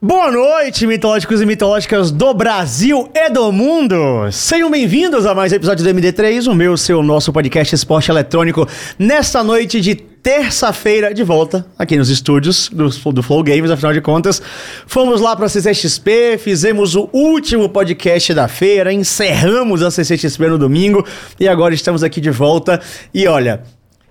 Boa noite, mitológicos e mitológicas do Brasil e do mundo! Sejam bem-vindos a mais um episódio do MD3, o meu, seu, nosso podcast esporte eletrônico, nesta noite de terça-feira, de volta aqui nos estúdios do, do Flow Games, afinal de contas. Fomos lá para a CCXP, fizemos o último podcast da feira, encerramos a CCXP no domingo e agora estamos aqui de volta. E olha,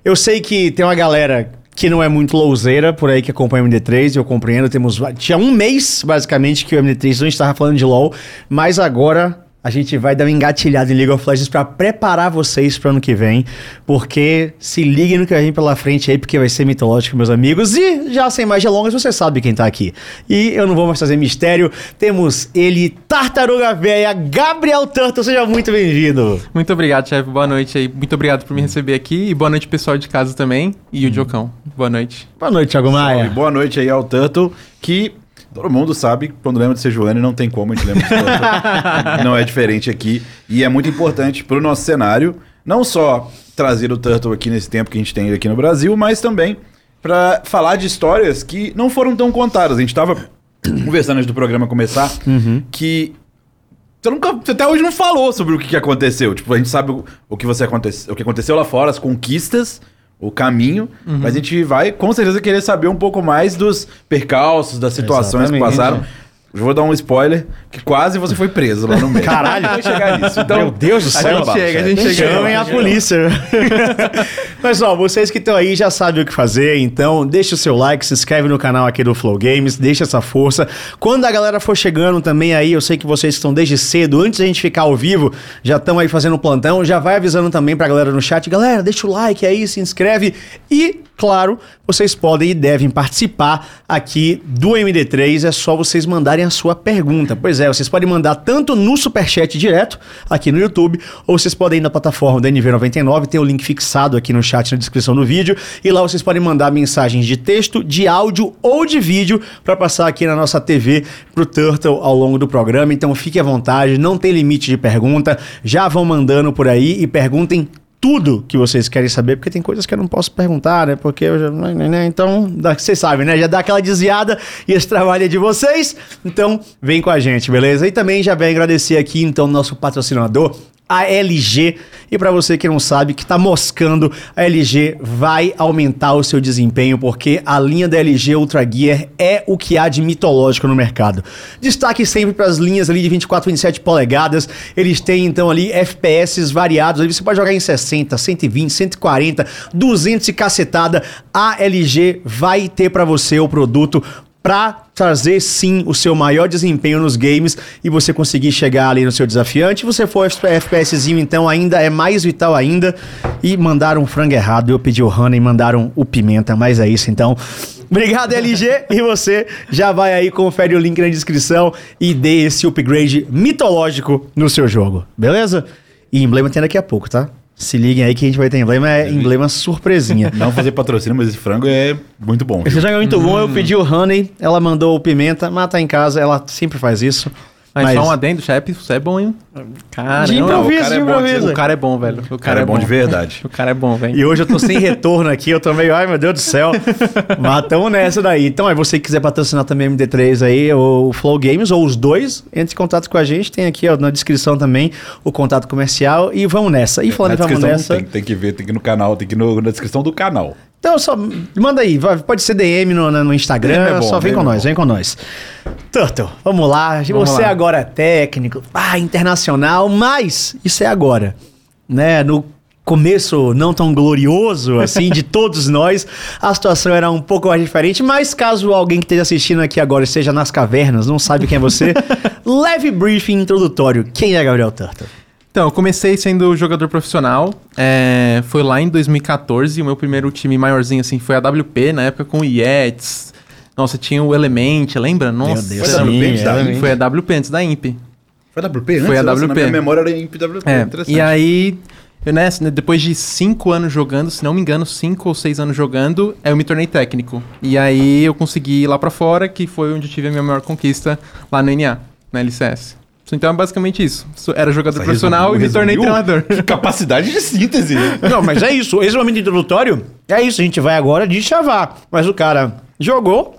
eu sei que tem uma galera que não é muito louzeira por aí que acompanha o MD3, eu compreendo, temos tinha um mês basicamente que o MD3 não estava falando de LoL, mas agora a gente vai dar uma engatilhada em League of Legends para preparar vocês para ano que vem, porque se liguem no que vem pela frente aí, porque vai ser mitológico, meus amigos. E já sem mais delongas, você sabe quem tá aqui. E eu não vou mais fazer mistério, temos ele, Tartaruga Véia, Gabriel Turtle, seja muito bem-vindo. Muito obrigado, chefe. Boa noite aí. Muito obrigado por me receber aqui e boa noite pessoal de casa também e o Diocão. Boa noite. Boa noite, Thiago Maia. Salve. Boa noite aí ao Turtle, que todo mundo sabe, quando lembra de ser Joane, não tem como a gente lembra de Turtle. não é diferente aqui. E é muito importante pro nosso cenário, não só trazer o Turtle aqui nesse tempo que a gente tem aqui no Brasil, mas também para falar de histórias que não foram tão contadas. A gente tava conversando antes do programa começar, que você, nunca, você até hoje não falou sobre o que, aconteceu. Tipo, a gente sabe o, o que você aconte, o que aconteceu lá fora, as conquistas, o caminho, mas a gente vai com certeza querer saber um pouco mais dos percalços, das situações que Exatamente. passaram. Eu vou dar um spoiler, que quase você foi preso lá no meio. Caralho. Vai chegar nisso. Então, Meu Deus do A céu. gente chega, a gente chega. Chamem a polícia. Pessoal, vocês que estão aí já sabem o que fazer, então deixa o seu like, se inscreve no canal aqui do Flow Games, deixa essa força. Quando a galera for chegando também aí, eu sei que vocês estão desde cedo, antes da gente ficar ao vivo, já estão aí fazendo plantão, já vai avisando também pra galera no chat, galera, deixa o like aí, se inscreve e, claro, vocês podem e devem participar aqui do MD3, é só vocês mandarem a sua pergunta. Pois é, vocês podem mandar tanto no Superchat direto, aqui no YouTube, ou vocês podem ir na plataforma da NV99, tem o link fixado aqui no chat na descrição do vídeo, e lá vocês podem mandar mensagens de texto, de áudio ou de vídeo para passar aqui na nossa TV pro Turtle ao longo do programa. Então fique à vontade, não tem limite de pergunta, já vão mandando por aí e perguntem tudo que vocês querem saber, porque tem coisas que eu não posso perguntar, né? Porque eu já. né, né, Então, dá- vocês sabem, né? Já dá aquela desviada e esse trabalho é de vocês. Então, vem com a gente, beleza? E também já vem agradecer aqui, então, nosso patrocinador. A LG, e para você que não sabe, que tá moscando, a LG vai aumentar o seu desempenho, porque a linha da LG Ultra Gear é o que há de mitológico no mercado. Destaque sempre para as linhas ali de 24 e 27 polegadas, eles têm então ali FPS variados, você pode jogar em 60, 120, 140, 200 e cacetada. A LG vai ter para você o produto para trazer sim o seu maior desempenho nos games e você conseguir chegar ali no seu desafiante. Você for FPSzinho, então ainda é mais vital ainda. E mandaram um frango errado, eu pedi o honey, mandaram o pimenta, mas é isso então. Obrigado, LG. E você já vai aí, confere o link na descrição e dê esse upgrade mitológico no seu jogo, beleza? E emblema tem daqui a pouco, tá? Se liguem aí que a gente vai ter emblema, é emblema surpresinha. não fazer patrocínio, mas esse frango é muito bom. Esse jogo é muito bom, eu pedi o honey, ela mandou o pimenta, mas tá em casa, ela sempre faz isso. Mas, só um adendo, chefe, você é bom, hein? Cara, De improviso, o cara de é bom, improviso. O cara é bom, velho. O O cara é bom de verdade. O cara é bom, velho. E hoje eu tô sem retorno aqui, eu tô meio, ai meu Deus do céu. Mas tamo nessa daí. Então, é você que quiser patrocinar também MD3 aí, ou o Flow Games, ou os dois, entre em contato com a gente. Tem aqui ó, na descrição também o contato comercial. E vamos nessa. E falando Na vamos nessa. tem, tem que ver, tem que ir no canal, tem que ir no- na descrição do canal. Então, só manda aí, pode ser DM no, no Instagram, é bom, só vem com é nós, bom. vem com nós. Turtle, vamos lá. Vamos Você lá. agora é técnico, ah, internacional, mas isso é agora, né? No começo não tão glorioso assim de todos nós, a situação era um pouco mais diferente, mas caso alguém que esteja assistindo aqui agora esteja nas cavernas, não sabe quem é você, leve briefing introdutório. Quem é Gabriel Turtle? Então, eu comecei sendo jogador profissional. é, foi lá em 2014. O meu primeiro time maiorzinho, assim, foi a WP, na época com o Yetis. Nossa, tinha o Element, lembra? Nossa, Deus, Foi a WP da Imp? Foi a WP antes da Imp. Foi a WP antes? Foi a Nossa, WP. Na minha memória era Imp WP. É, Interessante. e aí, eu, né, depois de cinco anos jogando, se não me engano, cinco ou seis anos jogando, eu me tornei técnico. E aí eu consegui ir lá pra fora, que foi onde eu tive a minha maior conquista lá no NA, na LCS. Então é basicamente isso. Era jogador Nossa, profissional resumiu- e me tornei resumiu? treinador. Que capacidade de síntese. Não, mas é isso. Esse momento introdutório é isso. A gente vai agora de chavar. Mas o cara jogou,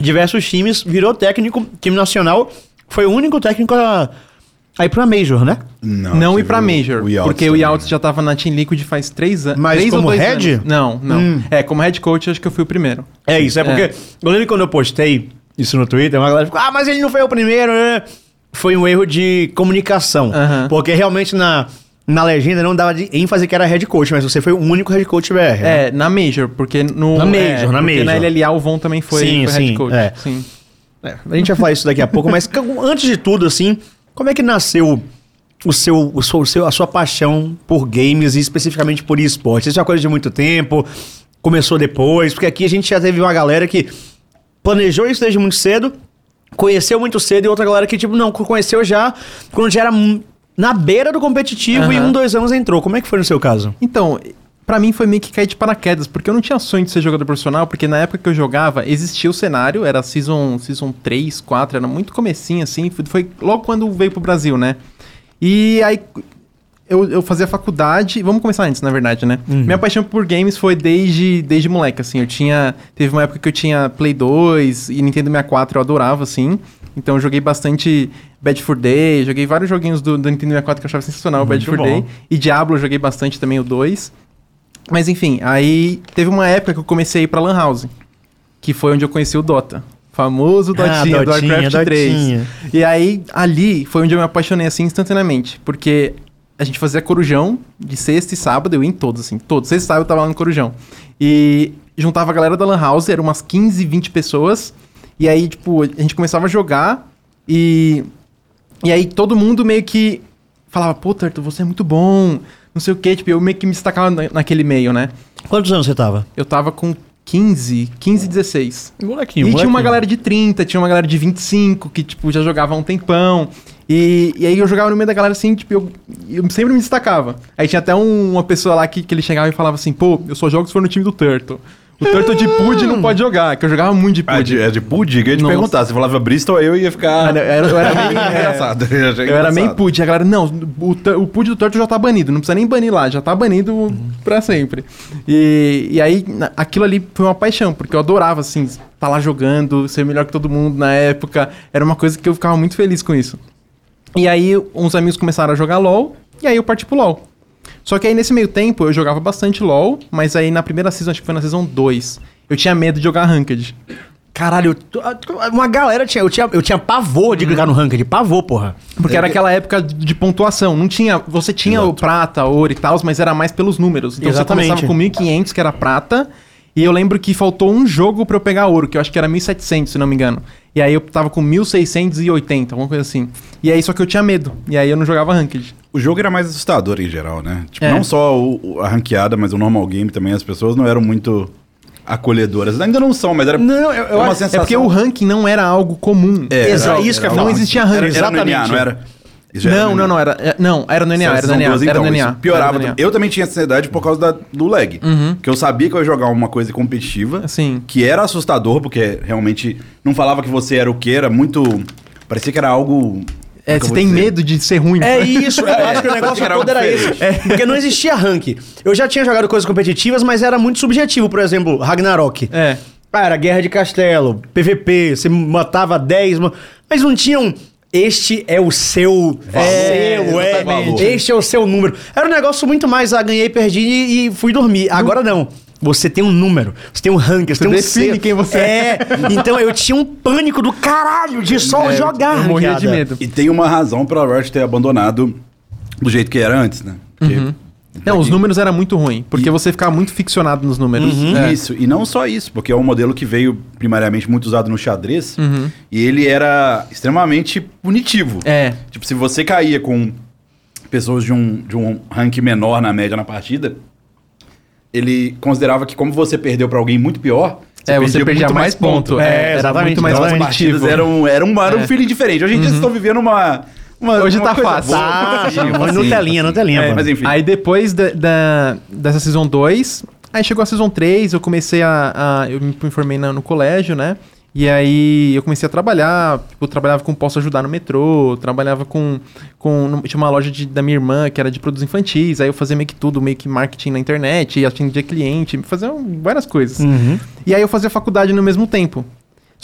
diversos times, virou técnico, time nacional, foi o único técnico a, a ir pra Major, né? Não, ir tive pra o- Major. o porque o também, Yaltz né? já tava na Team Liquid faz três anos. Mas três como ou dois head? anos. Não, não. Hum. É, como head coach, acho que eu fui o primeiro. É isso, é porque eu lembro que quando eu postei isso no Twitter, uma galera ficou, ah, mas ele não foi o primeiro, né? Foi um erro de comunicação. Aham. Porque realmente na, na legenda não dava de ênfase que era head coach, mas você foi o único head coach BR. né? É, na Major, porque no. Na Major, é, na Major. na LLA o Von também foi, Sim, foi head sim, coach. é. Sim. É, a gente vai falar isso daqui a pouco, mas antes de tudo, assim, como é que nasceu o seu, o seu, o seu- a sua paixão por games e especificamente por esportes? Isso é uma coisa de muito tempo, começou depois, porque aqui a gente já teve uma galera que planejou isso desde muito cedo, conheceu muito cedo e outra galera que, tipo, não, conheceu já quando já era na beira do competitivo e Aham. um, dois anos entrou. Como é que foi no seu caso? Então, pra mim foi meio que cair de paraquedas, porque eu não tinha sonho de ser jogador profissional, porque na época que eu jogava, existia o cenário, era season, season 3, 4, era muito comecinho assim, foi, foi logo quando veio pro Brasil, né? E aí eu, eu fazia faculdade, vamos começar antes, na verdade, né? Minha paixão por games foi desde, desde moleque, assim, eu tinha, teve uma época que eu tinha Play 2 e Nintendo 64, eu adorava, assim, então eu joguei bastante Bad for Day, joguei vários joguinhos do, do Nintendo 64 que eu achava sensacional, o Bad Muito for bom. Day, e Diablo eu joguei bastante também, o 2. Mas enfim, aí teve uma época que eu comecei a ir pra Lan House, que foi onde eu conheci o Dota. Famoso Ah, Dotinha, do Dotinha, Warcraft 3. Dotinha. E aí, ali foi onde eu me apaixonei assim instantaneamente. Porque a gente fazia corujão de sexta e sábado, eu ia em todos, assim, todos. Sexta e sábado eu tava lá no corujão. E juntava a galera da Lan House, eram umas 15, 20 pessoas. E aí, tipo, a gente começava a jogar e. E aí todo mundo meio que falava, pô, Tarto, você é muito bom, não sei o quê. Tipo, eu meio que me destacava na- naquele meio, né? Quantos anos você tava? Eu tava com 15, 15, 16. Molequinho, E tinha uma galera de 30, tinha uma galera de 25, que, tipo, já jogava há um tempão. E, e aí eu jogava no meio da galera assim, tipo, eu, eu sempre me destacava. Aí tinha até um- uma pessoa lá que, que ele chegava e falava assim, pô, eu só jogo se for no time do Turtle. O Turtle de Pud não pode jogar, que eu jogava muito de Ah, Pud. de, é de Pud? Que eu ia te Nossa. perguntar. Se falava Bristol, eu ia ficar. Ah, eu era- eu era meio- é. engraçado. Eu, Eu era meio. Pud. A galera, não, o, o Pud do Turtle já tá banido. Não precisa nem banir lá, já tá banido pra sempre. E, e aí, aquilo ali foi uma paixão, porque eu adorava, assim, estar lá jogando, ser melhor que todo mundo na época. Era uma coisa que eu ficava muito feliz com isso. E aí, uns amigos começaram a jogar LOL, e aí eu parti pro LOL. Só que aí, nesse meio tempo, eu jogava bastante LOL, mas aí na primeira season, acho que foi na season 2, eu tinha medo de jogar Ranked. Caralho, tu- uma galera tinha. Eu tinha, eu tinha pavor de clicar no ranked, pavor, porra. Porque É era que- aquela época de pontuação. Não tinha. Você tinha o prata, ouro e tal, mas era mais pelos números. Então Exatamente. você começava com 1.500, que era prata. E eu lembro que faltou um jogo pra eu pegar ouro, que eu acho que era 1.700, se não me engano. E aí eu tava com 1.680, alguma coisa assim. E aí só que eu tinha medo. E aí eu não jogava ranked. O jogo era mais assustador em geral, né? Tipo, É. não só o- o- a ranqueada, mas o normal game também. As pessoas não eram muito acolhedoras. Ainda não são, mas era Não, eu- eu uma acho- sensação. É porque o ranking não era algo comum. É, Exa- era- isso que era-. Não existia ranking. Era, era no NA, Exatamente. não era? Era Não, não, NA. não, era. é, Não, era no NA, era no NA. duas, Era então, no NA. isso piorava. era no NA. Eu também tinha ansiedade por causa da- do lag. Uhum. Que eu sabia que eu ia jogar uma coisa competitiva. Sim. Que era assustador, porque realmente não falava que você era o que, era muito. Parecia que era algo. É, que você eu tem dizer? medo de ser ruim. É isso, eu acho que o É, negócio era todo era esse. diferente. Porque não existia rank. Eu já tinha jogado coisas competitivas, mas era muito subjetivo. Por exemplo, Ragnarok. É. Ah, era guerra de castelo, PVP, você matava 10, ma- mas não tinham. Este é o seu É, selo, é. Este é o seu número. Era um negócio muito mais, ah, ganhei, perdi e, e fui dormir. Agora não. Você tem um número, você tem um rank, você, Você tem um define quem você é. Então eu tinha um pânico do caralho de só É, jogar. Eu morria de medo. E tem uma razão pra Riot ter abandonado do jeito que era antes, né? Porque Uhum. Não, os números eram muito ruins, porque E- você ficava muito ficcionado nos números. É. Isso, e não só isso, porque é um modelo que veio primariamente muito usado no xadrez, Uhum. e ele era extremamente punitivo. É. Tipo, se você caía com pessoas de um, de um rank menor na média na partida, ele considerava que como você perdeu pra alguém muito pior, É, você perdia mais ponto. É, É, era exatamente. muito mais Então as partidas eram, eram, um- era um É. feeling diferente. Hoje em dia vocês estão vivendo uma... uma Hoje uma tá fácil. boa, Tá, facinho, tá, facinho, Nutelinha, facinho. Nutelinha, É, mas enfim. Aí depois da, da- dessa Season 2, aí chegou a Season 3, eu comecei a... a- eu me informei na- no colégio, né? E aí eu comecei a trabalhar, tipo, eu trabalhava com Posso Ajudar no metrô, trabalhava com... com no- tinha uma loja de- da minha irmã que era de produtos infantis, aí eu fazia meio que tudo, meio que marketing na internet, atendia cliente, fazia várias coisas. Uhum. E aí eu fazia faculdade no mesmo tempo.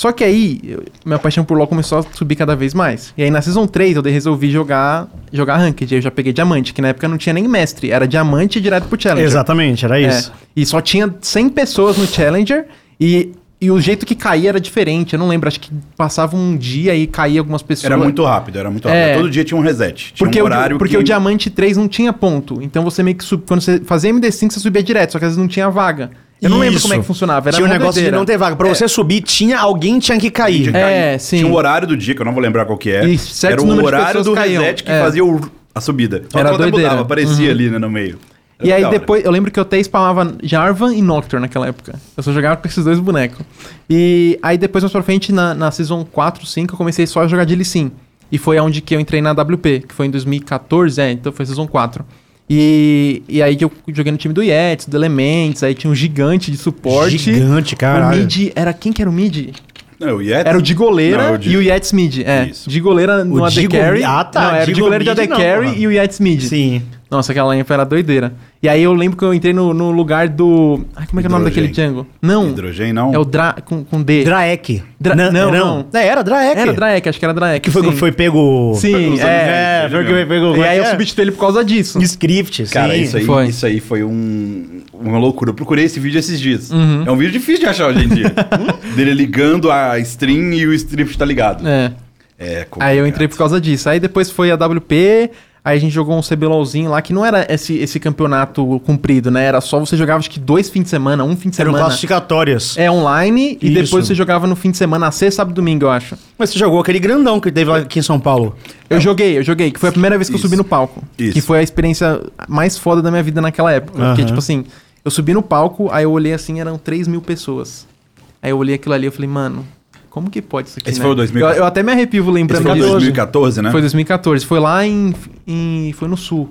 Só que aí, eu- minha paixão por LoL começou a subir cada vez mais. E aí na Season 3 eu resolvi jogar, jogar Ranked. Aí eu já peguei diamante, que na época não tinha nem mestre. Era diamante e direto pro Challenger. Exatamente, era É, isso. E só tinha 100 pessoas no Challenger e, e o jeito que caía era diferente. Eu não lembro, acho que passava um dia e caía algumas pessoas. Era muito rápido, era muito rápido. É. Todo dia tinha um reset. Tinha Porque, um o, horário porque que... o Diamante 3 não tinha ponto. Então você meio que sub, quando você fazia MD5, você subia direto, só que às vezes não tinha vaga. Eu não lembro Isso. como é que funcionava. Era tinha um uma negócio doideira. de não ter vaga. Pra É. você subir, tinha alguém tinha que cair. Tinha que É, sim. Tinha um horário do dia, que eu não vou lembrar qual que é. E certo era o de horário pessoas do caíam. reset que É. fazia o- a subida. Só Era que até doideira. mudava, aparecia Uhum. ali né, no meio. Era E aí da hora. depois, eu lembro que eu até spamava Jarvan e Nocturne naquela época. Eu só jogava com esses dois bonecos. E aí depois, mais pra frente, na, na Season 4, 5, eu comecei só a jogar de Lee Sin. E foi onde que eu entrei na WP, que foi em 2014, é, então foi Season 4. E, e aí que eu joguei no time do Yetis, do Elements, aí tinha um gigante de suporte. Gigante, O caralho. mid era... Quem que era o mid? Não, o Yetis- Era o de goleira Não, o de- e o Yetis mid. É, Isso. de goleira no O AD Digo- Carry. Ah, tá, Não, era o de Digo goleiro de AD não, Carry e o Yetis mid. Sim. Nossa, aquela lampa era doideira. E aí eu lembro que eu entrei no, no lugar do. Ai, como é que é o nome daquele. Django? Não. Hidrogênio, não? É o Dra. com, com D. Draek. Dra- N- não, não. É, era Draek. Era Draek, acho que era Draek. Que foi, sim. foi pego... Sim, é. É, foi que pegou... E aí eu é? substituí ele por causa disso. Script, sim. Cara, isso aí, foi. isso aí foi um, uma loucura. Eu procurei esse vídeo esses dias. Uhum. É um vídeo difícil de achar hoje em dia. Dele ligando a stream e o script tá ligado. É. É, Aí eu entrei por causa disso. Aí depois foi a WP. Aí a gente jogou um CBLOLzinho lá, que não era esse, esse campeonato comprido, né? Era só você jogava acho que dois fins de semana, um fim de Eram semana. classificatórias. É online e Isso. depois você jogava no fim de semana, a sexta, sábado e domingo, eu acho. Mas você jogou aquele grandão que teve lá aqui em São Paulo. Eu joguei, eu joguei, que foi a primeira vez que Isso. eu subi no palco. Isso. Que foi a experiência mais foda da minha vida naquela época. Porque, Aham. tipo assim, eu subi no palco, aí eu olhei assim, eram 3 mil pessoas. Aí eu olhei aquilo ali, eu falei, mano, como que pode isso aqui, Esse né? foi o 2014. Eu, eu até me arrepio Esse lembrando foi em disso. 2014, né? Foi 2014. Foi lá em, em- Foi no sul.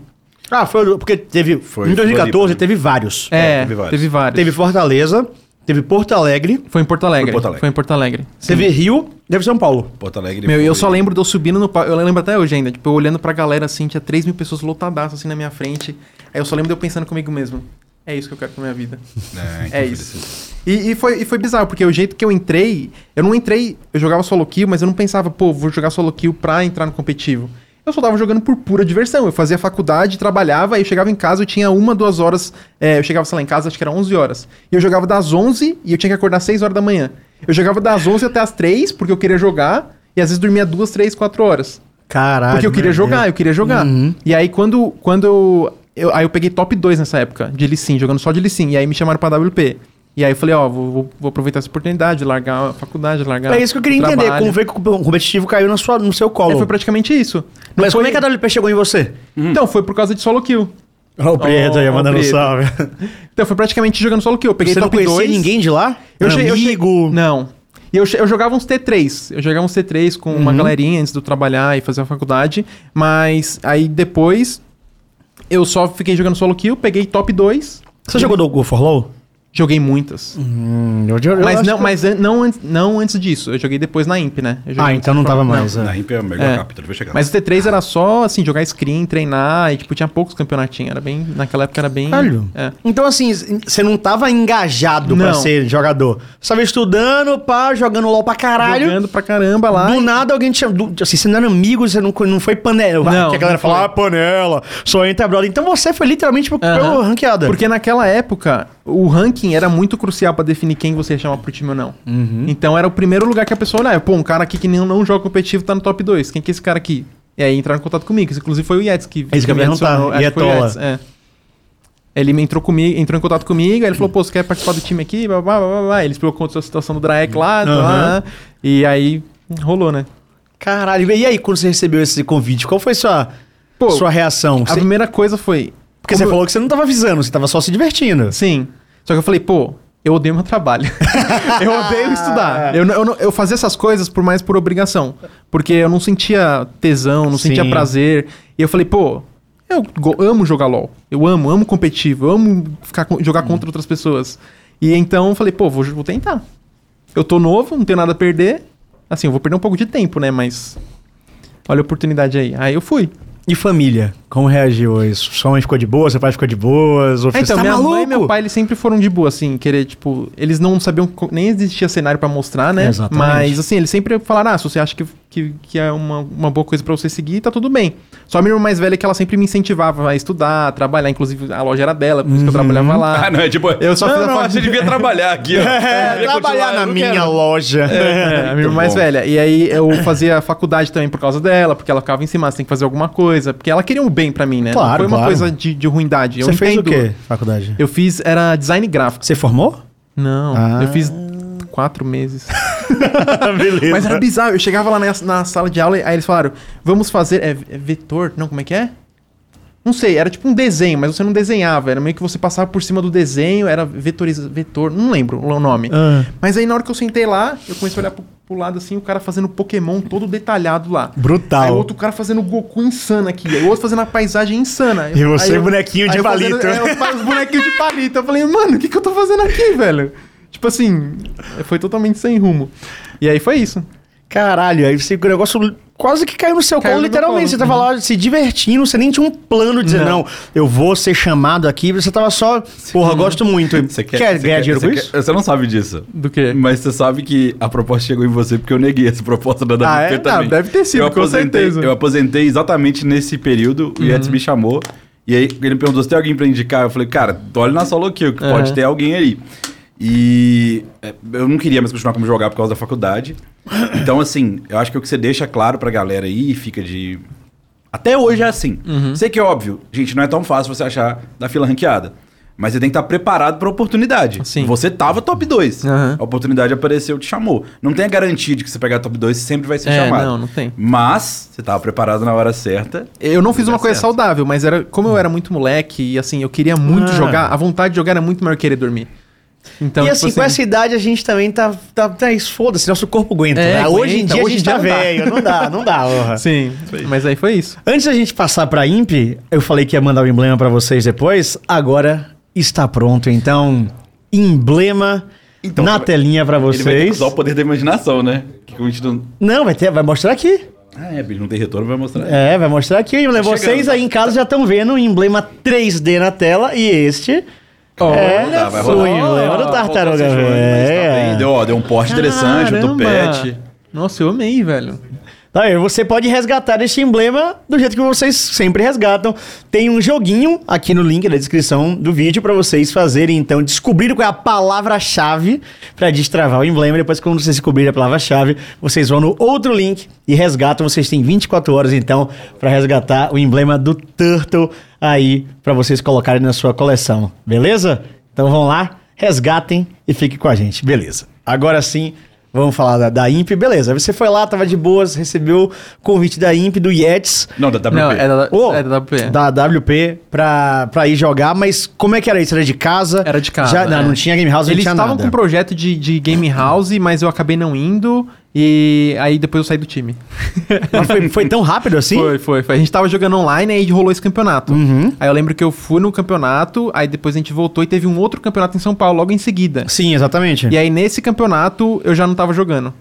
Ah, foi porque teve... Foi em 2014 Floripa, né? teve vários. É, teve vários. teve vários. Teve Fortaleza, teve Porto Alegre, Foi em Porto Alegre. Foi em Porto Alegre. Foi em Porto Alegre. teve Rio, deve São Paulo. Porto Alegre Meu, e eu foi- só lembro de eu subindo no palco. Eu lembro até hoje ainda. Tipo, eu olhando pra galera assim, tinha 3 mil pessoas lotadaças assim na minha frente. Aí eu só lembro de eu pensando comigo mesmo. É isso que eu quero pra minha vida. É, então É foi isso. E, e foi, e foi bizarro, porque o jeito que eu entrei, eu não entrei, eu jogava solo kill, mas eu não pensava, pô, vou jogar solo kill pra entrar no competitivo. Eu só tava jogando por pura diversão. Eu fazia faculdade, trabalhava, aí eu chegava em casa, eu tinha uma, duas horas. é, eu chegava, sei lá, em casa, acho que era 11 horas. E eu jogava das 11 e eu tinha que acordar às 6 horas da manhã. Eu jogava das 11 até as 3, porque eu queria jogar, e às vezes dormia 2, 3, 4 horas. Caralho. Porque eu queria jogar, Deus. eu queria jogar. Uhum. E aí quando, quando eu, aí eu peguei top 2 nessa época, de Lee jogando só de Lee. E aí me chamaram pra WP. E aí eu falei, ó, vou, vou- vou aproveitar essa oportunidade, largar a faculdade, largar É isso que eu queria entender, como foi que o competitivo caiu na sua, no seu É, colo. foi praticamente isso. Não Mas foi- como é que a WP chegou em você? Então, foi por causa de solo kill. Ó, o Prieto aí, Ó, mandando Prieto. salve. Então, foi praticamente jogando solo kill. Eu peguei Você não top conhecia 2. ninguém de lá? Eu Era cheguei, eu cheguei- amigo? Não. E eu, eu jogava uns T3. Eu jogava uns T3 com uma Uhum. galerinha antes de eu trabalhar e fazer a faculdade. Mas aí depois eu só fiquei jogando solo kill, peguei top 2. Você jogou do Go for Low? Joguei muitas. Hum, eu, eu mas não, que- mas an- não, an- não antes disso. Eu joguei depois na Imp, né? Ah, então não tava mais. Na é. Imp é o melhor É. capítulo, vai chegar. Mas o T3 era só, assim, jogar screen, treinar, e, tipo, tinha poucos campeonatinhos. Era bem... Naquela época era bem... É. Então, assim, você não tava engajado pra Não. ser jogador. Você tava estudando, pá, jogando LOL pra caralho. Jogando pra caramba lá. Do e- nada alguém te chamou. Assim, você não era amigo, você não, não foi panela. Não, que a galera não fala, ah, panela, só entra brother. Então você foi literalmente pro, Aham. pelo ranqueada. Porque naquela época, o ranking era muito crucial pra definir quem você ia chamar pro time ou não. Uhum. Então era o primeiro lugar que a pessoa olhava. Pô, um cara aqui que não, não joga competitivo tá no top 2. Quem que é esse cara aqui? E aí entraram em contato comigo. Isso, inclusive foi o Yetis que, É isso que eu me ia perguntar. Yetis, é. Ele entrou comigo, entrou em contato comigo, aí ele falou, pô, você quer participar do time aqui? Blá, blá, blá, blá. Ele explicou a situação do Draek lá, Aham. lá, e aí rolou, né? Caralho, e aí quando você recebeu esse convite, qual foi sua, Pô, sua reação? A Você- primeira coisa foi... porque você eu- falou que você não tava avisando, você tava só se divertindo. Sim. Só que eu falei, pô, eu odeio meu trabalho. eu odeio estudar. Eu, não- eu, não- eu fazia essas coisas por mais por obrigação. Porque eu não sentia tesão, não sentia Sim. prazer. E eu falei, pô, eu amo jogar LOL. Eu amo, amo competitivo. Eu amo ficar, jogar contra outras pessoas. E então eu falei, pô, vou, vou tentar. Eu tô novo, não tenho nada a perder. Assim, eu vou perder um pouco de tempo, né? Mas. Olha a oportunidade aí. Aí eu fui. E família? Como reagiu a isso? Sua mãe ficou de boa, seu pai ficou de boas? Ou É, então, tá minha maluco? mãe e meu pai, eles sempre foram de boa, assim, querer, tipo, eles não sabiam, nem existia cenário pra mostrar, né? Exatamente. Mas, assim, eles sempre falaram, ah, se você acha que, que, que é uma, uma boa coisa pra você seguir, tá tudo bem. Só a minha irmã mais velha que ela sempre me incentivava a estudar, a trabalhar, inclusive a loja era dela, por isso que eu trabalhava lá. Ah, não, é tipo. Eu só não, fiz a não, faculdade. você devia trabalhar aqui, ó. É, Devia trabalhar na minha quero. loja. É, a minha irmã mais velha. E aí eu fazia faculdade também por causa dela, porque ela ficava em cima, você tem que fazer alguma coisa. Porque ela queria um bem pra mim, né? Claro, Não foi uma claro. coisa de, de ruindade. Eu Você fez o entendo. quê, faculdade? Eu fiz, era design gráfico. Você formou? Não, Ah. eu fiz quatro meses. Beleza. Mas era bizarro. Eu chegava lá na, na sala de aula e aí eles falaram: vamos fazer. É, é vetor? Não, como é que é? Não sei, era tipo um desenho, mas você não desenhava. Era meio que você passava por cima do desenho, era vetoriza, vetor, não lembro o nome. Ah, Mas aí na hora que eu sentei lá, eu comecei a olhar pro, pro lado assim, o cara fazendo Pokémon todo detalhado lá. brutal. Aí o outro cara fazendo Goku insano aqui. Aí o outro fazendo a paisagem insana. E você, Aí eu- bonequinho de aí eu fazendo- palito. é, eu faço os bonequinhos de palito. Eu falei, mano, o que, que eu tô fazendo aqui, velho? Tipo assim, foi totalmente sem rumo. E aí foi isso. Caralho, aí você, o negócio quase que caiu no seu Caiu colo, literalmente. colo. Você tava lá se divertindo, você nem tinha um plano de dizer, não, Não. eu vou ser chamado aqui. Você tava só, porra, gosto muito. Você quer, quer você ganhar quer- dinheiro você com quer- isso? Você não sabe disso. Do quê? Mas você sabe que a proposta chegou em você porque eu neguei essa proposta da WP Ah, é? também. Não, deve ter sido, eu com aposentei, certeza. Eu aposentei exatamente nesse período, o Yetis me chamou. E aí ele me perguntou se tem alguém pra indicar. Eu falei, cara, olha na solo que pode Aham. ter alguém aí. E é, eu não queria mais continuar como jogar por causa da faculdade. Então, assim, eu acho que o que você deixa claro pra galera aí fica de. Até hoje é assim. Sei que é óbvio, gente, não é tão fácil você achar da fila ranqueada. Mas você tem que estar preparado pra oportunidade. Sim. Você tava top 2. Aham. A oportunidade apareceu, te chamou. Não tem a garantia de que você pegar top 2 sempre vai ser É, chamado. não, não tem. Mas você tava preparado na hora certa. Eu não fiz uma coisa certo. saudável, mas era como eu era muito moleque e assim, eu queria muito Ah. jogar, a vontade de jogar era muito maior que querer dormir. Então, e tipo assim, com essa idade a gente também tá. tá, tá isso, foda-se, nosso corpo aguenta. É, né? Hoje em aguenta, dia hoje a gente tá não dá. velho. Não dá, não dá, porra. Sim, mas aí foi isso. Antes da gente passar pra Imp, eu falei que ia mandar o emblema pra vocês depois. Agora está pronto, então. Emblema Então, na telinha pra Ele vai ter que vocês. usar o poder da imaginação, né? Que a gente não... Não, vai, ter, vai mostrar aqui. Ah, é, bicho, não tem retorno, vai mostrar. É, vai mostrar aqui. Tá Vocês chegando. aí em casa já estão vendo o emblema 3D na tela e este. É Tá, vai o rodar. emblema do Tartaruga tá. Velha. Deu, ó, deu um porte interessante, o tupete. Nossa, eu amei, velho. Tá aí, você pode resgatar este emblema do jeito que vocês sempre resgatam. Tem um joguinho aqui no link da descrição do vídeo pra vocês fazerem, então, descobrir qual é a palavra-chave pra destravar o emblema. Depois, quando vocês descobrirem a palavra-chave, vocês vão no outro link e resgatam. Vocês têm 24 horas, então, pra resgatar o emblema do Turtle aí pra vocês colocarem na sua coleção. Beleza? Então vão lá, resgatem e fiquem com a gente. Beleza. Agora sim. Vamos falar da, da IMP, beleza. Você foi lá, tava de boas, recebeu o convite da IMP, do Yetis, Não, da WP. Não, é da, Ô, é da WP. da WP, pra, pra ir jogar, mas como é que era isso? Era de casa? Era de casa. Já, não, é. não tinha game house, Eles não tinha estavam nada. com um projeto de, de game house, mas eu acabei não indo. E aí depois eu saí do time. Mas foi, foi tão rápido assim? Foi, foi, foi. A gente tava jogando online e aí rolou esse campeonato. Uhum. Aí eu lembro que eu fui no campeonato, aí depois a gente voltou e teve um outro campeonato em São Paulo logo em seguida. Sim, exatamente. E aí nesse campeonato eu já não tava jogando.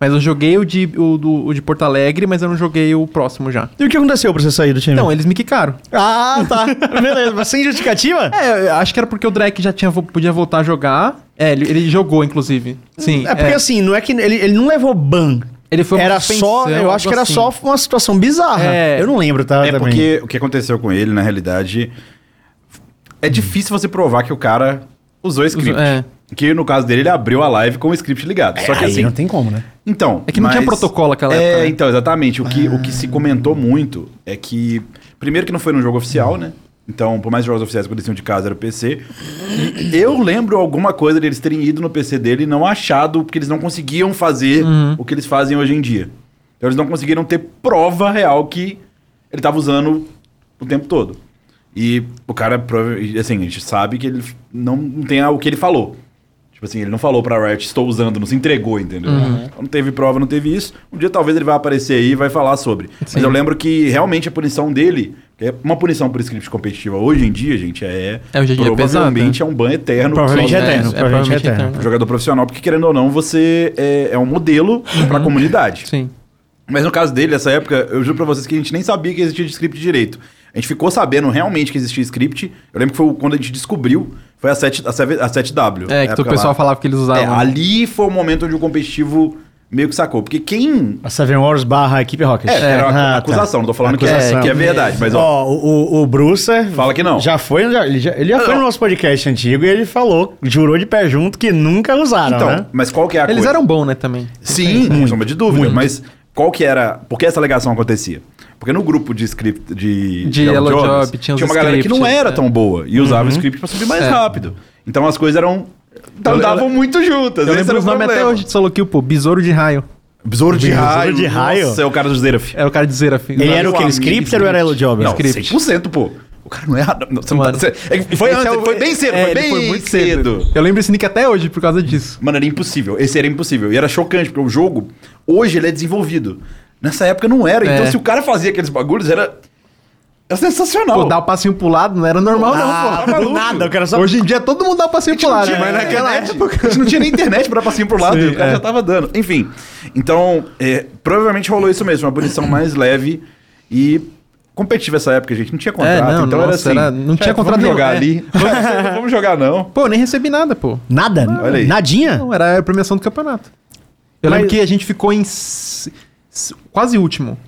Mas eu joguei o de, o, do- o de Porto Alegre, mas eu não joguei o próximo já. E o que aconteceu pra você sair do time? Então, eles me quicaram. Ah, tá. Beleza, mas sem justificativa? É, eu acho que era porque o Drake já tinha, podia voltar a jogar. É, ele, ele jogou, inclusive. Sim. É porque assim, não é que ele, ele não levou ban. Ele foi uma era só, eu acho que era algo só assim. uma situação bizarra. É. Eu não lembro, tá? É também. porque o que aconteceu com ele, na realidade, é difícil você provar que o cara usou script. é. Que no caso dele, ele abriu a live com o script ligado. Só que Aí assim. não tem como, né? Então. É que não tinha protocolo naquela é, época, né? então, exatamente. O que, o que se comentou muito é que. Primeiro que não foi num jogo oficial, né? Então, por mais jogos oficiais que eles tinham de casa era o PC. Eu lembro alguma coisa deles terem ido no PC dele e não achado, porque eles não conseguiam fazer Uhum. o que eles fazem hoje em dia. Então eles não conseguiram ter prova real que ele tava usando o tempo todo. E o cara, prova- assim, a gente sabe que ele não, tem o que ele falou. Tipo assim, ele não falou pra Riot, estou usando, não se entregou, entendeu? Então, Não teve prova, não teve isso. Um dia talvez ele vai aparecer aí e vai falar sobre. Mas Sim. eu lembro que realmente a punição dele, é uma punição por script competitiva hoje em dia, gente, é. É, hoje em dia é provavelmente é um ban eterno. Provavelmente é eterno, é, provavelmente é provavelmente é eterno. eterno. Jogador profissional, porque querendo ou não, você é, é um modelo pra comunidade. Sim. Mas no caso dele, nessa época, eu juro pra vocês que a gente nem sabia que existia de script direito. A gente ficou sabendo realmente que existia script. Eu lembro que foi quando a gente descobriu, foi a, 7, a, 7, a 7W. É, que o pessoal lá. falava que eles usavam. É, ali foi o momento onde o competitivo meio que sacou. Porque quem. A Seven Wars barra equipe Rocket. É, era uma Ah, tá. acusação, não tô falando que é, que é verdade, mas ó. Ó, o, o, Brucer... Fala que não. Já foi, já- ele já, ele já foi no nosso podcast antigo e ele falou, jurou de pé junto que nunca usaram, Então, né? mas qual que é a Eles coisa? eram bons, né, também. Sim, sem sombra de dúvida. Mas qual que era. Por que essa alegação acontecia? Porque no grupo de script de, De Yellow Job, tinha os uma galera que não era é. tão boa e usava o script pra subir mais É. rápido. Então as coisas eram. Andavam muito juntas. Eu lembro era os o nomes até hoje de solo kill, pô. Besouro de raio. Besouro de Besouro raio. de raio? Nossa, é o cara do Zeraf. É o cara de Zeraf. Ele era o que? Scripter ou era Yellow Job? Não, Script. 100%, pô. O cara não é. Não, você não tá- você- é foi antes, é foi bem cedo, é, foi ele bem cedo. Eu lembro esse nick até hoje por causa disso. Mano, era impossível. Esse era impossível. E era chocante, porque o jogo, hoje, ele é desenvolvido. Nessa época não era. Então, se o cara fazia aqueles bagulhos, era. Era sensacional. Pô, dar o passinho pro lado não era normal, Ah, não, do maluco. nada, o cara só... pô. Hoje em dia todo mundo dá o passinho pro lado, Não tinha mas naquela internet, época. A gente não tinha nem internet pra passinho pro lado, Sim, e o cara é. já tava dando. Enfim. Então, é, provavelmente rolou isso mesmo, uma punição mais leve e competitiva essa época, gente. Não tinha contrato, É, não, então era nossa, assim. era- não tinha "Chefe, contrato Vamos jogar ali. Vamos, não vamos jogar, não. Pô, nem recebi nada, pô. Nada? Olha aí. Nadinha? Não, era a premiação do campeonato. Eu Mas- lembro que a gente ficou em quase último.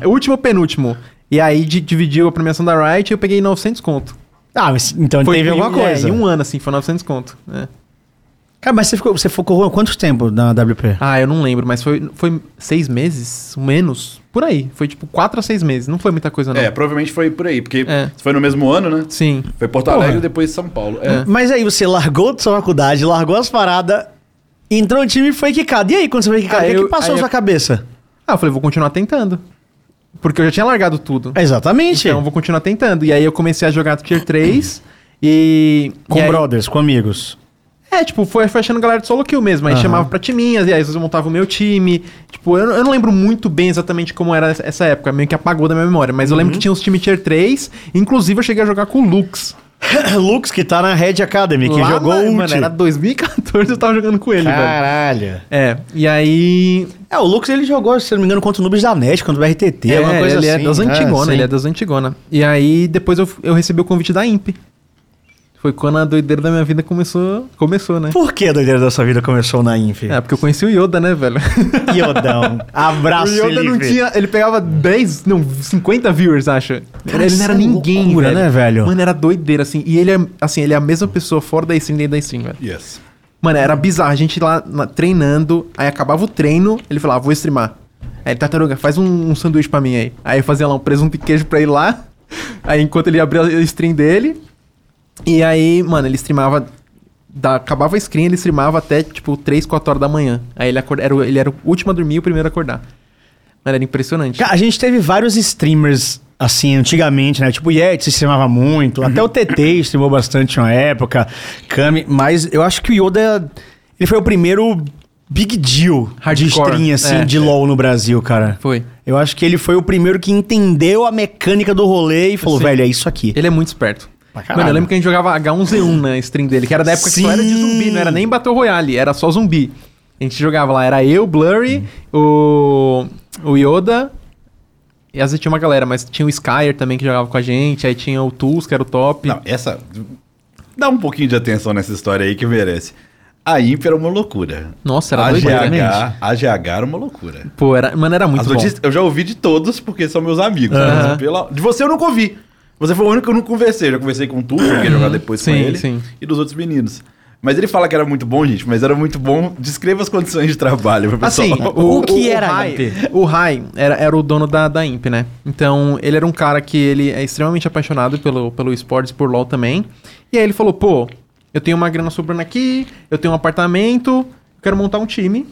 É último ou penúltimo. E aí di- dividiu a premiação da Riot e eu peguei 900 conto. Ah, mas então teve em- alguma coisa. É, em um ano, assim, foi 900 conto. É. Cara, mas você ficou, você focou quanto tempo na WP? Ah, eu não lembro, mas foi, foi seis meses, menos, por aí. Foi tipo quatro a seis meses, não foi muita coisa não. É, provavelmente foi por aí, porque É. foi no mesmo ano, né? Sim. Foi Porto Porra. Alegre e depois São Paulo. É. Mas aí você largou da sua faculdade, largou as paradas, entrou no time e foi quicado. E aí, quando você foi quicado, Ah, o que, eu- que passou na sua eu- cabeça? Ah, eu falei, vou continuar tentando. Porque eu já tinha largado tudo. Exatamente. Então, eu vou continuar tentando. E aí eu comecei a jogar Tier 3 e... com e aí- brothers, com amigos. É, tipo, foi, foi achando galera de solo kill mesmo. Aí Aham. chamava pra timinhas, e aí eu montava o meu time. Tipo, eu, não- eu não lembro muito bem exatamente como era essa- época, meio que apagou da minha memória. Mas eu lembro que tinha uns times Tier 3, inclusive eu cheguei a jogar com o Lux. Lux, que tá na Red Academy, que Lá jogou na- o Mano, era 2014 eu tava jogando com ele, velho. Caralho. É, e aí... É, o Lux ele jogou, se não me engano, contra o Noobs da NET, contra o RTT, é, alguma coisa ele assim. é das antigona, sim. ele é das antigona. E aí depois eu, eu recebi o convite da Imp. Foi quando a doideira da minha vida começou, começou, né? Por que a doideira da sua vida começou na Inf? É, porque eu conheci o Yoda, né, velho? Iodão. Abraço, o Yoda não Felipe. tinha. Ele pegava 10, não, 50 viewers, acho. Cara, ele isso não era é ninguém, loucura, velho. né, velho? Mano, era doideira, assim. E ele é, assim, ele é a mesma pessoa fora da stream dentro da stream, velho. Yes. Mano, era bizarro. A gente lá na- treinando, aí acabava o treino, ele falava, vou streamar. Aí ele, tartaruga, faz um, um sanduíche pra mim aí. Aí eu fazia lá um presunto e queijo pra ele lá. Aí enquanto ele abria a stream dele. E aí, mano, ele streamava. Da, acabava a screen, ele streamava até tipo 3, 4 horas da manhã. Aí ele, acorda, era, o- ele era o último a dormir e o primeiro a acordar. Mano, era impressionante. Cara, a gente teve vários streamers, assim, antigamente, né? Tipo, o Yeti streamava muito, até o TT streamou bastante uma época, Kami, mas eu acho que o Yoda, ele foi o primeiro big deal de Hardcore, stream, assim, é. de LoL no Brasil, cara. Foi. Eu acho que ele foi o primeiro que entendeu a mecânica do rolê e falou, velho, é isso aqui. Ele é muito esperto. Mano, eu lembro que a gente jogava H1Z1 na stream dele, que era da época que só era de Sim. zumbi, não era nem Battle Royale, era só zumbi. A gente jogava lá, era eu, Blurry, o, o Yoda, e às vezes tinha uma galera, mas tinha o Skyer também que jogava com a gente, aí tinha o Tools, que era o top. Não, essa. Dá um pouquinho de atenção nessa história aí que merece. A Imp era uma loucura. Nossa, era a GH, realmente. a GH era uma loucura. Pô, era, mano, era muito As bom. notícias, eu já ouvi de todos, porque são meus amigos. Mas pela- de você eu nunca ouvi. Você foi o único que eu não conversei. Eu já conversei com o Tu, que ia jogar depois com Sim, ele. sim. E dos outros meninos. Mas ele fala que era muito bom, gente, mas era muito bom. Descreva as condições de trabalho pro pessoal. Assim, O que era Rai, HP? O Rai era, era o dono da, da Imp, né? Então, ele era um cara que ele é extremamente apaixonado pelo, pelo esportes, por LoL também. E aí ele falou, pô, eu tenho uma grana sobrando aqui, eu tenho um apartamento, eu quero montar um time,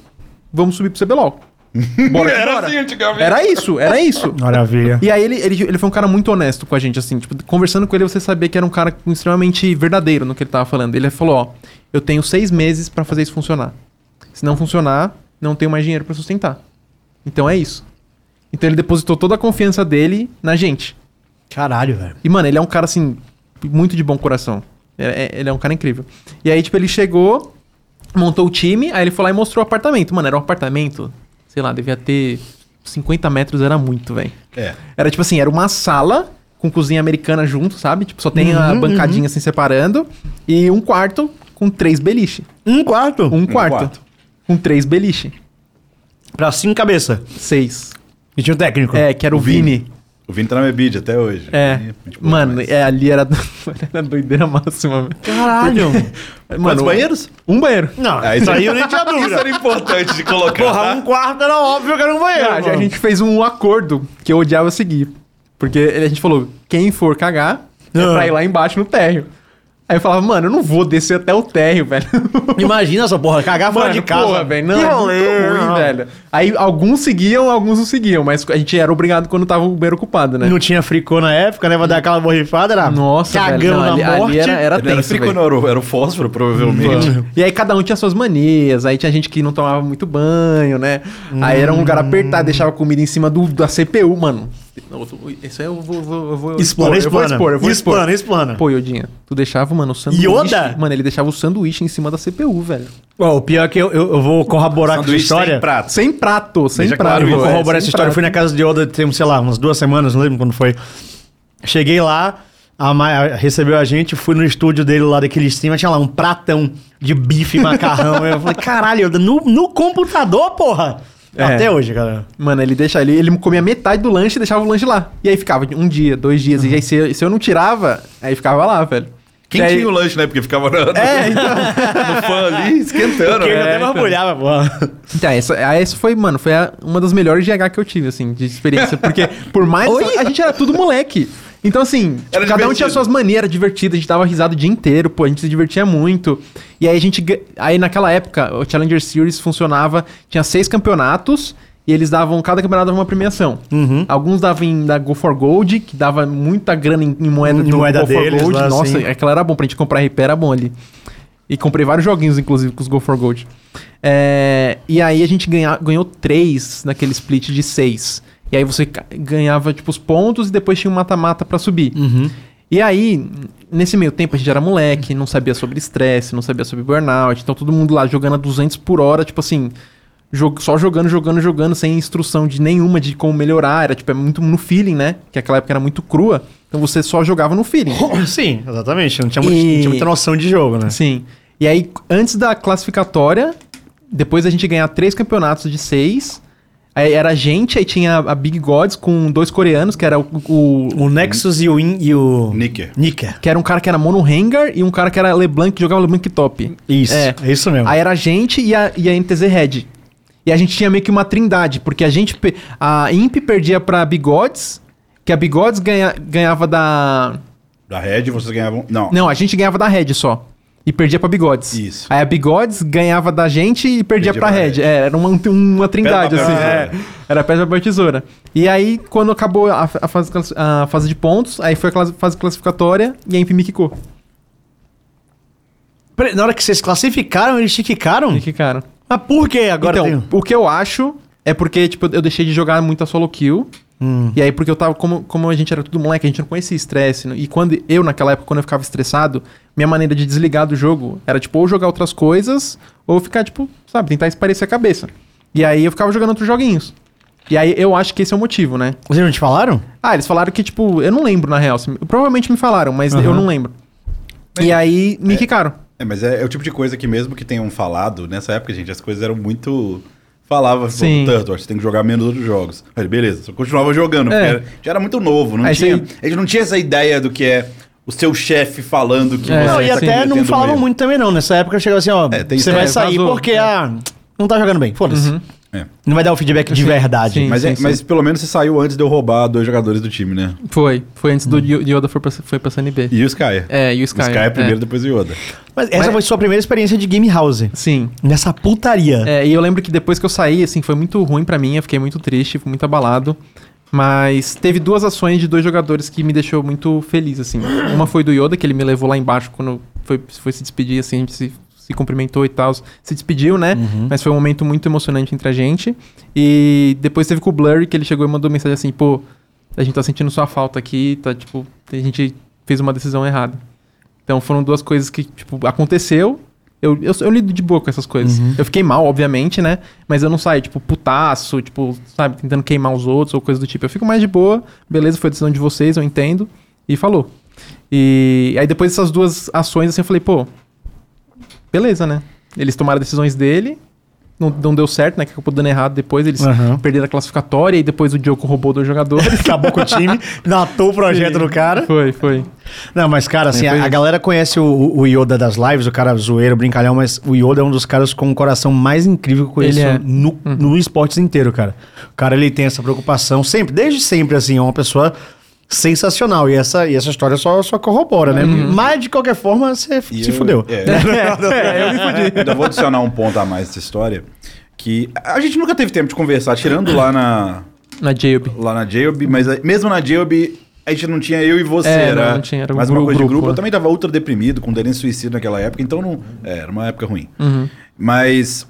vamos subir pro CBLOL. Bora Era bora. assim antigamente. Era isso, era isso. Maravilha. E aí ele, ele, ele foi um cara muito honesto com a gente, assim, tipo, conversando com ele você sabia que era um cara extremamente verdadeiro no que ele tava falando. Ele falou, ó, eu tenho seis meses pra fazer isso funcionar. Se não funcionar, não tenho mais dinheiro pra sustentar. Então é isso. Então ele depositou toda a confiança dele na gente. Caralho, velho. E, mano, ele é um cara, assim, muito de bom coração. É- é- ele é um cara incrível. E aí, tipo, ele chegou, montou o time, aí ele foi lá e mostrou o apartamento. Mano, era um apartamento, sei lá, devia ter 50 metros, era muito, velho. É. Era tipo assim, era uma sala com cozinha americana junto, sabe? Tipo, só tem a Uhum, bancadinha assim separando. E um quarto com três beliche. Um quarto? Um quarto. quarto. Com três beliche. Pra cinco cabeças. Seis. E tinha um técnico. É, que era o, O Vini. Vini. O Vini tá na Mebid até hoje. É. Boa Mano, demais. é, ali era, era doideira máxima. velho. Caralho. Quantos Mano, banheiros? Um banheiro. Não, Ah, isso aí eu nem tinha Isso dúvida. era importante de colocar. Porra, um quarto era óbvio que era um banheiro. Ah, a gente fez um acordo que eu odiava seguir. Porque a gente falou, quem for cagar é Ah. pra ir lá embaixo no térreo. Aí eu falava, mano, eu não vou descer até o térreo, velho. Imagina essa porra, cagar fora Mano, de casa. porra, velho. Não, Que é rolê, muito ruim, velho. Aí alguns seguiam, alguns não seguiam, mas a gente era obrigado quando tava o banheiro ocupado, né? Não tinha fricô na época, né? Vai dar aquela borrifada, era Nossa, cagando velho. Não, na ali, morte. era, era era tenso, frico, velho. não, era, o- era o fósforo, provavelmente. E aí cada um tinha suas manias, aí tinha gente que não tomava muito banho, né? Aí era um lugar apertado, deixava comida em cima do, da CPU, mano. Não, Isso aí eu vou, vou, eu vou Explana, eu vou explana. expor, eu vou expor. explana, explana. Pô, Yodinha, tu deixava, mano, o sanduíche... Yoda? Mano, ele deixava o sanduíche em cima da CPU, velho. Ó, o pior é que eu, eu, eu vou corroborar com essa história. sem prato. Sem prato, sem Deixa prato. claro Eu vou é, corroborar essa sem história. Eu fui na prato. casa de Oda tem, sei lá, umas duas semanas, não lembro quando foi. Cheguei lá, a Maia recebeu a gente, fui no estúdio dele lá daquele stream, tinha lá um pratão de bife e macarrão. eu falei, caralho, Oda, no, no computador, porra! É. Até hoje, cara. Mano, ele deixa ele, ele comia metade do lanche e deixava o lanche lá. E aí ficava um dia, dois dias. E aí se, eu- se eu não tirava, aí ficava lá, velho. Quem aí- tinha o lanche, né? Porque ficava no, É, então. no fã ali, esquentando. Porque eu né? até então. mergulhava, porra. Então, essa, ah, essa foi, mano, foi a- uma das melhores GH que eu tive, assim, de experiência. Porque, por mais. a gente era tudo moleque. Então, assim, tipo, cada um divertido. tinha suas maneiras, era divertido, a gente dava risada o dia inteiro, pô, a gente se divertia muito. E aí a gente. Aí naquela época, o Challenger Series funcionava, tinha seis campeonatos. E eles davam, cada campeonato dava uma premiação. Uhum. Alguns davam em, da Go for Gold, que dava muita grana em, em moeda Em do moeda Go for deles Gold. lá, Nossa, assim. aquela era bom pra gente comprar RP, era bom ali. E comprei vários joguinhos, inclusive, com os Go for Gold. É, e aí a gente ganha, ganhou três naquele split de seis. E aí você ganhava, tipo, os pontos e depois tinha um mata-mata pra subir. Uhum. E aí, nesse meio tempo, a gente era moleque, não sabia sobre estresse, não sabia sobre burnout. Então todo mundo lá jogando a 200 por hora, tipo assim, jog- só jogando, jogando, jogando, sem instrução de nenhuma de como melhorar. Era tipo, é muito no feeling, né? Que aquela época era muito crua. Então você só jogava no feeling. Sim, exatamente. Não tinha, muito- E- não tinha muita noção de jogo, né? Sim. E aí, antes da classificatória, depois a gente ganhar três campeonatos de seis. Aí era a gente, aí tinha a Big Gods com dois coreanos, que era o, o- O Nexus e o, In, e o... Nicker. Nicker. que era um cara que era Mono Hangar e um cara que era LeBlanc, que jogava LeBlanc top. Isso, É. é, isso mesmo. Aí era a gente e a, e a NTZ Red. E a gente tinha meio que uma trindade, porque a gente. A Imp perdia pra Bigodes, que a Bigodes ganha, ganhava da. Da Red vocês ganhavam. Não. Não, a gente ganhava da Red só. E perdia pra Bigodes. Isso. Aí a Bigodes ganhava da gente e perdia, Perdia pra pra Red. Red. É, era uma, uma trindade, Pedra, assim. É. Era pedra, papel, tesoura. E aí, quando acabou a, a fase, a fase de pontos, aí foi a fase classificatória e a Imp me quicou. Na hora que vocês classificaram, eles te quicaram? Me quicaram. Mas por que agora então, tem... o que eu acho é porque, tipo, eu deixei de jogar muita solo kill. Hum. E aí, porque eu tava, como, como a gente era tudo moleque, a gente não conhecia estresse. E quando eu, naquela época, quando eu ficava estressado, minha maneira de desligar do jogo era, tipo, ou jogar outras coisas, ou ficar, tipo, sabe, tentar esparecer a cabeça. E aí eu ficava jogando outros joguinhos. E aí eu acho que esse é o motivo, né? Vocês não te falaram? Ah, eles falaram que, tipo, eu não lembro, na real. Provavelmente me falaram, mas eu Aham. não lembro. E aí me quicaram. É, mas é, é o tipo de coisa que mesmo que tenham falado, nessa época, gente, as coisas eram muito... Falava, Sim. Sim. tanto, você tem que jogar menos outros jogos. Aí, beleza, só continuava jogando, É. porque era- já era muito novo, não Aí tinha... você- A gente não tinha essa ideia do que é o seu chefe falando que É, não, você e tá até não falavam muito também não. Nessa época chegava assim, ó, É, tem você vai É, sair vazou. porque, É. ah, não tá jogando bem. Foda-se. Uhum. É. Não vai dar o feedback de Sim, verdade. sim. Mas, é- mas pelo menos você saiu antes de eu roubar dois jogadores do time, né? Foi. Foi antes do Yo- Yoda foi pra, foi pra CNB. E o Sky. É, e o Sky. O Sky é primeiro, depois o Yoda. Mas essa Mas- foi sua primeira experiência de game house. Sim. Nessa putaria. É, e eu lembro que depois que eu saí, assim, foi muito ruim pra mim, eu fiquei muito triste, fui muito abalado. Mas teve duas ações de dois jogadores que me deixou muito feliz, assim. Uma foi do Yoda, que ele me levou lá embaixo quando foi, foi se despedir, assim, a gente se, se cumprimentou e tal. Se despediu, né? Mas foi um momento muito emocionante entre a gente. E depois teve com o Blurry, que ele chegou e mandou mensagem assim, pô, a gente tá sentindo sua falta aqui, tá, tipo, a gente fez uma decisão errada. Então foram duas coisas que, tipo, aconteceu, Eu, eu, eu lido de boa com essas coisas. Uhum. Eu fiquei mal, obviamente, né? Mas eu não saio, tipo, putaço, tipo, sabe, tentando queimar os outros ou coisa do tipo. Eu fico mais de boa, beleza, foi decisão de vocês, eu entendo. E falou. E aí depois dessas duas ações, assim, eu falei, pô, beleza, né? Eles tomaram decisões dele, não, não deu certo, né? Que acabou dando errado depois, eles Aham. perderam a classificatória e depois o Diogo roubou dois jogadores. Acabou com o time, matou o projeto Sim. do cara. Foi, foi. Não, mas, cara, assim, É, a, a galera conhece o, o Yoda das lives, o cara zoeiro, brincalhão, mas o Yoda é um dos caras com o coração mais incrível que eu conheço Ele é. no, no esportes inteiro, cara. O cara, ele tem essa preocupação sempre, desde sempre, assim, é uma pessoa sensacional. E essa, e essa história só, só corrobora, né? Mas, de qualquer forma, você se eu- fudeu. É, É, eu me fudi. Ainda vou adicionar um ponto a mais dessa história. Que a gente nunca teve tempo de conversar, tirando lá na, Na Jailb. lá na Jailb, mas a- mesmo na Jailb, a gente não tinha eu e você. É, era não, não tinha, era um mais uma coisa de grupo, grupo. Eu é. também tava ultra deprimido, com delírio suicídio naquela época, então não. É, era uma época ruim. Uhum. Mas.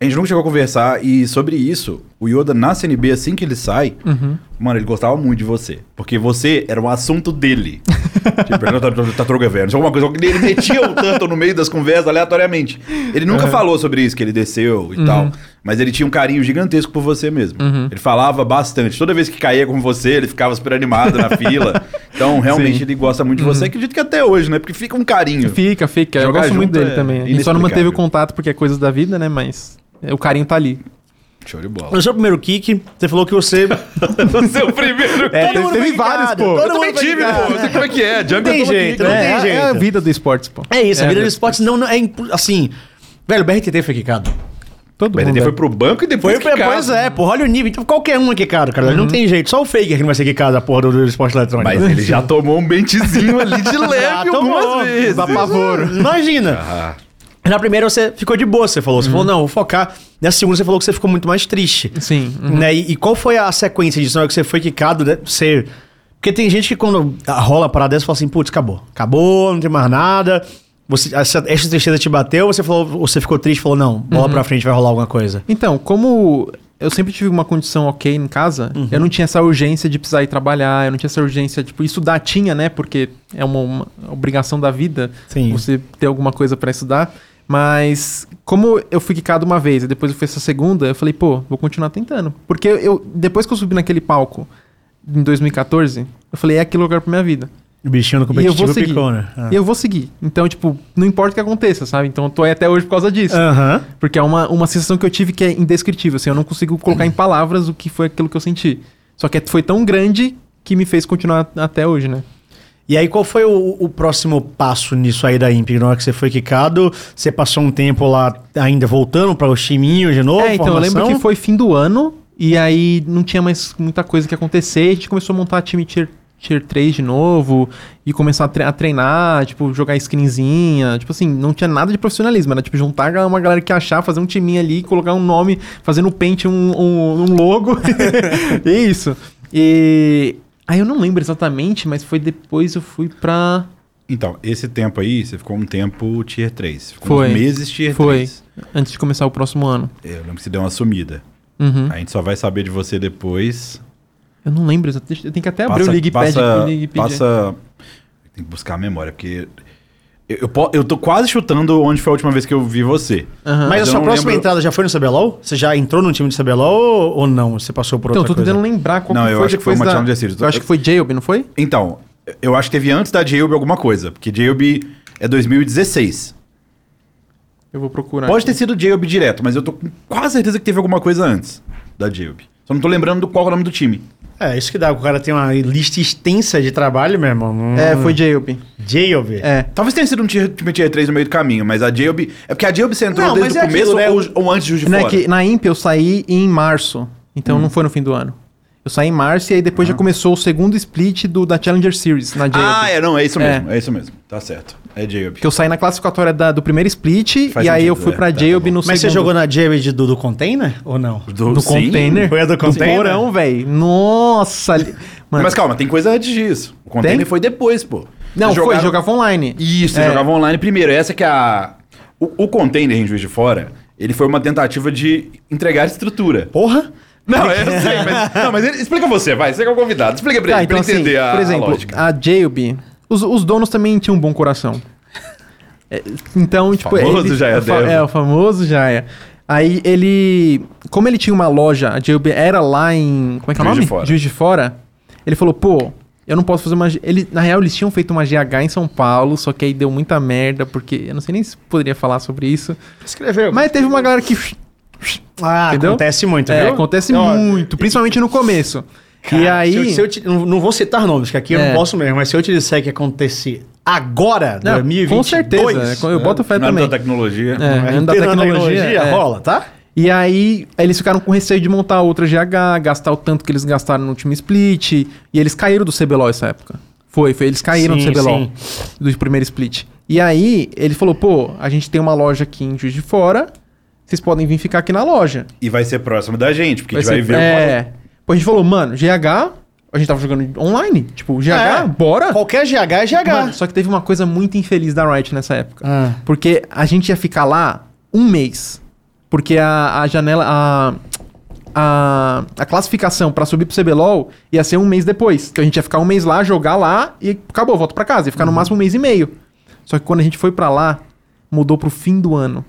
A gente nunca chegou a conversar e sobre isso, o Yoda na CNB, assim que ele sai, Uhum. mano, ele gostava muito de você. Porque você era um assunto dele. tipo, ele tá, tá velho, alguma coisa. Ele metia o tanto no meio das conversas aleatoriamente. Ele nunca falou sobre isso, que ele desceu e tal. Mas ele tinha um carinho gigantesco por você mesmo. Ele falava bastante. Toda vez que caía com você, ele ficava super animado na fila. Então, realmente, Sim. ele gosta muito de você. Acredito que até hoje, né? Porque fica um carinho. Fica, fica. Eu Jogar gosto muito dele é também. Gente só não manteve o contato porque é coisas da vida, né? Mas é, o carinho tá ali. Show de bola. No seu primeiro kick, você falou que você. no seu primeiro É, Todo teve, mundo teve foi vários, pô. todo Eu também mundo foi tive, pô. Sei como é que é. Jungle Tem jeito, aqui, né? tem é, é a jeito. vida do esportes, pô. É isso, a É, vida é. do esportes não, não é. impo- Assim. Velho, o BRTT foi quicado. Todo O mundo. BRT é. foi pro banco e depois Foi, quicado. pois é, porra, olha o nível. Então qualquer um é quicado, cara. Não tem jeito. Só o Faker que não vai ser quicado a porra do, do esporte eletrônico. Mas ele já tomou um bentezinho ali de Já leve tomou, algumas vezes. dá pavor. Imagina. Ah, Na primeira você ficou de boa, você falou. Você falou, não, vou focar. Na segunda você falou que você ficou muito mais triste. Sim. uhum. Né? E, e qual foi a sequência disso? Na hora que você foi quicado, né? você... Porque tem gente que quando rola a parada dessa, fala assim, putz, acabou. Acabou, não tem mais nada. Você, essa, essa tristeza te bateu, você falou, você ficou triste falou, não, bola Uhum. pra frente, vai rolar alguma coisa. Então, como eu sempre tive uma condição ok em casa, Uhum. eu não tinha essa urgência de precisar ir trabalhar, eu não tinha essa urgência, tipo, estudar tinha, né? Porque é uma, uma obrigação da vida Sim. você ter alguma coisa pra estudar. Mas, como eu fui quicado uma vez e depois eu fui essa segunda, eu falei, pô, vou continuar tentando. Porque eu, depois que eu subi naquele palco em 2014, eu falei, é aquele lugar pra minha vida. O bichinho no E eu vou competitivo seguir. picou, né? Ah. E eu vou seguir. Então, tipo, não importa o que aconteça, sabe? Então eu tô aí até hoje por causa disso. Aham. Porque é uma, uma sensação que eu tive que é indescritível, assim, eu não consigo colocar em palavras o que foi aquilo que eu senti. Só que foi tão grande que me fez continuar até hoje, né? E aí, qual foi o, o próximo passo nisso aí da Imp? Na hora que você foi quicado, você passou um tempo lá ainda voltando para o timinho de novo? é, então eu lembro formação? que foi fim do ano e aí não tinha mais muita coisa que acontecer, a gente começou a montar time tier, tier 3 de novo e começar a, tre- a treinar, tipo, jogar screenzinha, tipo assim, não tinha nada de profissionalismo, era tipo juntar uma galera que achar, fazer um timinho ali, colocar um nome, fazer no Paint um, um, um logo, é isso. E aí eu não lembro exatamente, mas foi depois eu fui pra... Então, esse tempo aí, você ficou um tempo tier 3. Ficou Foi. uns meses tier Foi. 3. Antes de começar o próximo ano. Eu lembro que você deu uma sumida. Uhum. A gente só vai saber de você depois. Eu não lembro exatamente. Eu tenho que até abrir Passa, o League passa, Pad. passa... Tem que buscar a memória, porque... Eu, eu, po- eu tô quase chutando onde foi a última vez que eu vi você. Aham. Mas a eu sua não próxima lembro- entrada já foi no CBLOL? Você já entrou no time de CBLOL ou, ou não? Você passou por Então, outra tô coisa? tentando lembrar qual Não, que eu foi acho que foi depois uma da... Challenger Series. Eu acho que foi Jailb, não foi? Então, eu acho que teve antes da Jailb alguma coisa, porque Jailb é 2016. Eu vou procurar. Pode ter aqui. sido Jailb direto, mas eu tô com quase certeza que teve alguma coisa antes da Jailb. Só não tô lembrando do qual é o nome do time. É, isso que dá. O cara tem uma lista extensa de trabalho, meu irmão. Hum. É, foi Jailb. Jailb. É. Talvez tenha sido um time tier 3 no meio do caminho, mas a Jailb... É porque a Jailb você entrou Não, desde o é começo aquilo, né? ou, ou antes de Juiz de Não é Fora? que na Imp eu saí em março. Então Hum. não foi no fim do ano. Eu saí em março e aí depois já começou o segundo split do, da Challenger Series na Jailb. Ah, é, não, é isso É. mesmo, é, isso mesmo. Tá certo. É Jailb. Porque eu saí na classificatória da- do primeiro split Faz e aí sentido, eu fui é. pra Tá, Jailb tá bom. no Mas você segundo. jogou na Jailb do, do container ou não? Do, no sim. container? Foi a do container? porão, velho. Nossa! ali- Mano, Mas calma, tem coisa antes disso. O container Tem? foi depois, pô. não, Vocês foi, jogaram- jogava online. Isso, você É. jogava online primeiro. Essa que é a... O, o container em Juiz de Fora, ele foi uma tentativa de entregar estrutura. Porra? Não, eu sei, mas... Não, mas ele- explica você, vai. Você que é o convidado. Explica pra Tá, ele, pra então ele assim, entender a, por a exemplo, lógica. a Jailb, os, os donos também tinham um bom coração. É, então, tipo, Famoso ele, Jaya o fa- Dev. É, o famoso Jaya. Aí ele, como ele tinha uma loja, a JB era lá em, como é que é o Juiz nome? de Fora. Juiz de Fora. Ele falou, pô, eu não posso fazer uma, G- ele, na real eles tinham feito uma GH em São Paulo, só que aí deu muita merda, porque eu não sei nem se poderia falar sobre isso. Escreveu. Mas teve uma galera que Ah, Entendeu? acontece muito, é, viu? acontece Ó, muito, principalmente no começo. e cara, aí se eu- se eu te- não, não vou citar nomes, que aqui eu É. não posso mesmo, mas se eu te disser que acontecer agora, Não, 2022... com certeza, eu boto fé Na também. tecnologia. É. É, ano da na tecnologia, é. rola, tá? E aí, eles ficaram com receio de montar outra GH, gastar o tanto que eles gastaram no último split. E eles caíram do CBLOL essa época. Foi, foi. Eles caíram Sim, do CBLOL. sim. Do primeiro split. E aí, ele falou, pô, a gente tem uma loja aqui em Juiz de Fora. Vocês podem vir ficar aqui na loja. E vai ser próximo da gente, porque a gente ser- vai ver o É. Pô, a gente falou, mano, GH... A gente tava jogando online. Tipo, GH, É. bora. Qualquer GH é GH. Mano, só que teve uma coisa muito infeliz da Riot nessa época. Ah. Porque a gente ia ficar lá um mês. Porque a, a janela. A, a, a classificação pra subir pro CBLOL ia ser um mês depois. Então a gente ia ficar um mês lá, jogar lá e acabou, volta pra casa. Ia ficar no máximo um mês e meio. Só que quando a gente foi pra lá, mudou pro fim do ano.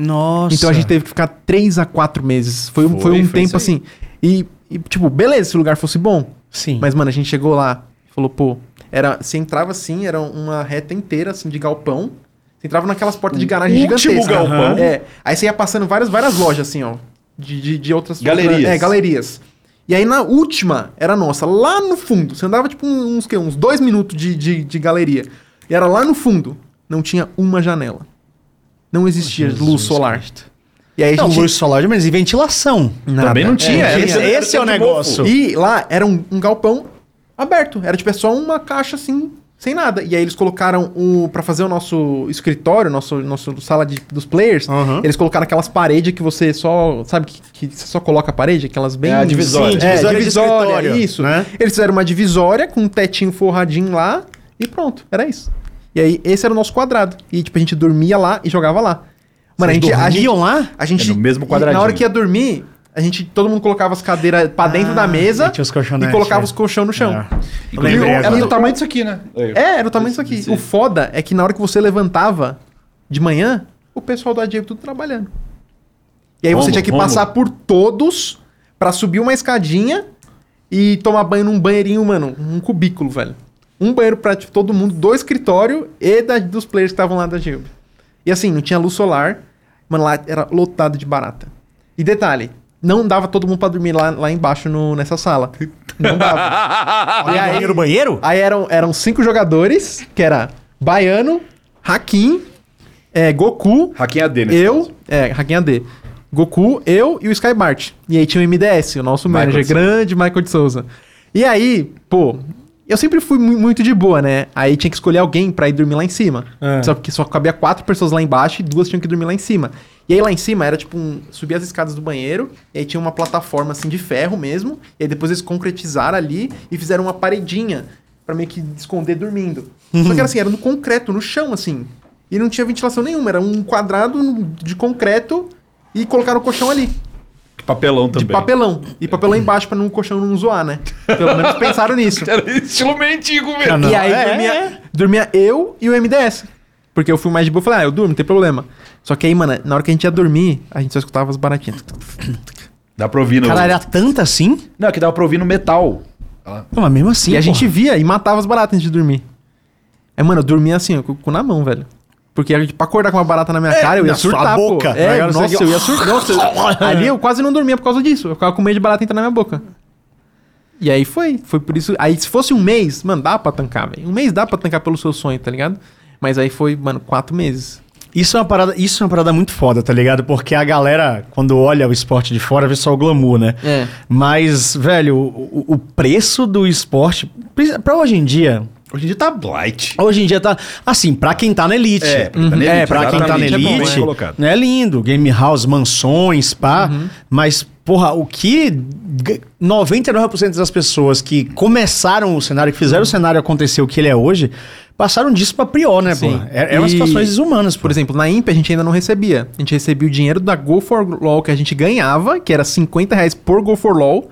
Nossa. Então a gente teve que ficar três a quatro meses. Foi, um- Foi, foi um foi tempo assim. E, e, tipo, beleza, se o lugar fosse bom. Sim. Mas, mano, a gente chegou lá, falou, pô, era, você entrava assim, era uma reta inteira, assim, de galpão. Você entrava naquelas portas de garagem Último gigantescas. galpão. É. Aí você ia passando várias, várias lojas, assim, ó. De, de, de outras... Galerias. É, galerias. E aí na última, era nossa, lá no fundo. Você andava, tipo, uns, que, uns dois minutos de, de, de galeria. E era lá no fundo. Não tinha uma janela. Não existia luz solar. Cristo. E aí Não, gente... luz solar, mas e ventilação? Nada. Também não tinha. É, era- esse- esse é o negócio. E lá era um, um galpão aberto. Era tipo é só uma caixa assim, sem nada. E aí eles colocaram o. Pra fazer o nosso escritório, nosso, nosso sala de, dos players, Aham. eles colocaram aquelas paredes que você só. Sabe que, que você só coloca a parede? Aquelas bem. É, a divisória. Sim, É, divisória de divisória, isso. né? Eles fizeram uma divisória com um tetinho forradinho lá e pronto, era isso. E aí, esse era o nosso quadrado. E, tipo, a gente dormia lá e jogava lá. Mano, a Vocês gente, a gente, dormiam lá? a gente. É no mesmo e quadradinho. Na hora que ia dormir, a gente. Todo mundo colocava as cadeiras pra dentro Ah, da mesa e tinha os colchonetes, e colocava é. os colchão no chão. É. E era agora. do tamanho disso aqui, né? É, era o tamanho disso aqui. O foda é que na hora que você levantava de manhã, o pessoal do Adiego tudo trabalhando. E aí você tinha que passar por todos pra subir uma escadinha e tomar banho num banheirinho, mano, um cubículo, velho. Um banheiro pra tipo, todo mundo, do escritório e da- dos players que estavam lá da Gilb. E assim, não tinha luz solar, mano, lá era lotado de barata. E detalhe, não dava todo mundo pra dormir lá, lá embaixo no, nessa sala. Não dava. E aí, no banheiro? Aí eram, eram cinco jogadores, que era Baiano, Hakim, é, Goku, Hacking AD, nesse eu, caso. é, Hakim AD. Goku, eu e o Skybart. E aí tinha o MDS, o nosso Michael manager, grande Michael de Souza. E aí, pô, eu sempre fui mu- muito de boa, né? Aí tinha que escolher alguém pra ir dormir lá em cima. É. Só que só cabia quatro pessoas lá embaixo e duas tinham que dormir lá em cima. E aí lá em cima era tipo um. Subir as escadas do banheiro, e aí tinha uma plataforma assim de ferro mesmo. E aí depois eles concretizaram ali e fizeram uma paredinha pra meio que esconder dormindo. Só que era assim, era no concreto, no chão, assim. E não tinha ventilação nenhuma, era um quadrado de concreto e colocaram o colchão ali. Papelão De também. papelão. E papelão embaixo pra não, o colchão não zoar, né? Pelo menos pensaram nisso. Era estilo meio antigo mesmo. Ah, não. E aí É, dormia, é. dormia eu e o MDS. Porque eu fui mais de boa, eu falei, ah, eu durmo, não tem problema. Só que aí, mano, na hora que a gente ia dormir, a gente só escutava as baratinhas. Dá pra ouvir no... Caralho, era tanta assim? Não, é que dava pra ouvir no metal. Não, mas mesmo assim, e a porra. gente via e matava as baratas antes de dormir. Aí, mano, eu dormia assim, ó, com o cu na mão, velho. Porque gente, pra acordar com uma barata na minha É, cara, eu ia surtar, boca. pô. É, Agora você nossa, eu ia surtar. Nossa, eu- ali eu quase não dormia por causa disso. Eu ficava com medo de barata entrar na minha boca. E aí foi. Foi por isso. Aí se fosse um mês, mano, dá pra tancar, velho. Um mês dá pra tancar pelo seu sonho, tá ligado? Mas aí foi, mano, quatro meses. Isso é uma parada, isso é uma parada muito foda, tá ligado? Porque a galera, quando olha o esporte de fora, vê só o glamour, né? É. Mas, velho, o, o preço do esporte, pra hoje em dia, Hoje em dia tá blight. hoje em dia tá, assim, pra quem tá na elite. É, pra quem tá na É, elite, pra quem tá na. É bom, é lindo, game house, mansões, pá, mas, porra, o que g- 99% das pessoas que começaram o cenário, que fizeram o cenário acontecer o que ele é hoje, passaram disso pra pior, né, Sim. pô? É, é umas situações desumanas, Por exemplo, na IMP a gente ainda não recebia. A gente recebia o dinheiro da Go for LOL que a gente ganhava, que era 50 reais por Go for LOL.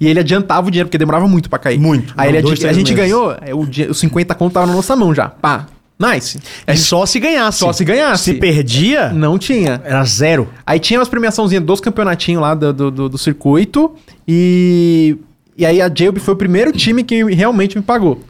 E ele adiantava o dinheiro, porque demorava muito pra cair. Muito. Aí ele Dois, a gente meses. ganhou, é, os 50 conto tava na nossa mão já. Pá. Nice. É só se ganhasse. Só se ganhasse. Se perdia, Não tinha. era zero. Aí tinha umas premiaçãozinhas dos campeonatinhos lá do, do, do- do circuito. E. E aí a Jailb foi o primeiro time que realmente me pagou.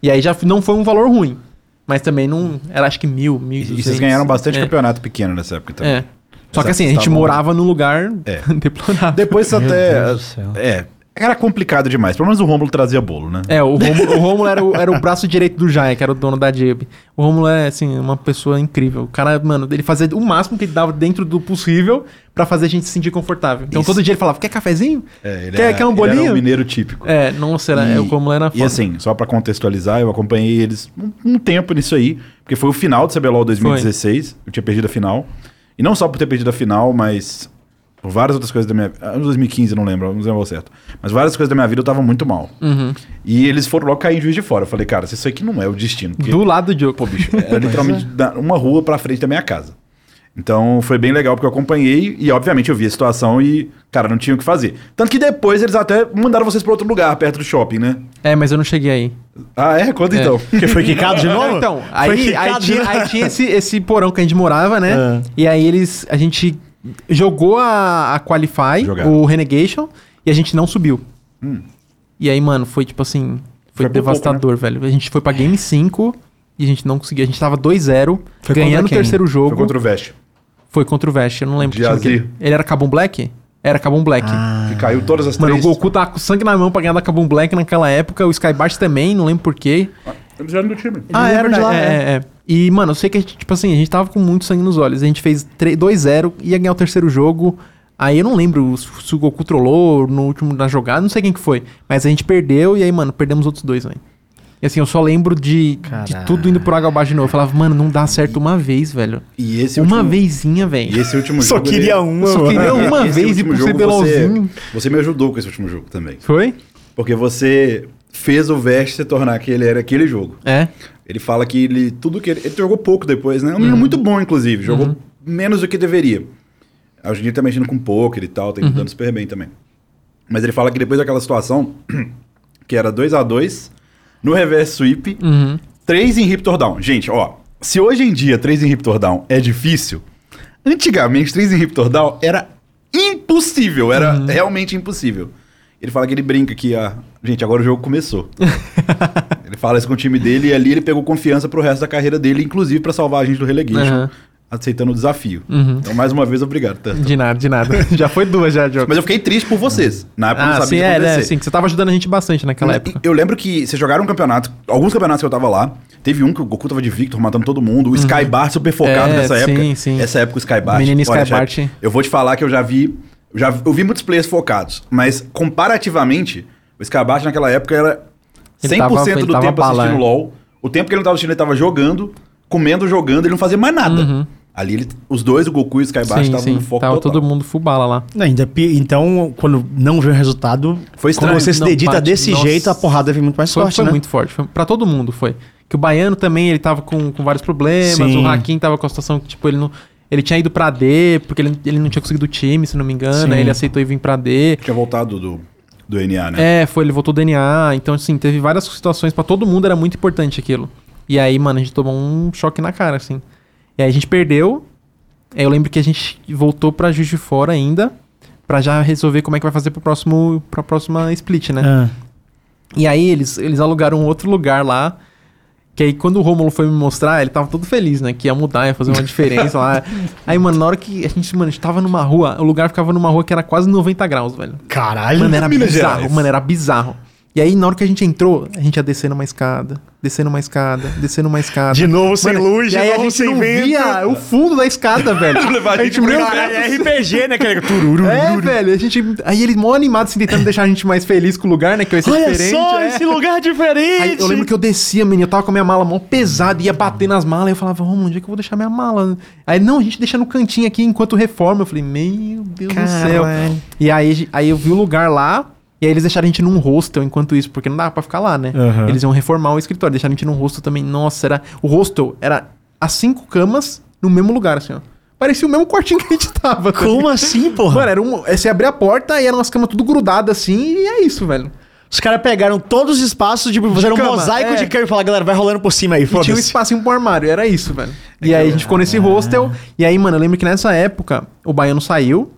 E aí já não foi um valor ruim. Mas também não. Era acho que mil, mil e E vocês ganharam bastante é. campeonato pequeno nessa época também. É. Só que assim, a gente estavam- morava num lugar É. deplorável. Depois Meu até. Deus do céu. É. Era complicado demais. Pelo menos o Rômulo trazia bolo, né? É, o Rômulo, o Rômulo era, o, era o braço direito do Jaya, que era o dono da Jailb. O Rômulo é, assim, uma pessoa incrível. O cara, mano, ele fazia o máximo que ele dava dentro do possível pra fazer a gente se sentir confortável. Então Isso. todo dia ele falava, quer cafezinho? É, ele Quer- era- quer um ele era bolinho? um mineiro típico. É, nossa, era, E- o Rômulo era E foda. assim, só pra contextualizar, eu acompanhei eles um, um tempo nisso aí, porque foi o final do CBLOL 2016, eu tinha perdido a final. E não só por ter perdido a final, mas por várias outras coisas da minha vida. 2015, não lembro, não lembro certo. Mas várias coisas da minha vida eu tava muito mal. Uhum. E eles foram logo cair em juiz de fora. Eu falei, cara, isso aqui não é o destino. Porque, Do lado do jogo. pô, bicho, era literalmente da- uma rua pra frente da minha casa. Então foi bem legal porque eu acompanhei e, obviamente, eu vi a situação e, cara, não tinha o que fazer. Tanto que depois eles até mandaram vocês pra outro lugar, perto do shopping, né? É, mas eu não cheguei aí. Ah, é? Quando É. então? Porque foi quicado de novo? Então, aí, aí tinha, aí tinha esse, esse porão que a gente morava, né? Ah. E aí eles. A gente jogou a, a Qualify, Jogaram. o Renegation, e a gente não subiu. Hum. E aí, mano, foi tipo assim. Foi, Foi devastador, velho. A gente foi pra Game 5 e a gente não conseguia. A gente tava 2-0, Foi ganhando o terceiro jogo. Foi contra o Vest. Foi contra o Vest, eu não lembro De que ele... ele era Kabum Black? Era Kabum Black. Ah. Que caiu todas as Mano, três. o Goku tava com sangue na mão pra ganhar da Kabum Black naquela época, o Skybart também, não lembro porquê. Eles eram do time. Ah, lembro de verdade. lá, é, é. é. E, mano, eu sei que, a gente, tipo assim, a gente tava com muito sangue nos olhos. A gente fez 3 2-0, ia ganhar o terceiro jogo. Aí eu não lembro se o Goku trollou no último na jogada, não sei quem que foi. Mas a gente perdeu e aí, mano, perdemos os outros dois, velho. E assim, eu só lembro de, de tudo indo por água abaixo de novo. Eu falava, mano, não dá certo uma vez, velho. E esse uma último- vezinha, E velho. esse último Só jogo. queria ele- uma, Só mano. queria uma vez e jogo CBLOLzinho. Você, você me ajudou com esse último jogo também. Foi? Porque você fez o Vest se tornar que ele era aquele jogo. É. Ele fala que ele. Tudo que ele. Ele jogou pouco depois, né? É um Uhum. menino muito bom, inclusive. Jogou menos do que deveria. Hoje em dia tá mexendo com poker e tal, Uhum. tem dando super bem também. Mas ele fala que depois daquela situação, que era 2 a 2 no reverse sweep, Uhum. 3 em Raptor Down. Gente, ó, se hoje em dia 3 em Raptor Down é difícil, antigamente 3 em Raptor Down era impossível, era Uhum. realmente impossível. Ele fala que ele brinca que, ah, gente, agora o jogo começou. ele fala isso com o time dele e ali ele pegou confiança pro resto da carreira dele, inclusive pra salvar a gente do relegation, Aham. Aceitando o desafio. Uhum. Então, mais uma vez, obrigado. De nada, de nada. Já foi duas já, Diogo. Mas eu fiquei triste por vocês. Na época eu não Ah, sabia sim, é, né? acontecer. Sim, que você tava ajudando a gente bastante naquela época. Eu lembro que vocês jogaram um campeonato, alguns campeonatos que eu tava lá. Teve um que o Goku tava de Victor matando todo mundo. O Skybart super focado Uhum. É, nessa sim, época. sim. Essa época o Skybart. Menino. Jair, Eu vou te falar que eu já vi. Já, eu vi muitos players focados. Mas comparativamente, o Skybart naquela época era 100% Ele tava- do tempo assistindo é. LOL. O tempo que ele não tava assistindo, ele tava jogando, comendo, jogando, ele não fazia mais nada. Uhum. Ali ele- os dois, o Goku e o Skybart, sim, estavam no foco Tava total. todo mundo fubala lá. Não, ainda, pi- então, quando não vê o resultado, Foi estranho. quando você se Não dedica bate- desse nossa. jeito, a porrada vem muito mais Foi, forte, foi né? muito forte. Foi, pra todo mundo foi. Que o Baiano também, ele tava com, com vários problemas. Sim. O Hakim tava com a situação que, tipo, ele não... Ele tinha ido pra D, porque ele, ele não tinha conseguido o time, se não me engano. Sim. Aí ele aceitou ir vir pra D. Tinha voltado do, do NA, né? É, foi, ele voltou do DNA. Então, assim, teve várias situações. Pra todo mundo era muito importante aquilo. E aí, mano, a gente tomou um choque na cara, assim. E aí a gente perdeu. Aí eu lembro que a gente voltou pra Juiz de Fora ainda. Pra já resolver como é que vai fazer pro próximo, pra próxima split, né? Ah. E aí eles, eles alugaram um outro lugar lá. Que aí quando o Romulo foi me mostrar, ele tava todo feliz, né? Que ia mudar, ia fazer uma diferença lá. Aí, mano, na hora que a gente, mano, a gente tava numa rua, o lugar ficava numa rua que era quase 90 graus, velho. Caralho, Mano, era bizarro, Gerais. mano, era bizarro. E aí, na hora que a gente entrou, a gente ia descendo uma escada, descendo uma escada, descendo uma escada. De novo sem Mano, luz, de aí a novo gente sem não vento. via o fundo da escada, velho. A a gente meu Deus É RPG, né? Aquele tururu. é, velho, a gente. Aí ele mó animado, assim, tentando deixar a gente mais feliz com o lugar, né? Que vai ser Olha diferente. só, é. esse lugar diferente. Aí eu lembro que eu descia, menino, eu tava com a minha mala mó pesada, ia bater nas malas, e eu falava, Romulo, onde é que eu vou deixar minha mala? Aí, não, a gente deixa no cantinho aqui enquanto reforma. Eu falei, meu Deus do céu. Caralho. E aí, aí eu vi o lugar lá, e aí eles deixaram a gente num hostel enquanto isso, porque não dava pra ficar lá, né? Aham. Eles iam reformar o escritório, deixaram a gente num hostel também. Nossa, era. O hostel era as cinco camas no mesmo lugar, assim, ó. Parecia o mesmo quartinho que a gente tava. tá Como assim, porra? Mano, era um, é, você abria a porta e eram umas camas tudo grudadas assim, e é isso, velho. Os caras pegaram todos os espaços, tipo, fizeram um mosaico é. de cama e falaram, galera, vai rolando por cima aí, E tinha um foda-se. espacinho pro armário, era isso, velho. E aí a gente ficou nesse hostel. E aí, mano, eu lembro que nessa época o Baiano saiu.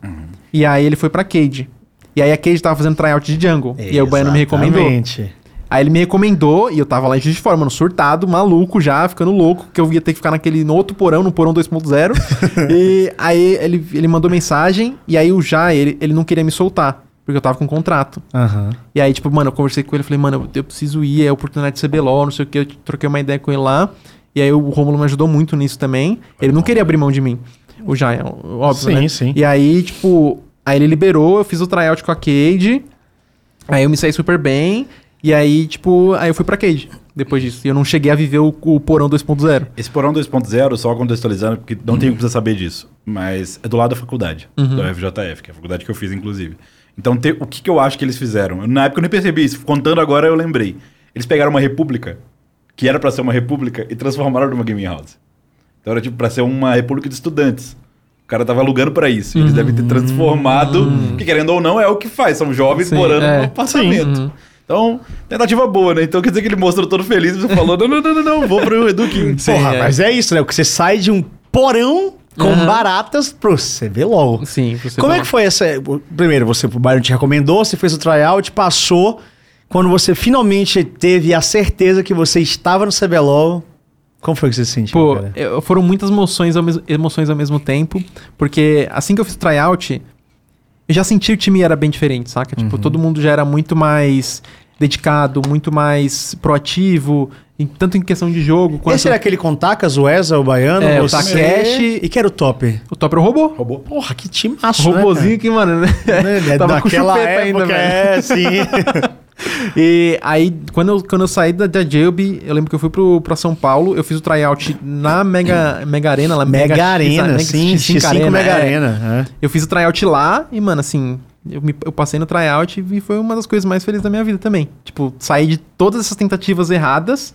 E aí ele foi pra Cade. E aí a Cade tava fazendo tryout de jungle. E aí o Baiano me recomendou. Exatamente. Aí ele me recomendou e eu tava lá em Juiz de Fora, mano, surtado, maluco já, ficando louco, que eu ia ter que ficar naquele no outro porão, no porão 2.0. e aí ele, ele mandou mensagem e aí o já, ele, ele não queria me soltar, porque eu tava com contrato. Aham. E aí, tipo, mano, eu conversei com ele, falei, mano, eu, preciso ir, é a oportunidade de ser BLOL, não sei o que, eu troquei uma ideia com ele lá. E aí o Romulo me ajudou muito nisso também. Ele não queria abrir mão de mim. O Jai, óbvio, Sim, né? sim. E aí, tipo, aí ele liberou, eu fiz o tryout com a Cade. Aí eu me saí super bem. E aí, tipo, aí eu fui pra Cade depois disso. E eu não cheguei a viver o, o porão 2.0. Esse porão 2.0, só contextualizando, porque não tem como você saber disso, mas é do lado da faculdade, da UFJF, que é a faculdade que eu fiz, inclusive. Então, te- o que, que eu acho que eles fizeram? Eu, na época eu nem percebi isso, contando agora eu lembrei. Eles pegaram uma república, que era pra ser uma república, e transformaram numa gaming house. Então era tipo pra ser uma república de estudantes. O cara tava alugando pra isso. Eles devem ter transformado, que querendo ou não, é o que faz. São jovens Sim, morando é. no apartamento. Sim, uhum. Então, tentativa boa, né? Então quer dizer que ele mostrou todo feliz e você falou: não, não, não, não, não, vou pro Eduquim. Porra, é. mas é isso, né? Porque você sai de um porão com Aham. baratas pro CBLOL. Sim, você Como é que foi essa... Primeiro, você, o Byron te recomendou, você fez o tryout, passou. Quando você finalmente teve a certeza que você estava no CBLOL, como foi que você se sentiu, Pô, cara? eu- foram muitas emoções ao, mes- emoções ao mesmo tempo, porque assim que eu fiz o tryout, eu já senti que o time era bem diferente, saca? Uhum. Tipo, todo mundo já era muito mais dedicado, muito mais proativo, em- tanto em questão de jogo quanto... Esse era aquele com Takas, o Eza, o Baiano, É, o. Takeshi. E que era o top? O top era o robô. Roubou. Porra, que time massa, Robôzinho que, mano, né? Né? Tava com Naquela chupeta época, ainda, velho. é, sim. E aí, quando eu, quando eu saí da, da JLB, eu lembro que eu fui pro, pra São Paulo, eu fiz o tryout na Mega, Mega Arena, lá Mega X- Arena, Mega sim, X5 X5 Mega é. Arena. é. Eu fiz o tryout lá e, mano, assim, eu, me- eu passei no tryout e foi uma das coisas mais felizes da minha vida também. Tipo, saí de todas essas tentativas erradas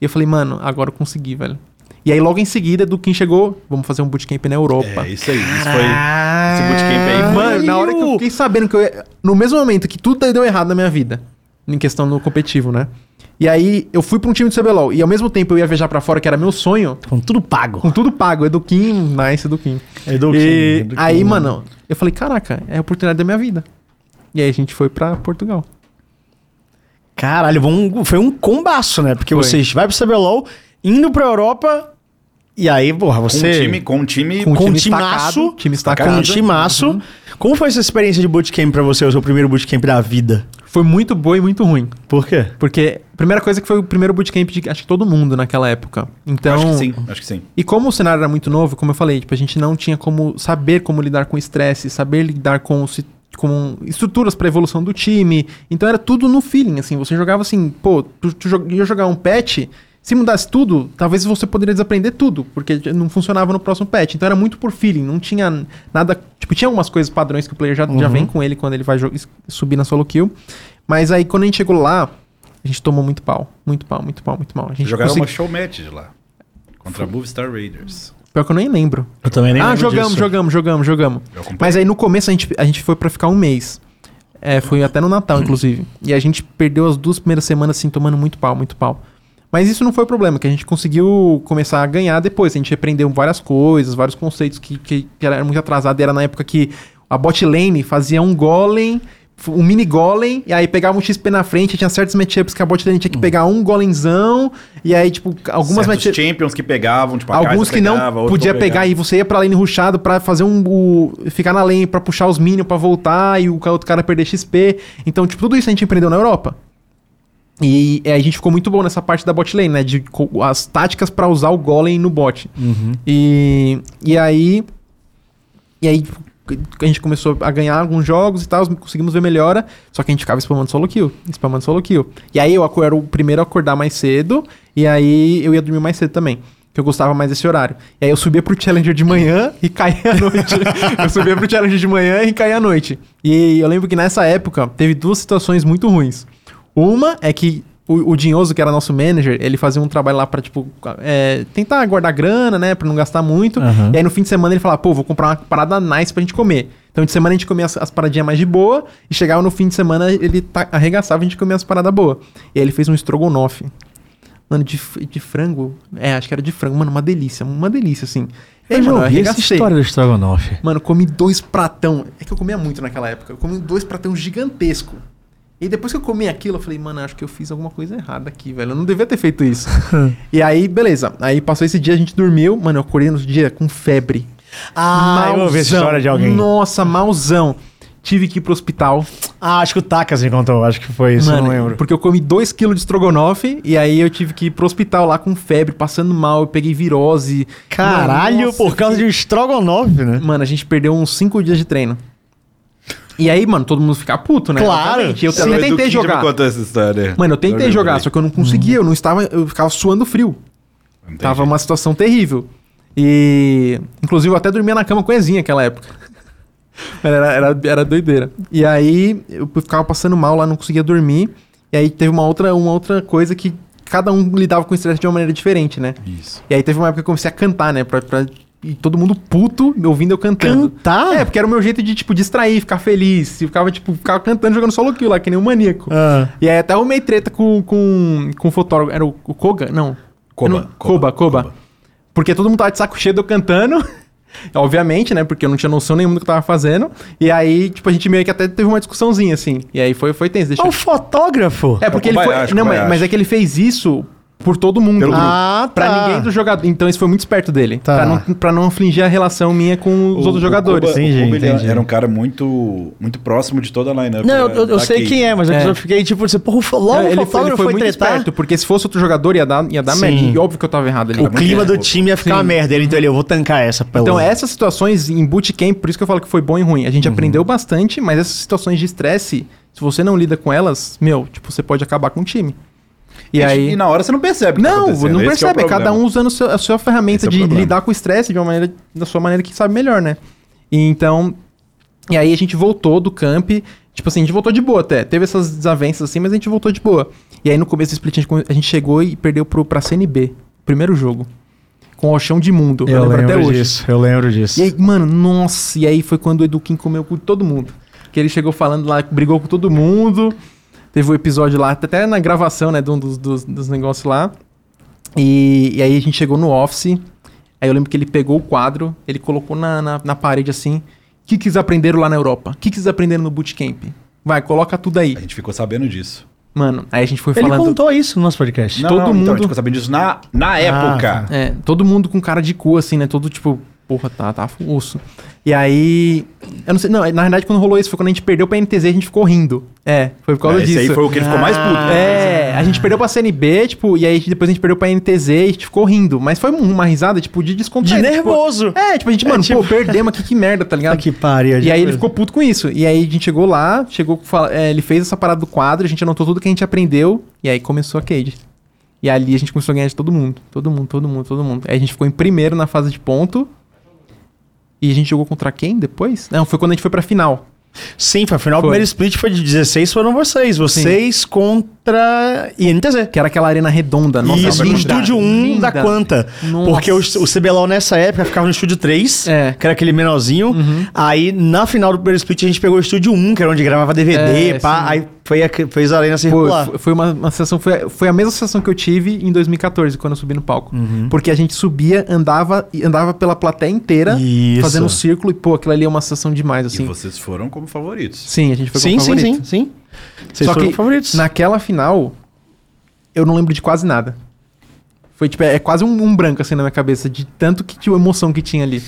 e eu falei, mano, agora eu consegui, velho. E aí, logo em seguida, do Kim chegou, vamos fazer um bootcamp na Europa. É, isso aí. Isso foi. Esse bootcamp aí. Mano, na hora que eu fiquei sabendo que eu. ia- No mesmo momento que tudo deu errado na minha vida, em questão no competitivo, né? E aí eu fui pra um time de CBLOL e ao mesmo tempo eu ia viajar pra fora, que era meu sonho, Com tudo pago. com tudo pago. Eduquim, nice, Eduquim. Edu E Kim, Edu aí, mano, eu falei, caraca, é a oportunidade da minha vida. E aí a gente foi pra Portugal. Caralho, foi um combaço, né? Porque Foi. vocês vai pro CBLOL, indo pra Europa, e aí, porra, Com você... um time, com um time. Com time um timaço, estacado, time com estacado. um timaço. Uhum. Como foi essa experiência de bootcamp pra você, o seu primeiro bootcamp da vida? Foi muito boa e muito ruim. Por quê? Porque, primeira coisa que foi o primeiro bootcamp de acho que todo mundo naquela época. Então. Acho que sim, acho que sim. E como o cenário era muito novo, como eu falei, tipo, a gente não tinha como saber como lidar com estresse, saber lidar com, com estruturas para evolução do time. Então era tudo no feeling, assim. Você jogava assim, pô, tu, tu ia jogar um patch, se mudasse tudo, talvez você poderia desaprender tudo, porque não funcionava no próximo patch. Então era muito por feeling, não tinha nada. Tipo, tinha algumas coisas padrões que o player já, já Uhum. vem com ele quando ele vai subir na solo kill. Mas aí quando a gente chegou lá, a gente tomou muito pau. Muito pau, muito pau, muito pau. A gente Jogaram consegui- uma show match de lá. Contra a Movistar Raiders. Pior que eu nem lembro. Eu também nem ah, lembro jogamos, disso. jogamos, jogamos, jogamos. Eu acompanhei. Mas aí no começo a gente, a gente foi pra ficar um mês. É, foi até no Natal, inclusive. E a gente perdeu as duas primeiras semanas, assim, tomando muito pau, muito pau. Mas isso não foi o problema, que a gente conseguiu começar a ganhar depois. A gente aprendeu várias coisas, vários conceitos que, que, que era muito atrasado. Era na época que a bot lane fazia um golem, um mini golem, e aí pegava um XP na frente, tinha certos matchups que a bot lane tinha que pegar um golemzão, e aí, tipo, algumas matchups... champions que pegavam, tipo, a Alguns que não pegava, outros podia não pegar pegava. e você ia pra lane rushado pra fazer um. O, ficar na lane pra puxar os minions pra voltar e o outro cara perder XP. Então, tipo, tudo isso a gente aprendeu na Europa. E a gente ficou muito bom nessa parte da bot lane, né? De as táticas pra usar o golem no bot. Uhum. E, e aí. E aí a gente começou a ganhar alguns jogos e tal, conseguimos ver melhora, só que a gente ficava spamando solo kill, spamando solo kill. E aí eu aco- era o primeiro a acordar mais cedo, e aí eu ia dormir mais cedo também. Que eu gostava mais desse horário. E aí eu subia pro Challenger de manhã e caía à noite. eu subia pro Challenger de manhã e caía à noite. E eu lembro que nessa época teve duas situações muito ruins. Uma é que o, o Dinhoso, que era nosso manager, ele fazia um trabalho lá pra, tipo, é, tentar guardar grana, né? Pra não gastar muito. Aham. E aí no fim de semana ele falava, pô, vou comprar uma parada nice pra gente comer. Então de semana a gente comia as, as paradinhas mais de boa, e chegava no fim de semana ele arregaçava e a gente comia as paradas boas. E aí ele fez um estrogonofe. Mano, de, de frango. É, acho que era de frango. Mano, uma delícia. Uma delícia, assim. E aí, Eu já mano, eu essa história do estrogonofe. Mano, comi dois pratão. É que eu comia muito naquela época. Eu comi dois pratão gigantesco. E depois que eu comi aquilo, eu falei, mano, acho que eu fiz alguma coisa errada aqui, velho. Eu não devia ter feito isso. e aí, beleza. Aí passou esse dia, a gente dormiu. Mano, eu acordei no dia com febre. Ah, eu ouvi essa Malzão. história de alguém. Nossa, malzão. Tive que ir pro hospital. Ah, acho que o Takas me contou, acho que foi isso, Mano, não lembro. Porque eu comi 2kg de estrogonofe e aí eu tive que ir pro hospital lá com febre, passando mal, eu peguei virose. Caralho, Mano, nossa, por causa de um estrogonofe, né? Mano, a gente perdeu uns 5 dias de treino. E aí, mano, todo mundo fica puto, né? Claro. Obviamente. Eu, do tentei já jogar. me contou essa história. Mano, eu tentei Eu jogar, só que eu não conseguia, eu não estava, eu ficava suando frio. Tem Tava uma situação terrível. E inclusive eu até dormia na cama com a Ezinha naquela época. era, era, era doideira. E aí eu ficava passando mal lá, não conseguia dormir. E aí teve uma outra, uma outra coisa que cada um lidava com o estresse de uma maneira diferente, né? Isso. E aí teve uma época que eu comecei a cantar, né? Pra, pra- e todo mundo puto me ouvindo eu cantando. Cantar? É, porque era o meu jeito de, tipo, distrair, ficar feliz. E ficava, tipo, ficava cantando, jogando solo kill lá, que nem um maníaco. Ah. E aí até arrumei treta com, com, com o fotógrafo. Era o, o Koga? Não. Koba, Eu não- Koba, Koba, Koba. Koba. Porque todo mundo tava de saco cheio de eu cantando. Obviamente, né? Porque eu não tinha noção nenhuma do que eu tava fazendo. E aí, tipo, a gente meio que até teve uma discussãozinha, assim. E aí foi, foi tenso. Deixa... Ah, o fotógrafo? É, porque É ele foi. Não, mas, mas é que ele fez isso por todo mundo. Pelo grupo. Ah, Pra tá. ninguém do jogador. Então isso foi muito esperto dele. Tá. Pra, não, pra não infligir a relação minha com os O- outros jogadores. Ele entendi. Era um cara muito, muito próximo de toda a lineup. Não, eu, da- eu- sei quem é, mas É. eu fiquei tipo, você, porra, o fo- logo Não, o ele, foi, ele foi foi, muito tretar. esperto, porque se fosse outro jogador ia dar, ia dar Sim. merda. E óbvio que eu tava errado ali. O clima do time ia ficar uma Sim. merda. Ele, então ele, eu vou tancar essa. pelo- Então, essas situações em bootcamp, por isso que eu falo que foi bom e ruim. A Uhum. gente aprendeu bastante, mas essas situações de estresse, se você não lida com elas, meu, tipo, você pode acabar com o time. E aí. E na hora você não percebe. o que tá Não, não é percebe. é cada um usando a sua ferramenta Esse é de problema. lidar com o estresse de uma maneira, da sua maneira que sabe melhor, né? E então. E aí a gente voltou do camp. Tipo assim, a gente voltou de boa até. Teve essas desavenças assim, mas a gente voltou de boa. E aí no começo do split a gente, come- a gente chegou e perdeu pro, pra CNB. Primeiro jogo. Com o chão de mundo. Eu lembro até hoje. disso, eu lembro disso. E aí, mano, nossa, e aí foi quando o Edu Kim comeu com todo mundo. Que ele chegou falando lá, brigou com todo mundo. Teve o um episódio lá, até na gravação, né, de um dos, dos, dos negócios lá. E, e aí a gente chegou no office. Aí eu lembro que ele pegou o quadro, ele colocou na, na, na parede assim. O que, que eles aprenderam lá na Europa? O que, que eles aprenderam no bootcamp? Vai, coloca tudo aí. A gente ficou sabendo disso. Mano, aí a gente foi Ele falando. contou isso no nosso podcast. Não, Todo não, Então, a mundo- gente ficou sabendo disso na, na época. É, todo mundo com cara de cu, assim, né? Todo tipo, porra, tá, tá osso. E aí. Eu não sei, não, na verdade, quando rolou isso foi quando a gente perdeu pra NTZ a gente ficou rindo. É, foi por causa É, esse disso. aí foi o que ele ficou mais puto. É, a gente perdeu pra CNB, tipo, e aí depois a gente perdeu pra NTZ e a gente ficou rindo. Mas foi uma risada, tipo, de De descontraído. tipo, nervoso. é, tipo, a gente, É, mano, tipo- pô, perdemos aqui, que merda, tá ligado? Ah, que pariu. E aí ele ficou puto com isso. E aí a gente chegou lá, chegou é, ele fez essa parada do quadro, a gente anotou tudo que a gente aprendeu, e aí começou a Cade. E ali a gente começou a ganhar de todo mundo. Todo mundo, todo mundo, todo mundo. Aí a gente ficou em primeiro na fase de ponto. E a gente jogou contra quem depois? Não, foi quando a gente foi pra final. Sim, foi afinal o Foi. primeiro split foi de 16, foram vocês. Vocês contra INTZ. Que era aquela arena redonda. Nossa, Isso, no estúdio 1 linda. da Quanta. Nossa. Porque o, o CBLOL nessa época ficava no estúdio 3, É. Uhum. que era aquele menorzinho. Aí na final do primeiro split a gente pegou o estúdio 1, que era onde gravava DVD, É, pá. sim. Aí foi a, fez a arena circular. foi- foi uma, uma sessão, foi, foi a mesma sessão que eu tive em 2014, quando eu subi no palco. Uhum. Porque a gente subia, andava e andava pela plateia inteira, Isso. fazendo um círculo, e pô, aquilo ali é uma sessão demais, E assim. vocês foram como favoritos. Sim, a gente foi Sim, como sim, favorito. sim, sim. Vocês Só foram que favoritos. naquela final, eu não lembro de quase nada. Foi tipo, é, é quase um, um branco assim na minha cabeça, de tanto que tinha emoção que tinha ali.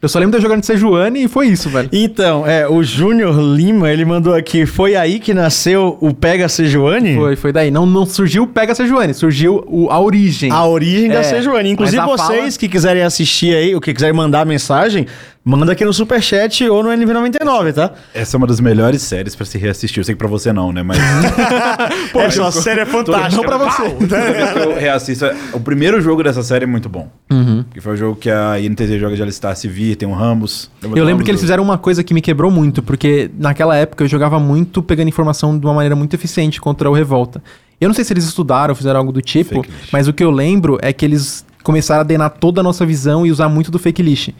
Eu só lembro de eu jogando de Sejuani e foi isso, velho. Então, é, o Júnior Lima, ele mandou aqui, foi aí que nasceu o Pega Sejuani? Foi, foi daí. Não, não surgiu o Pega Sejuani, surgiu o, a origem. A origem da É, Sejuani. Inclusive, vocês fala- que quiserem assistir aí, ou que quiserem mandar mensagem, manda aqui no Superchat ou no NV99, tá? Essa é uma das melhores séries pra se reassistir. Eu sei que pra você não, né? Mas Poxa, a série é fantástica. Não pra você. eu reassisto. é- O primeiro jogo dessa série é muito bom. Que foi o jogo que a INTZ joga de Alistar Civil, tem um Rambus. Eu lembro que eles fizeram uma coisa que me quebrou muito, porque naquela época eu jogava muito pegando informação de uma maneira muito eficiente contra o Revolta. Eu não sei se eles estudaram ou fizeram algo do tipo, mas o que eu lembro é que eles começaram a denar toda a nossa visão e usar muito do fake list.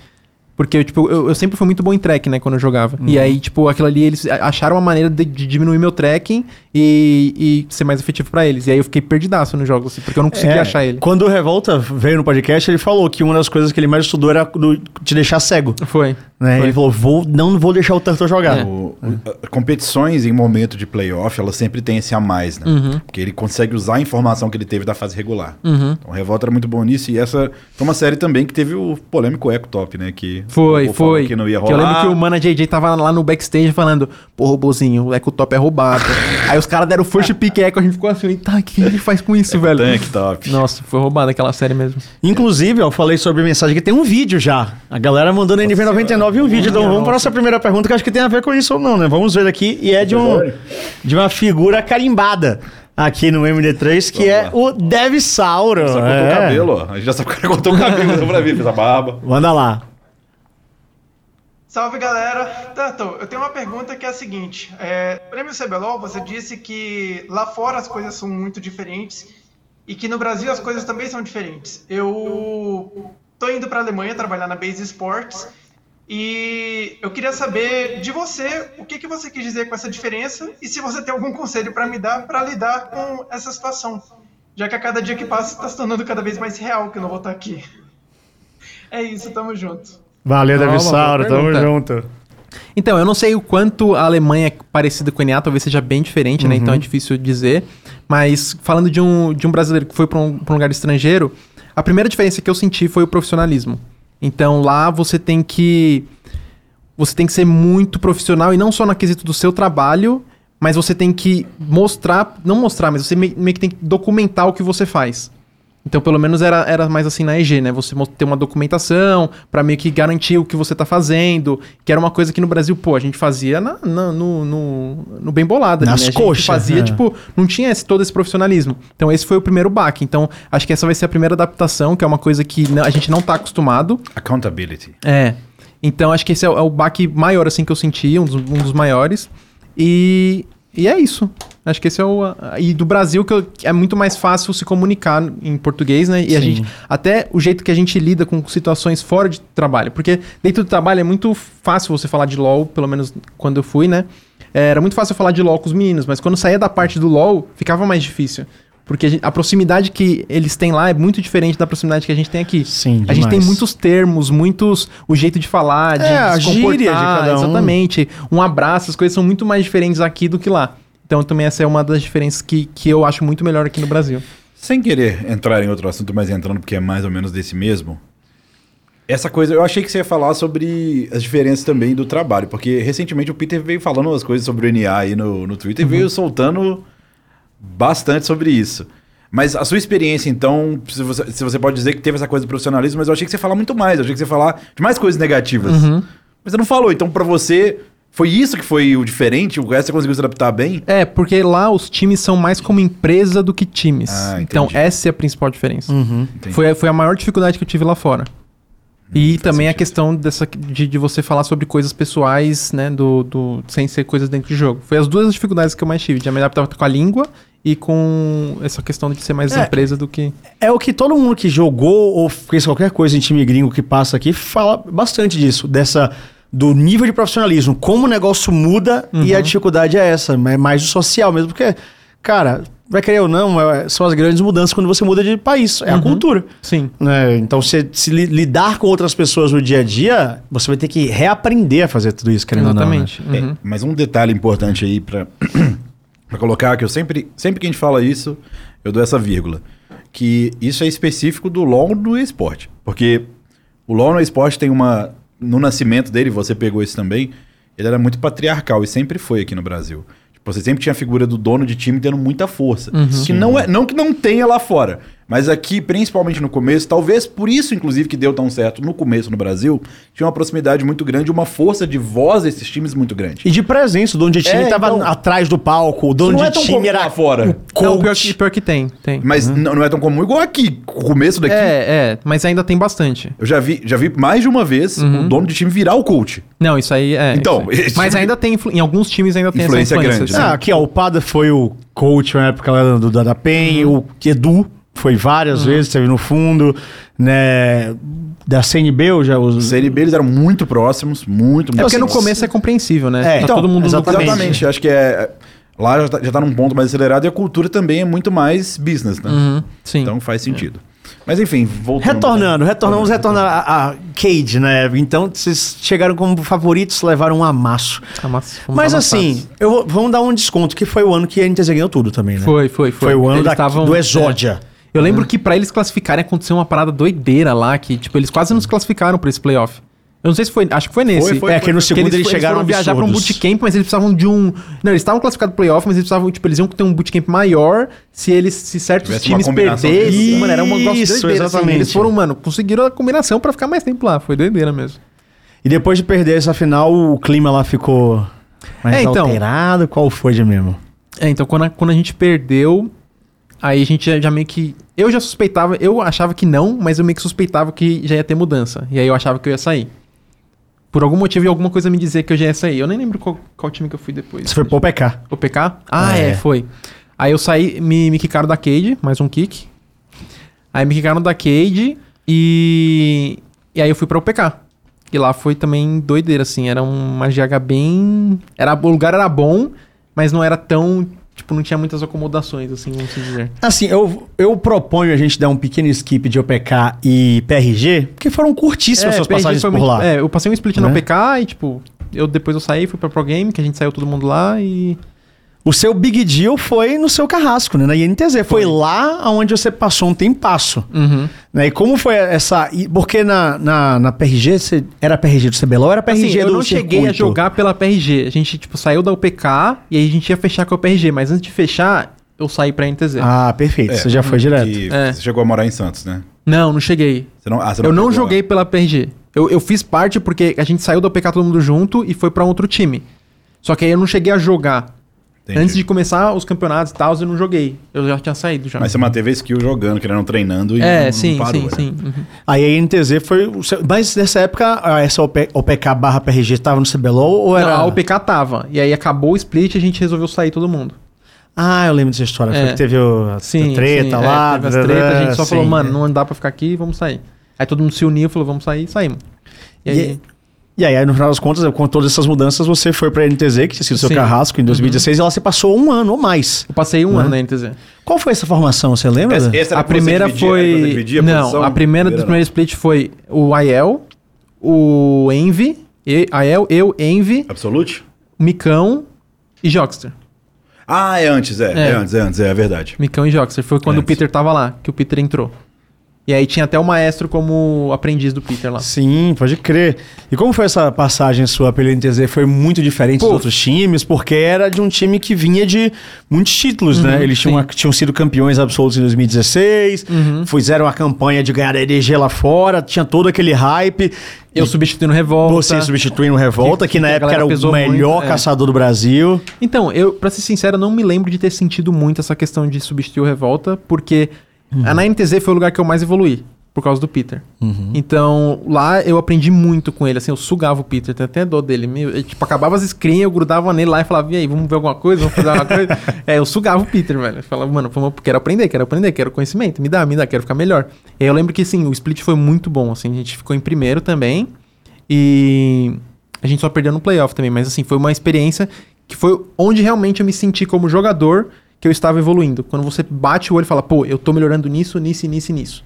Porque, tipo, eu, eu sempre fui muito bom em track, né, quando eu jogava. E aí, tipo, aquilo ali, eles acharam uma maneira de, de diminuir meu tracking e, e ser mais efetivo pra eles. E aí eu fiquei perdidaço no jogo, assim, porque eu não conseguia É, achar ele. Quando o Revolta veio no podcast, ele falou que uma das coisas que ele mais estudou era do, te deixar cego. Foi. Né? Ele falou, vou, não vou deixar o Tantor jogar. É. O, o, competições em momento de playoff, ela sempre tem esse a mais, né? Uhum. Porque ele consegue usar a informação que ele teve da fase regular. Uhum. Então, Revolta era muito bom nisso. E essa foi uma série também que teve o polêmico Eco Top, né? Que foi, foi. Que não ia rolar. Que eu lembro que o Mana JJ tava lá no backstage falando, pô, robôzinho, o Eco Top é roubado. Aí os caras deram o first pick Eco, a gente ficou assim, tá, o que ele faz com isso, é velho? Tank Top. Nossa, foi roubada aquela série mesmo. Inclusive, eu falei sobre mensagem que tem um vídeo já. A galera mandando NV99 só vi um vídeo, então vamos para nossa primeira pergunta, que acho que tem a ver com isso ou não, né? Vamos ver aqui. E é de, um, é. de uma figura carimbada aqui no MD3, que é o Devisauro. Só cortou é. o cabelo, ó. A gente já sabe que o cara cortou o cabelo, só pra ver, fez a barba. Manda lá. Salve galera! Tanto, eu tenho uma pergunta que é a seguinte: é, Prêmio CBLOL, você disse que lá fora as coisas são muito diferentes e que no Brasil as coisas também são diferentes. Eu tô indo para a Alemanha trabalhar na Base Sports e eu queria saber de você o que, que você quis dizer com essa diferença e se você tem algum conselho para me dar para lidar com essa situação, já que a cada dia que passa está se tornando cada vez mais real que eu não vou estar aqui. É isso, tamo junto. Valeu, uma Sauro. Tamo junto. Então, eu não sei o quanto a Alemanha é parecida com o NA, talvez seja bem diferente, né? Então é difícil dizer. Mas falando de um, de um brasileiro que foi para um, pra um lugar estrangeiro, a primeira diferença que eu senti foi o profissionalismo. Então lá você tem que. Você tem que ser muito profissional e não só no quesito do seu trabalho, mas você tem que mostrar. Não mostrar, mas você me- meio que tem que documentar o que você faz. Então, pelo menos era, era mais assim na EG, né? Você ter uma documentação pra meio que garantir o que você tá fazendo, que era uma coisa que no Brasil, pô, a gente fazia na, na- no, no, no bem bolado. Nas né? A gente coxas, fazia, é. tipo, não tinha esse, todo esse profissionalismo. Então, esse foi o primeiro baque. Então, acho que essa vai ser a primeira adaptação, que é uma coisa que a gente não tá acostumado. Accountability. É. Então, acho que esse é o, é o baque maior, assim, que eu senti, um dos, um dos maiores. E, e é isso. Acho que esse é o. a- E do Brasil, que eu- é muito mais fácil se comunicar em português, né? E a Sim. gente. Até o jeito que a gente lida com situações fora de trabalho. Porque dentro do trabalho é muito fácil você falar de LOL, pelo menos quando eu fui, né? É, Era muito fácil eu falar de LOL com os meninos, mas quando saía da parte do LOL, ficava mais difícil. Porque a, gente- a proximidade que eles têm lá é muito diferente da proximidade que a gente tem aqui. Sim, A gente tem demais. muitos termos, muitos. O jeito de falar, de É, a se gíria de comportar, cada um. Exatamente. Um abraço, as coisas são muito mais diferentes aqui do que lá. Então também essa é uma das diferenças que, que eu acho muito melhor aqui no Brasil. Sem querer entrar em outro assunto, mas entrando porque é mais ou menos desse mesmo. Essa coisa, eu achei que você ia falar sobre as diferenças também do trabalho, porque recentemente o Peter veio falando umas coisas sobre o NA aí no, no Twitter e veio soltando bastante sobre isso. Mas a sua experiência, então, se você, se você pode dizer que teve essa coisa do profissionalismo, mas eu achei que você ia falar muito mais, eu achei que você ia falar de mais coisas negativas. Mas você não falou, então pra você, foi isso que foi o diferente? O você conseguiu se adaptar bem? É, porque lá os times são mais como empresa do que times. Ah, então essa é a principal diferença. Entendi. Foi, foi a maior dificuldade que eu tive lá fora. E faz também a questão dessa, de, de você falar sobre coisas pessoais, né? Do, do, sem ser coisas dentro do jogo. Foi as duas dificuldades que eu mais tive. De me adaptar com a língua e com essa questão de ser mais É. empresa do que. É o que todo mundo que jogou ou fez qualquer coisa em time gringo que passa aqui fala bastante disso, dessa do nível de profissionalismo, como o negócio muda e a dificuldade é essa, é mais o social mesmo, porque, cara, vai querer ou não, é- são as grandes mudanças quando você muda de país, é a cultura. Sim. né? Então, se, se li- lidar com outras pessoas no dia a dia, você vai ter que reaprender a fazer tudo isso, querendo Exatamente. ou não. né? Uhum. É, mas um detalhe importante aí pra, pra colocar, que eu sempre, sempre que a gente fala isso, eu dou essa vírgula. Que isso é específico do LoL no esporte. Porque o LoL no esporte tem uma. No nascimento dele, você pegou isso também, ele era muito patriarcal e sempre foi aqui no Brasil. Tipo, você sempre tinha a figura do dono de time tendo muita força. Que não é. Não que não tenha lá fora. Mas aqui, principalmente no começo, talvez por isso, inclusive, que deu tão certo no começo no Brasil, tinha uma proximidade muito grande, uma força de voz desses times muito grande. E de presença, o dono de time É, tava então- atrás do palco, o dono de é time era lá fora. Não, coach. pior que, pior que tem, tem. Mas não, não é tão comum igual aqui. O começo daqui. É, é, mas ainda tem bastante. Eu já vi, já vi mais de uma vez o dono de time virar o coach. Não, isso aí é. Então, aí. esse- mas ainda tem, em alguns times ainda tem Influência essa influência. grande, sim. né? Ah, aqui, ó, o Pada foi o coach na época lá do, da, da PEN, o Edu foi várias vezes, teve no fundo, né? Da CNB eu já os CNB eles eram muito próximos, muito, muito É porque no começo é compreensível, né? É, tá então, todo mundo exatamente. Exatamente, acho que é. Lá já tá, já tá num ponto mais acelerado e a cultura também é muito mais business, né? Uhum, sim. Então faz sentido. Mas enfim, voltando. Retornando, retornando, vamos retornar a, a Cade, né? Então, vocês chegaram como favoritos, levaram um amasso. Ah, mas assim, eu vou, vamos dar um desconto, que foi o ano que a NTZ ganhou tudo também, né? Foi, foi, foi. Foi o ano da, tavam- do Exódia. é. Eu lembro que pra eles classificarem aconteceu uma parada doideira lá, que tipo, eles quase não se classificaram pra esse playoff. Eu não sei se foi, acho que foi nesse. Foi, foi, é, que no segundo eles, fo- chegaram foram viajar pra um bootcamp, mas eles precisavam de um. Não, eles estavam classificados pro playoff, mas eles precisavam, tipo, eles iam ter um bootcamp maior se eles, se certos Tivesse times disso. Mano, era um negócio Isso, doideira, assim. exatamente. Eles foram, mano, conseguiram a combinação pra ficar mais tempo lá. Foi doideira mesmo. E depois de perder essa final, o clima lá ficou mais É, então. alterado. Qual foi de mesmo? É, então quando a, quando a gente perdeu, aí a gente já, já meio que. Eu já suspeitava, eu achava que não, mas eu meio que suspeitava que já ia ter mudança. E aí eu achava que eu ia sair. Por algum motivo e alguma coisa me dizer que eu já ia sair. Eu nem lembro qual, qual time que eu fui depois. Você foi pro PK. O PK? Ah, É. é. foi. Aí eu saí, me, me quicaram da Cade, mais um kick. Aí me quicaram da Cade e. E aí eu fui pra UPK. E lá foi também doideira, assim. Era uma GH bem. Era, o lugar era bom, mas não era tão. Tipo, não tinha muitas acomodações, assim, vamos dizer. Assim, eu, eu proponho a gente dar um pequeno skip de OPK e PRG, porque foram curtíssimas suas PRG passagens por muito- lá. É, eu passei um split Né? na PK e, tipo, eu depois eu saí, fui pra Pro Game, que a gente saiu todo mundo lá e. O seu big deal foi no seu carrasco, né? Na INTZ. Foi, lá onde você passou um tempasso. Uhum. Né? E como foi essa. Porque na, na, na PRG, você, era PRG do CBLOL ou era PRG Assim, eu do não cheguei a circuito? jogar pela PRG. A gente, tipo, saiu da UPK e aí a gente ia fechar com a PRG. Mas antes de fechar, eu saí pra NTZ. Ah, perfeito. É, você já foi direto. É. Você chegou a morar em Santos, né? Não, não cheguei. Você não, ah, você eu não joguei lá. pela PRG. Eu, eu fiz parte porque a gente saiu da UPK todo mundo junto e foi pra outro time. Só que aí eu não cheguei a jogar. Entendi. Antes de começar os campeonatos e tal, eu não joguei. Eu já tinha saído já. Mas você manteve a skill jogando, querendo treinando e é, não, sim, não parou, sim, né? sim. Uhum. Aí a INTZ foi. o seu- Mas nessa época, essa OP OPK barra PRG estava no CBLOL ou era. Não, a UPK tava. E aí acabou o split e a gente resolveu sair todo mundo. Ah, eu lembro dessa história. Foi É. que teve o, a Sim, treta sim, lá. É, teve as tretas, a gente só sim. falou, mano, não dá pra ficar aqui, vamos sair. Aí todo mundo se uniu, falou, vamos sair, saímos. E aí, E aí, no final das contas, com todas essas mudanças, você foi pra NTZ, que tinha sido seu Sim. Uhum. carrasco em 2016, e lá você passou um ano ou mais. eu passei um Né? ano na NTZ. Qual foi essa formação? Você lembra? Essa- essa era A que você primeira dividia- era que você foi. dividia não, posição? a primeira do primeiro split foi o Aiel, o Envy, e, Aiel, eu, Envy, Absolute? Micão e Jockster. Ah, é antes, é. É, É. antes, é antes, é, é verdade. Micão e Jockster. Foi quando Antes. o Peter tava lá, que o Peter entrou. E aí tinha até o maestro como aprendiz do Peter lá. Sim, pode crer. E como foi essa passagem sua pelo NTZ? Foi muito diferente dos Pô. outros times, porque era de um time que vinha de muitos títulos, né? Uhum, Eles tinham, tinham sido campeões absolutos em 2016, Uhum. fizeram a campanha de ganhar a EDG lá fora, tinha todo aquele hype. Eu substituindo Revolta. Você substituindo Revolta, que, Que- na que a época era o melhor muito, é. caçador do Brasil. Então, eu, pra ser sincero, não me lembro de ter sentido muito essa questão de substituir o Revolta, porque a na NTZ foi o lugar que eu mais evoluí, por causa do Peter. Então, lá eu aprendi muito com ele, assim, eu sugava o Peter, tem até dó dele. Eu, tipo, acabava as screens, eu grudava nele lá e falava, e aí, vamos ver alguma coisa, vamos fazer alguma coisa? é, eu sugava o Peter, velho. Eu falava, mano, quero aprender, quero aprender, quero conhecimento, me dá, me dá, quero ficar melhor. E aí eu lembro que, sim, o split foi muito bom, assim, a gente ficou em primeiro também, e a gente só perdeu no playoff também, mas assim, foi uma experiência que foi onde realmente eu me senti como jogador que eu estava evoluindo. Quando você bate o olho e fala, pô, eu tô melhorando nisso, nisso, e nisso e nisso.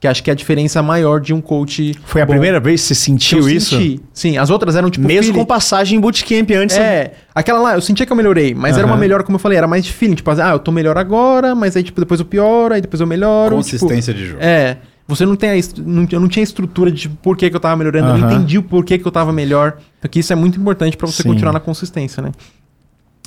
Que acho que é a diferença maior de um coach. Foi a bom. primeira vez que você que sentiu eu isso? senti. Sim, as outras eram tipo. Mesmo feeling. com passagem em bootcamp antes. É, aquela lá, eu sentia que eu melhorei, mas era uma Aham. melhora, como eu falei, era mais de feeling. Tipo, ah, eu tô melhor agora, mas aí, tipo, depois eu pioro, aí depois eu melhoro. Consistência de tipo, jogo. É. Você não tem a não, eu não tinha estrutura de tipo, por que, que eu tava melhorando, eu não entendi o porquê que eu tava melhor. Porque isso é muito importante pra você Sim. continuar na consistência, né?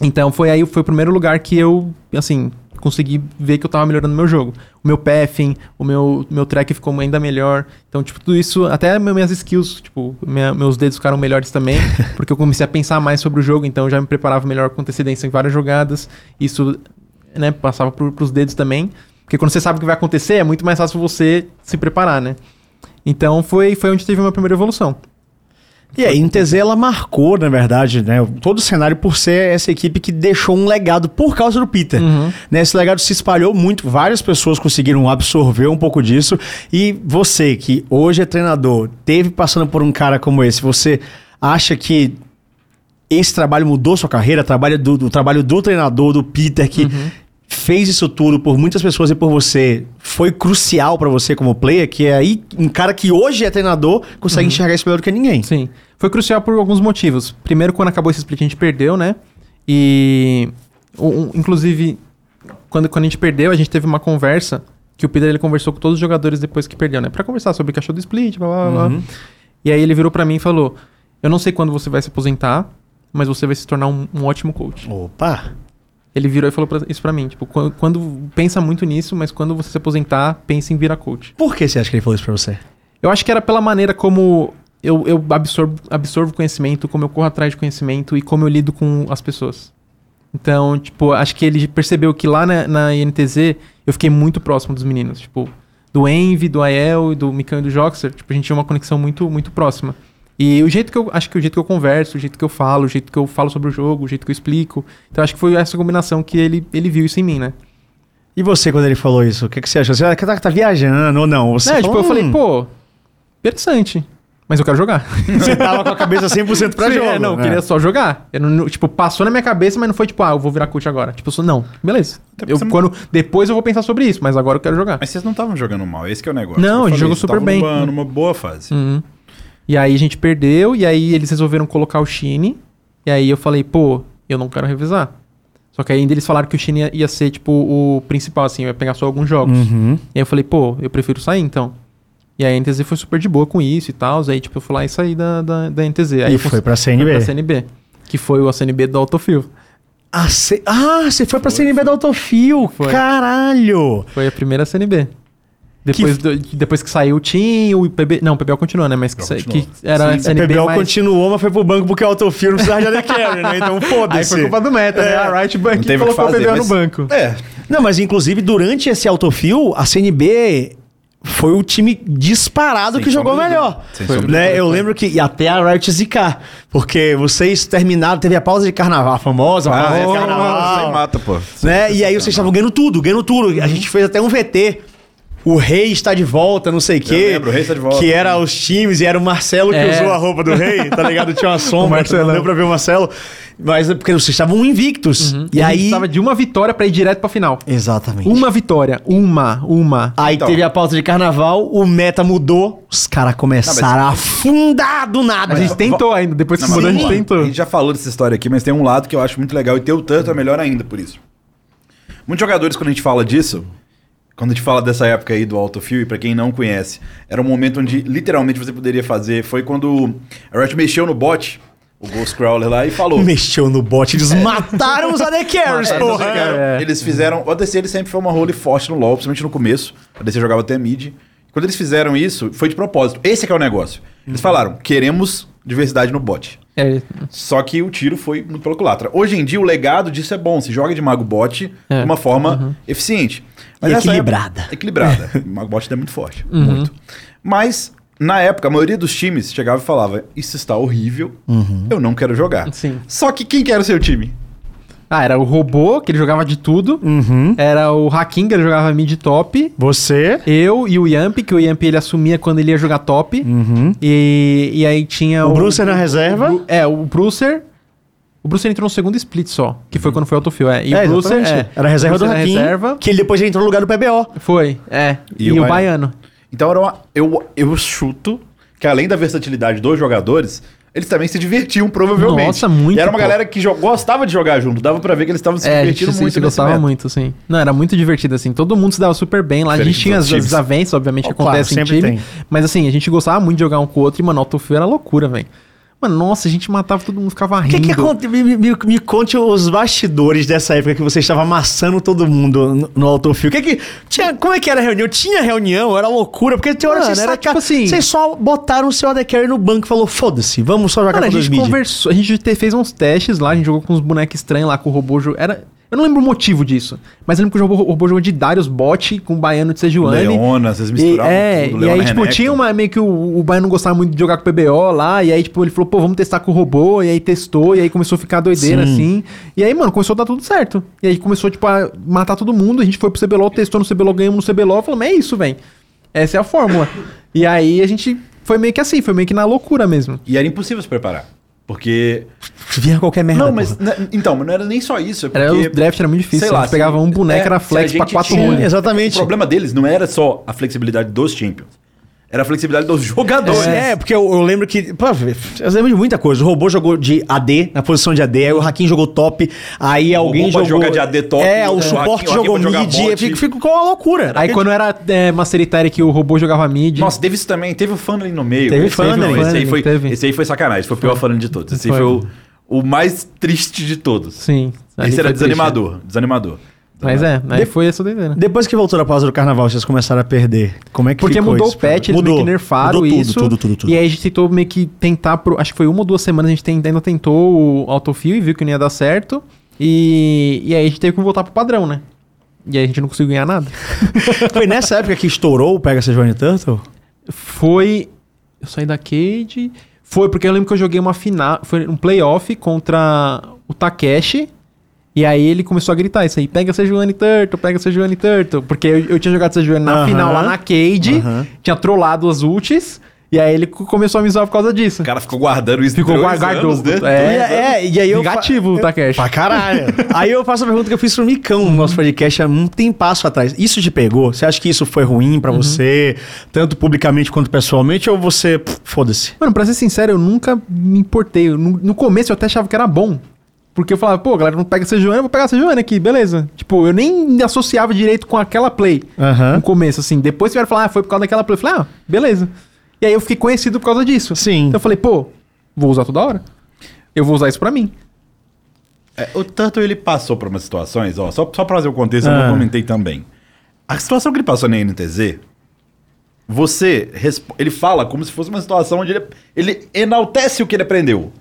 Então foi aí, foi o primeiro lugar que eu, assim, consegui ver que eu tava melhorando meu jogo. O meu pathing, o meu, meu track ficou ainda melhor. Então, tipo, tudo isso, até minhas skills, tipo, minha- meus dedos ficaram melhores também, porque eu comecei a pensar mais sobre o jogo, então eu já me preparava melhor com antecedência em várias jogadas. Isso, né, passava pro, pros dedos também. Porque quando você sabe o que vai acontecer, é muito mais fácil você se preparar, né? Então foi, foi onde teve a minha primeira evolução. E a NTZ ela marcou, na verdade, né, todo o cenário por ser essa equipe que deixou um legado por causa do Peter. Né, esse legado se espalhou muito, várias pessoas conseguiram absorver um pouco disso. E você, que hoje é treinador, teve passando por um cara como esse, você acha que esse trabalho mudou sua carreira? Trabalho do, do trabalho do treinador, do Peter, que fez isso tudo por muitas pessoas e por você, foi crucial pra você como player, que é aí um cara que hoje é treinador consegue enxergar isso melhor do que ninguém. Sim. Foi crucial por alguns motivos. Primeiro, quando acabou esse split, a gente perdeu, né? E. um- inclusive, quando, quando a gente perdeu, a gente teve uma conversa que o Peter ele conversou com todos os jogadores depois que perdeu, né? Pra conversar sobre o que achou do split, blá blá blá. Uhum. E aí ele virou pra mim e falou: Eu não sei quando você vai se aposentar, mas você vai se tornar um, um ótimo coach. Opa! Ele virou e falou pra- isso pra mim. Tipo, quando, quando- pensa muito nisso, mas quando você se aposentar, pense em virar coach. Por que você acha que ele falou isso pra você? Eu acho que era pela maneira como eu, eu absorvo, absorvo conhecimento, como eu corro atrás de conhecimento e como eu lido com as pessoas. Então, tipo, acho que ele percebeu que lá na, na INTZ eu fiquei muito próximo dos meninos. Tipo, do Envy, do Ael e do Mikan e do Joxer, tipo, a gente tinha uma conexão muito, muito próxima. E o jeito que eu. Acho que o jeito que eu converso, o jeito que eu falo, o jeito que eu falo sobre o jogo, o jeito que eu explico. Então acho que foi essa combinação que ele, ele viu isso em mim, né? E você, quando ele falou isso, o que, que você achou? Você ah, tá, tá viajando ou não? Você É, tipo, falou, eu falei, "Hum." pô, interessante. Mas eu quero jogar. Você tava com a cabeça 100% pra Sim, jogo. É, não, eu né? queria só jogar. Eu não- tipo, passou na minha cabeça, mas não foi tipo, ah, eu vou virar coach agora. Tipo, eu sou, não, beleza. Eu, não- quando, depois eu vou pensar sobre isso, mas agora eu quero jogar. Mas vocês não estavam jogando mal, esse que é o negócio. Não, a gente jogou super estavam bem. Numa, numa boa fase. Uhum. E aí a gente perdeu, e aí eles resolveram colocar o Shine. E aí eu falei, pô, eu não quero revisar. Só que ainda eles falaram que o Shine ia, ia ser, tipo, o principal, assim, ia pegar só alguns jogos. Uhum. E aí eu falei, pô, eu prefiro sair então. E aí a NTZ foi super de boa com isso e tal. Aí, tipo, eu fui lá e saí da, da, da NTZ. Aí E foi pra CNB. pra CNB. Que foi o CNB do Autofill. Ah, ah, você foi pra CNB da Autofil. Foi. Caralho! Foi a primeira CNB. Depois, do- depois que saiu o Team, o PB. Não, o PBL continua, né? Mas que, sa- Continuou. que era a CNB. PBL mais... continuou, mas foi pro banco porque o Autofil não precisava de AD Carry, né? Então Aí foda-se. foi culpa do Meta, né? É. A Riot Bank o que colocou o fazer, PBL mas- no banco. É, Não, mas inclusive durante esse Autofil, a CNB foi o time disparado Sem que jogou melhor. dúvida. De né? Eu lembro que e até a Riot zicar, porque vocês terminaram, teve a pausa de carnaval, a famosa ah, pausa é, de carnaval. Sem mata, pô. né? E aí vocês estavam ganhando tudo, ganhando tudo. A gente fez até um VT. O rei está de volta, não sei o quê. lembro, o rei está de volta. Que era os times e era o Marcelo que É. usou a roupa do rei, tá ligado? Tinha uma sombra, não deu pra ver o Marcelo. Mas é porque vocês estavam invictos. E E a gente aí. precisava de uma vitória pra ir direto pra final. Exatamente. Uma vitória. Uma, uma. Aí Então. teve a pauta de carnaval, o meta mudou, os caras começaram a afundar do nada. A gente tentou ainda. Depois que Não, mudou, a mas gente tentou. A gente já falou dessa história aqui, mas tem um lado que eu acho muito legal e ter o tanto é melhor ainda por isso. Muitos jogadores, quando a gente fala disso, quando a gente fala dessa época aí do Autofill, e pra quem não conhece, era um momento onde literalmente você poderia fazer. Foi quando a Riot mexeu no bot, o Ghost Crawler lá, e falou. Mexeu no bot, eles mataram os AD Carries, É, porra. eles- Eles fizeram. O ADC ele sempre foi uma role forte no LoL, principalmente no começo. O ADC jogava até mid. Quando eles fizeram isso, foi de propósito. Esse é que é o negócio. Eles falaram: queremos diversidade no bot. É, Só que o tiro foi muito pelo culatra. Hoje em dia, o legado disso é bom. Se joga de mago bot É. de uma forma eficiente. E nessa equilibrada. época- equilibrada. o mago bot é muito forte. Muito. Mas, na época, a maioria dos times chegava e falava: Isso está horrível, eu não quero jogar. Sim. Só que quem que era o seu time? Ah, era o robô, que ele jogava de tudo. Uhum. Era o Hakim, que ele jogava mid top. Você. Eu e o Yamp, que o Yamp ele assumia quando ele ia jogar top. Uhum. E, e aí tinha O Brucer na reserva. Bru- é, o Brucer. O Brucer entrou no segundo split só, que foi quando foi autofill. É, e É, o Brucer exatamente. é, Era a reserva o do Hakim, reserva. que ele depois entrou no lugar do PBO. Foi, é. E E, o o Baiano. Então era uma- eu, eu chuto que além da versatilidade dos jogadores, eles também se divertiam provavelmente. Nossa, muito, E era uma pô. galera que gostava de jogar junto, dava pra ver que eles estavam se É, a gente divertindo muito se gostava meta. muito, assim. Não, era muito divertido, assim. Todo mundo se dava super bem lá. A gente Diferente tinha as desavenças, obviamente, que Oh, claro, acontecem em sempre time. tem. Mas assim, a gente gostava muito de jogar um com o outro e, mano, autofill era loucura, velho. Mano, nossa, a gente matava todo mundo, ficava O rindo. que que me, me- me- conte os bastidores dessa época que você estava amassando todo mundo no, no autofil. Que que... Tinha... Como é que era a reunião? Tinha reunião? Era loucura? Porque tem hora que vocês era saca- tipo assim- Vocês só botaram o seu AD Carry no banco e falou, foda-se, vamos só jogar Mano, a com dois gente conversou, a gente te- fez uns testes lá, a gente jogou com uns bonecos estranhos lá com o robô. Era, Eu não lembro o motivo disso. Mas eu lembro que o robô, o robô jogou de Darius Bot com o baiano de Sejuani. Leona, vocês E, misturavam é, tudo, e aí, tipo, Renekton. tinha uma meio que o, o Baiano não gostava muito de jogar com o PBO lá, e aí, tipo, ele falou, pô, vamos testar com o robô, e aí testou, e aí começou a ficar doideira, Sim. assim. E aí, mano, começou a dar tudo certo. E aí começou, tipo, a matar todo mundo, a gente foi pro CBLOL, testou no CBLOL, ganhamos no CBLOL, falamos, é isso, velho. Essa é a fórmula. E aí a gente foi meio que assim, foi meio que na loucura mesmo. E era impossível se preparar. Porque. Vinha qualquer merda. não, mas. porra. né, então, mas não era nem só isso. É porque, Era, o draft era muito difícil, sei lá, pegava um boneco, é, era flex pra quatro tinha-. Exatamente. O problema deles não era só a flexibilidade dos champions. Era a flexibilidade dos jogadores. É, porque eu, eu lembro que. Pô, eu lembro de muita coisa. O robô jogou de AD, na posição de AD, aí o Hakim jogou top, aí alguém robô pode jogou. jogar de AD top, É, o o suporte Hakim- o jogou jogar mid, bot. fica, fica com uma loucura. Aí quando era é, Master Ether que o robô jogava mid. Nossa, teve isso também. Teve o funneling no meio. Teve funneling. Esse aí, foi, teve. esse aí foi sacanagem. Esse foi o pior funneling de todos. Esse aí Foi. foi o, o mais triste de todos. Sim. Esse era foi triste. desanimador. Desanimador. Mas é, aí De- foi essa doideira. Depois que voltou da pausa do carnaval, vocês começaram a perder. Como é que Porque ficou mudou isso, o patch, eles meio que nerfaram mudou tudo, isso. Tudo, tudo, tudo. E aí a gente tentou meio que tentar, pro, acho que foi uma ou duas semanas, a gente tem- ainda tentou o autofill e viu que não ia dar certo. E, e aí a gente teve que voltar pro padrão, né? E aí a gente não conseguiu ganhar nada. Foi nessa época que estourou o Pega Sejuani Turtle? Foi. Eu saí da Cade. Foi porque eu lembro que eu joguei uma final. Foi um playoff contra o Takeshi. E aí ele começou a gritar isso aí: pega Sejuani Turtle, pega Sejuani Turtle. Porque eu, eu tinha jogado Sejuani na Aham. final lá na Cade, Aham. tinha trollado as ultis. E aí ele co- começou a me zoar por causa disso. O cara ficou guardando isso Ficou guardando. anos, né? É, E, é, e aí eu. Negativo o Takeshi. Pra caralho. Aí eu faço a pergunta que eu fiz pro Micão no nosso podcast há um tempasso atrás. Isso te pegou? Você acha que isso foi ruim Uhum. pra você, tanto publicamente quanto pessoalmente, ou você. pff, Foda-se. Mano, pra ser sincero, eu nunca me importei. No, no começo eu até achava que era bom. Porque eu falava, pô, galera não pega Sejuani, eu vou pegar Sejuani aqui, beleza. Tipo, eu nem me associava direito com aquela play. Aham. No começo, assim. Depois tiveram falar, ah, foi por causa daquela play. Eu falei, ah, beleza. E aí eu fiquei conhecido por causa disso. Sim. Então eu falei, pô, vou usar toda hora. Eu vou usar isso pra mim. É, o Turtle ele passou por umas situações, ó, só, só pra fazer o contexto, eu Ah. não comentei também. A situação que ele passou na NTZ, você. Ele fala como se fosse uma situação onde ele, ele enaltece o que ele aprendeu.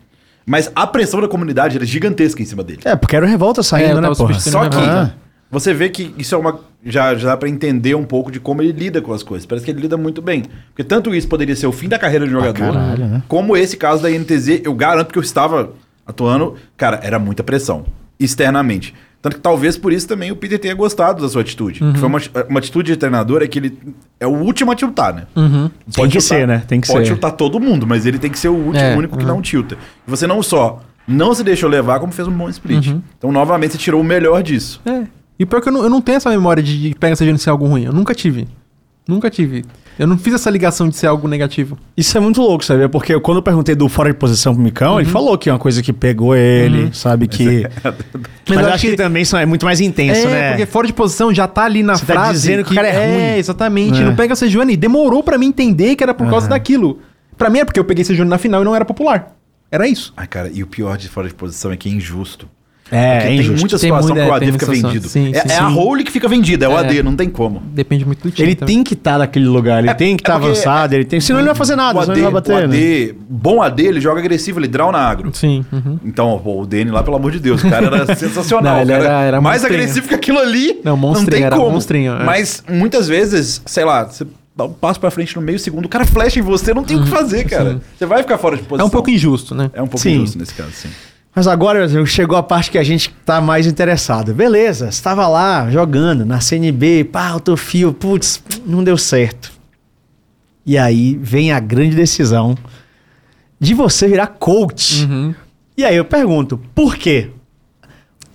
Mas a pressão da comunidade era gigantesca em cima dele. É, porque era o Revolta É, saindo, eu né, porra? Só que Ah. você vê que isso é uma. Já, já dá pra entender um pouco de como ele lida com as coisas. Parece que ele lida muito bem. Porque tanto isso poderia ser o fim da carreira de jogador, caralho, né? como esse caso da INTZ, eu garanto que eu estava atuando. Cara, era muita pressão. Externamente. Tanto que talvez por isso também o Peter tenha gostado da sua atitude. Que foi uma, uma atitude de treinador é que ele é o último a tiltar, né? Uhum. Tem que ser, né? Tem que pode ser. tiltar todo mundo, mas ele tem que ser o último, É, único que uhum. não tilta. E você não só não se deixou levar, como fez um bom split. Uhum. Então, novamente, você tirou o melhor disso. É. E pior que eu não, eu não tenho essa memória de, de pegar Sejuani ser algo ruim. Eu nunca tive. Nunca tive. Eu não fiz essa ligação de ser algo negativo. Isso é muito louco, sabe? Porque quando eu perguntei do fora de posição pro Micão, Uhum. ele falou que é uma coisa que pegou ele, sabe? Que. Mas, eu eu acho que, também são- é muito mais intenso, é, né? porque fora de posição já tá ali na Você tá frase. dizendo que o cara é ruim. É, exatamente. É. Não pega Sejuani. Demorou pra mim entender que era por causa daquilo. Pra mim é porque eu peguei Sejuani na final e não era popular. Era isso. Ai, cara, e o pior de fora de posição é que é injusto. É, Porque é tem injusto. muita Tem situação muita- que o é, AD tem fica vendido. Sim, é, sim, é a sim. role que fica vendida, é o É. AD, não tem como. Depende muito do time. Ele também. tem que estar naquele lugar, ele É- tem que é estar porque- avançado, ele tem. Senão ele não vai fazer nada, o AD, ele vai bater. o né? AD bom AD, ele joga agressivo, ele draw na agro. Sim. uhum. Então, pô, o Dene lá, pelo amor de Deus, o cara era sensacional. Não, ele era- era mais monstrinho. agressivo que aquilo ali. Não, monstrinho, tem era como. monstrinho, é. Mas muitas vezes, sei lá, você dá um passo pra frente no meio segundo, o cara flecha em você, não tem o que fazer, cara. Uhum, sim. Você vai ficar fora de posição. É um pouco injusto, né? É um pouco Sim. injusto nesse caso, sim. Mas agora chegou a parte que a gente tá mais interessado. Beleza, estava lá jogando na CNB, pá, autofio, putz, não deu certo. E aí vem a grande decisão de você virar coach. Uhum. E aí eu pergunto, por quê?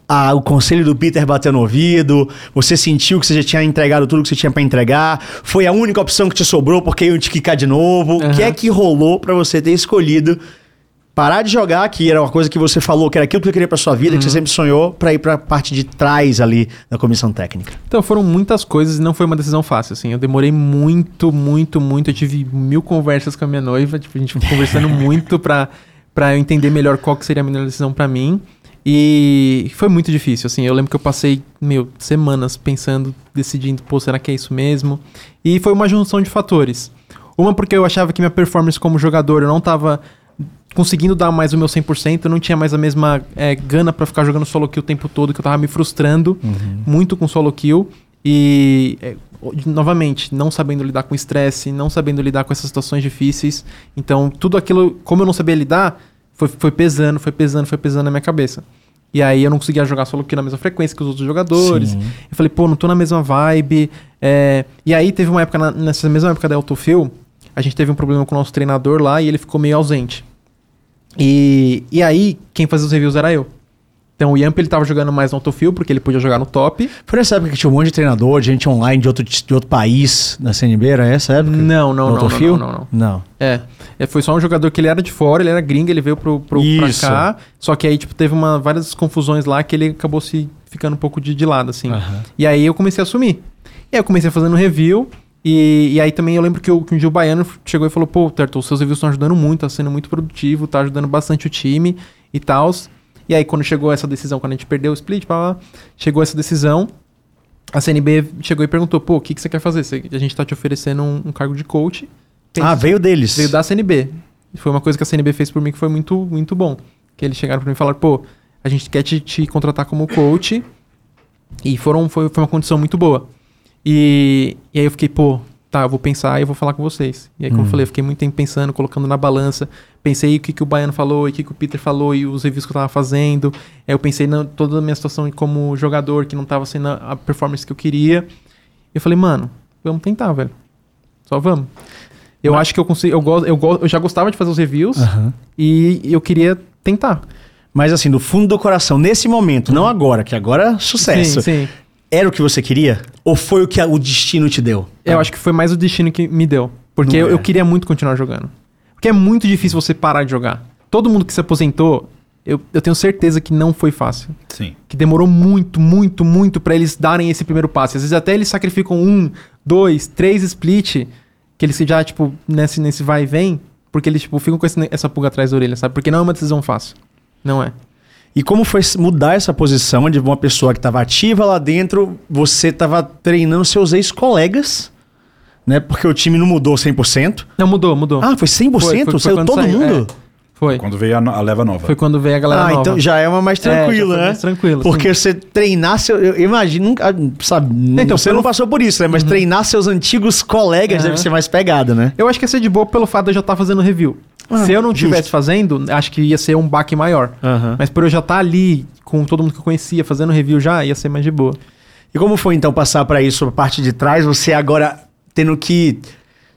Ah, o conselho do Peter bateu no ouvido, você sentiu que você já tinha entregado tudo que você tinha pra entregar, foi a única opção que te sobrou porque iam te quicar de novo. O que Aham. é que rolou pra você ter escolhido parar de jogar, que era uma coisa que você falou, que era aquilo que você queria pra sua vida, que você sempre sonhou, pra ir pra parte de trás ali da comissão técnica? Então foram muitas coisas e não foi uma decisão fácil, assim. Eu demorei muito, muito, muito. Eu tive mil conversas com a minha noiva, tipo, a gente conversando muito pra, pra eu entender melhor qual que seria a melhor decisão pra mim. E foi muito difícil, assim. Eu lembro que eu passei, meu, semanas pensando, decidindo, pô, será que é isso mesmo? E foi uma junção de fatores. Uma porque eu achava que minha performance como jogador eu não tava conseguindo dar mais o meu 100%, eu não tinha mais a mesma é, gana pra ficar jogando solo kill o tempo todo, que eu tava me frustrando muito com solo kill. E, é, novamente, não sabendo lidar com estresse, não sabendo lidar com essas situações difíceis. Então, tudo aquilo, como eu não sabia lidar, foi, foi pesando, foi pesando, foi pesando na minha cabeça. E aí eu não conseguia jogar solo kill na mesma frequência que os outros jogadores. Sim. Eu falei, pô, não tô na mesma vibe. É, E aí teve uma época, na- nessa mesma época da Autofill, a gente teve um problema com o nosso treinador lá e ele ficou meio ausente. E, e aí, quem fazia os reviews era eu. Então o Yamp ele tava jogando mais no Autofill, porque ele podia jogar no top. Foi nessa época que tinha um monte de treinador, de gente online de outro, de outro país na CNB, era essa época? Não, não, não, não, não, não. Não. É, é, foi só um jogador que ele era de fora, ele era gringo, ele veio pro, pro, pra Isso. cá. Só que aí, tipo, teve uma, várias confusões lá que ele acabou se ficando um pouco de, de lado, assim. Aham. E aí eu comecei a assumir. E aí eu comecei fazendo review. E, e aí também eu lembro que, o- que um dia o Baiano chegou e falou: Pô, Terto, os seus reviews estão ajudando muito, tá sendo muito produtivo, tá ajudando bastante o time e tal. E aí quando chegou essa decisão, quando a gente perdeu o split, pá, pá, chegou essa decisão. A CNB chegou e perguntou: Pô, o que, que você quer fazer? Você- a gente tá te oferecendo um, um cargo de coach. Ah, veio deles. Veio da CNB. Foi uma coisa que a CNB fez por mim que foi muito, muito bom. Que eles chegaram pra mim e falaram, pô, a gente quer te, te contratar como coach. E foram, foi, foi uma condição muito boa. E, e aí eu fiquei, pô, tá, eu vou pensar e eu vou falar com vocês. E aí, como eu falei, eu fiquei muito tempo pensando, colocando na balança. Pensei o que, que o Baiano falou, e o que, que o Peter falou, e os reviews que eu tava fazendo. Aí eu pensei na toda a minha situação como jogador, que não tava sendo a, a performance que eu queria. E eu falei, mano, vamos tentar, velho. Só vamos. Eu acho que eu consigo. Eu, gosto, eu, go- eu já gostava de fazer os reviews Aham. e eu queria tentar. Mas assim, do fundo do coração, nesse momento, não agora, que agora é sucesso. Sim, sim. Era o que você queria? Ou foi o que o destino te deu? Eu acho que foi mais o destino que me deu. Porque Não eu, é. eu queria muito continuar jogando. Porque é muito difícil você parar de jogar. Todo mundo que se aposentou, eu, eu tenho certeza que não foi fácil. Sim. Que demorou muito, muito, muito pra eles darem esse primeiro passo. Às vezes até eles sacrificam um, dois, três split, que eles já, tipo, nesse, nesse vai e vem, porque eles, tipo, ficam com esse- essa pulga atrás da orelha, sabe? Porque não é uma decisão fácil. Não é. E como foi mudar essa posição de uma pessoa que estava ativa lá dentro, você estava treinando seus ex-colegas, né? Porque o time não mudou 100%. Não, mudou, mudou. Ah, foi 100%? Foi, foi- foi Saiu todo saiu, mundo? é. Foi. Quando veio a, a leva nova. Foi quando veio a galera ah, nova. então já é uma mais É, tranquila, foi né? mais tranquilo, Porque você treinar seu. Eu imagino, nunca- sabe? Então, você pelo- não passou por isso, né? Mas treinar seus antigos colegas Aham. deve ser mais pegada, né? Eu acho que ia ser de boa pelo fato de eu já estar fazendo review. Ah, Se eu não justo. estivesse fazendo, acho que ia ser um baque maior. Aham. Mas por eu já estar ali com todo mundo que eu conhecia, fazendo review já, ia ser mais de boa. E como foi então passar para isso, a parte de trás, você agora tendo que.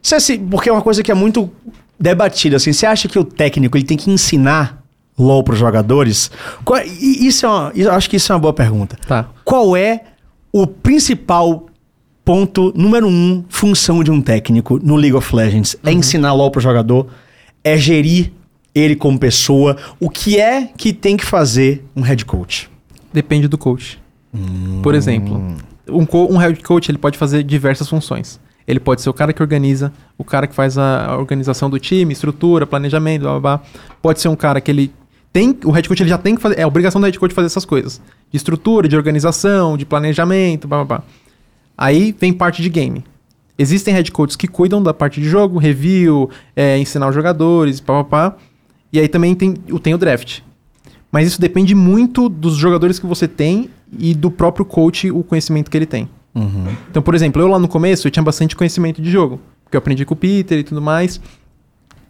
Você, assim, porque é uma coisa que é muito debatida, assim. Você acha que o técnico ele tem que ensinar LOL para os jogadores? Qual- e isso é uma, eu acho que isso é uma boa pergunta. Tá. Qual é o principal ponto número um função de um técnico no League of Legends? É ensinar LOL para o jogador? É gerir ele como pessoa? O que é que tem que fazer um head coach? Depende do coach. Por exemplo, um, co- um head coach ele pode fazer diversas funções. Ele pode ser o cara que organiza, o cara que faz a a organização do time, estrutura, planejamento, blá, blá, blá. Pode ser um cara que ele tem, o head coach ele já tem que fazer, é a obrigação do head coach fazer essas coisas. De estrutura, de organização, de planejamento, blá, blá, blá. Aí vem parte de game. Existem head coaches que cuidam da parte de jogo, review, é, ensinar os jogadores, pá, pá, pá. E aí também tem, o- tem o draft. Mas isso depende muito dos jogadores que você tem e do próprio coach, o conhecimento que ele tem. Então, por exemplo, eu lá no começo eu tinha bastante conhecimento de jogo, porque eu aprendi com o Peter e tudo mais.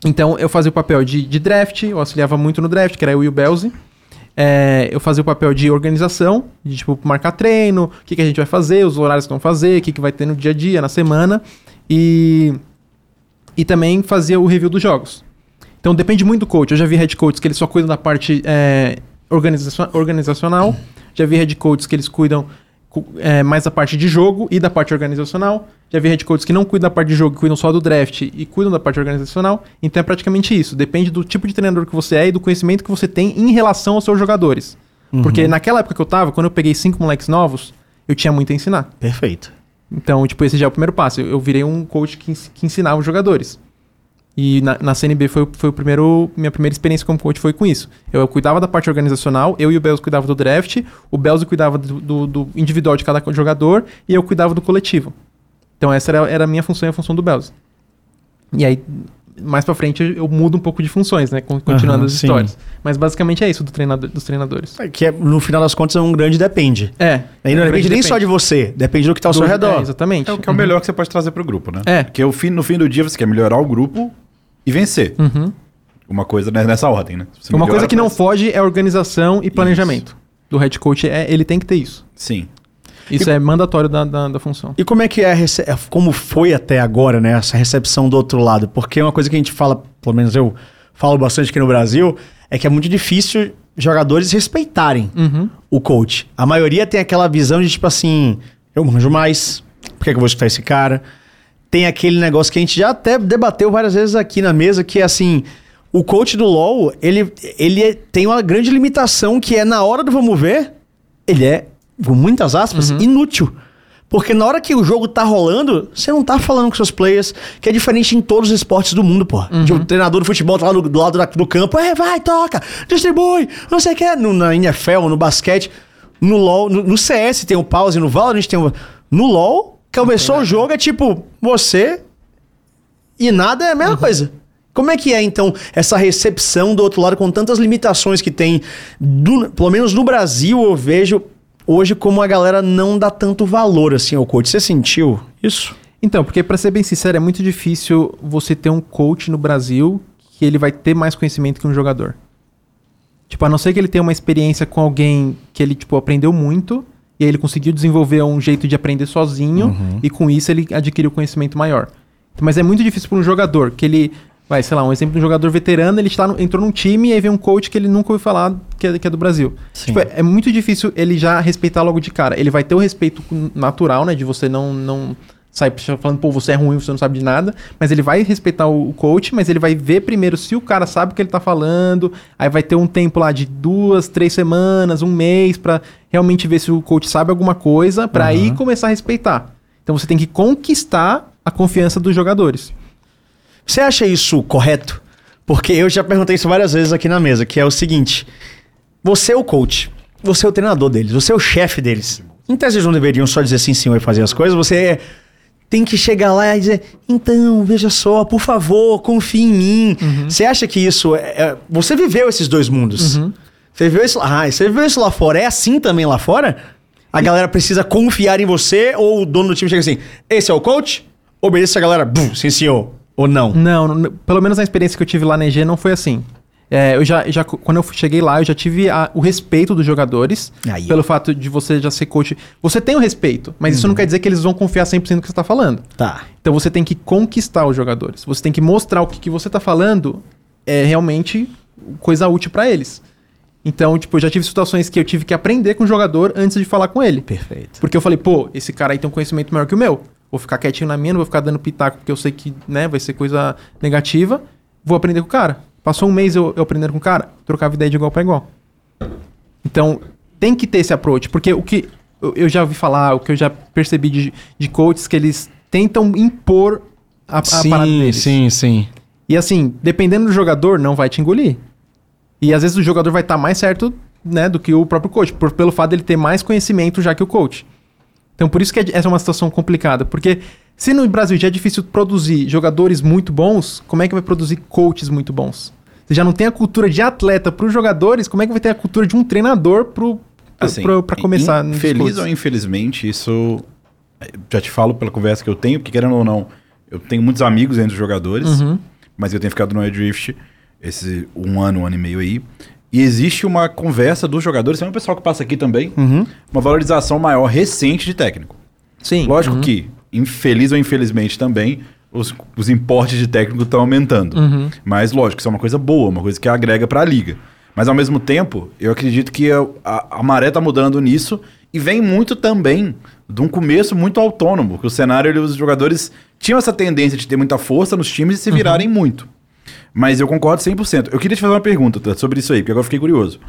Então, eu fazia o papel de, de draft, eu auxiliava muito no draft, que era eu e o Belzi. É, eu fazia o papel de organização, de tipo, marcar treino, o que, que a gente vai fazer, os horários que vão fazer, o que, que vai ter no dia a dia, na semana. E, e também fazia o review dos jogos. Então depende muito do coach. Eu já vi head coaches que eles só cuidam da parte é, organizacio- organizacional. Já vi head coaches que eles cuidam cu- é, mais da parte de jogo e da parte organizacional. Já vi head coaches que não cuidam da parte de jogo, que cuidam só do draft e cuidam da parte organizacional. Então é praticamente isso. Depende do tipo de treinador que você é e do conhecimento que você tem em relação aos seus jogadores. Porque naquela época que eu tava, quando eu peguei cinco moleques novos, eu tinha muito a ensinar. Perfeito. Então, tipo, esse já é o primeiro passo. Eu, eu virei um coach que, que ensinava os jogadores. E na, na CNB foi, o- foi o primeiro. Minha primeira experiência como coach foi com isso. Eu, cuidava da parte organizacional, eu e o Belzo cuidava do draft, o Belzo cuidava do, do- do individual de cada jogador e eu cuidava do coletivo. Então essa era, era a minha função e a função do Belzo. E aí, mais pra frente eu mudo um pouco de funções, né? con- Continuando Aham, as sim. histórias. Mas basicamente é isso do treinador, dos treinadores. Que é, no final das contas é um grande depende. É. Aí não depende nem só de você, depende do que tá ao seu Do- redor. é, exatamente. É o que é o melhor que você pode trazer pro grupo, né? É. Porque o fim, no fim do dia você quer melhorar o grupo e vencer. Uhum. Uma coisa né, nessa ordem, né? Você Uma coisa que não foge é organização e planejamento. Do head coach, é, ele tem que ter isso. Sim. Isso é mandatório da, da, da função. E como é que é, a rece- é, como foi até agora, né, essa recepção do outro lado? Porque uma coisa que a gente fala, pelo menos eu falo bastante aqui no Brasil, é que é muito difícil jogadores respeitarem Uhum. o coach. A maioria tem aquela visão de tipo assim, eu manjo mais, por que, que eu vou escutar esse cara? Tem aquele negócio que a gente já até debateu várias vezes aqui na mesa, que é assim, o coach do LoL, ele, ele é- tem uma grande limitação que é na hora do vamos ver, ele é, com muitas aspas, inútil. Porque na hora que o jogo tá rolando, você não tá falando com seus players, que é diferente em todos os esportes do mundo, pô. Que o treinador do futebol tá lá do, do lado da- do campo, é, vai, toca, distribui, não sei o que. No, na NFL, no basquete, no LoL, no, no CS tem o pause, no Valorant tem o... No LoL, começou o jogo, é tipo, você e nada é a mesma coisa. Como é que é, então, essa recepção do outro lado com tantas limitações que tem? Do- pelo menos no Brasil, eu vejo hoje como a galera não dá tanto valor assim ao coach. Você sentiu isso? Então, porque pra ser bem sincero, é muito difícil você ter um coach no Brasil que ele vai ter mais conhecimento que um jogador. Tipo, a não ser que ele tenha uma experiência com alguém que ele, tipo, aprendeu muito e aí ele conseguiu desenvolver um jeito de aprender sozinho e com isso ele adquiriu conhecimento maior. Mas é muito difícil para um jogador que ele, vai, sei lá, um exemplo de um jogador veterano, ele está no- entrou num time e aí vem um coach que ele nunca ouviu falar que é, que é do Brasil. Tipo, é, é muito difícil ele já respeitar logo de cara. Ele vai ter o respeito natural, né, de você não não sair falando, pô, você é ruim, você não sabe de nada, mas ele vai respeitar o o coach, mas ele vai ver primeiro se o cara sabe o que ele tá falando, aí vai ter um tempo lá de duas, três semanas, um mês, pra realmente ver se o coach sabe alguma coisa, pra aí começar a respeitar. Então você tem que conquistar a confiança dos jogadores. Você acha isso correto? Porque eu já perguntei isso várias vezes aqui na mesa, que é o seguinte: você é o coach, você é o treinador deles, você é o chefe deles. Em tese, eles não deveriam só dizer sim, senhor e fazer as coisas, você é- tem que chegar lá e dizer: então, veja só, por favor, confie em mim. Você acha que isso é. é- Você viveu esses dois mundos? Você viveu isso lá, ah, você viveu isso lá fora? É assim também lá fora? A galera precisa confiar em você ou o dono do time chega assim: esse é o coach? Obedeça a galera, bum, sim, senhor. Ou não? Não, não- pelo menos na experiência que eu tive lá na EG não foi assim. É, eu já, já, quando eu cheguei lá, eu já tive a- o respeito dos jogadores. Aí, pelo fato de você já ser coach. Você tem o respeito, mas isso não quer dizer que eles vão confiar 100% no que você está falando. Tá. Então você tem que conquistar os jogadores. Você tem que mostrar o que, que você tá falando é realmente coisa útil pra eles. Então, tipo, eu já tive situações que eu tive que aprender com o jogador antes de falar com ele. Perfeito. Porque eu falei, pô, esse cara aí tem um conhecimento maior que o meu. Vou ficar quietinho na minha, não vou ficar dando pitaco porque eu sei que, né, vai ser coisa negativa. Vou aprender com o cara. Passou um mês eu, eu aprendendo com o cara, trocava ideia de igual pra igual. Então, tem que ter esse approach, porque o que eu, eu já ouvi falar, o que eu já percebi de, de coaches, que eles tentam impor a, a parada deles. sim, sim. E assim, dependendo do jogador, não vai te engolir. E às vezes o jogador vai estar mais certo, né, do que o próprio coach, por, pelo fato dele ter mais conhecimento já que o coach. Então por isso que é- essa é uma situação complicada, porque se no Brasil já é difícil produzir jogadores muito bons, como é que vai produzir coaches muito bons? Você já não tem a cultura de atleta para os jogadores, como é que vai ter a cultura de um treinador pro, Assim, começar? Feliz ou infelizmente, isso. Já te falo pela conversa que eu tenho, porque querendo ou não, eu tenho muitos amigos entre os jogadores, Uhum. mas eu tenho ficado no Drift esse um ano, um ano e meio aí. E existe uma conversa dos jogadores, tem um pessoal que passa aqui também, Uhum. uma valorização maior recente de técnico. Sim. Lógico Uhum. que, infeliz ou infelizmente também, os, os importes de técnico estão aumentando. Uhum. Mas, lógico, isso é uma coisa boa, uma coisa que agrega para a liga. Mas, ao mesmo tempo, eu acredito que a, a, a maré tá mudando nisso e vem muito também de um começo muito autônomo, que o cenário, ele- os jogadores tinham essa tendência de ter muita força nos times e se virarem muito. Mas eu concordo 100%. Eu queria te fazer uma pergunta sobre isso aí, porque agora eu fiquei curioso.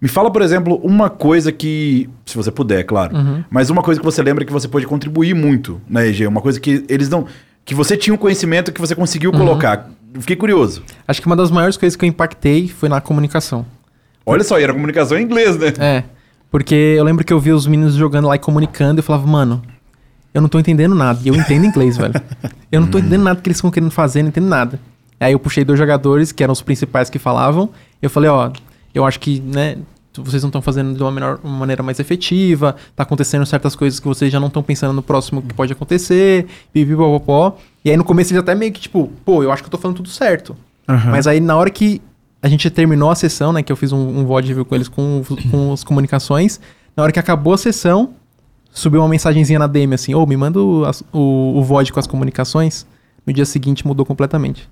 Me fala, por exemplo, uma coisa que, se você puder, claro, mas uma coisa que você lembra que você pode contribuir muito na EG, uma coisa que eles não. que você tinha um conhecimento que você conseguiu colocar. Eu Fiquei curioso. Acho que uma das maiores coisas que eu impactei foi na comunicação. Olha só, e era comunicação em inglês, né? É. Porque eu lembro que eu vi os meninos jogando lá e comunicando e eu falava, mano, eu não tô entendendo nada. E eu entendo inglês, velho. Eu não tô entendendo nada que eles estão querendo fazer, não entendo nada. Aí eu puxei dois jogadores, que eram os principais que falavam. Eu falei, ó, eu acho que, né, vocês não estão fazendo de uma, menor, uma maneira mais efetiva, tá acontecendo certas coisas que vocês já não estão pensando no próximo que pode acontecer, pipipopopó. E aí no começo eles até meio que, tipo, pô, eu acho que eu tô falando tudo certo. Aham. Mas aí na hora que a gente terminou a sessão, né, que eu fiz um, um VOD com eles com, com as comunicações, na hora que acabou a sessão, subiu uma mensagenzinha na DM assim, ô, me manda o, o, o VOD com as comunicações. No dia seguinte mudou completamente.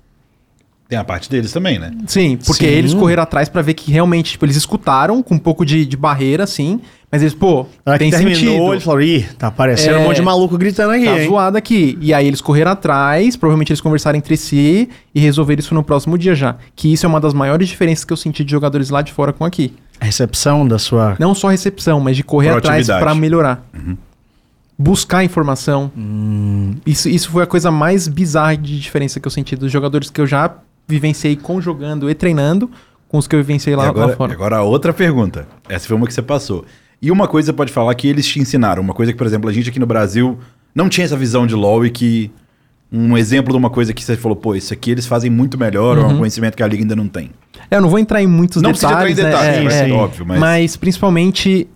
Tem a parte deles também, né? Sim, porque Sim. eles correram atrás pra ver que realmente, tipo, eles escutaram com um pouco de, de barreira, assim, mas eles, pô, Na hora tem que terminou, sentido. ele falou, ih, tá aparecendo É. um monte de maluco gritando aqui, Tá hein? zoado aqui. E aí eles correram atrás, provavelmente eles conversaram entre si e resolveram isso no próximo dia já. Que isso é uma das maiores diferenças que eu senti de jogadores lá de fora com aqui. A recepção da sua... Não só recepção, mas de correr atrás pra melhorar. Buscar informação. Hum. Isso, isso foi a coisa mais bizarra de diferença que eu senti dos jogadores que eu já vivenciei com jogando e treinando com os que eu vivenciei lá, e agora, lá fora. agora outra pergunta. Essa foi uma que você passou. E uma coisa você pode falar que eles te ensinaram. Uma coisa que, por exemplo, a gente aqui no Brasil não tinha essa visão de LoL e que... Um exemplo de uma coisa que você falou, pô, isso aqui eles fazem muito melhor, ou é um conhecimento que a liga ainda não tem. É, eu não vou entrar em muitos Não precisa detalhes. entrar em detalhes, né? É, é. óbvio, mas- Mas principalmente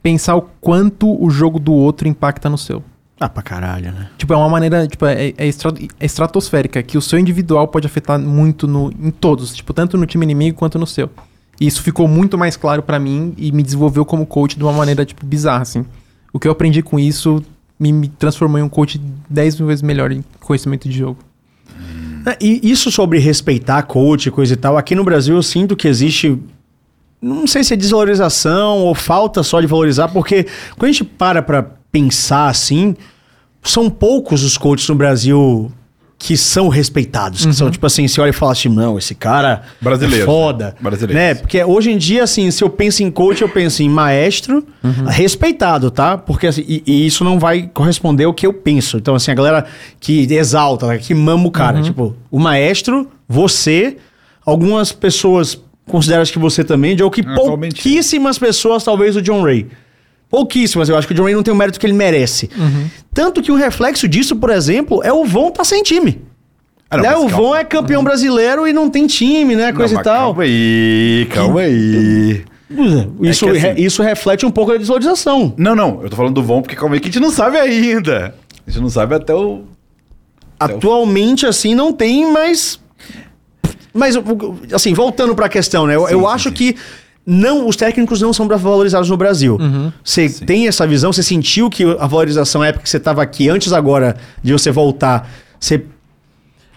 pensar o quanto o jogo do outro impacta no seu. Ah, pra caralho, né? Tipo, é uma maneira, tipo, é, é estra- é estratosférica, que o seu individual pode afetar muito no, em todos, tipo, tanto no time inimigo quanto no seu. E isso ficou muito mais claro pra mim e me desenvolveu como coach de uma maneira, tipo, bizarra, assim. O que eu aprendi com isso me, me transformou em um coach 10 mil vezes melhor em conhecimento de jogo. É, E isso sobre respeitar coach e coisa e tal, aqui no Brasil eu sinto que existe. Não sei se é desvalorização ou falta só de valorizar, porque quando a gente para pra pensar assim, são poucos os coaches no Brasil que são respeitados. Que são tipo assim, você olha e fala assim, não, esse cara Brasileiro. é foda. Brasileiros. Né? Porque hoje em dia, assim, se eu penso em coach, eu penso em maestro respeitado, tá? Porque assim, e, e isso não vai corresponder ao que eu penso. Então, assim, a galera que exalta, né, que mama o cara. Tipo, o maestro, você, algumas pessoas consideram que você também, ou que pouquíssimas pessoas, talvez, o John Ray. Pouquíssimas, eu acho que o John Ray não tem o mérito que ele merece. Tanto que um reflexo disso, por exemplo, é o Von tá sem time. Ah, não, né? O. Von é campeão brasileiro e não tem time, né? Coisa Não, e tal. Calma aí, calma aí. Isso, É que assim- re- isso reflete um pouco da desvalorização. Não, não, eu tô falando do Von porque calma aí que a gente não sabe ainda. A gente não sabe até o. Atualmente, assim, não tem, mas. Mas, o- o- assim, voltando pra questão, né? Eu, Sim, eu acho sim. que não, os técnicos não são valorizados no Brasil. Você tem essa visão? Você sentiu que a valorização, na época que você estava aqui, antes agora de você voltar, você.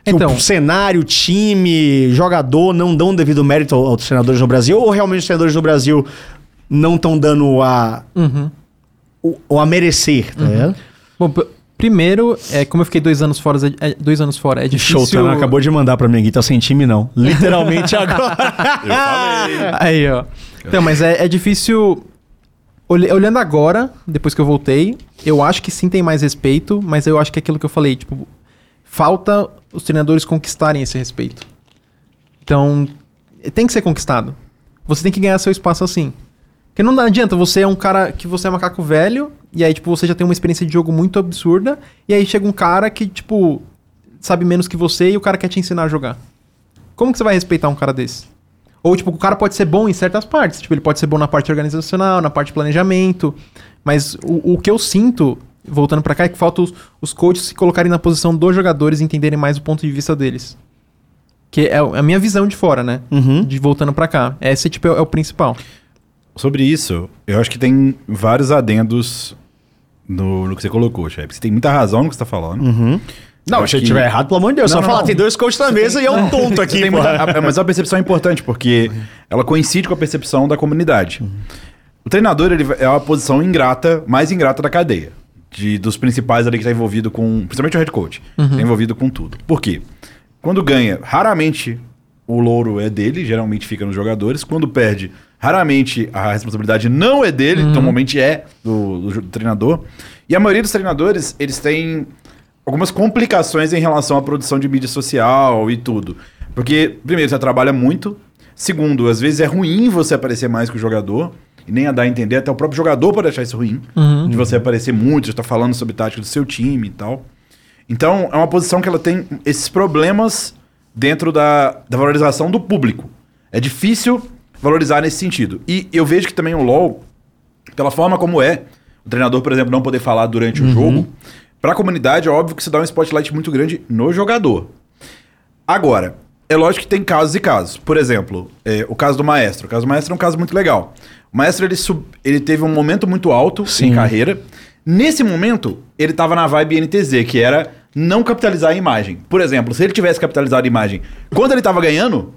Então. o cenário, time, jogador não dão devido mérito ao- aos treinadores no Brasil? Ou realmente os treinadores no Brasil não estão dando a. Uhum. o, o a merecer, tá ligado? Bom, primeiro, é, como eu fiquei dois anos fora, é, é- dois anos fora, é difícil... Showtime acabou de mandar pra mim aqui, tá sem time não. Literalmente agora. Eu falei. Aí, ó. Então, mas é, é difícil. Olhando agora, depois que eu voltei, eu acho que sim tem mais respeito, mas eu acho que é aquilo que eu falei, tipo, falta os treinadores conquistarem esse respeito. Então, tem que ser conquistado. Você tem que ganhar seu espaço assim. Porque não adianta, você é um cara que você é macaco velho, e aí, tipo, você já tem uma experiência de jogo muito absurda, e aí chega um cara que, tipo, sabe menos que você e o cara quer te ensinar a jogar. Como que você vai respeitar um cara desse? Ou, tipo, o cara pode ser bom em certas partes. Tipo, ele pode ser bom na parte organizacional, na parte de planejamento. Mas o, o que eu sinto, voltando pra cá, é que falta os, os coaches se colocarem na posição dos jogadores e entenderem mais o ponto de vista deles. Que é a minha visão de fora, né? Uhum. De voltando pra cá. Esse, tipo, é, é o principal. Sobre isso, eu acho que tem vários adendos no, no que você colocou, chefe. Você tem muita razão no que você tá falando. Uhum. Não, Eu se eu que- estiver errado, pelo amor de Deus. Não, só não, falar, não. tem dois coaches na mesa e é um tonto aqui, tem muita- mas a percepção é importante, porque ela coincide com a percepção da comunidade. O treinador ele é a posição ingrata, mais ingrata da cadeia. De, dos principais ali que está envolvido com. Principalmente o head coach. Tá envolvido com tudo. Por quê? Quando ganha, raramente o louro é dele, geralmente fica nos jogadores. Quando perde, raramente a responsabilidade não é dele, normalmente é do, do treinador. E a maioria dos treinadores, eles têm algumas complicações em relação à produção de mídia social e tudo. Porque, primeiro, você trabalha muito. Segundo, às vezes é ruim você aparecer mais que o jogador. E nem a dar a entender, até o próprio jogador pode achar isso ruim. De você aparecer muito, já tá falando sobre tática do seu time e tal. Então, é uma posição que ela tem esses problemas dentro da, da valorização do público. É difícil valorizar nesse sentido. E eu vejo que também o LoL, pela forma como é, o treinador, por exemplo, não poder falar durante o jogo, para a comunidade é óbvio que se dá um spotlight muito grande no jogador. Agora, é lógico que tem casos e casos. Por exemplo, é, o caso do Maestro. O caso do Maestro é um caso muito legal. O Maestro, ele, sub- ele teve um momento muito alto Sim. em carreira. Nesse momento, ele tava na vibe NTZ, que era não capitalizar a imagem. Por exemplo, se ele tivesse capitalizado a imagem quando ele tava ganhando,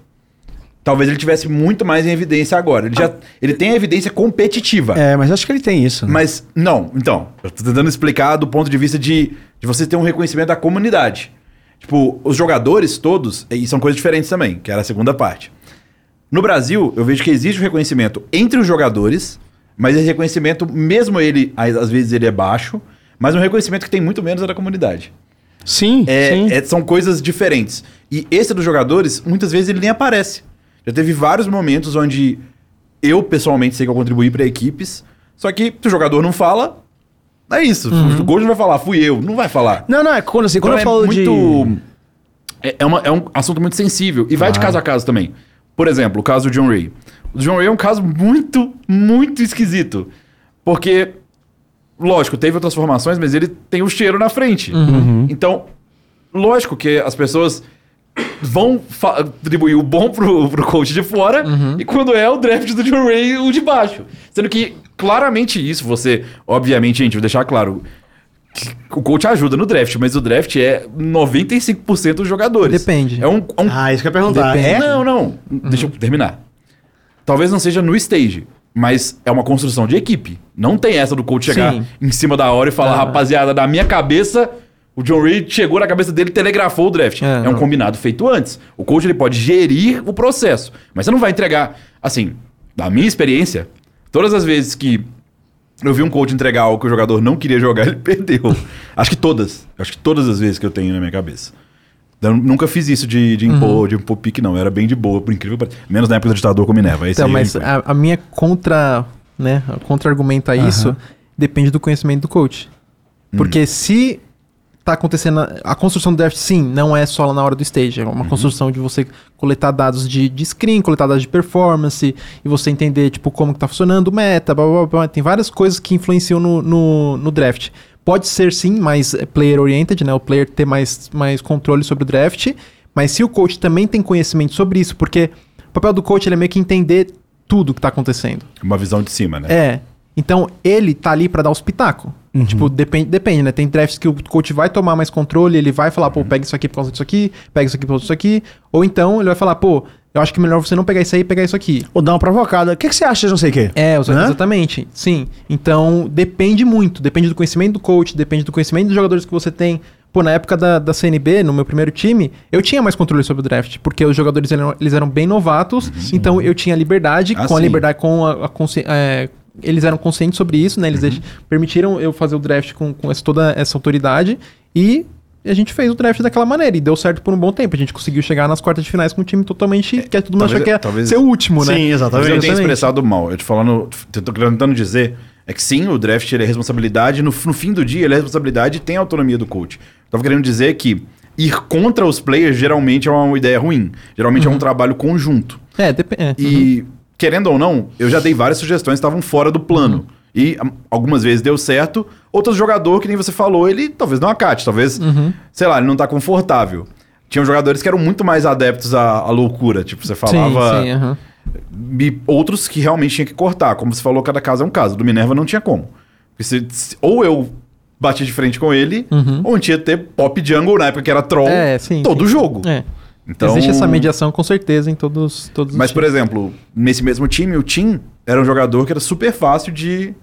talvez ele tivesse muito mais em evidência agora. Ele, já, ele tem a evidência competitiva. É, mas acho que ele tem isso. né? Mas, não, então, eu tô tentando explicar do ponto de vista de, de você ter um reconhecimento da comunidade. Tipo, os jogadores todos, e são coisas diferentes também, que era a segunda parte. No Brasil, eu vejo que existe um reconhecimento entre os jogadores, mas esse reconhecimento, mesmo ele, às às vezes ele é baixo, mas um reconhecimento que tem muito menos é da comunidade. Sim, É, sim. é- são coisas diferentes. E esse dos jogadores, muitas vezes ele nem aparece. Já teve vários momentos onde eu, pessoalmente, sei que eu contribuí para equipes, só que se o jogador não fala, é isso. O Gold não vai falar, fui eu, não vai falar. Não, não, é quando assim, quando Então eu falo muito. de. É, é uma- é um assunto muito sensível. E vai de caso a caso também. Por exemplo, o caso do John Ray. O John Ray é um caso muito, muito esquisito. Porque, lógico, teve outras formações, mas ele tem o cheiro na frente. Então, lógico que as pessoas vão atribuir o bom pro, pro coach de fora e quando é o draft do John Ray, o de baixo. Sendo que, claramente isso, você... Obviamente, gente, vou deixar claro... que O coach ajuda no draft, mas o draft é 95% dos jogadores. Depende. É um, é um Ah, isso que eu ia perguntar. Depende. É? não, não. Deixa eu terminar. Talvez não seja no stage, mas é uma construção de equipe. Não tem essa do coach chegar Sim. em cima da hora e falar, Ah. rapaziada, na minha cabeça, o John Reed chegou na cabeça dele e telegrafou o draft. É, É, um não. combinado feito antes. O coach ele pode gerir o processo, mas você não vai entregar. Assim, da minha experiência, todas as vezes que eu vi um coach entregar algo que o jogador não queria jogar, ele perdeu. Acho que todas. Acho que todas as vezes que eu tenho na minha cabeça. Eu nunca fiz isso de, de impor, Uhum. de impor pique, não. Eu era bem de boa, por incrível. Menos na época do ditador com Minerva. Então, mas a, a minha contra, né, contra-argumento a isso depende do conhecimento do coach. Porque se tá acontecendo a, construção do draft, sim, não é só lá na hora do stage, é uma Uhum. construção de você coletar dados de, de screen, coletar dados de performance e você entender tipo como que tá funcionando o meta, blá, blá, blá, blá. tem várias coisas que influenciam no, no, no draft. Pode ser sim mais eh, player oriented, né, o player ter mais, mais controle sobre o draft, mas se o coach também tem conhecimento sobre isso, porque o papel do coach ele é meio que entender tudo que tá acontecendo. Uma visão de cima, né? É. Então, ele tá ali pra dar os pitacos. Tipo, depende, depende, né? Tem drafts que o coach vai tomar mais controle, ele vai falar, pô, pega isso aqui por causa disso aqui, pega isso aqui por causa disso aqui. Ou então ele vai falar, pô, eu acho que melhor você não pegar isso aí e pegar isso aqui. Ou dar uma provocada. O que, que você acha de não sei o quê? É, exatamente. Sim. Então, depende muito. Depende do conhecimento do coach, depende do conhecimento dos jogadores que você tem. Pô, na época da, da CNB, no meu primeiro time, eu tinha mais controle sobre o draft, porque os jogadores eram, eles eram bem novatos, então eu tinha liberdade, Ah, com a sim. liberdade, com a, a consci- é, eles eram conscientes sobre isso, né? Eles Uhum. permitiram eu fazer o draft com, com essa- toda essa autoridade e a gente fez o draft daquela maneira e deu certo por um bom tempo. A gente conseguiu chegar nas quartas de finais com um time totalmente que todo mundo talvez- achou que ia talvez- ser o último, né? Sim, exatamente. eu tenha Exatamente. expressado mal. Eu te falando, eu tô tentando dizer é que sim, o draft é responsabilidade, no, no fim do dia ele é responsabilidade e tem autonomia do coach. Tava querendo dizer que ir contra os players geralmente é uma ideia ruim. Geralmente é um trabalho conjunto. É, depende. E, querendo ou não, eu já dei várias sugestões que estavam fora do plano. E am- algumas vezes deu certo, outros jogador, que nem você falou, ele talvez não acate, talvez, sei lá, ele não tá confortável. Tinham jogadores que eram muito mais adeptos à, à loucura, tipo, você falava. Sim, sim, aham. E outros que realmente tinha que cortar. Como você falou, cada caso é um caso. Do Minerva não tinha como. Se- se- ou eu bati de frente com ele, ou a gente ia ter pop jungle na época que era troll É, sim, todo sim. jogo. É. Então, Existe essa mediação com certeza em todos, todos os Mas, por exemplo, nesse mesmo time, o Tim era um jogador que era super fácil de,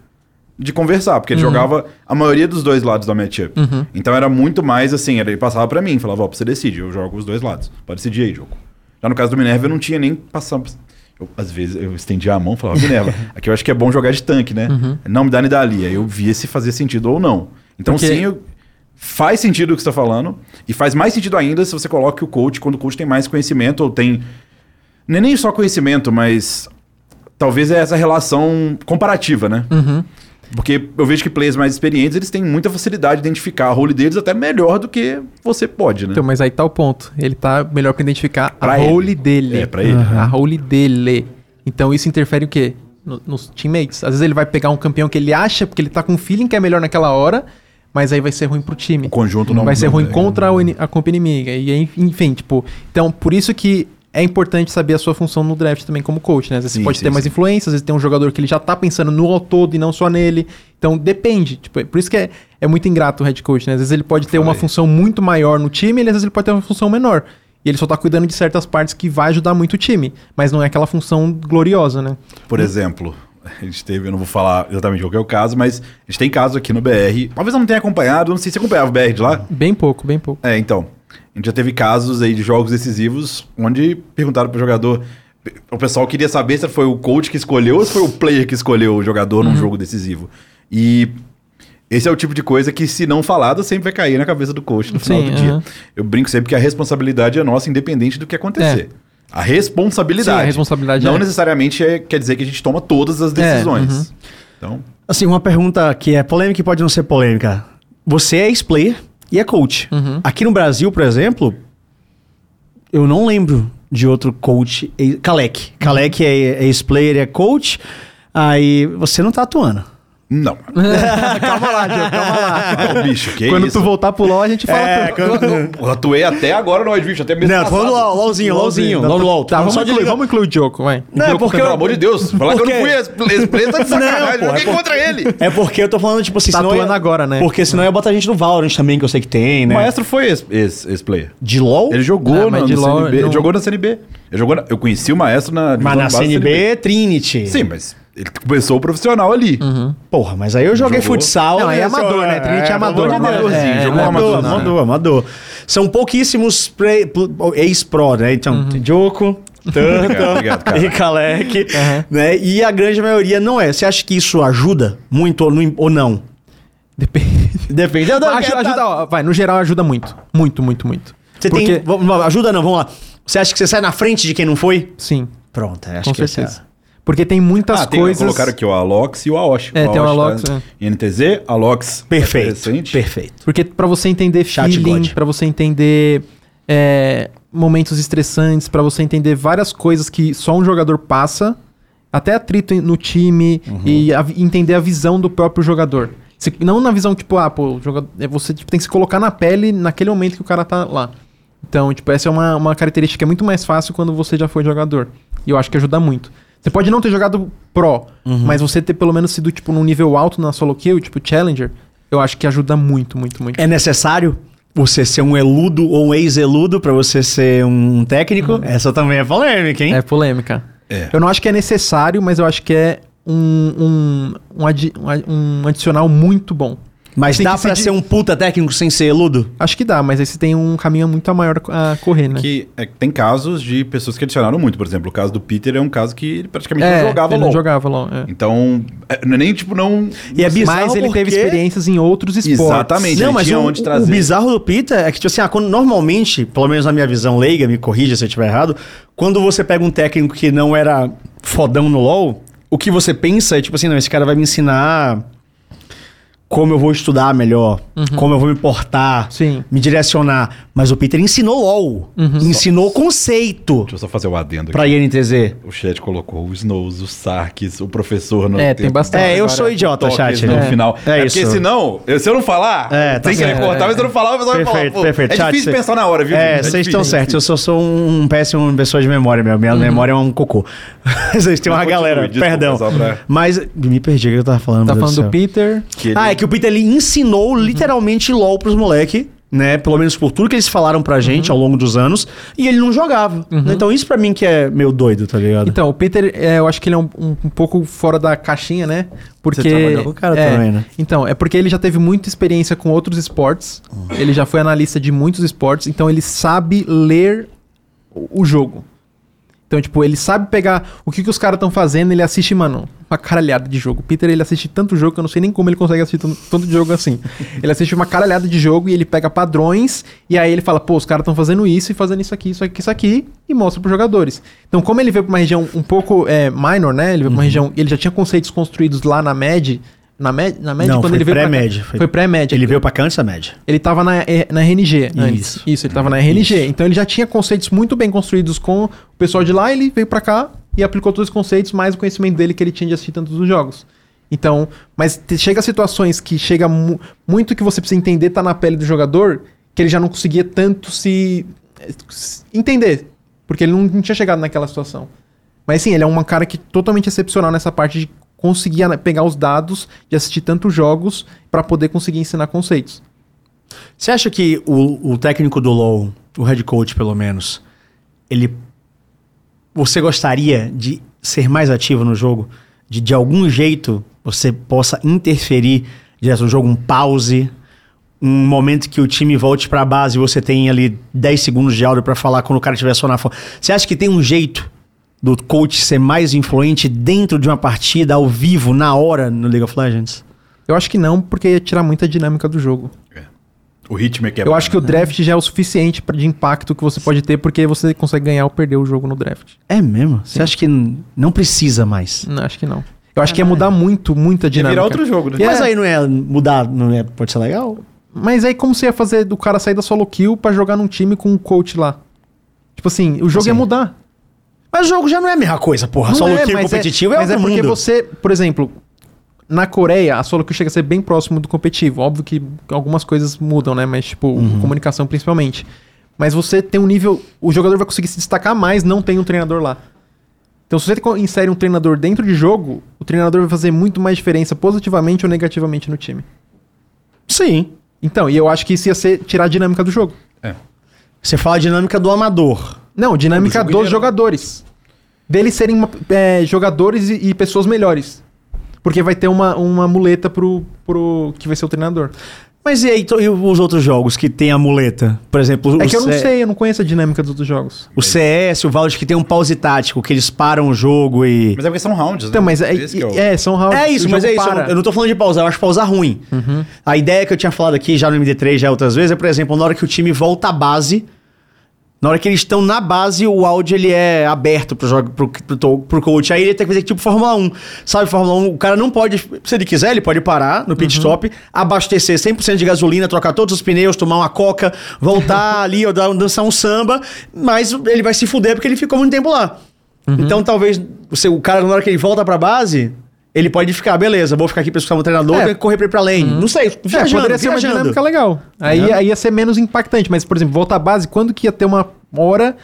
de conversar, porque ele Uhum. jogava a maioria dos dois lados da matchup. Então era muito mais assim, ele passava pra mim, falava, ó, você decide, eu jogo os dois lados. Pode decidir aí, jogo. Já no caso do Minerva, eu não tinha nem passado. Eu, às vezes eu estendia a mão e falava, Minerva, aqui eu acho que é bom jogar de tanque, né? Não me dá nem dali. Aí eu via se fazia sentido ou não. Então, Porque- sim, eu- faz sentido o que você está falando. E faz mais sentido ainda se você coloca o coach quando o coach tem mais conhecimento ou tem. Não é nem só conhecimento, mas talvez é essa relação comparativa, né? Uhum. Porque eu vejo que players mais experientes, eles têm muita facilidade de identificar a role deles até melhor do que você pode, né? Então, mas aí tá o ponto. Ele tá melhor pra identificar Pra a ele. role dele. É, pra ele. A role dele. Então isso interfere o quê? No- nos teammates. Às vezes ele vai pegar um campeão que ele acha, porque ele tá com um feeling que é melhor naquela hora, mas aí vai ser ruim pro time. O conjunto não vai ser não- ruim é. contra o ini- a comp inimiga. E aí, enfim, tipo. Então, por isso que é importante saber a sua função no draft também como coach, né? Às vezes Sim, você pode sim, ter mais sim. influência, às vezes tem um jogador que ele já tá pensando no todo e não só nele. Então, depende. Tipo, é por isso que é, é muito ingrato o head coach, né? Às vezes ele pode ter uma Falei. função muito maior no time, e às vezes ele pode ter uma função menor. E ele só tá cuidando de certas partes que vai ajudar muito o time. Mas não é aquela função gloriosa, né? Por exemplo, a gente teve, eu não vou falar exatamente qual é o caso, mas a gente tem caso aqui no BR. Talvez eu não tenha acompanhado, não sei se você acompanhava o BR de lá. Bem pouco, bem pouco. É, então. A gente já teve casos aí de jogos decisivos onde perguntaram pro jogador. O pessoal queria saber se foi o coach que escolheu ou se foi o player que escolheu o jogador Uhum. num jogo decisivo. E esse é o tipo de coisa que, se não falada, sempre vai cair na cabeça do coach no final Sim, do dia. aham. Eu brinco sempre que a responsabilidade é nossa, independente do que acontecer. A responsabilidade. Sim, a responsabilidade Não é. necessariamente é- quer dizer que a gente toma todas as decisões. uhum. Então, Assim, uma pergunta que é polêmica e pode não ser polêmica. Você é ex-player e é coach. Uhum. Aqui no Brasil, por exemplo, eu não lembro de outro coach. Kalec. Kalec é, é ex-player, é coach. Aí você não tá atuando. Não. calma lá, Diogo, calma lá. Ah, bicho, que Quando isso? tu voltar pro LoL, a gente fala. É, quando- Eu atuei até agora no White Beach, até mesmo Não, falando LOL, LOLzinho, LOLzinho. LOL, LOL. Tá, vamos incluir, vamos incluir o Diogo, vai. Não, é Diogo porque Pelo eu- amor de Deus, falar que eu não fui ex-play tá de sacanagem. é joguei por- contra ele. É porque eu tô falando, tipo assim, Tá senão atuando ia- agora, né? Porque senão eu ia botar a gente no Valorant também, que eu sei que tem, O né? maestro foi ex- ex- ex-player. De LOL? Ele jogou Ah, LOL CNB. não- Ele jogou na CNB. Eu, jogou na- eu conheci o maestro na. Mas na CNB, Trinity. Sim, mas ele começou o profissional ali. Porra, mas aí eu joguei Jogou. futsal. Não, aí é né, amador, só- né? Trinity é amador, amor de Deus. amadorzinho, É, jogou amador, amador, né? amador, amador. São pouquíssimos ex-pro, né? Então, Uhum. Joko, Obrigado, Tanto e Kalec, né? E a grande maioria não é. Você acha que isso ajuda muito ou não? Depende. Depende. Eu Ajuda, ajuda, ó, vai, no geral ajuda muito. Muito, muito, muito. Você Porque, tem... Ajuda não, vamos lá. Você acha que você sai na frente de quem não foi? sim, Pronto, é, acho com que esse certeza. Porque tem muitas Ah, tem, coisas... colocaram aqui o Alox e o Aosh. É, tem o Alox, tá é. NTZ, Alox. Perfeito, recente. perfeito. Porque pra você entender Chat feeling, pra você entender é, momentos estressantes, pra você entender várias coisas que só um jogador passa, até atrito no time Uhum. e a entender a visão do próprio jogador. Se- não na visão, tipo, ah, pô, o jogador, é você tipo, tem que se colocar na pele naquele momento que o cara tá lá. Então, tipo, essa é uma, uma característica é muito mais fácil quando você já foi jogador. E eu acho que ajuda muito. Você pode não ter jogado pro, Uhum. mas você ter pelo menos sido, tipo, num nível alto na solo kill, tipo, challenger, eu acho que ajuda muito, muito, muito. É necessário você ser um eludo ou um ex-eludo pra você ser um técnico? Essa também é polêmica, hein? É polêmica. É. Eu não acho que é necessário, mas eu acho que é um, um, um, adi- um adicional muito bom. Mas dá pra ser um puta técnico sem ser eludo? Acho que dá, mas aí você tem um caminho muito maior a correr, né? Que é, tem casos de pessoas que adicionaram muito. Por exemplo, o caso do Peter é um caso que ele praticamente é, não jogava ele LOL. não jogava LOL. é. Então, é, não é nem tipo, não. E é bizarro Mas ele teve porque- experiências em outros esportes. Exatamente. Não, mas tinha o, onde o trazer. bizarro do Peter é que, tipo assim, ah, quando, normalmente, pelo menos na minha visão leiga, me corrija se eu estiver errado, quando você pega um técnico que não era fodão no LoL, o que você pensa é, tipo assim, não, esse cara vai me ensinar como eu vou estudar melhor, como eu vou me portar, Sim. me direcionar. Mas o Peter ensinou LoL, ensinou conceito Deixa eu só fazer o adendo pra aqui. INTZ. O chat colocou o Snows, o Sarkis, o professor no É, tem bastante. É, eu sou idiota, chat. no É. final. É É, isso. porque senão, eu- se eu não falar, É, tá querer certo. cortar, mas se eu não falar, o pessoal vai falar. Perfeito, perfeito. É Chat, difícil cê- pensar na hora, viu? É, vocês estão difícil. certos. Eu só sou um péssimo pessoa de memória mesmo. Minha memória é um cocô. Vocês têm uma continue, galera, desculpa, perdão. pra- Mas me perdi o que eu tava falando. Tá meu falando do. Peter. Que Ah, é que o Peter ele ensinou literalmente LOL pros moleque, né? Pelo menos por tudo que eles falaram pra gente ao longo dos anos. E ele não jogava. Então isso pra mim que é meio doido, tá ligado? Então, o Peter, é, eu acho que ele é um, um- um pouco fora da caixinha, né? Porque. Você trabalhou com o cara é, também, né? Então, é porque ele já teve muita experiência com outros esportes. Ele já foi analista de muitos esportes, então ele sabe ler o jogo. Então, tipo, ele sabe pegar o que, que os caras estão fazendo, ele assiste, mano, uma caralhada de jogo. O Peter, ele assiste tanto jogo que eu não sei nem como ele consegue assistir tanto, tanto jogo assim. ele assiste uma caralhada de jogo e ele pega padrões e aí ele fala, pô, os caras estão fazendo isso e fazendo isso aqui, isso aqui, isso aqui e mostra pros jogadores. Então, como ele veio pra uma região um pouco é, minor, né? Ele veio pra uma região, ele já tinha conceitos construídos lá na MED, Na média, na média Não, quando foi ele veio pré-média, foi- Foi pré-média. Ele veio pra cá antes da média. Ele tava na, eh, na RNG antes. Isso. Isso, ele tava na RNG. Então ele já tinha conceitos muito bem construídos com o pessoal de lá, ele veio pra cá e aplicou todos os conceitos, mais o conhecimento dele que ele tinha de assistir tantos dos jogos. Então, mas chega a situações que chega mu- muito que você precisa entender, tá na pele do jogador, que ele já não conseguia tanto se, se entender. Porque ele não, não tinha chegado naquela situação. Mas sim, ele é um cara que totalmente excepcional nessa parte de conseguir pegar os dados, de assistir tantos jogos, pra poder conseguir ensinar conceitos. Você acha que o, o técnico do LoL, o head coach pelo menos, ele. Você gostaria de ser mais ativo no jogo? De de algum jeito você possa interferir no jogo, um pause, um momento que o time volte pra base e você tem ali 10 segundos de áudio pra falar quando o cara estiver só na fome. Você acha que tem um jeito do coach ser mais influente dentro de uma partida, ao vivo, na hora, no League of Legends? Eu acho que não, porque ia tirar muita dinâmica do jogo. O ritmo é que é Eu acho que o draft já é o suficiente pra- de impacto que você pode ter, porque você consegue ganhar ou perder o jogo no draft. É mesmo? Você acha que não precisa mais? Não, acho que não. Eu acho que ia mudar muito, muita Ia dinâmica. virar outro jogo, né? Mas É. aí não é mudar, não é, pode ser legal? Mas aí como você ia fazer do cara sair da solo kill pra jogar num time com um coach lá? Tipo assim, o jogo Assim, ia mudar. Mas o jogo já não é a mesma coisa, porra. Não Solo é, kill mas competitivo é, mas é porque mundo. você, por exemplo, na Coreia, a solo kill chega a ser bem próximo do competitivo. Óbvio que algumas coisas mudam, né? Mas, tipo, Uhum. comunicação principalmente. Mas você tem um nível. O jogador vai conseguir se destacar mais, não tem um treinador lá. Então, se você insere um treinador dentro de jogo, o treinador vai fazer muito mais diferença positivamente ou negativamente no time. Sim. Então, e eu acho que isso ia ser tirar a dinâmica do jogo. É. Você fala a dinâmica do amador. Não, dinâmica jogo dos inteiro. jogadores. Deles serem é, jogadores e, e pessoas melhores. Porque vai ter uma, uma muleta pro, pro. que vai ser o treinador. Mas e aí, to- e os outros jogos que tem a muleta? Por exemplo, É o, que eu não C- sei, eu não conheço a dinâmica dos outros jogos. o CS, o Valorant que tem um pause tático, que eles param o jogo e... Mas é porque são rounds, Então, né? mas é, é o- é, são rounds. É isso, mas é isso. Eu não, eu não tô falando de pausar, eu acho pausar ruim. A ideia que eu tinha falado aqui já no MD3 já outras vezes é, por exemplo, na hora que o time volta à base, na hora que eles estão na base, o áudio ele é aberto pro, jogo, pro, pro, pro coach. Aí ele tem que fazer tipo Fórmula 1. Sabe, Fórmula 1, o cara não pode, se ele quiser, ele pode parar no pit stop, abastecer 100% de gasolina, trocar todos os pneus, tomar uma coca, voltar ali, ou dar- dançar um samba, mas ele vai se fuder porque ele ficou muito tempo lá. Então talvez o cara, na hora que ele volta pra base, ele pode ficar, beleza, vou ficar aqui pra escutar o treinador, É. tenho que correr pra ir pra lane. Não sei, É, viajando, poderia ser uma viajando. dinâmica legal. Aí, aí ia ser menos impactante. Mas, por exemplo, voltar à base, quando que ia ter uma hora.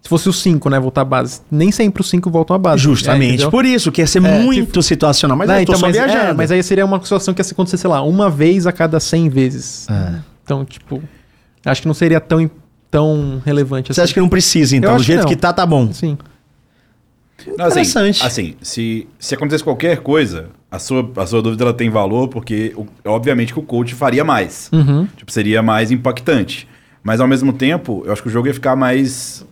Se fosse os 5, né? Voltar à base. Nem sempre os 5 voltam à base. É, Justamente entendeu? por isso, que ia ser É, muito situacional. Mas Não, eu tô então, mas, é, viajando. mas aí seria uma situação que ia acontecer, sei lá, uma vez a cada 100 vezes. É. Então, tipo, acho que não seria tão, tão relevante Você acha que não precisa, então? Do jeito que que, tá, tá bom. Sim. Não, assim, Interessante. Assim, se, se acontecesse qualquer coisa, a sua, a sua dúvida ela tem valor, porque obviamente que o coach faria mais. Uhum. Tipo, seria mais impactante. Mas ao mesmo tempo, eu acho que o jogo ia ficar mais,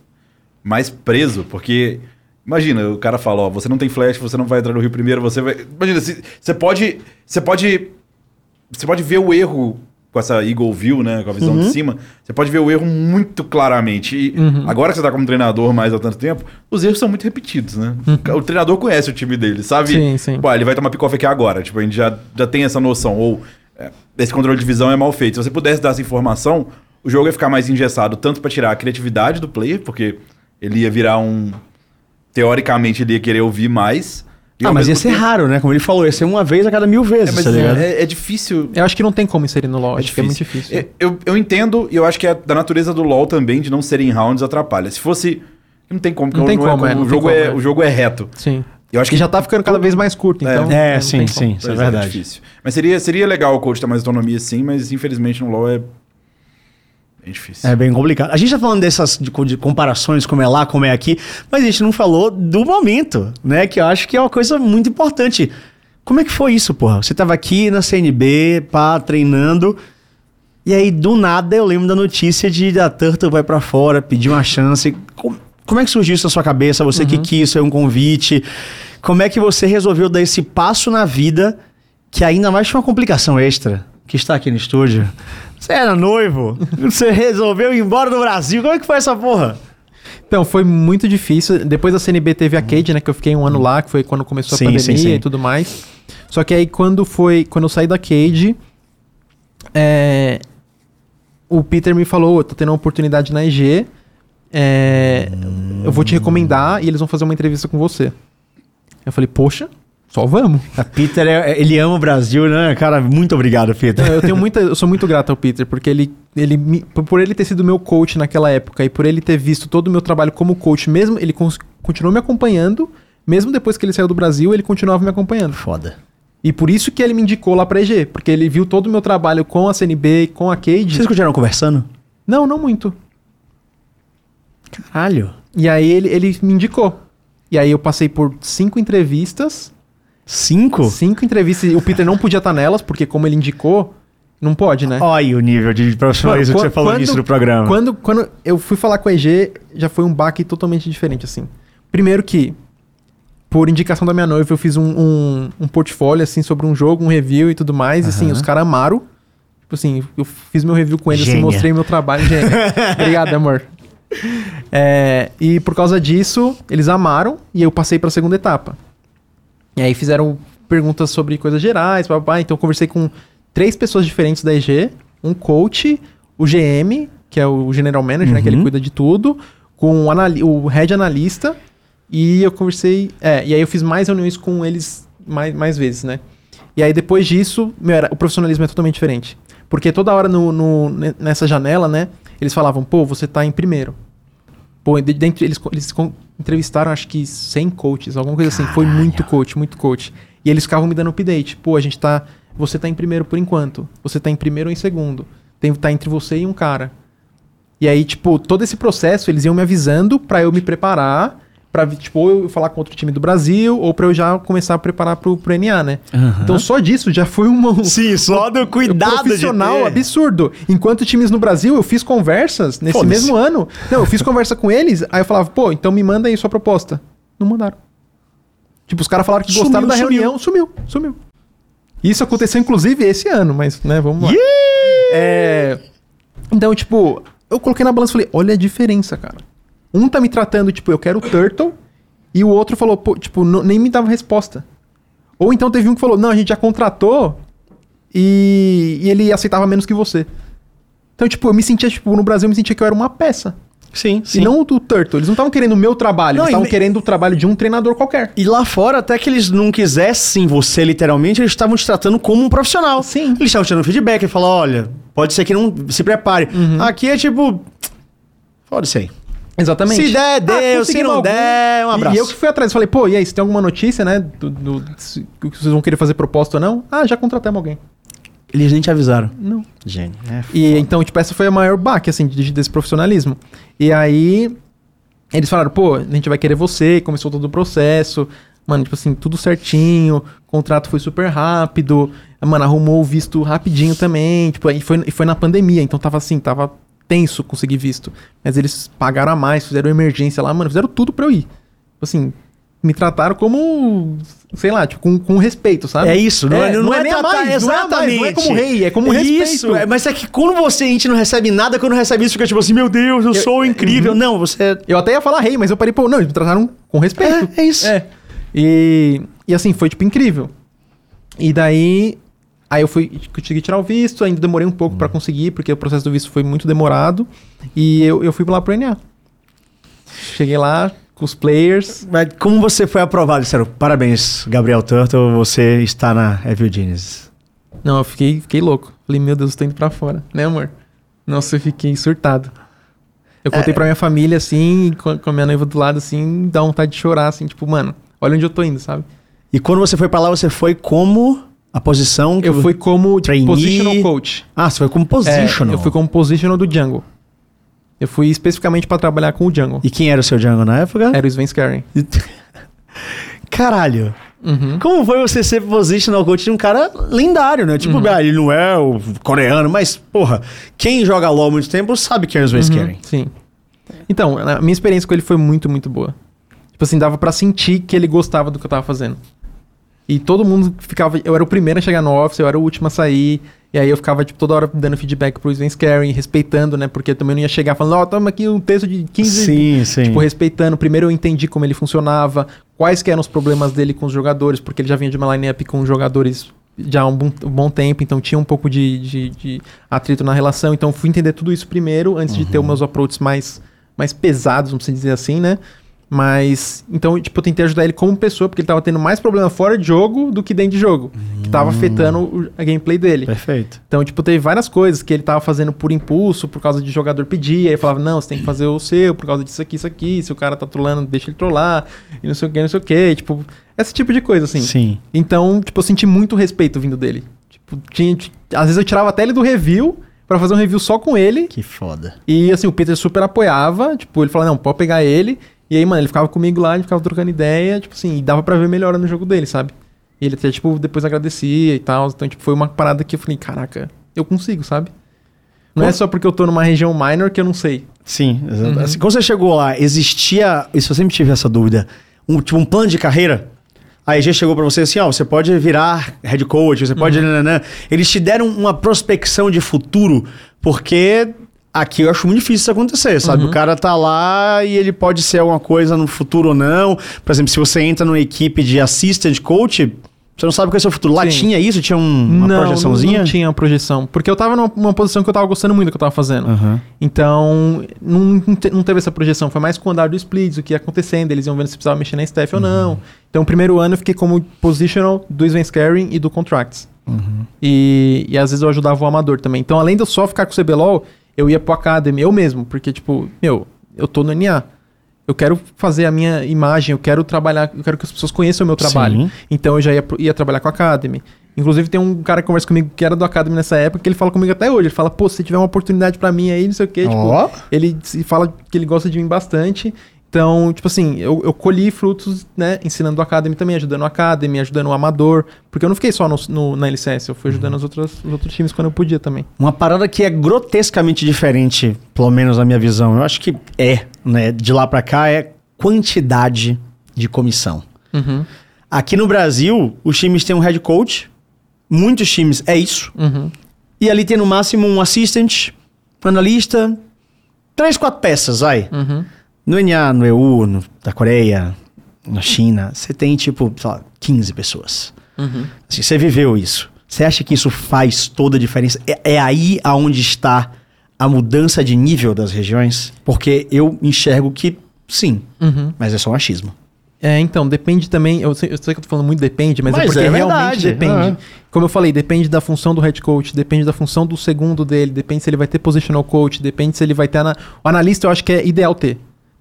mais preso, porque. Imagina, o cara fala, ó, você não tem flash, você não vai entrar no Rio primeiro, você vai. Imagina, você pode. Você pode. Você pode ver o erro com essa Eagle View, né? Com a visão Uhum. de cima. Você pode ver o erro muito claramente. E agora que você tá como treinador mais há tanto tempo, os erros são muito repetidos, né? O treinador conhece o time dele, sabe? Sim, sim. Pô, ele vai tomar pick-off aqui agora. Tipo, a gente já, já tem essa noção. Ou é, esse controle de visão é mal feito. Se você pudesse dar essa informação, o jogo ia ficar mais engessado, tanto pra tirar a criatividade do player, porque ele ia virar um. Teoricamente, ele ia querer ouvir mais. E Ah, mas ia ser tempo- raro, né? Como ele falou, ia ser uma vez a cada mil É, vezes, mas tá ligado? é, é difícil. Eu acho que não tem como inserir no LoL. acho que é muito difícil. É, Eu, eu entendo, e eu acho que é da natureza do LoL também, de não serem rounds, atrapalha. Se fosse. Não tem como, porque Não tem como, é, é, não o, tem jogo como, é, é. o jogo é reto. Sim. Eu acho que já tá ficando cada vez mais curto, É. então. É, sim, sim, isso é verdade. difícil. Mas seria, seria legal o coach ter mais autonomia, sim, mas infelizmente no LoL é. É difícil. É bem complicado. A gente tá falando dessas de, de comparações, como é lá, como é aqui, mas a gente não falou do momento, né? Que eu acho que é uma coisa muito importante. Como é que foi isso, porra? Você tava aqui na CNB, pá, treinando, e aí do nada eu lembro da notícia de a Turtle vai pra fora, pedir uma chance. Como, como é que surgiu isso na sua cabeça? Você que quis, foi um convite. Como é que você resolveu dar esse passo na vida que ainda mais tinha uma complicação extra, que está aqui no estúdio? Você era noivo? Você resolveu ir embora do Brasil? Como é que foi essa porra? Então, foi muito difícil. Depois da CNB teve a Cade, né? Que eu fiquei um ano lá, que foi quando começou a Sim, pandemia sim, sim. e tudo mais. Só que aí quando foi. Quando eu saí da Cade, é, o Peter me falou, "Ô, eu tô tendo uma oportunidade na EG. é, Eu vou te recomendar e eles vão fazer uma entrevista com você. Eu falei, poxa, só vamos. A Peter, é- ele ama o Brasil, né? Cara, muito obrigado, Peter. Eu tenho muita, eu sou muito grato ao Peter, porque ele, ele me- por- ele ter sido meu coach naquela época e por ele ter visto todo o meu trabalho como coach, mesmo ele cons- continuou me acompanhando, mesmo depois que ele saiu do Brasil, ele continuava me acompanhando. Foda. E por isso que ele me indicou lá pra EG, porque ele viu todo o meu trabalho com a CNB e com a Cade. Vocês continuaram conversando? Não, não muito. Caralho. E aí ele, ele me indicou. E aí eu passei por cinco entrevistas. Cinco? Cinco entrevistas. E o Peter não podia estar nelas, porque como ele indicou, não pode, né? Olha o nível de profissionalismo que você falou quando- nisso no programa. Quando, quando eu fui falar com a EG, já foi um baque totalmente diferente, assim. Primeiro que, por indicação da minha noiva, eu fiz um, um, um portfólio, assim, sobre um jogo, um review e tudo mais. E, assim, os caras amaram. Tipo assim, eu fiz meu review com eles, assim, mostrei meu trabalho. Gênia. Obrigado, amor. É, e por causa disso, eles amaram e eu passei pra segunda etapa. E aí fizeram perguntas sobre coisas gerais, papá. Então eu conversei com três pessoas diferentes da EG, um coach, o GM, que é o General Manager, né, que ele Uhum. cuida de tudo, com o, o Head Analista, e eu conversei. É, e aí eu fiz mais reuniões com eles mais, mais vezes, né? E aí depois disso, meu, era- o profissionalismo é totalmente diferente. Porque toda hora no, no- ne- nessa janela, né, eles falavam, pô, você tá em primeiro. Pô, de- dentro, eles, eles entrevistaram acho que 100 coaches, alguma coisa assim. Foi muito coach, muito coach. E eles ficavam me dando update. Pô, a gente tá. Você tá em primeiro por enquanto. Você tá em primeiro ou em segundo. Tem, tá entre você e um cara. E aí, tipo, todo esse processo, eles iam me avisando pra eu me preparar. Pra, tipo, ou eu falar com outro time do Brasil, ou pra eu já começar a preparar pro, pro NA, né? Aham. Então só disso já foi uma, Sim, só do cuidado profissional de ter. absurdo. Enquanto times no Brasil, eu fiz conversas nesse mesmo ano. Não, eu fiz conversa com eles, aí eu falava, pô, então me manda aí sua proposta. Não mandaram. Tipo, os caras falaram que Sumiu, gostaram da sumiu. reunião, sumiu, sumiu. Isso aconteceu, inclusive, esse ano, mas, né, vamos lá. É, Então, tipo, eu coloquei na balança e falei, olha a diferença, cara. Um tá me tratando, tipo, eu quero o Turtle, e o outro falou, pô, tipo, não- nem me dava resposta. Ou então teve um que falou, não, a gente já contratou e, e ele aceitava menos que você. Então, tipo, eu me sentia, tipo, no Brasil eu me sentia que eu era uma peça. Sim, E não o do Turtle. Eles não estavam querendo o meu trabalho, Não, eles e estavam ne- querendo o trabalho de um treinador qualquer. E lá fora, até que eles não quisessem você literalmente, eles estavam te tratando como um profissional. Sim. Eles estavam te dando feedback e falaram, olha, pode ser que não se prepare. Uhum. Aqui é tipo. Foda-se aí. Exatamente. Se der, deu. Se conseguimos não der, um abraço. E eu que fui atrás, falei, pô, e aí, você tem alguma notícia, né? Do, do- se- que vocês vão querer fazer proposta ou não? Ah, já contratamos alguém. Eles nem te avisaram. Não. Gênio. É E então, tipo, essa foi a maior baque, assim, de- desse profissionalismo. E aí, eles falaram, pô, a gente vai querer você, começou todo o processo. Mano, tipo assim, tudo certinho, o contrato foi super rápido. Mano, arrumou o visto rapidinho também. Tipo, aí foi, e foi na pandemia, então tava assim, tava tenso conseguir visto. Mas eles pagaram a mais, fizeram emergência lá, mano, fizeram tudo pra eu ir. Tipo assim, me trataram como, sei lá, tipo, com, com respeito, sabe? É isso, não é, não é, nem a tratar- mais, não é mais, exatamente. não é como rei, é como respeito. Isso, é, mas é que quando você, a gente não recebe nada, quando recebe isso, fica tipo assim, meu Deus, eu, sou incrível. Não, você... Eu até ia falar rei, mas eu parei, pô, não, eles me trataram com respeito. É, é isso. É. E, e assim, foi tipo incrível. E daí, aí eu fui, consegui tirar o visto, ainda demorei um pouco pra conseguir, porque o processo do visto foi muito demorado. E eu, eu fui lá pro NA. Cheguei lá com os players. Mas como você foi aprovado? Disseram, parabéns, Gabriel Turtle, você está na Evil Genius. Não, eu fiquei, fiquei louco. Falei, meu Deus, eu tô indo pra fora, né, amor? Nossa, eu fiquei surtado. Eu contei É. pra minha família, assim, com, com a minha noiva do lado, assim, dá vontade de chorar, assim, tipo, mano, olha onde eu tô indo, sabe? E quando você foi pra lá, você foi como a posição que Eu fui como tipo, Trainee. positional coach. Ah, você foi como É, positional. eu fui como positional do jungle. Eu fui especificamente pra trabalhar com o jungle. E quem era o seu jungle na época? Era o Sven Skaren. Caralho. Uhum. Como foi você ser positional coach de um cara lendário, né? Tipo, Uhum. ah, ele não é o coreano, mas, porra, quem joga LoL há muito tempo sabe quem é o Sven. Uhum, Sim. Então, a minha experiência com ele foi muito, muito boa. Tipo assim, dava pra sentir que ele gostava do que eu tava fazendo. E todo mundo ficava. Eu era o primeiro a chegar no office, eu era o último a sair. E aí eu ficava, tipo, toda hora dando feedback pro Sven Scaring, respeitando, né? Porque eu também não ia chegar falando, ó, toma aqui um texto de 15... Sim, sim. Tipo, respeitando. Primeiro eu entendi como ele funcionava, quais que eram os problemas dele com os jogadores, porque ele já vinha de uma line-up com jogadores já há um bom, um bom tempo, então tinha um pouco de, de, de atrito na relação. Então fui entender tudo isso primeiro, antes de ter os meus approaches mais, mais pesados, vamos dizer assim, né? Mas, então, tipo, eu tentei ajudar ele como pessoa, porque ele tava tendo mais problema fora de jogo do que dentro de jogo. Que tava afetando o- a gameplay dele. Perfeito. Então, tipo, teve várias coisas que ele tava fazendo por impulso, por causa de jogador pedir. Aí falava, não, você tem que fazer o seu, por causa disso aqui, isso aqui. Se o cara tá trolando, deixa ele trollar. E não sei o que, não sei o que. Tipo, esse tipo de coisa, assim. Sim. Então, tipo, eu senti muito respeito vindo dele. Tipo, tinha, às vezes eu tirava até ele do review pra fazer um review só com ele. Que foda. E assim, o Peter super apoiava. Tipo, ele falava, não, pode pegar ele. E aí, mano, ele ficava comigo lá, a gente ficava trocando ideia, tipo assim, e dava pra ver melhora no jogo dele, sabe? E ele até, tipo, depois agradecia e tal. Então, tipo, foi uma parada que eu falei, caraca, eu consigo, sabe? Não é Bom- só porque eu tô numa região minor que eu não sei. Sim, exato. Uhum. Assim, quando você chegou lá, existia, isso eu sempre tive essa dúvida, um, tipo, um plano de carreira? A EG chegou pra você assim, ó, você pode virar head coach, você pode... nananã. Eles te deram uma prospecção de futuro, porque aqui eu acho muito difícil isso acontecer, sabe? O cara tá lá e ele pode ser alguma coisa no futuro ou não. Por exemplo, se você entra numa equipe de assistant coach, você não sabe qual é o seu futuro. Lá Sim. tinha isso? Tinha um- uma não, projeçãozinha? não, não tinha uma projeção. Porque eu tava numa, numa posição que eu tava gostando muito do que eu tava fazendo. Aham. Então, não, não te- não teve essa projeção. Foi mais com o andar do splits, o que ia acontecendo. Eles iam vendo se precisava mexer na staff ou não. Então, o primeiro ano eu fiquei como positional do Sven Scaring e do Contracts. E, e às vezes eu ajudava o amador também. Então, além de eu só ficar com o CBLOL, eu ia pro Academy, eu mesmo. Porque, tipo, meu, eu tô no NA. Eu quero fazer a minha imagem, eu quero trabalhar, eu quero que as pessoas conheçam o meu trabalho. Sim. Então eu já ia, ia trabalhar com a Academy. Inclusive tem um cara que conversa comigo que era do Academy nessa época, que ele fala comigo até hoje. Ele fala, pô, se tiver uma oportunidade pra mim aí, não sei o quê. Ó. Tipo, ele fala que ele gosta de mim bastante. Então, tipo assim, eu, eu colhi frutos, né, ensinando o Academy também, ajudando o Academy, ajudando o Amador. Porque eu não fiquei só no, no- na LCS, eu fui ajudando os, outros, os outros times quando eu podia também. Uma parada que é grotescamente diferente, pelo menos na minha visão, eu acho que é, né? De lá pra cá, é quantidade de comissão. Uhum, Aqui no Brasil, os times têm um head coach, muitos times é isso, uhum. e ali tem no máximo um assistant, um analista, três, quatro peças, vai. Uhum. No NA, no EU, no, da Coreia, na China, você tem tipo, sei lá, 15 pessoas. Uhum. Assim, você viveu isso. Você acha que isso faz toda a diferença? É, é aí aonde está a mudança de nível das regiões? Porque eu enxergo que sim, Uhum. mas é só um achismo. É, então, depende também. Eu sei, eu sei que eu tô falando muito depende, mas, Mas é porque é realmente depende. ah. Como eu falei, depende da função do head coach, depende da função do segundo dele, depende se ele vai ter positional coach, depende se ele vai ter. ana- O analista eu acho que é ideal ter.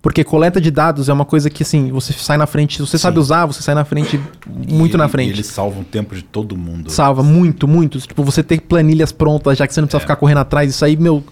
Porque coleta de dados é uma coisa que, assim, você sai na frente. Você sabe usar, você sai na frente, muito E na ele- frente. E ele salva o tempo de todo mundo. Salva muito, muito. Tipo, você ter planilhas prontas, já que você não precisa ficar correndo atrás. Isso aí, meu,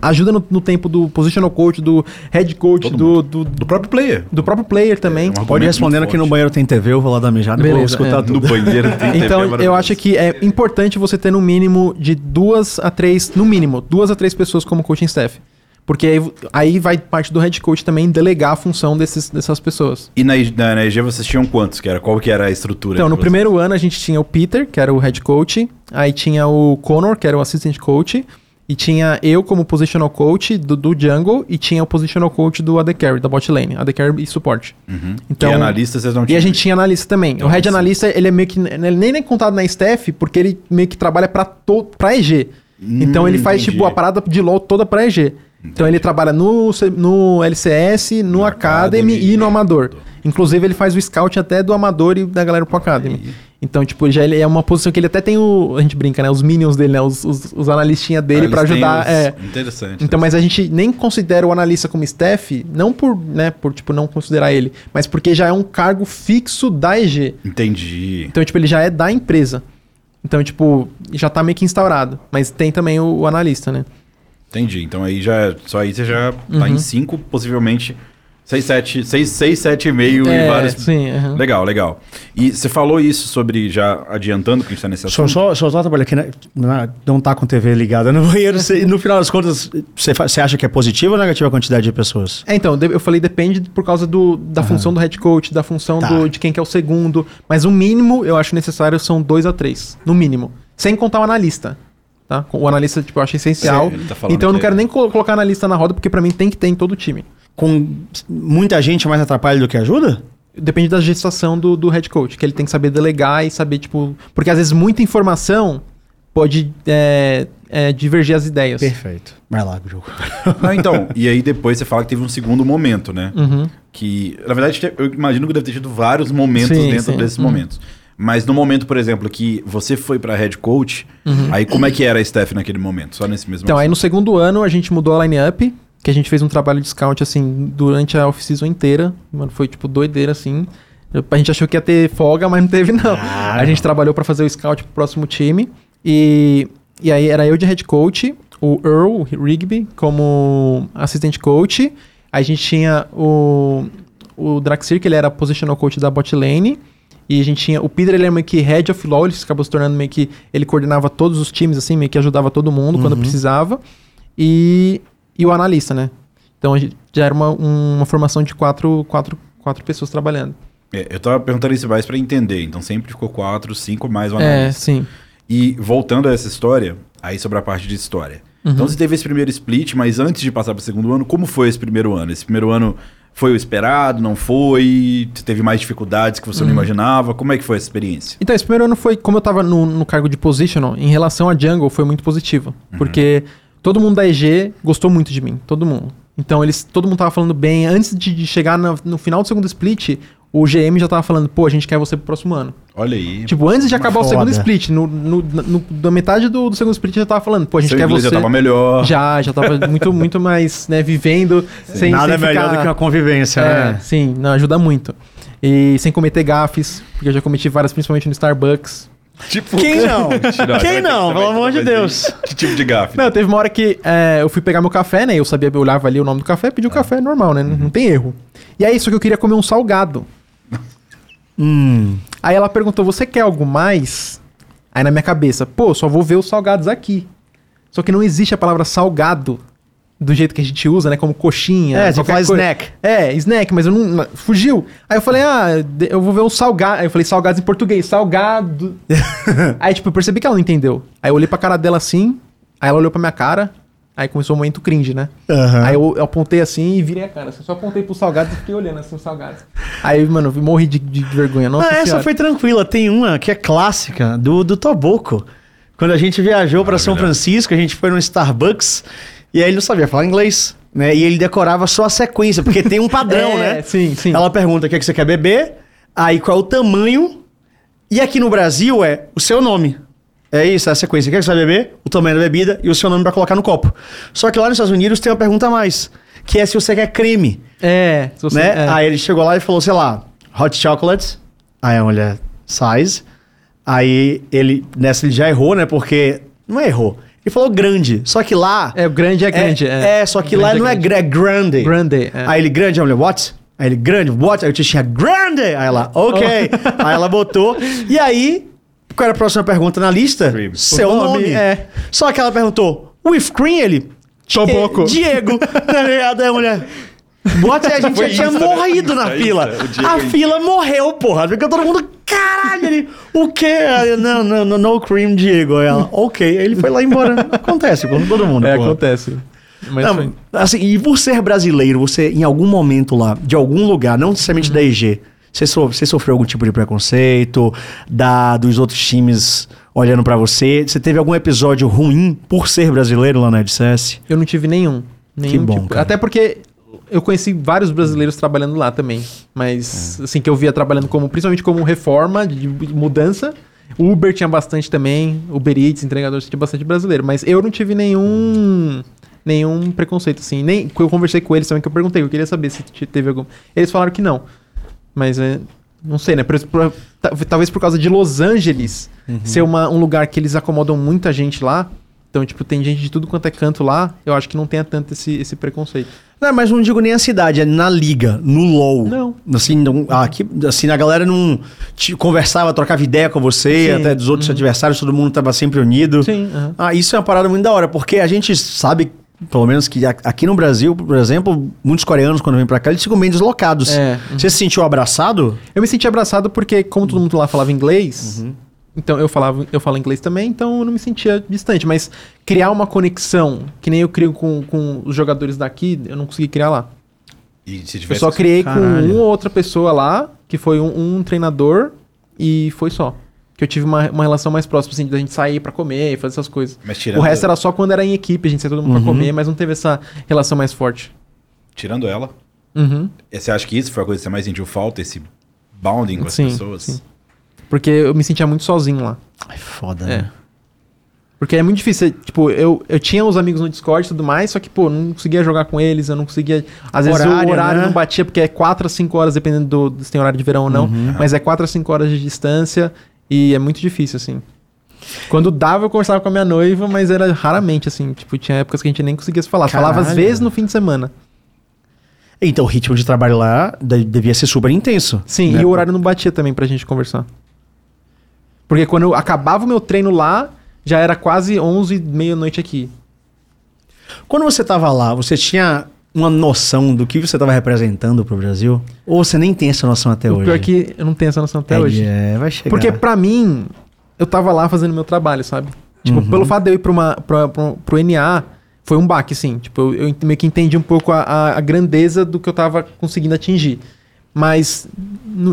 ajuda no, no tempo do positional coach, do head coach, do, do, Do próprio player. do próprio player também. É uma- Pode respondendo que no banheiro tem TV, eu vou lá dar mijada e vou Beleza, escutar é. tudo. No banheiro tem TV, Então, eu maravilhoso. acho que é importante você ter no mínimo de duas a três, no mínimo, duas a três pessoas como coaching staff. Porque aí, aí vai parte do head coach também delegar a função desses, dessas pessoas. E na, na, na EG vocês tinham quantos? Que era, qual que era a estrutura? Então, no vocês? primeiro ano a gente tinha o Peter, que era o head coach, aí tinha o Connor, que era o assistant coach, e tinha eu como positional coach do, do jungle, e tinha o positional coach do AD Carry, da bot lane, AD Carry e suporte. Uhum. Então- e analista vocês não E tinham? a gente tinha analista também. Então, o head sim. analista, ele é meio que. Ele nem é contado na staff, porque ele meio que trabalha pra, to, pra EG. então Hum, ele faz, entendi. tipo, a parada de LOL toda pra EG. Então ele trabalha no, no LCS, no, No Academy, Academy e no e- Amador. Inclusive, ele faz o scout até do Amador e da galera pro Academy. Então, tipo, já ele é uma posição que ele até tem o. A gente brinca, né? Os minions dele, né? Os, os, os analistinhas dele Ah, têm ajudar. os- É. Interessante. Então, mas a gente nem considera o analista como staff, não por, né, por, tipo, não considerar ele, mas porque já é um cargo fixo da EG. Entendi. Então, tipo, ele já é da empresa. Então, tipo, já tá meio que instaurado. Mas tem também o, o analista, né? Entendi. Então aí já. Só aí você já tá Uhum. em 5, possivelmente 6, 7, 6, 6 7,5 É, em vários. sim, aham. Legal, legal. E você falou isso sobre, já adiantando que a gente tá nesse Só, assunto. só, só, só trabalhar aqui, né? Não tá com TV ligada no banheiro. Você- no final das contas, você, você acha que é positivo ou negativa a quantidade de pessoas? É, então, eu falei depende por causa do, da função do head coach, da função Tá. do, de quem que é o segundo. Mas o mínimo, eu acho necessário, são dois a três. No mínimo. Sem contar o analista. Tá? O analista, tipo, eu acho essencial. Sim, ele tá então eu não que- quero nem co- colocar analista na roda, porque pra mim tem que ter em todo o time. Com muita gente mais atrapalha do que ajuda? Depende da gestação do, do head coach, que ele tem que saber delegar e saber, tipo. Porque às vezes muita informação pode é, é, divergir as ideias. Perfeito. Vai lá, jogo. Não, então, e aí depois você fala que teve um segundo momento, né? Uhum. Que, na verdade, eu imagino que deve ter tido vários momentos Sim, dentro sim. desses Uhum. momentos. Mas no momento, por exemplo, que você foi pra head coach, aí como é que era a Steph naquele momento? Só nesse mesmo Uhum. Então, aí no segundo ano a gente mudou a line-up, que a gente fez um trabalho de scout, assim, durante a off-season inteira. Mano, foi, tipo, doideira, assim. A gente achou que ia ter folga, mas não teve, não. Ah, a gente trabalhou pra fazer o scout pro próximo time. E, e aí era eu de head coach, o Earl Rigby como assistente coach. Aí a gente tinha o, o Draxir, que ele era positional coach da bot lane. E a gente tinha o Peter, ele era meio que head of law, ele acabou se tornando meio que. Ele coordenava todos os times, assim, meio que ajudava todo mundo quando precisava. E, e o analista, né? Então a gente já era uma, uma formação de quatro, quatro, quatro pessoas trabalhando. É, eu tava perguntando isso mais pra entender. Então sempre ficou quatro, cinco mais um É, analista. sim. E voltando a essa história, aí sobre a parte de história. Uhum. Então você teve esse primeiro split, mas antes de passar pro segundo ano, como foi esse primeiro ano? Esse primeiro ano foi o esperado, não foi? Teve mais dificuldades que você Uhum. não imaginava? Como é que foi essa experiência? Então, esse primeiro ano foi, como eu tava no, no cargo de positional, em relação a jungle, foi muito positivo. Porque todo mundo da EG gostou muito de mim, todo mundo. Então, eles, todo mundo tava falando bem. Antes de, de chegar na- no final do segundo split, o GM já tava falando, pô, a gente quer você pro próximo ano. Olha aí. Tipo, antes de acabar o Foda. segundo split, no, no, no- da metade do, do segundo split já tava falando, pô, a gente Seu quer você. já tava melhor. Já, já tava muito, muito mais, né, vivendo. sem, Nada sem é melhor ficar- do que uma convivência, é, né? sim, não, ajuda muito. E sem cometer gafes, porque eu já cometi várias, principalmente no Starbucks. Tipo, Quem não? Quem não? Pelo amor de Deus. Que tipo de gafe? Não, teve uma hora que é, eu fui pegar meu café, né? Eu sabia, eu olhava ali o nome do café, pedi o café normal, né? Não, não tem erro. E aí, só que eu queria comer um salgado. Hum. Aí ela perguntou: Você quer algo mais? Aí na minha cabeça, pô, só vou ver os salgados aqui. Só que não existe a palavra salgado do jeito que a gente usa, né? Como coxinha. É, você faz coisa. snack. É, snack, mas eu não. Fugiu. Aí eu falei, ah, eu vou ver um salgado. Aí eu falei, salgados em português, salgado. aí, tipo, eu percebi que ela não entendeu. Aí eu olhei pra cara dela assim, aí ela olhou pra minha cara, aí começou o momento cringe, né? Aham. Aí eu, eu apontei assim e virei a cara. assim, Só apontei pros salgados e fiquei olhando assim os salgados. Aí, mano, eu morri de, de vergonha. Nossa Ah, essa senhora. foi tranquila. Tem uma que é clássica, do, do Toboco. Quando a gente viajou para São Francisco, a gente foi no Starbucks e aí ele não sabia falar inglês, né? E ele decorava só a sequência, porque tem um padrão, É, né? sim, sim. Ela pergunta o que, é que você quer beber, aí qual é o tamanho, e aqui no Brasil é o seu nome. É isso, é a sequência. O que, é que você vai beber? O tamanho da bebida e o seu nome para colocar no copo. Só que lá nos Estados Unidos tem uma pergunta a mais, que é se você quer creme É, se você, né? é. Aí ele chegou lá e falou, sei lá, hot chocolate. Aí a mulher, size. Aí ele, nessa ele já errou, né? Porque, não é errou. Ele falou grande. Só que lá... É, o grande é grande. É, é, só que lá Grande não é, grande. gra- é grande. Grande, é. Aí ele, grande, a mulher, what? Aí ele, grande, what? Aí o tio tinha, grande! Aí ela, ok. Oh. aí ela botou. E aí, qual era a próxima pergunta na lista? Cream. Seu nome. nome, é. Só que ela perguntou, with cream? Ele, Toboco. "Eh, Diego. tá ligado? Aí a mulher... What? A gente já tinha Insta, né? morrido na É fila. Diego A fila morreu, porra. Fica todo mundo, caralho, ele, o quê? Não, não, não, no cream, Diego. Ela, ok. Aí ele foi lá embora. Acontece com todo mundo, É, porra. acontece. Mas Não, assim, e por ser brasileiro, você, em algum momento lá, de algum lugar, não necessariamente Uhum. da EG, você, so- você sofreu algum tipo de preconceito, da, dos outros times olhando pra você? Você teve algum episódio ruim por ser brasileiro lá na EdSS? eu não tive nenhum. nenhum bom, tipo. Até porque eu conheci vários brasileiros trabalhando lá também. Mas, É. assim, que eu via trabalhando como, principalmente como reforma, de mudança. Uber tinha bastante também, Uber Eats, entregadores, tinha bastante brasileiro. Mas eu não tive nenhum nenhum preconceito, assim. Nem, eu conversei com eles também, que eu perguntei, eu queria saber se te- teve algum... Eles falaram que não. Mas, é, não sei, né? Por, por- ta- talvez por causa de Los Angeles Uhum. ser uma- um lugar que eles acomodam muita gente lá. Então, tipo, tem gente de tudo quanto é canto lá. Eu acho que não tenha tanto esse, esse preconceito. Não, mas não digo nem a cidade, é na liga, no LoL. Não. Assim, não, aqui, assim a galera não te conversava, trocava ideia com você, Sim. até dos outros adversários, todo mundo tava sempre unido. Sim, aham. Ah, isso é uma parada muito da hora, porque a gente sabe, pelo menos que aqui no Brasil, por exemplo, muitos coreanos, quando vêm pra cá, eles ficam bem deslocados. É. Você se sentiu abraçado? Eu me senti abraçado porque, como todo mundo lá falava inglês, Então eu falava, eu falo inglês também, então eu não me sentia distante. Mas criar uma conexão, que nem eu crio com, com os jogadores daqui, eu não consegui criar lá. E se Eu tivesse... só criei com Caralho. uma ou outra pessoa lá, que foi um, um treinador, e foi só. Que eu tive uma, uma relação mais próxima, assim, da gente sair pra comer e fazer essas coisas. Mas tirando, O resto era só quando era em equipe, a gente saía todo mundo Uhum. pra comer, mas não teve essa relação mais forte. tirando ela, Uhum. você acha que isso foi a coisa que você mais sentiu falta? Esse bounding com as Sim, pessoas? sim. Porque eu me sentia muito sozinho lá. Ai, foda, É. né? Porque é muito difícil. Tipo, eu, eu tinha os amigos no Discord e tudo mais, só que, pô, não conseguia jogar com eles, eu não conseguia. Às vezes Horário, o horário né? não batia, porque é 4 a 5 horas, dependendo do, do se tem horário de verão ou não. Uhum. Mas é 4 a 5 horas de distância e é muito difícil, assim. Quando dava, eu conversava com a minha noiva, mas era raramente, assim. Tipo, tinha épocas que a gente nem conseguia se falar. Falava às Caralho. vezes no fim de semana. Então o ritmo de trabalho lá de- devia ser super intenso. Sim, né? e o horário não batia também pra gente conversar. Porque quando eu acabava o meu treino lá, já era quase 11, meia-noite aqui. Quando você tava lá, você tinha uma noção do que você tava representando pro Brasil? Ou você nem tem essa noção até o hoje? pior é que eu não tenho essa noção até É, hoje. É, vai chegar. Porque pra mim, eu tava lá fazendo meu trabalho, sabe? Tipo, Uhum. pelo fato de eu ir pra uma, pra, pra, pro NA, foi um baque, sim. Tipo, eu, eu meio que entendi um pouco a, a, a grandeza do que eu tava conseguindo atingir. Mas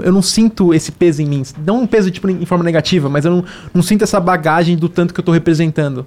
eu não sinto esse peso em mim. Não um peso, tipo, em forma negativa, mas eu não, não sinto essa bagagem do tanto que eu tô representando.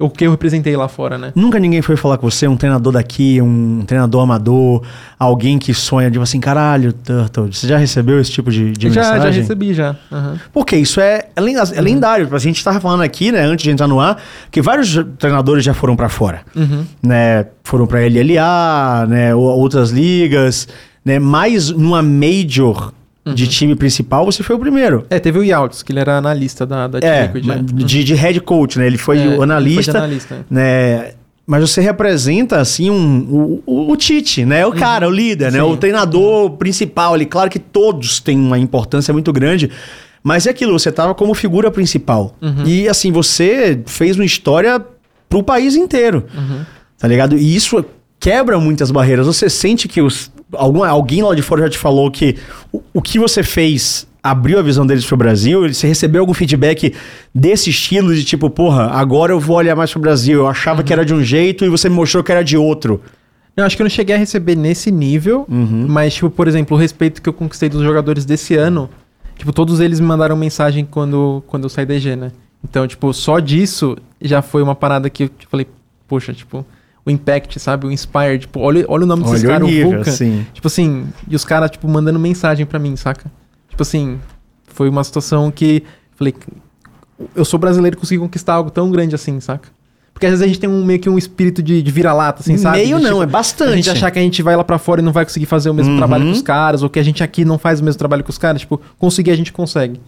O que eu representei lá fora, né? Nunca ninguém foi falar com você, um treinador daqui, um treinador amador, alguém que sonha de assim, caralho, Turtle, você já recebeu esse tipo de, de já, mensagem? já recebi, já. Aham. Porque isso é, é é lendário. A gente tava falando aqui, né, antes de entrar no ar, que vários treinadores já foram pra fora. Uhum. Né, foram pra LLA, né, ou outras ligas, né, mas numa major de time principal, você foi o primeiro. É, teve o Yaltz, que ele era analista da, da É, Liquid, né? de, de head coach, né? Ele foi É, o foi de analista, analista, é. né? Mas você representa, assim, um, o, o, o Tite, né? O cara, o líder, né? Uhum. Sim. O treinador principal ali. Claro que todos têm uma importância muito grande, mas é aquilo, você tava como figura principal. Uhum. E, assim, você fez uma história pro país inteiro, Uhum. tá ligado? E isso quebra muitas barreiras. Você sente que os, algum, alguém lá de fora já te falou que o, o que você fez abriu a visão deles pro Brasil? Você recebeu algum feedback desse estilo de tipo, porra, agora eu vou olhar mais pro Brasil. Eu achava que era de um jeito e você me mostrou que era de outro. Eu acho que eu não cheguei a receber nesse nível, Uhum. mas, tipo, por exemplo, o respeito que eu conquistei dos jogadores desse ano, tipo, todos eles me mandaram mensagem quando, quando eu saí da EG, né? Então, tipo, só disso já foi uma parada que eu tipo, falei, poxa, tipo, o Impact, sabe? O Inspire, tipo, olha, olha o nome desses caras, o nível, Vulcan. assim. Tipo assim, e os caras, tipo, mandando mensagem pra mim, saca? Tipo assim, foi uma situação que, falei, eu sou brasileiro e consegui conquistar algo tão grande assim, saca? Porque às vezes a gente tem um, meio que um espírito de, de vira-lata, assim, sabe? Meio De, não, tipo, é bastante. a gente achar que a gente vai lá pra fora e não vai conseguir fazer o mesmo Uhum. trabalho que os caras, ou que a gente aqui não faz o mesmo trabalho que os caras, tipo, conseguir a gente consegue.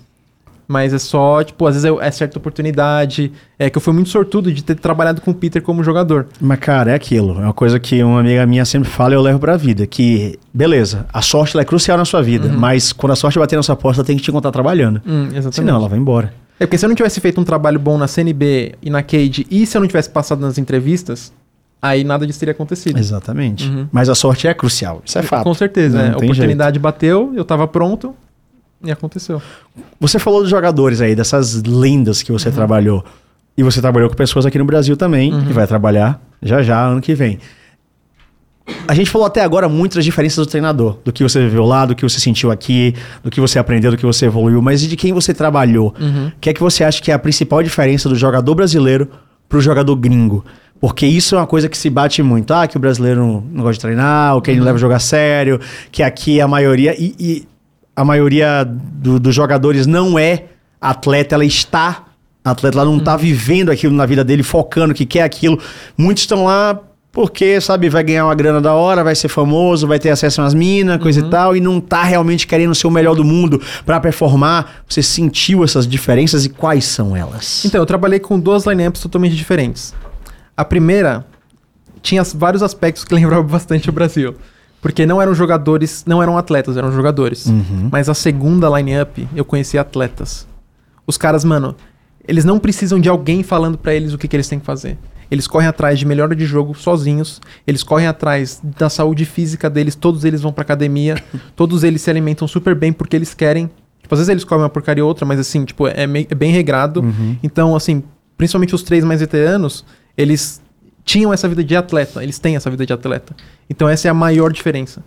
Mas é só, tipo, às vezes é, é certa oportunidade. É que eu fui muito sortudo de ter trabalhado com o Peter como jogador. Mas, cara, é aquilo. É uma coisa que uma amiga minha sempre fala e eu levo pra vida. Que, beleza, a sorte é crucial na sua vida. Mas quando a sorte bater na sua porta, ela tem que te encontrar trabalhando. Hum, exatamente. Senão, ela vai embora. É porque se eu não tivesse feito um trabalho bom na CNB e na Cade, e se eu não tivesse passado nas entrevistas, aí nada disso teria acontecido. Exatamente. Uhum. Mas a sorte é crucial. Isso é fato. Com certeza, né? A oportunidade bateu, eu tava pronto e aconteceu. Você falou dos jogadores aí, dessas lendas que Uhum. você trabalhou. E você trabalhou com pessoas aqui no Brasil também, Uhum. e vai trabalhar já já, ano que vem. A gente falou até agora muito das diferenças do treinador, do que você viveu lá, do que você sentiu aqui, do que você aprendeu, do que você evoluiu, mas e de quem você trabalhou? Uhum. O que é que você acha que é a principal diferença do jogador brasileiro pro jogador gringo? Porque isso é uma coisa que se bate muito. Ah, que o brasileiro não, não gosta de treinar, ou que ele não leva o jogo a sério, que aqui a maioria. E, e a maioria do- dos jogadores não é atleta, ela está atleta, ela não está vivendo aquilo na vida dele, focando que quer aquilo. Muitos estão lá porque, sabe, vai ganhar uma grana da hora, vai ser famoso, vai ter acesso às minas, coisa e tal, e não tá realmente querendo ser o melhor do mundo para performar. Você sentiu essas diferenças e quais são elas? Então, eu trabalhei com duas lineups totalmente diferentes. A primeira tinha vários aspectos que lembravam bastante o Brasil. Porque não eram jogadores, não eram atletas, eram jogadores. Uhum. Mas a segunda lineup, eu conheci atletas. Os caras, mano, eles não precisam de alguém falando pra eles o que, que eles têm que fazer. Eles correm atrás de melhora de jogo sozinhos. Eles correm atrás da saúde física deles. Todos eles vão pra academia. todos eles se alimentam super bem porque eles querem Tipo, às vezes eles comem uma porcaria ou outra, mas assim, tipo, é, meio- é bem regrado. Então, assim, principalmente os três mais veteranos, eles tinham essa vida de atleta. Eles têm essa vida de atleta. Então, essa é a maior diferença.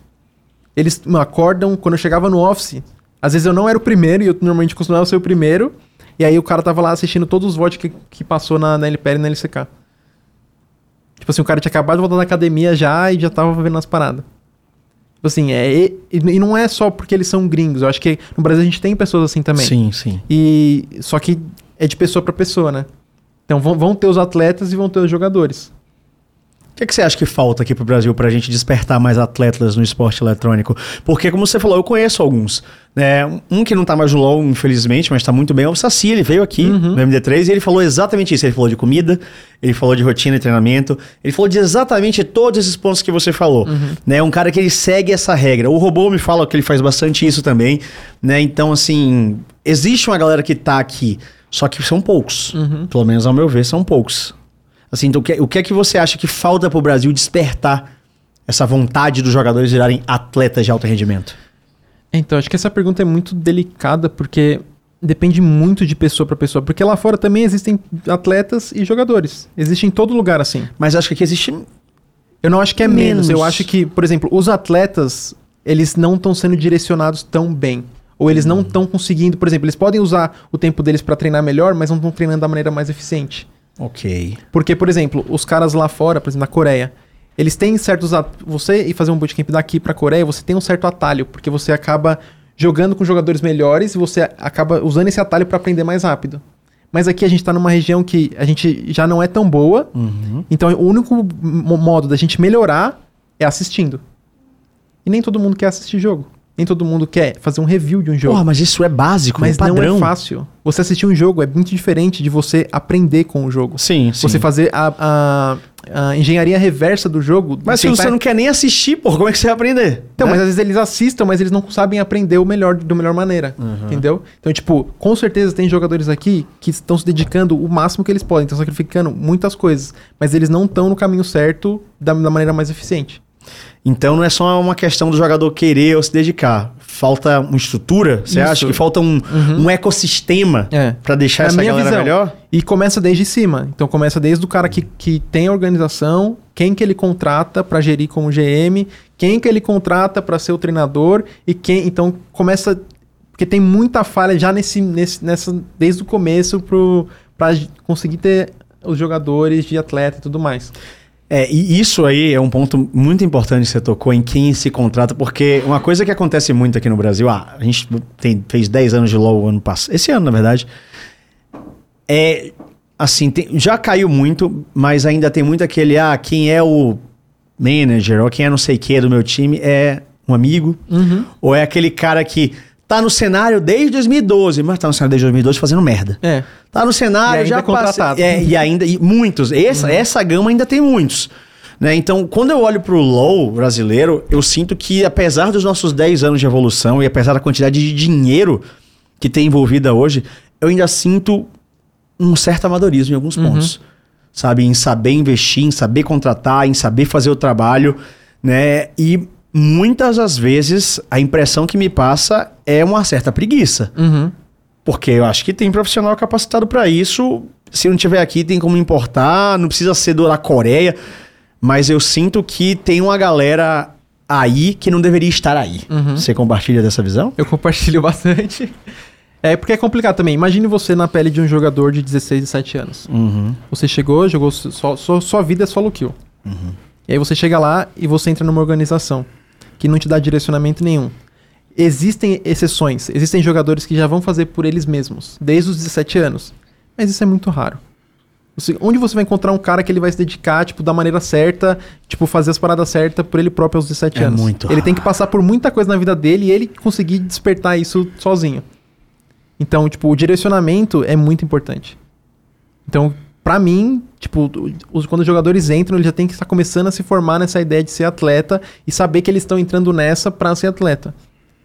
Eles acordam, quando eu chegava no office, às vezes eu não era o primeiro, e eu normalmente costumava ser o primeiro, e aí o cara tava lá assistindo todos os votos que, que passou na, na LPL e na LCK. Tipo assim, o cara tinha acabado de voltar da academia já e já tava vendo as paradas. Tipo assim, é, e, e não é só porque eles são gringos. Eu acho que no Brasil a gente tem pessoas assim também. Sim, sim. E só que é de pessoa pra pessoa, né? Então vão, vão ter os atletas e vão ter os jogadores. O que, é que você acha que falta aqui pro Brasil pra gente despertar mais atletas no esporte eletrônico? Porque, como você falou, eu conheço alguns. Né? Um que não tá mais no LoL, infelizmente, mas tá muito bem, é o Saci. Ele veio aqui no MD3 e ele falou exatamente isso. Ele falou de comida, ele falou de rotina e treinamento, ele falou de exatamente todos esses pontos que você falou. Né? Um cara que ele segue essa regra. O robô me fala que ele faz bastante isso também. Né? Então, assim, existe uma galera que tá aqui, só que são poucos. Pelo menos ao meu ver, são poucos. Assim, então, o que, o que é que você acha que falta pro Brasil despertar essa vontade dos jogadores virarem atletas de alto rendimento? Então, acho que essa pergunta é muito delicada porque depende muito de pessoa pra pessoa. Porque lá fora também existem atletas e jogadores. Existe em todo lugar assim. Mas acho que aqui existe. Eu não acho que é menos. Menos. Eu acho que, por exemplo, os atletas, eles não estão sendo direcionados tão bem. Ou eles não estão conseguindo, por exemplo, eles podem usar o tempo deles pra treinar melhor, mas não estão treinando da maneira mais eficiente. Ok. Porque, por exemplo, os caras lá fora, por exemplo, na Coreia, eles têm certos. at- Você ir fazer um bootcamp daqui pra Coreia, você tem um certo atalho, porque você acaba jogando com jogadores melhores e você acaba usando esse atalho pra aprender mais rápido. Mas aqui a gente tá numa região que a gente já não é tão boa, então o único mo- modo da gente melhorar é assistindo. E nem todo mundo quer assistir jogo. Nem todo mundo quer fazer um review de um jogo. Porra, mas isso é básico, mas é padrão. não é fácil. Você assistir um jogo é muito diferente de você aprender com o jogo. Sim, sim. Você fazer a, a- a engenharia reversa do jogo. Mas se você não quer nem assistir, porra, como é que você vai aprender? Então, Né? mas às vezes eles assistam, mas eles não sabem aprender o melhor da melhor maneira. Entendeu? Então, tipo, com certeza tem jogadores aqui que estão se dedicando o máximo que eles podem, estão sacrificando muitas coisas. Mas eles não estão no caminho certo da, da maneira mais eficiente. Então não é só uma questão do jogador querer ou se dedicar. Falta uma estrutura? Você acha que falta um, um ecossistema É. pra deixar É essa minha galera visão. melhor? E começa desde cima. Então começa desde o cara que, que tem a organização, quem que ele contrata pra gerir como GM, quem que ele contrata pra ser o treinador e quem. Então começa porque tem muita falha já nesse, nesse nessa desde o começo para conseguir ter os jogadores de atleta e tudo mais. É, e isso aí é um ponto muito importante que você tocou em quem se contrata, porque uma coisa que acontece muito aqui no Brasil, ah, a gente tem- fez 10 anos de LoL ano passado, esse ano na verdade, é assim, tem- já caiu muito, mas ainda tem muito aquele, ah, quem é o manager ou quem é não sei o que do meu time é um amigo, ou é aquele cara que tá no cenário desde 2012, mas tá no cenário desde 2012 fazendo merda. É. Tá no cenário, já é contratado. É, e ainda, e muitos. Essa, essa gama ainda tem muitos. Né? Então, quando eu olho pro LoL brasileiro, eu sinto que, apesar dos nossos 10 anos de evolução e apesar da quantidade de dinheiro que tem envolvida hoje, eu ainda sinto um certo amadorismo em alguns pontos. Sabe? Em saber investir, em saber contratar, em saber fazer o trabalho, né? E muitas das vezes a impressão que me passa é uma certa preguiça. Uhum. Porque eu acho que tem profissional capacitado para isso. Se não tiver aqui, tem como importar. Não precisa ser do da Coreia. Mas eu sinto que tem uma galera aí que não deveria estar aí. Você compartilha dessa visão? Eu compartilho bastante. É porque é complicado também. Imagine você na pele de um jogador de 16, 17 anos. Uhum. Você chegou, jogou só, só- sua vida é solo kill. E aí você chega lá e você entra numa organização que não te dá direcionamento nenhum. Existem exceções, existem jogadores que já vão fazer por eles mesmos, desde os 17 anos. Mas isso é muito raro. Onde você vai encontrar um cara que ele vai se dedicar, tipo, da maneira certa, tipo, fazer as paradas certas por ele próprio aos 17 É anos? muito Ele tem que passar por muita coisa na vida dele e ele conseguir despertar isso sozinho. Então, tipo, o direcionamento é muito importante. Então, pra mim, tipo, os, quando os jogadores entram, eles já têm que estar começando a se formar nessa ideia de ser atleta e saber que eles estão entrando nessa pra ser atleta.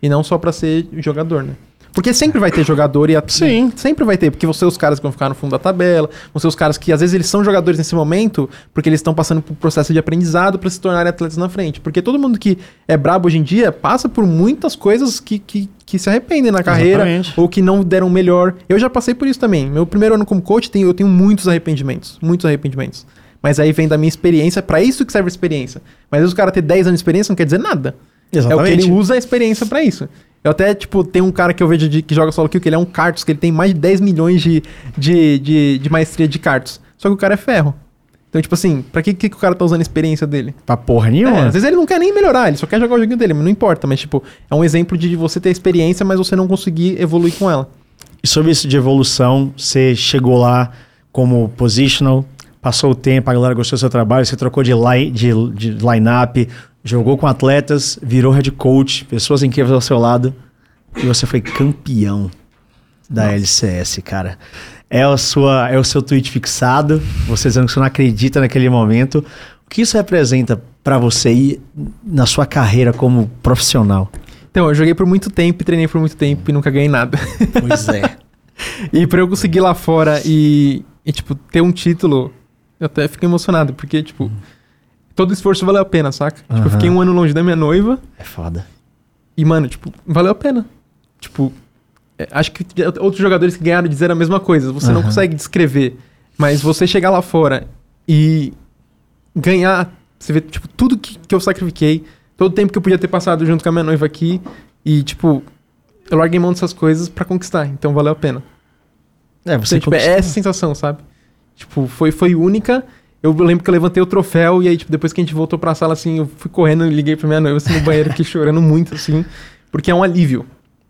E não só pra ser jogador, né? Porque sempre vai ter jogador e a... Sim. sempre vai ter, porque vão ser os caras que vão ficar no fundo da tabela, vão ser os caras que às vezes eles são jogadores nesse momento porque eles estão passando por um processo de aprendizado para se tornarem atletas na frente. Porque todo mundo que é brabo hoje em dia passa por muitas coisas que, que, que se arrependem na carreira Exatamente. ou que não deram melhor. Eu já passei por isso também. Meu primeiro ano como coach, tem- eu tenho muitos arrependimentos, muitos arrependimentos. Mas aí vem da minha experiência, para isso que serve a experiência. Mas às vezes o cara ter 10 anos de experiência não quer dizer nada. É o que ele usa a experiência pra isso. Eu até, tipo, tem um cara que eu vejo de- que joga solo kill, que ele é um cartus, que ele tem mais de 10 milhões de, de, de, de maestria de cartus. Só que o cara é ferro. Então, tipo assim, pra que, que que o cara tá usando a experiência dele? Pra porra É, nenhuma. às vezes ele não quer nem melhorar, ele só quer jogar o joguinho dele, mas não importa. Mas, tipo, é um exemplo de você ter experiência, mas você não conseguir evoluir com ela. E sobre isso de evolução, você chegou lá como positional, passou o tempo, a galera gostou do seu trabalho, você trocou de, line, de, de line-up, jogou com atletas, virou head coach, pessoas incríveis ao seu lado, e você foi campeão da LCS, cara. É, a sua, é o seu tweet fixado, você dizendo que você não acredita naquele momento. O que isso representa pra você e na sua carreira como profissional? Então, eu joguei por muito tempo, treinei por muito tempo e nunca ganhei nada. Pois é. E pra eu conseguir lá fora e, e, tipo, ter um título, eu até fico emocionado, porque, tipo, todo esforço valeu a pena, saca? Tipo, eu fiquei um ano longe da minha noiva É foda. e, mano, tipo, valeu a pena. Tipo, é, acho que outros jogadores que ganharam dizer a mesma coisa. Você não Aham. consegue descrever, mas você chegar lá fora e ganhar, você vê, tipo, tudo que, que eu sacrifiquei, todo o tempo que eu podia ter passado junto com a minha noiva aqui e, tipo, eu larguei mão dessas coisas pra conquistar, então valeu a pena. É, você Então, tipo, é essa sensação, sabe? Tipo, foi, foi única. Eu lembro que eu levantei o troféu e aí, tipo, depois que a gente voltou pra sala, assim, eu fui correndo e liguei pra minha noiva, assim, no banheiro, aqui chorando muito, assim. Porque é um alívio.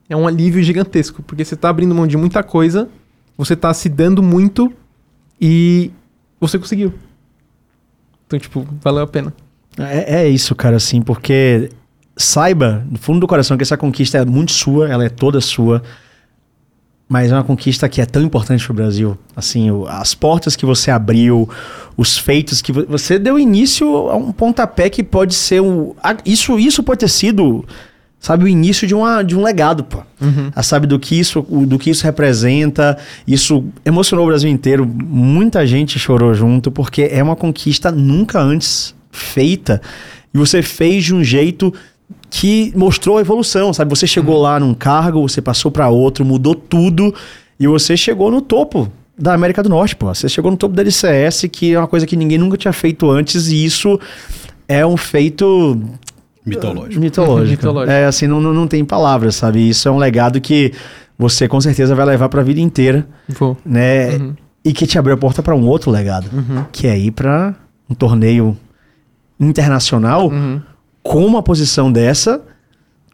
É um alívio gigantesco. Porque você tá abrindo mão de muita coisa, você tá se dando muito e você conseguiu. Então, tipo, valeu a pena. É, é isso, cara, assim, porque saiba, no fundo do coração, que essa conquista é muito sua, ela é toda sua, mas é uma conquista que é tão importante pro Brasil. Assim, o- as portas que você abriu, os feitos que vo- você deu início a um pontapé que pode ser um. a- Isso, isso pode ter sido, sabe, o início de, uma, de um legado, pô. A sabe do que isso o- do que isso representa isso emocionou o Brasil inteiro muita gente chorou junto porque é uma conquista nunca antes feita e você fez de um jeito que mostrou a evolução sabe você chegou lá num cargo você passou para outro mudou tudo e você chegou no topo da América do Norte pô você chegou no topo da LCS que é uma coisa que ninguém nunca tinha feito antes e isso é um feito Mitológico. Mitológico. Mitológico. É assim, não, não, tem palavras, sabe? Isso é um legado que você com certeza vai levar pra vida inteira, Vou. né? Uhum. E que te abriu a porta pra um outro legado, Uhum. que é ir pra um torneio internacional Uhum. Com uma posição dessa,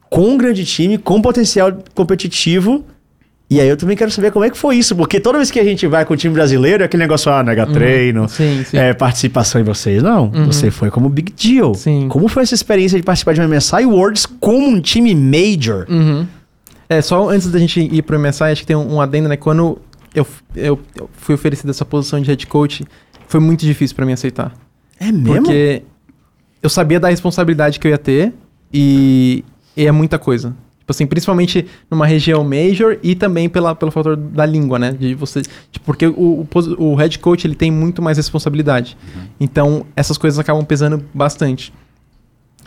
com um grande time, com potencial competitivo. E aí eu também quero saber como é que foi isso, porque toda vez que a gente vai com o time brasileiro, é aquele negócio, ah, nega treino, Sim, sim. é, participação em vocês. Não, Uhum. você foi como big deal. Sim. Como foi essa experiência de participar de uma MSI Worlds como um time major? Uhum. É, só antes da gente ir pro MSI, acho que tem um, um adendo, né? Quando eu, eu, eu fui oferecido essa posição de head coach, foi muito difícil pra mim aceitar. É mesmo? Porque eu sabia da responsabilidade que eu ia ter e, e é muita coisa. Tipo assim, principalmente numa região major e também pela, pelo fator da língua, né? De você, tipo, porque o, o, o head coach ele tem muito mais responsabilidade. Então, essas coisas acabam pesando bastante.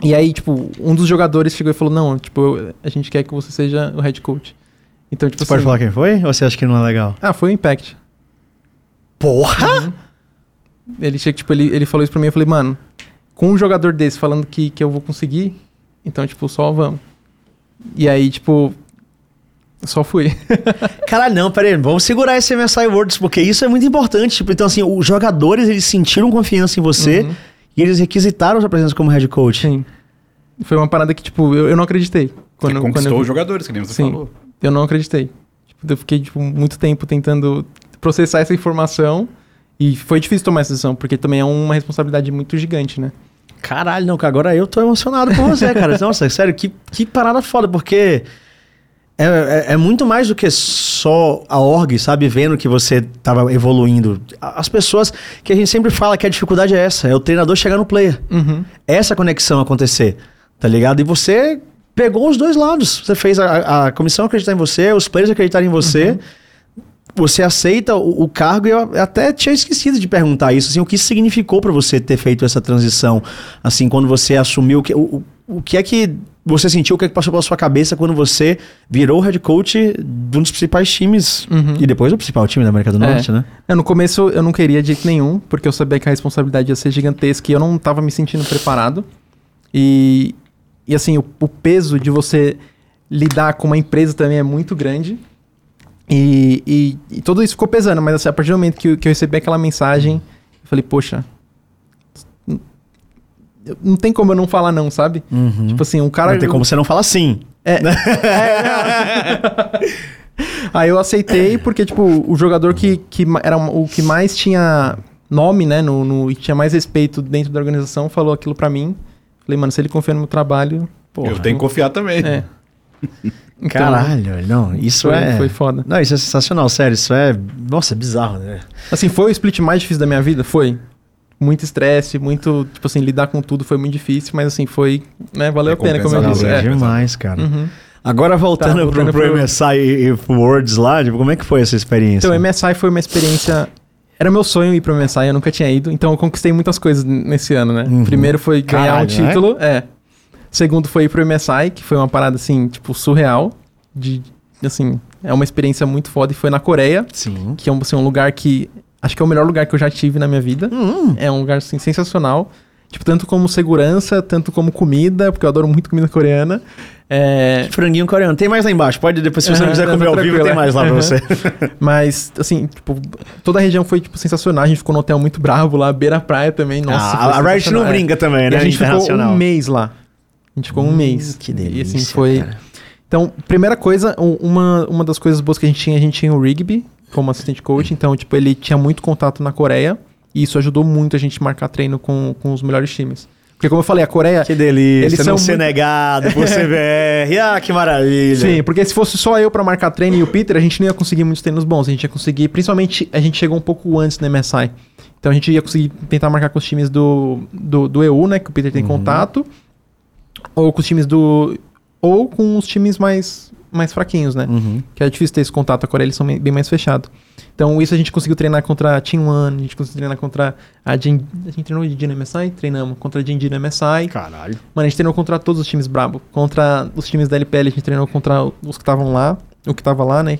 E aí, tipo, um dos jogadores chegou e falou: Não, tipo, eu- a gente quer que você seja o head coach. Então, tipo Você pode assim, falar quem foi? Ou você acha que não é legal? Ah, foi o Impact. Porra! Ele, chega, tipo, ele, ele falou isso pra mim, eu falei, mano, com um jogador desse falando que, que eu vou conseguir, então, tipo, só vamos. E aí, tipo, só fui. Caralho, não, pera aí, vamos segurar esse MSI Worlds, porque isso é muito importante. Tipo, então, assim, os jogadores, eles sentiram confiança em você Uhum. e eles requisitaram sua presença como head coach. Sim. Foi uma parada que, tipo, eu, eu não acreditei. Você Quando, conquistou quando eu, os jogadores, que nem você Sim. falou. eu não acreditei. Tipo, eu fiquei, tipo, muito tempo tentando processar essa informação e foi difícil tomar essa decisão, porque também é uma responsabilidade muito gigante, né? Caralho, não, que agora eu tô emocionado por você, cara. Nossa, sério, que, que parada foda, porque é, é, é muito mais do que só a org, sabe? Vendo que você tava evoluindo. As pessoas que a gente sempre fala que a dificuldade é essa, é o treinador chegar no player. Uhum. Essa conexão acontecer, tá ligado? E você pegou os dois lados. Você fez a, a comissão acreditar em você, os players acreditarem em você. Uhum. Você aceita o, o cargo e eu até tinha esquecido de perguntar isso, assim, o que significou para você ter feito essa transição, assim, quando você assumiu que o, o, que é que você sentiu, o que é que passou pela sua cabeça quando você virou head coach de um dos principais times Uhum. e depois o principal time da América do É. Norte, né? É, no começo eu não queria de jeito nenhum, porque eu sabia que a responsabilidade ia ser gigantesca e eu não tava me sentindo preparado. E, e assim, o, o peso de você lidar com uma empresa também é muito grande. E, e, e tudo isso ficou pesando, mas assim, a partir do momento que, eu- que eu recebi aquela mensagem, eu falei, poxa. Não tem como eu não falar não, sabe? Tipo assim, um cara. Não tem como você não falar sim. É. É. Aí eu aceitei porque, tipo, o jogador que, que era o que mais tinha nome, né, no, no- e tinha mais respeito dentro da organização, falou aquilo pra mim. Falei, mano, se ele confia no meu trabalho, Porra, eu tenho que confiar também. é. Então, Caralho, não, isso foi, é... foi foda. Não, isso é sensacional, sério, isso é... Nossa, é bizarro, né? Assim, foi o split mais difícil da minha vida? Foi. Muito estresse, muito, tipo assim, lidar com tudo foi muito difícil, mas assim, foi, né, valeu a pena, como eu disse. É. demais, cara. Uhum. Agora voltando, Tá, pro, voltando pro pro- MSI e, e pro Worlds lá, tipo, como é que foi essa experiência? Então, o MSI foi uma experiência. Era meu sonho ir pro MSI, eu nunca tinha ido, então eu conquistei muitas coisas nesse ano, né? Uhum. Primeiro foi ganhar Caralho, um título, é. Segundo foi ir pro MSI, que foi uma parada assim, tipo, surreal. De, assim, é uma experiência muito foda e foi na Coreia, Sim. que é um, assim, um lugar que. Acho que é o melhor lugar que eu já tive na minha vida. Hum, É um lugar assim, sensacional. Tipo, tanto como segurança, tanto como comida, porque eu adoro muito comida coreana. É, franguinho coreano. Tem mais lá embaixo. Pode depois, se você não Aham, quiser não, comer ao vivo, tem é. mais lá pra Aham. você. Mas, assim, tipo, toda a região foi, tipo, sensacional. A gente ficou num hotel muito bravo lá, beira praia também. Nossa, Ah, a Riot não. É. brinca também, E né? a gente ficou um mês lá. A gente ficou um Hum, mês. Que E delícia, assim, foi... cara. Então, primeira coisa, uma, uma das coisas boas que a gente tinha, a gente tinha o Rigby como assistente coach. Então, tipo, ele tinha muito contato na Coreia. E isso ajudou muito a gente marcar treino com, com os melhores times. Porque, como eu falei, a Coreia... Que delícia, Eles não são ser muito- negado por CBR. Ah, que maravilha. Sim, porque se fosse só eu pra marcar treino e o Peter, a gente não ia conseguir muitos treinos bons. A gente ia conseguir, principalmente, a gente chegou um pouco antes no MSI. Então a gente ia conseguir tentar marcar com os times do, do, do EU, né? Que o Peter tem contato. Ou com os times do. Ou com os times mais, mais fraquinhos, né? Uhum. Que é difícil ter esse contato. A Coreia eles são bem mais fechados. Então isso a gente conseguiu treinar contra a Team One, a gente conseguiu treinar contra a Gen... A gente treinou de no MSI? Treinamos. Contra a no MSI. Caralho. Mano, a gente treinou contra todos os times brabo. Contra os times da LPL, a gente treinou contra os que estavam lá. O que tava lá, né?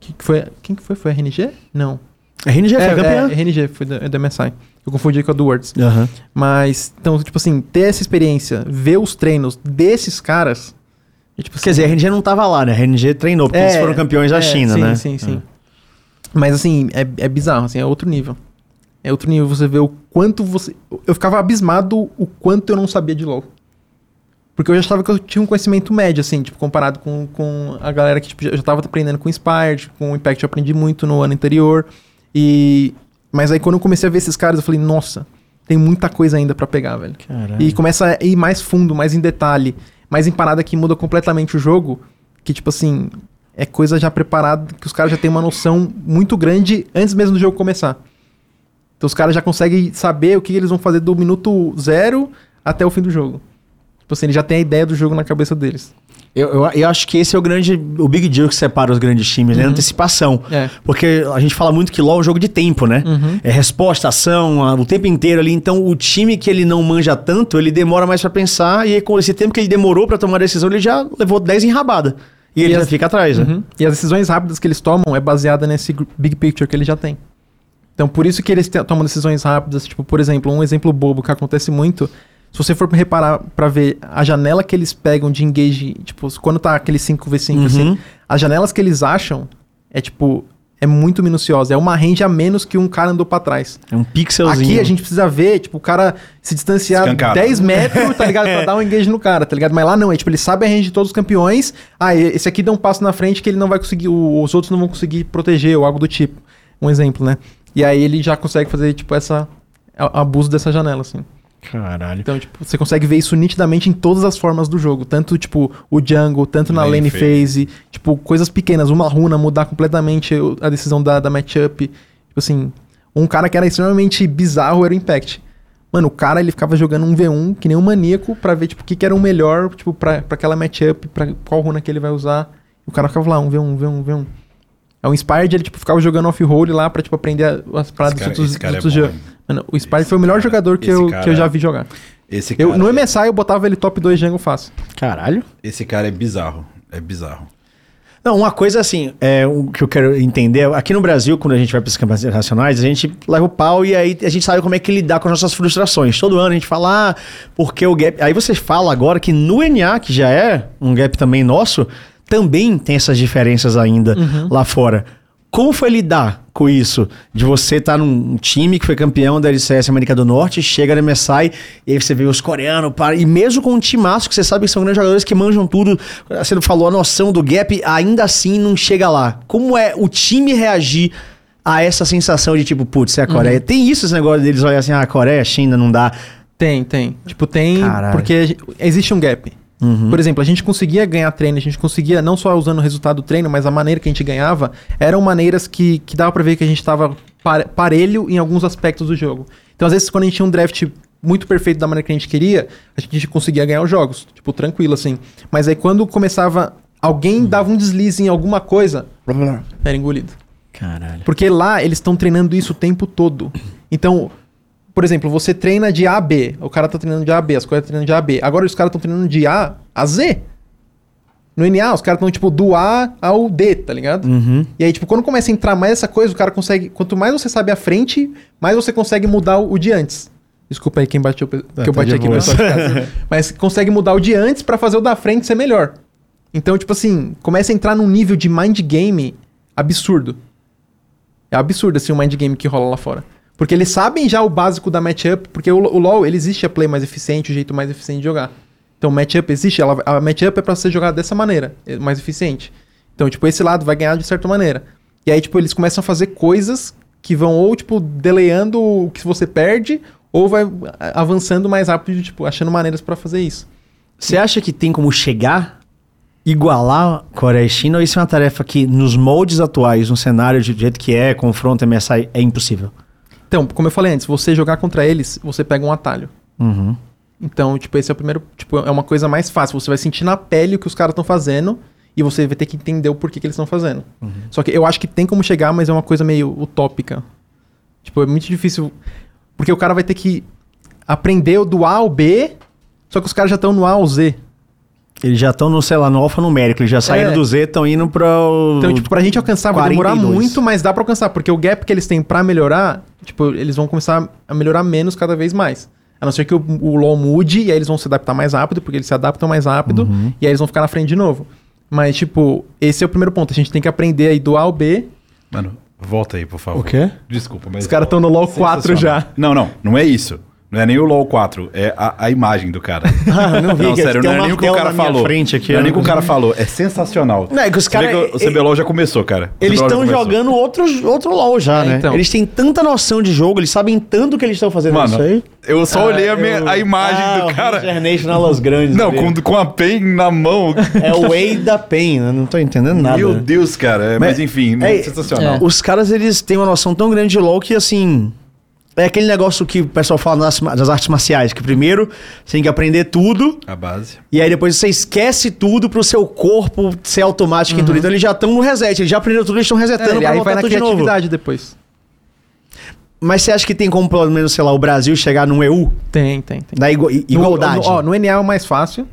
Que que foi, quem que foi? Foi a RNG? Não. A RNG foi é, campeã. é, RNG, foi da, é da MSI. Eu confundi com a do Worlds. Aham. Mas, então, tipo assim, ter essa experiência, ver os treinos desses caras. e, tipo, Quer dizer, a RNG não tava lá, né? A RNG treinou, porque eles foram campeões da é, China, sim, né? Sim, sim, Mas assim, é, é bizarro, assim, é outro nível. É outro nível você vê o quanto você. Eu ficava abismado o quanto eu não sabia de LoL. Porque eu já achava que eu tinha um conhecimento médio, assim, tipo, comparado com, com a galera que tipo, já já tava aprendendo com Inspired, com o Impact eu aprendi muito no ano anterior. E. Mas aí quando eu comecei a ver esses caras, eu falei, nossa, tem muita coisa ainda pra pegar, velho. Caralho. E começa a ir mais fundo, mais em detalhe, mais em parada que muda completamente o jogo. Que, tipo assim, é coisa já preparada, que os caras já têm uma noção muito grande antes mesmo do jogo começar. Então os caras já conseguem saber o que eles vão fazer do minuto zero até o fim do jogo. Tipo assim, eles já têm a ideia do jogo na cabeça deles. Eu, eu, eu acho que esse é o grande, o big deal que separa os grandes times, né? A antecipação. É. Porque a gente fala muito que LoL é um jogo de tempo, né? Uhum. É resposta, ação, a- o tempo inteiro ali. Então, o time que ele não manja tanto, ele demora mais pra pensar. E aí, com esse tempo que ele demorou pra tomar a decisão, ele já levou 10 enrabada. E ele E já as- fica atrás, né? Uhum. E as decisões rápidas que eles tomam é baseada nesse big picture que eles já têm. Então, por isso que eles tomam decisões rápidas. Tipo, por exemplo, um exemplo bobo que acontece muito. Se você for reparar pra ver a janela que eles pegam de engage, tipo, quando tá aquele 5v5, Uhum. assim, as janelas que eles acham é tipo. É muito minuciosa. É uma range a menos que um cara andou pra trás. É um pixelzinho. Aqui a gente precisa ver, tipo, o cara se distanciar Escancado. 10 metros, tá ligado? Pra dar um engage no cara, tá ligado? Mas lá não, é tipo, ele sabe a range de todos os campeões. Ah, esse aqui dá um passo na frente que ele não vai conseguir, os outros não vão conseguir proteger, ou algo do tipo. Um exemplo, né? E aí ele já consegue fazer, tipo, essa. abuso dessa janela, assim. Caralho. Então, tipo, você consegue ver isso nitidamente em todas as formas do jogo. Tanto, tipo, o jungle, tanto na Lane lane phase. phase. Tipo, coisas pequenas. Uma runa mudar completamente a decisão da, da matchup. Tipo assim, um cara que era extremamente bizarro era o Impact. Mano, o cara ele ficava jogando um V1 que nem um maníaco pra ver, tipo, o que, que era o melhor, tipo, pra, pra aquela matchup, pra qual runa que ele vai usar. E o cara ficava lá, um V1, um V1, um V1. É o Inspired, ele, tipo, ficava jogando off-roll lá pra, tipo, aprender as paradas cara- dos outros, esse cara é dos bom, outros hein? jo- Mano, o Inspired foi o melhor Esse jogador que cara- eu, esse que eu já cara- vi jogar. Esse cara, Eu, no MSI eu botava ele top 2 jungle fácil. Caralho. esse cara é bizarro. É bizarro. Não, uma coisa assim, é, o que eu quero entender, aqui no Brasil, quando a gente vai para os campeonatos internacionais, a gente leva o pau e aí a gente sabe como é que lidar com as nossas frustrações. Todo ano a gente fala, ah, porque o gap. Aí você fala agora que no NA, que já é um gap também nosso, também tem essas diferenças ainda lá fora. Como foi lidar com isso? De você estar num time que foi campeão da LCS América do Norte, chega no MSI, e aí você vê os coreanos, para, e mesmo com um timaço que você sabe que são grandes jogadores que manjam tudo, você falou a noção do gap, ainda assim não chega lá. Como é o time reagir a essa sensação de tipo, putz, é a Coreia? Tem isso, esse negócio deles olharem assim, ah, a Coreia, a China, não dá. Tem, tem. Tipo, tem. Caralho. Porque existe um gap. Por exemplo, a gente conseguia ganhar treino, a gente conseguia, não só usando o resultado do treino, mas a maneira que a gente ganhava, eram maneiras que, que dava pra ver que a gente tava par- parelho em alguns aspectos do jogo. Então, às vezes, quando a gente tinha um draft muito perfeito da maneira que a gente queria, a gente conseguia ganhar os jogos. Tipo, tranquilo, assim. Mas aí quando começava. Alguém dava um deslize em alguma coisa, era engolido. Caralho. Porque lá eles estão treinando isso o tempo todo. Então, por exemplo, você treina de A a B. O cara tá treinando de A a B, as coisas treinando de A a B. Agora os caras estão treinando de A a Z. No NA, os caras estão, tipo, do A ao D, tá ligado? Uhum. E aí, tipo, quando começa a entrar mais essa coisa, o cara consegue. Quanto mais você sabe a frente, mais você consegue mudar o, o de antes. Desculpa aí quem bateu, que eu tá bati aqui no pessoal de casa. Mas consegue mudar o de antes pra fazer o da frente ser melhor. Então, tipo assim, começa a entrar num nível de mind game absurdo. É absurdo, assim, o mind game que rola lá fora. Porque eles sabem já o básico da matchup, porque o, o LoL, ele existe a play mais eficiente, o jeito mais eficiente de jogar. Então, matchup existe, ela, a matchup é pra ser jogada dessa maneira, é mais eficiente. Então, tipo, esse lado vai ganhar de certa maneira. E aí, tipo, eles começam a fazer coisas que vão ou, tipo, delayando o que você perde, ou vai avançando mais rápido, tipo, achando maneiras pra fazer isso. Você acha que tem como chegar, igualar Coreia e China, ou isso é uma tarefa que, nos moldes atuais, no cenário do jeito que é, confronto MSI, é impossível? Então, como eu falei antes, você jogar contra eles, você pega um atalho. Uhum. Então, tipo, esse é o primeiro. Tipo, é uma coisa mais fácil. Você vai sentir na pele o que os caras estão fazendo e você vai ter que entender o porquê que eles estão fazendo. Só que eu acho que tem como chegar, mas é uma coisa meio utópica. Tipo, é muito difícil. Porque o cara vai ter que aprender do A ao B, só que os caras já estão no A ao Z. Eles já estão no, sei lá, no alfanumérico, eles já saíram É. do Z, estão indo para o... Então, tipo, pra gente alcançar vai demorar 42. muito, mas dá pra alcançar. Porque o gap que eles têm pra melhorar, tipo, eles vão começar a melhorar menos cada vez mais. A não ser que o, o LoL mude e aí eles vão se adaptar mais rápido, porque eles se adaptam mais rápido Uhum. e aí eles vão ficar na frente de novo. Mas, tipo, esse é o primeiro ponto. A gente tem que aprender aí do A ao B. Mano, volta aí, por favor. O quê? Desculpa, mas. Os caras estão no LoL 4 já. Sensacional. Não, não, não é isso. Não é nem o LoL 4, é a, a imagem do cara. Ah, não vi, não, sério, não é nem o que o cara na falou. frente aqui, não é eu nem o que o cara falou, é sensacional. Não, é que os caras- O CBLOL já começou, cara. O Eles estão jogando outros, outro LoL já, É, né? então. Eles têm tanta noção de jogo, eles sabem tanto o que eles estão fazendo Mano, isso aí. eu só olhei a, minha- eu- a imagem Ah, do o cara. Ranger Nation Las Grandes. Não, com, com a pen na mão. É o Way da Pen, né? não tô entendendo nada. Meu Deus, cara. é, mas, enfim, é- sensacional. Os caras, eles têm uma noção tão grande de LoL que, assim... É aquele negócio que o pessoal fala nas, das artes marciais, que primeiro você tem que aprender tudo, A base. e aí depois você esquece tudo pro seu corpo ser automático em tudo. Então eles já estão no reset, eles já aprenderam tudo, eles estão resetando É, pra aí voltar vai na tudo de novo. criatividade depois. Mas você acha que tem como, pelo menos, sei lá, o Brasil chegar num EU? Tem, tem, tem. Da igu- igualdade? No, no, ó, no NA é o mais fácil.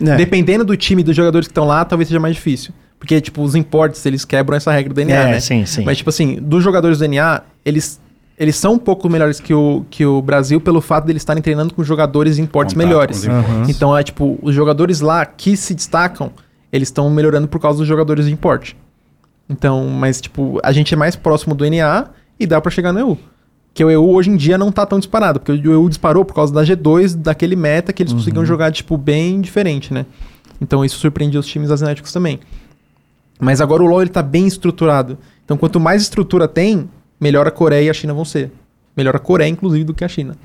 É. Dependendo do time e dos jogadores que estão lá, talvez seja mais difícil. Porque, tipo, os imports, eles quebram essa regra do NA, É, né? sim, sim. Mas, tipo assim, dos jogadores do NA, eles, eles são um pouco melhores que o, que o Brasil pelo fato de eles estarem treinando com jogadores imports Contato melhores. Então, é tipo, os jogadores lá que se destacam, eles estão melhorando por causa dos jogadores de import. Então, mas, tipo, a gente é mais próximo do NA e dá pra chegar no EU. Que o EU hoje em dia não tá tão disparado, porque o EU disparou por causa da G2, daquele meta que eles conseguiam jogar, tipo, bem diferente, né? Então isso surpreendia os times asiáticos também. Mas agora o LoL ele tá bem estruturado. Então quanto mais estrutura tem, melhor a Coreia e a China vão ser. Melhor a Coreia, inclusive, do que a China.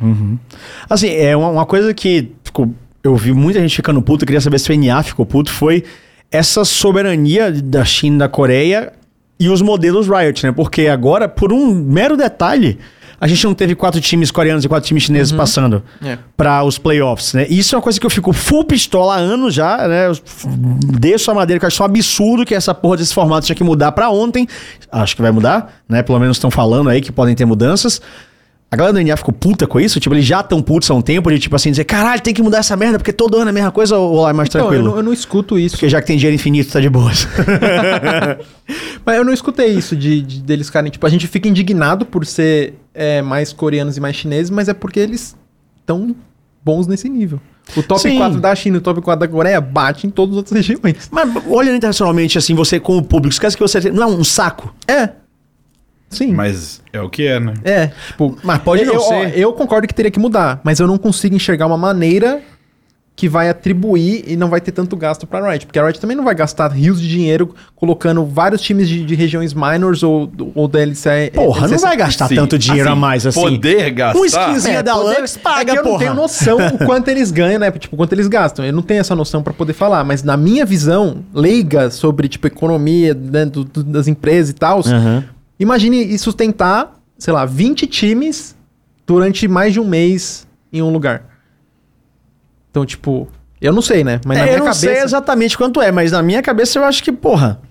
Assim, é uma, uma coisa que ficou, eu vi muita gente ficando puto, eu queria saber se o NA ficou puto, foi essa soberania da China e da Coreia e os modelos Riot, né? Porque agora, por um mero detalhe, a gente não teve quatro times coreanos e quatro times chineses passando É. pra os playoffs, né? Isso é uma coisa que eu fico full pistola há anos já, né? Eu desço a madeira que eu acho um absurdo que essa porra desse formato tinha que mudar pra ontem. Acho que vai mudar, né? Pelo menos estão falando aí que podem ter mudanças. A galera do NA ficou puta com isso, tipo, eles já estão putos há um tempo de tipo assim, dizer, caralho, tem que mudar essa merda, porque todo ano é a mesma coisa ou lá é mais Então, eu tranquilo? não, eu não escuto isso. Porque já que tem dinheiro infinito, tá de boas. Mas eu não escutei isso de, de- deles ficarem. Tipo, a gente fica indignado por ser é, mais coreanos e mais chineses, mas é porque eles estão bons nesse nível. O top Sim. 4 da China e o top 4 da Coreia bate em todas as outras regiões. Mas olhando internacionalmente, assim, você como público, esquece que você não é um saco. É. Sim. Mas é o que é, né? É, tipo. Mas pode não eu, ó, ser. eu concordo que teria que mudar, mas eu não consigo enxergar uma maneira que vai atribuir e não vai ter tanto gasto pra Riot. Porque a Riot também não vai gastar rios de dinheiro colocando vários times de, de regiões minors ou, ou da LCS. Porra, não vai gastar Sim, tanto dinheiro assim, a mais assim. Poder gastar. Um skinzinho da poder- Lux é paga, que eu não porra. tenho noção o quanto eles ganham, né? Tipo, quanto eles gastam. Eu não tenho essa noção pra poder falar, mas na minha visão leiga sobre, tipo, economia né, do- do- das empresas e tal, Aham. Imagine sustentar, sei lá, 20 times durante mais de um mês em um lugar. Então, tipo, eu não sei, né? Mas na É, minha eu não cabeça sei exatamente quanto é, mas na minha cabeça eu acho que, porra.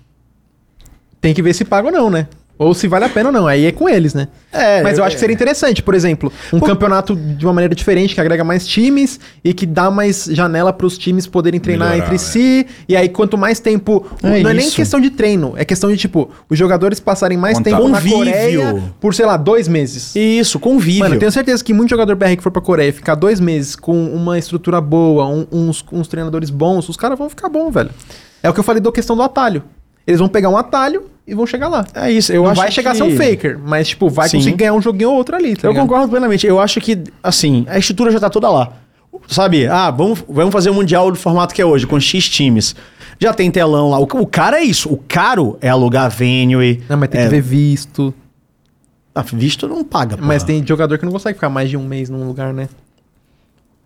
tem que ver se paga ou não, né? Ou se vale a pena ou não. Aí é com eles, né? É, Mas eu acho que seria interessante, por exemplo, um campeonato de uma maneira diferente, que agrega mais times e que dá mais janela para os times poderem treinar Melhorar, entre né? si. E aí, quanto mais tempo. É não é nem questão de treino, é questão de, tipo, os jogadores passarem mais Contato. tempo na Convívio. Coreia por, sei lá, dois meses. Isso, convívio. Mano, eu tenho certeza que muito jogador BR que for pra Coreia ficar dois meses com uma estrutura boa, um- uns, uns treinadores bons, os caras vão ficar bom, velho. É o que eu falei da questão do atalho. Eles vão pegar um atalho e vão chegar lá. É isso, eu não acho vai chegar que... a ser um faker, mas, tipo, vai Sim. conseguir ganhar um joguinho ou outro ali, tá Eu ligado? concordo plenamente. Eu acho que, assim, a estrutura já tá toda lá. Sabe? Ah, vamos, vamos fazer o Mundial do formato que é hoje, com X times. Já tem telão lá. O, o cara é isso. O caro é alugar venue. Não, mas tem é, que ver visto. Ah, visto não paga, Mas porra. tem jogador que não consegue ficar mais de um mês num lugar, né?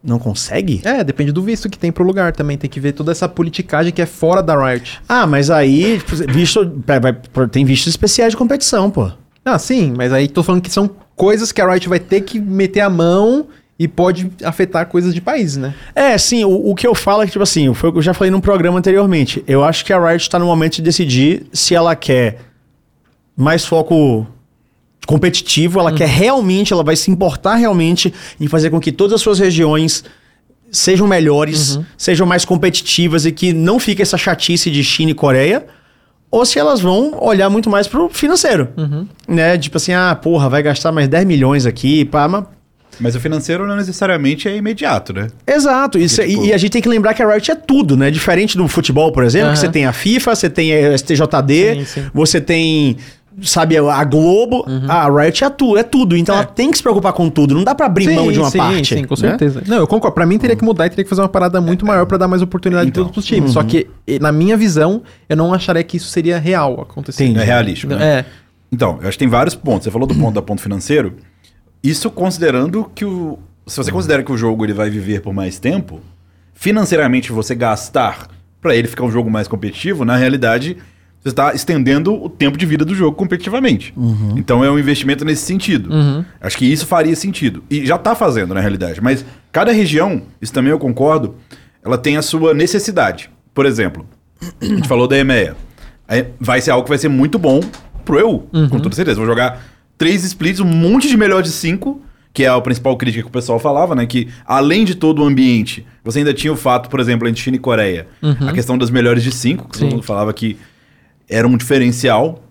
Não consegue? É, depende do visto que tem pro lugar também. Tem que ver toda essa politicagem que é fora da Riot. Ah, mas aí, visto. tem vistos especiais de competição, pô. Ah, sim, mas aí tô falando que são coisas que a Riot vai ter que meter a mão e pode afetar coisas de países, né? É, sim, o, o que eu falo é que, tipo assim, foi o que eu já falei num programa anteriormente. Eu acho que a Riot tá no momento de decidir se ela quer mais foco competitivo, ela quer realmente, ela vai se importar realmente em fazer com que todas as suas regiões sejam melhores, sejam mais competitivas e que não fique essa chatice de China e Coreia. Ou se elas vão olhar muito mais pro financeiro. Né? Tipo assim, ah, porra, vai gastar mais 10 milhões aqui, pá, mas Mas o financeiro não necessariamente é imediato, né? Exato, isso, Porque, tipo- e, e a gente tem que lembrar que a Riot é tudo, né? Diferente do futebol, por exemplo, que Aham. você tem a FIFA, você tem a STJD, Sim, sim. você tem, sabe, a Globo, a Riot é, tu, é tudo, então É. ela tem que se preocupar com tudo, não dá pra abrir mão de uma parte. Sim, com né? certeza. Não, eu concordo. Pra mim teria que mudar e teria que fazer uma parada muito maior pra dar mais oportunidade Então, para pros times. Só que, na minha visão, eu não acharia que isso seria real acontecer. Entendi. É realístico, né? É. Então, eu acho que tem vários pontos. Você falou do ponto da ponto financeiro. Isso considerando que o. Se você considera que o jogo ele vai viver por mais tempo, financeiramente você gastar pra ele ficar um jogo mais competitivo, na realidade, você está estendendo o tempo de vida do jogo competitivamente. Então é um investimento nesse sentido. Acho que isso faria sentido. E já tá fazendo, na realidade. Mas cada região, isso também eu concordo, ela tem a sua necessidade. Por exemplo, a gente falou da EMEA. Vai ser algo que vai ser muito bom pro EU, com toda certeza. Vou jogar três splits, um monte de melhor de cinco, que é a principal crítica que o pessoal falava, né? Que além de todo o ambiente, você ainda tinha o fato, por exemplo, entre China e Coreia, a questão das melhores de cinco, que todo mundo falava que era um diferencial.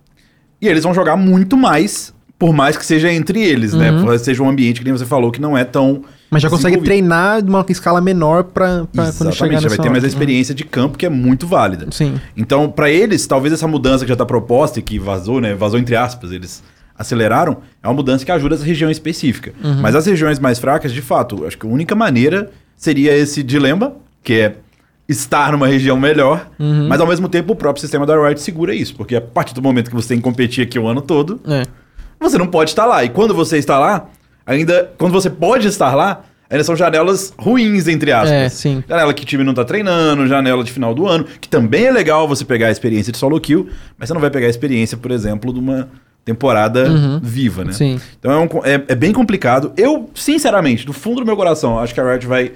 E eles vão jogar muito mais, por mais que seja entre eles, né? Por seja um ambiente que nem você falou que não é tão. Mas já consegue treinar de uma escala menor pra quando chegar Exatamente, já vai nessa ter mais a experiência de campo que é muito válida. Sim. Então, pra eles, talvez essa mudança que já tá proposta e que vazou, né? Vazou entre aspas, eles aceleraram, é uma mudança que ajuda essa região específica. Uhum. Mas as regiões mais fracas, de fato, acho que a única maneira seria esse dilema, que é estar numa região melhor, Uhum. mas ao mesmo tempo o próprio sistema da Riot segura isso, porque a partir do momento que você tem que competir aqui o ano todo, É. você não pode estar lá. E quando você está lá, ainda. Quando você pode estar lá, ainda são janelas ruins, entre aspas. É, sim. Janela que o time não tá treinando, janela de final do ano, que também é legal você pegar a experiência de solo kill, mas você não vai pegar a experiência, por exemplo, de uma temporada Uhum. viva, né? Sim. Então é, um é- é bem complicado. Eu, sinceramente, do fundo do meu coração, acho que a Riot vai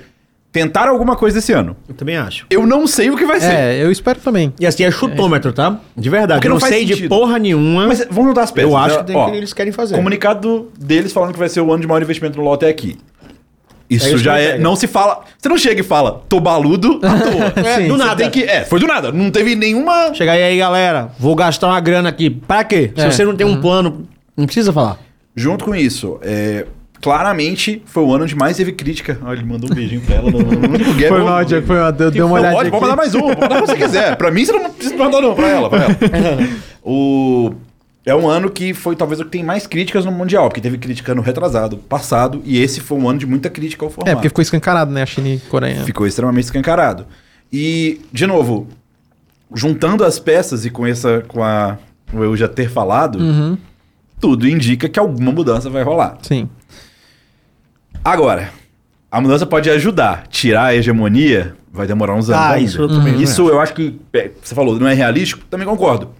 tentar alguma coisa esse ano. Eu também acho. Eu não sei o que vai ser. É, eu espero também. E assim, é chutômetro, tá? De verdade. Porque eu não não sei de sentido. porra nenhuma. Mas vamos juntar as peças. eu acho né? que tem Ó, o que eles querem fazer. Comunicado deles falando que vai ser o ano de maior investimento no LoL até aqui. Isso, É isso já que é. pega. Não se fala. Você não chega e fala, tô baludo à toa. É, Sim. do nada. tem que, é, foi do nada. Não teve nenhuma. Chega aí, aí, galera. Vou gastar uma grana aqui. Pra quê? Se É. você não tem um plano, não precisa falar. Junto com isso, é, claramente foi o ano onde mais teve crítica. Olha, ele mandou um beijinho pra ela. No, no único gap. Foi mal, Diego, foi mal. Deu, deu uma olhada pode, pode mandar mais um. Pode mandar você quiser. Pra mim, você não precisa mandar não. Pra ela, pra ela. o... É um ano que foi talvez o que tem mais críticas no Mundial, porque teve crítica no retrasado, passado, e esse foi um ano de muita crítica ao formato. É, porque ficou escancarado, né, a China e Coreia. Ficou extremamente escancarado. E, de novo, juntando as peças e com essa, com a, eu já ter falado, Uhum, tudo indica que alguma mudança vai rolar. sim. Agora, a mudança pode ajudar. Tirar a hegemonia vai demorar uns anos Ah, ainda. isso eu também não Isso eu acho que, é, você falou, não é realístico? Também concordo.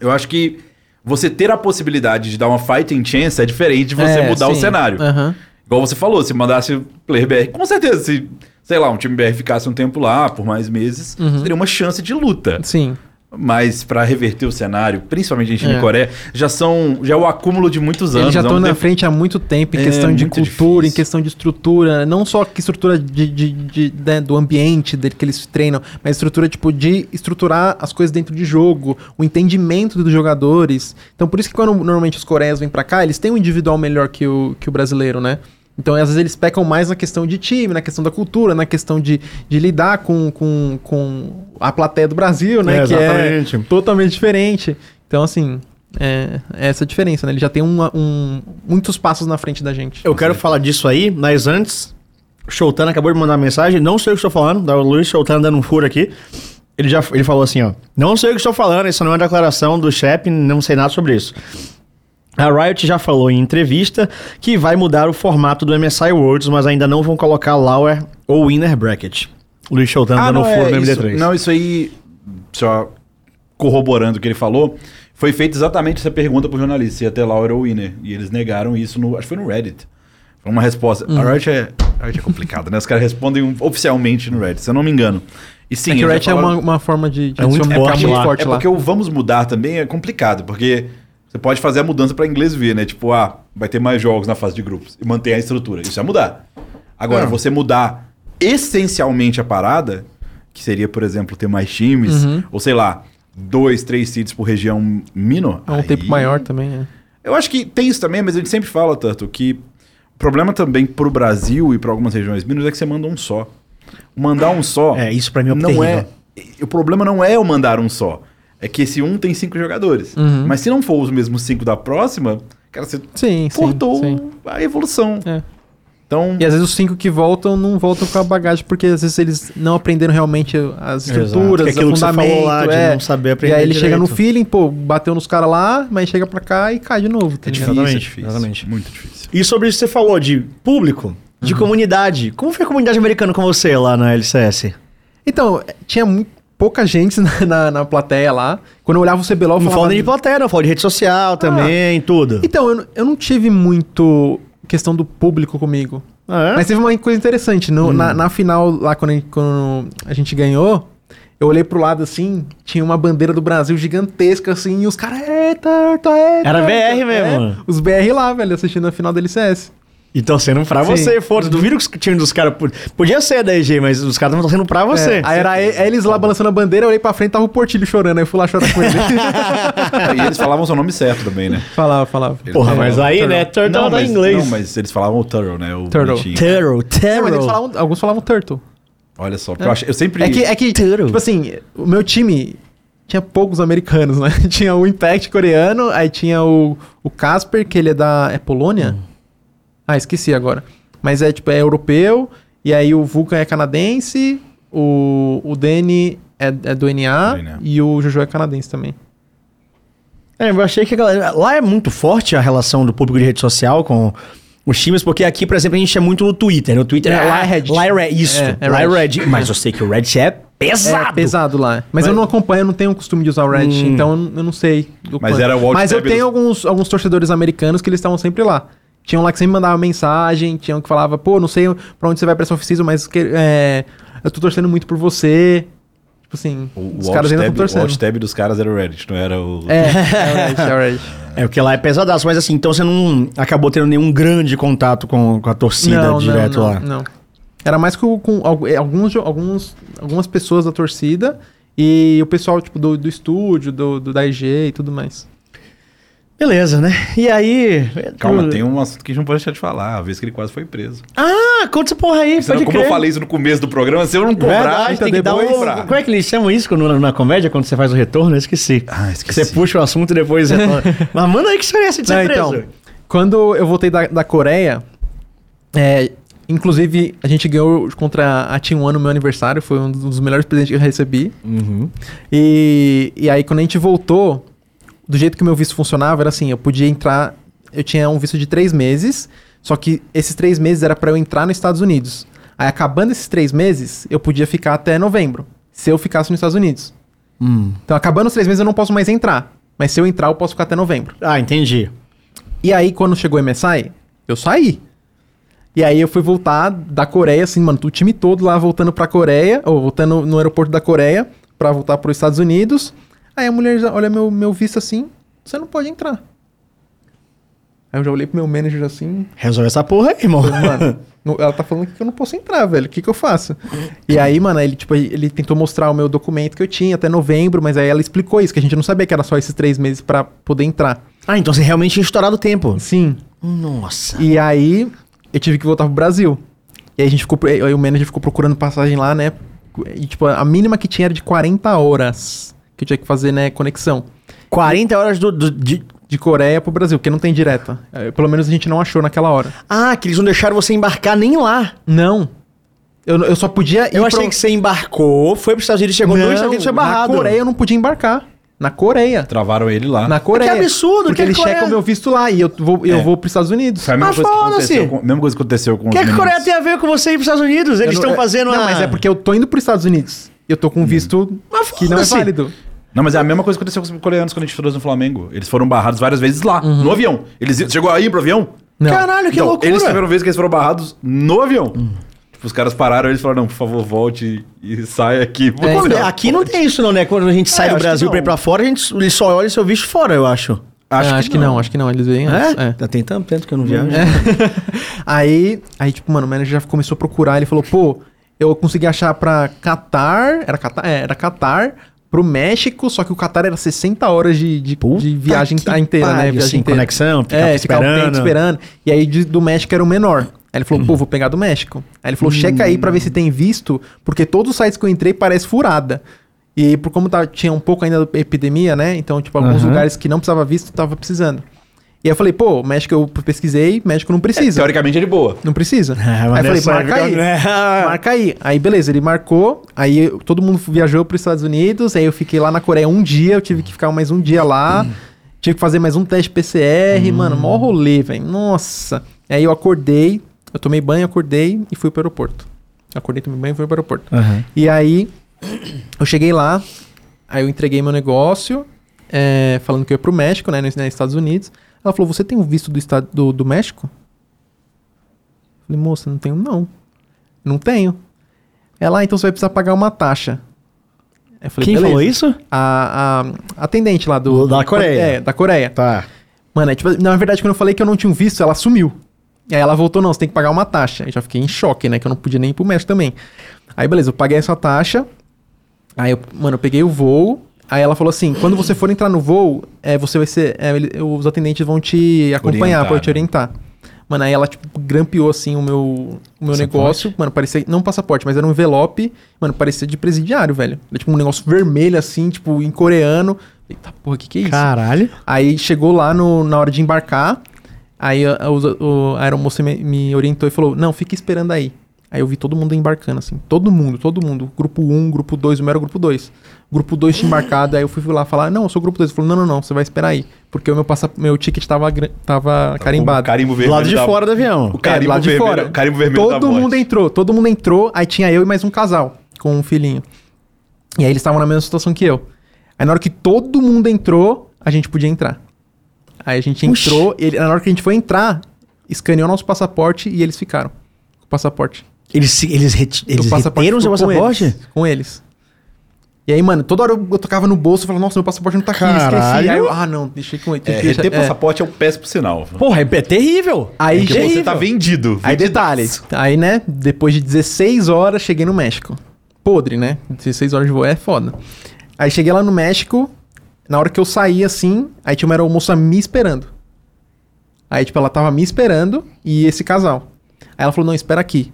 Eu acho que você ter a possibilidade de dar uma fighting chance é diferente de você É, mudar o sim. cenário. Aham. Igual você falou, se mandasse o player BR, com certeza, se, sei lá, um time BR ficasse um tempo lá, por mais meses, Uhum. teria uma chance de luta. Sim. Mas pra reverter o cenário, principalmente em China É. Coreia, já são. Já é o acúmulo de muitos anos. Eles já é estão na tempo- frente há muito tempo em É, questão de cultura, em difícil. questão de estrutura. Não só que estrutura de, de- de- né, do ambiente dele que eles treinam, mas estrutura tipo de estruturar as coisas dentro de jogo, o entendimento dos jogadores. Então por isso que quando normalmente os coreianos vêm pra cá, eles têm um individual melhor que o, que o brasileiro, né? Então, às vezes, eles pecam mais na questão de time, na questão da cultura, na questão de, de lidar com, com, com a plateia do Brasil, né? É, que é exatamente. totalmente diferente. Então, assim, é, é essa a diferença, né? Ele já tem uma- um, muitos passos na frente da gente. Eu quero falar disso aí, mas antes, o Showtano acabou de mandar uma mensagem, não sei o que estou falando, da Luiz Showtano dando um furo aqui. Ele já ele falou assim, ó, não sei o que estou falando, isso não é declaração do Shep, não sei nada sobre isso. A Riot já falou em entrevista que vai mudar o formato do MSI Worlds, mas ainda não vão colocar Lower ou Winner Bracket. Luiz dando um não, é no isso, MD3. Não, isso aí, só corroborando o que ele falou, foi feita exatamente essa pergunta pro jornalista, se ia ter Laura ou Winner. E eles negaram isso no. Acho que foi no Reddit. Foi uma resposta. Uhum. A Riot é, a Riot é complicada, né? Os caras respondem oficialmente no Reddit, se eu não me engano. E sim, é que o Ratchet já é falaram- uma, uma forma de, de É muito forte lá. é lá. porque o vamos mudar também é complicado, porque você pode fazer a mudança para inglês ver, né? Tipo, ah, vai ter mais jogos na fase de grupos e manter a estrutura. Isso é mudar. Agora, Não. você mudar essencialmente a parada, que seria, por exemplo, ter mais times, Uhum. ou sei lá, dois, três seeds por região mino. É um aí- tempo maior também, né? Eu acho que tem isso também, mas a gente sempre fala, tanto que o problema também pro Brasil e para algumas regiões minos é que você manda um só. Mandar um só. É, isso pra mim é não terrível. é. O problema não é eu mandar um só. É que esse um tem cinco jogadores. Uhum. Mas se não for os mesmos cinco da próxima, cara, você Sim, sim. cortou sim. a evolução. É. Então, E às vezes os cinco que voltam não voltam com a bagagem, porque às vezes eles não aprenderam realmente as estruturas, Que é aquilo o que você fundamento. falou lá, de é. não saber E aprender aí ele chega no direito. feeling, pô, bateu nos caras lá, mas chega pra cá e cai de novo. Tá é difícil, é Exatamente, difícil. exatamente. Muito difícil. E sobre isso que você falou de público, de comunidade. Como foi a comunidade americana com você lá na LCS? Então, tinha muito, pouca gente na, na, na plateia lá. Quando eu olhava o CBLOL, eu Não falava... nem de plateia, não, falo de rede social também, tudo. Então, eu, não- eu não tive muito questão do público comigo. Ah, é? Mas teve uma coisa interessante. no- na, na final, lá quando a, gente, quando a gente ganhou, eu olhei pro lado assim, tinha uma bandeira do Brasil gigantesca assim, e os caras, é. Era torto." BR mesmo. É, os BR lá, velho, assistindo a final da LCS. E torcendo pra Sim. você, foda Duvido que o time dos caras. Podia ser da EG, mas os caras estavam torcendo pra você. É, aí era eles lá balançando a bandeira, eu olhei pra frente, tava o Portilho chorando, aí eu fui lá chorar com ele. e eles falavam seu nome certo também, né? falava, falava. Eles Porra, falavam mas aí, Turtle. né? Turtle Não, tá em mas, inglês. não, mas eles falavam o Turtle, né? O Turtle. bonitinho. Turtle, É, mas Turtle. eles falavam, alguns falavam Turtle. Olha só, porque eu, acho, eu sempre... É que, é que Turtle. tipo assim, o meu time tinha poucos americanos, né? tinha o Impact coreano, aí tinha o, o Casper, que ele é da... É Polônia? Ah, esqueci agora. Mas é, tipo, é europeu, e aí o Vulcan é canadense, o, o Danny é, é do NA, Do NA. e o Jojo é canadense também. É, eu achei que a galera. Lá é muito forte a relação do público de rede social com os times, porque aqui, por exemplo, a gente é muito no Twitter. O Twitter É, é. lá é Reddit. Lá é Reddit. Isso. É, é lá é Reddit. Mas eu sei que o Reddit é pesado. É pesado lá. Mas, eu não acompanho, eu não tenho o costume de usar o Reddit, Hum. então eu- não sei. do Mas quanto. era o Mas eu tenho alguns, alguns torcedores americanos que eles estavam sempre lá. Tinham lá que sempre mandavam mensagem, tinham que falava, pô, não sei pra onde você vai pra essa oficina, mas que- é, eu tô torcendo muito por você. Tipo assim, O, os o caras ainda estão tab, o alt torcendo. tab dos caras era o Reddit, não era o... É, é o Reddit, é o Reddit. É, porque lá é pesadaço, mas assim, então você não acabou tendo nenhum grande contato com, com a torcida direto não, lá. Não. Era mais com, com é, alguns, alguns, algumas pessoas da torcida e o pessoal tipo, do, do estúdio, do, do da IG e tudo mais. Beleza, né? E aí. Calma, tem um assunto que a gente não pode deixar de falar, a vez que ele quase foi preso. Ah, conta essa porra aí, Senão, pode como crer. eu falei isso no começo do programa, se eu não cobrar, Verdade, então tem que dar depois um... Como é que eles chamam isso quando, na comédia, quando você faz o retorno? Eu esqueci. Ah, Que esqueci. você puxa o assunto e depois... Fala, Mas manda aí que história é essa de ser Não, preso. então, quando eu voltei da, da Coreia, é, inclusive a gente ganhou contra a Team One no meu aniversário, foi um dos melhores presentes que eu recebi. Uhum. E, e aí quando a gente voltou, do jeito que o meu visto funcionava, era assim, eu podia entrar, eu tinha um visto de três meses, só que esses três meses era pra eu entrar nos Estados Unidos. Aí acabando esses três meses, eu podia ficar até novembro, se eu ficasse nos Estados Unidos. Hum. Então acabando os três meses eu não posso mais entrar, mas se eu entrar eu posso ficar até novembro. Ah, entendi. E aí, quando chegou o MSI, eu saí. E aí eu fui voltar da Coreia, assim, mano, o time todo lá voltando pra Coreia, ou voltando no aeroporto da Coreia, pra voltar pros Estados Unidos. Aí a mulher já olha meu, meu visto assim, você não pode entrar. Aí eu já olhei pro meu manager assim, Resolve essa porra aí, irmão. mano, no- ela tá falando que eu não posso entrar, velho, o que que eu faço? E aí, mano, ele, tipo, ele tentou mostrar o meu documento que eu tinha até novembro, mas aí ela explicou isso, que a gente não sabia que era só esses três meses pra poder entrar. Ah, então você realmente tinha estourado o tempo. Sim, Nossa. E aí, eu tive que voltar pro Brasil. E aí a gente ficou. Aí o manager ficou procurando passagem lá, né? E, tipo, a mínima que tinha era de 40 horas que eu tinha que fazer, né, conexão. 40 horas do, do- de... De Coreia pro Brasil, porque não tem direta. É, Pelo menos a gente não achou naquela hora. Ah, que eles não deixaram você embarcar nem lá. Não. Eu, eu só podia ir Eu achei pro- que você embarcou, foi pros Estados Unidos, chegou no Estados Unidos, foi barrado. Na Coreia eu não podia embarcar. Na Coreia. Travaram ele lá. Na Coreia. absurdo, Porque que eles Coreia- checam o meu visto lá e eu vou, eu É. vou pros Estados Unidos. Foi a mesma Mas coisa, que foda-se. aconteceu com, mesma coisa que aconteceu com O que, é que a Coreia tem a ver com você ir pros Estados Unidos? Eles Eu não- estão é- fazendo Não, a... mas é porque eu tô indo pros Estados Unidos. Eu tô com um visto Mas que não é foda-se. válido. Não, mas é a mesma coisa que aconteceu com os coreanos quando a gente trouxe no Flamengo. Eles foram barrados várias vezes lá, no avião. Eles chegou aí pro avião? Não. Caralho, que então, loucura. Eles tiveram vez que eles foram barrados no avião. Tipo, os caras pararam eles falaram, não, por favor, volte e saia aqui. É, Quando- então. aqui não tem isso não, né? Quando a gente sai É, do acho que Brasil não. pra ir pra fora, a gente ele só olha seu visto fora, eu acho. Acho, acho que, não. acho que não. Eles veem antes. É? É. Tá tem tanto tempo que eu não viajo. Aí, aí, tipo, mano, o manager já começou a procurar. Ele falou, pô, eu consegui achar pra Qatar. Era Qatar? É, era Qatar. Pro México, só que o Qatar era 60 horas de, de, de viagem inteira, né? pariu, Viagem assim, inteira. conexão, ficar é, ficar um esperando. tempo esperando. E aí de- do México era o menor. Aí ele falou, pô, vou pegar do México. Aí ele falou, checa aí pra ver se tem visto, porque todos os sites que eu entrei parece furada. E por como tá, tinha um pouco ainda da epidemia, né? Então, tipo, alguns Aham. lugares que não precisava visto, tava precisando. E aí eu falei, pô, México eu pesquisei, México não precisa. Teoricamente é de boa. Não precisa. Ah, mas aí eu falei, marca aí. época- Marca aí. Aí, beleza, ele marcou. Aí eu- todo mundo viajou para os Estados Unidos. Aí eu fiquei lá na Coreia um dia. Eu tive que ficar mais um dia lá. Tive que fazer mais um teste PCR. Mano, mó rolê, velho. Nossa. Aí eu acordei. Eu tomei banho, acordei e fui pro aeroporto. Acordei, tomei banho e fui pro aeroporto. Aham. E aí, eu cheguei lá, aí eu entreguei meu negócio, é, falando que eu ia pro México, né, nos, nos Estados Unidos. Ela falou, você tem o visto do, estado, do, do México? Eu falei, moça, não tenho não. Não tenho. Ela, ah, então você vai precisar pagar uma taxa. Eu falei, Quem "Beleza." falou isso? A, a atendente lá do... Da Coreia. É, da Coreia. Tá. Mano, é, tipo, na verdade, quando eu falei que eu não tinha um visto, ela sumiu. E aí ela voltou, não, você tem que pagar uma taxa. Aí já fiquei em choque, né? Que eu não podia nem ir pro México também. Aí, beleza, eu paguei essa taxa. Aí, eu, mano, eu peguei o voo. Aí ela falou assim: quando você for entrar no voo, é, você vai ser. é, os atendentes vão te acompanhar, pra te né? orientar. Mano, aí ela, tipo, grampeou assim o meu, o meu negócio. Mano, parecia. Não passaporte, mas era um envelope. Mano, parecia de presidiário, velho. Era tipo um negócio vermelho, assim, tipo, em coreano. Eita porra, o que, que é isso? Caralho. Aí chegou lá no, na hora de embarcar. Aí a, a, o- a aeromoça me, me orientou e falou: Não, fica esperando aí. Aí eu vi todo mundo embarcando, assim. Todo mundo, todo mundo. Grupo 1, grupo 2, o meu era o grupo 2. Grupo 2 tinha embarcado, aí eu fui lá falar: Não, eu sou o grupo 2. Ele falou: Não, não, não, você vai esperar aí. Porque o meu, passa, meu ticket tava, tava O carimbado. carimbo Do vermelho. lado de da- fora do avião. O carimbo É, lá de vermelho, fora. o carimbo vermelho da Todo morte. mundo entrou, todo mundo entrou. Aí tinha eu e mais um casal com um filhinho. E aí eles estavam na mesma situação que eu. Aí na hora que todo mundo entrou, a gente podia entrar. Aí a gente entrou, ele, na hora que a gente foi entrar, escaneou nosso passaporte e eles ficaram com o passaporte. Eles, eles, reti- eles o passaporte reteram o seu passaporte? eles, Com eles. E aí, mano, toda hora eu, eu tocava no bolso e falava, nossa, meu passaporte não tá aqui, esqueci. Aí eu, ah, não, deixei com ele. É, reter é. passaporte é um péssimo sinal. Porra, é, é terrível. Aí, Porque gente, você tá vendido. Aí detalhe, aí né, depois de 16 horas cheguei no México. Podre, né? 16 horas de voo é foda. Aí cheguei lá no México, na hora que eu saí assim, aí tinha uma aeromoça me esperando. Aí tipo, ela tava me esperando e esse casal. Aí ela falou, não, espera aqui.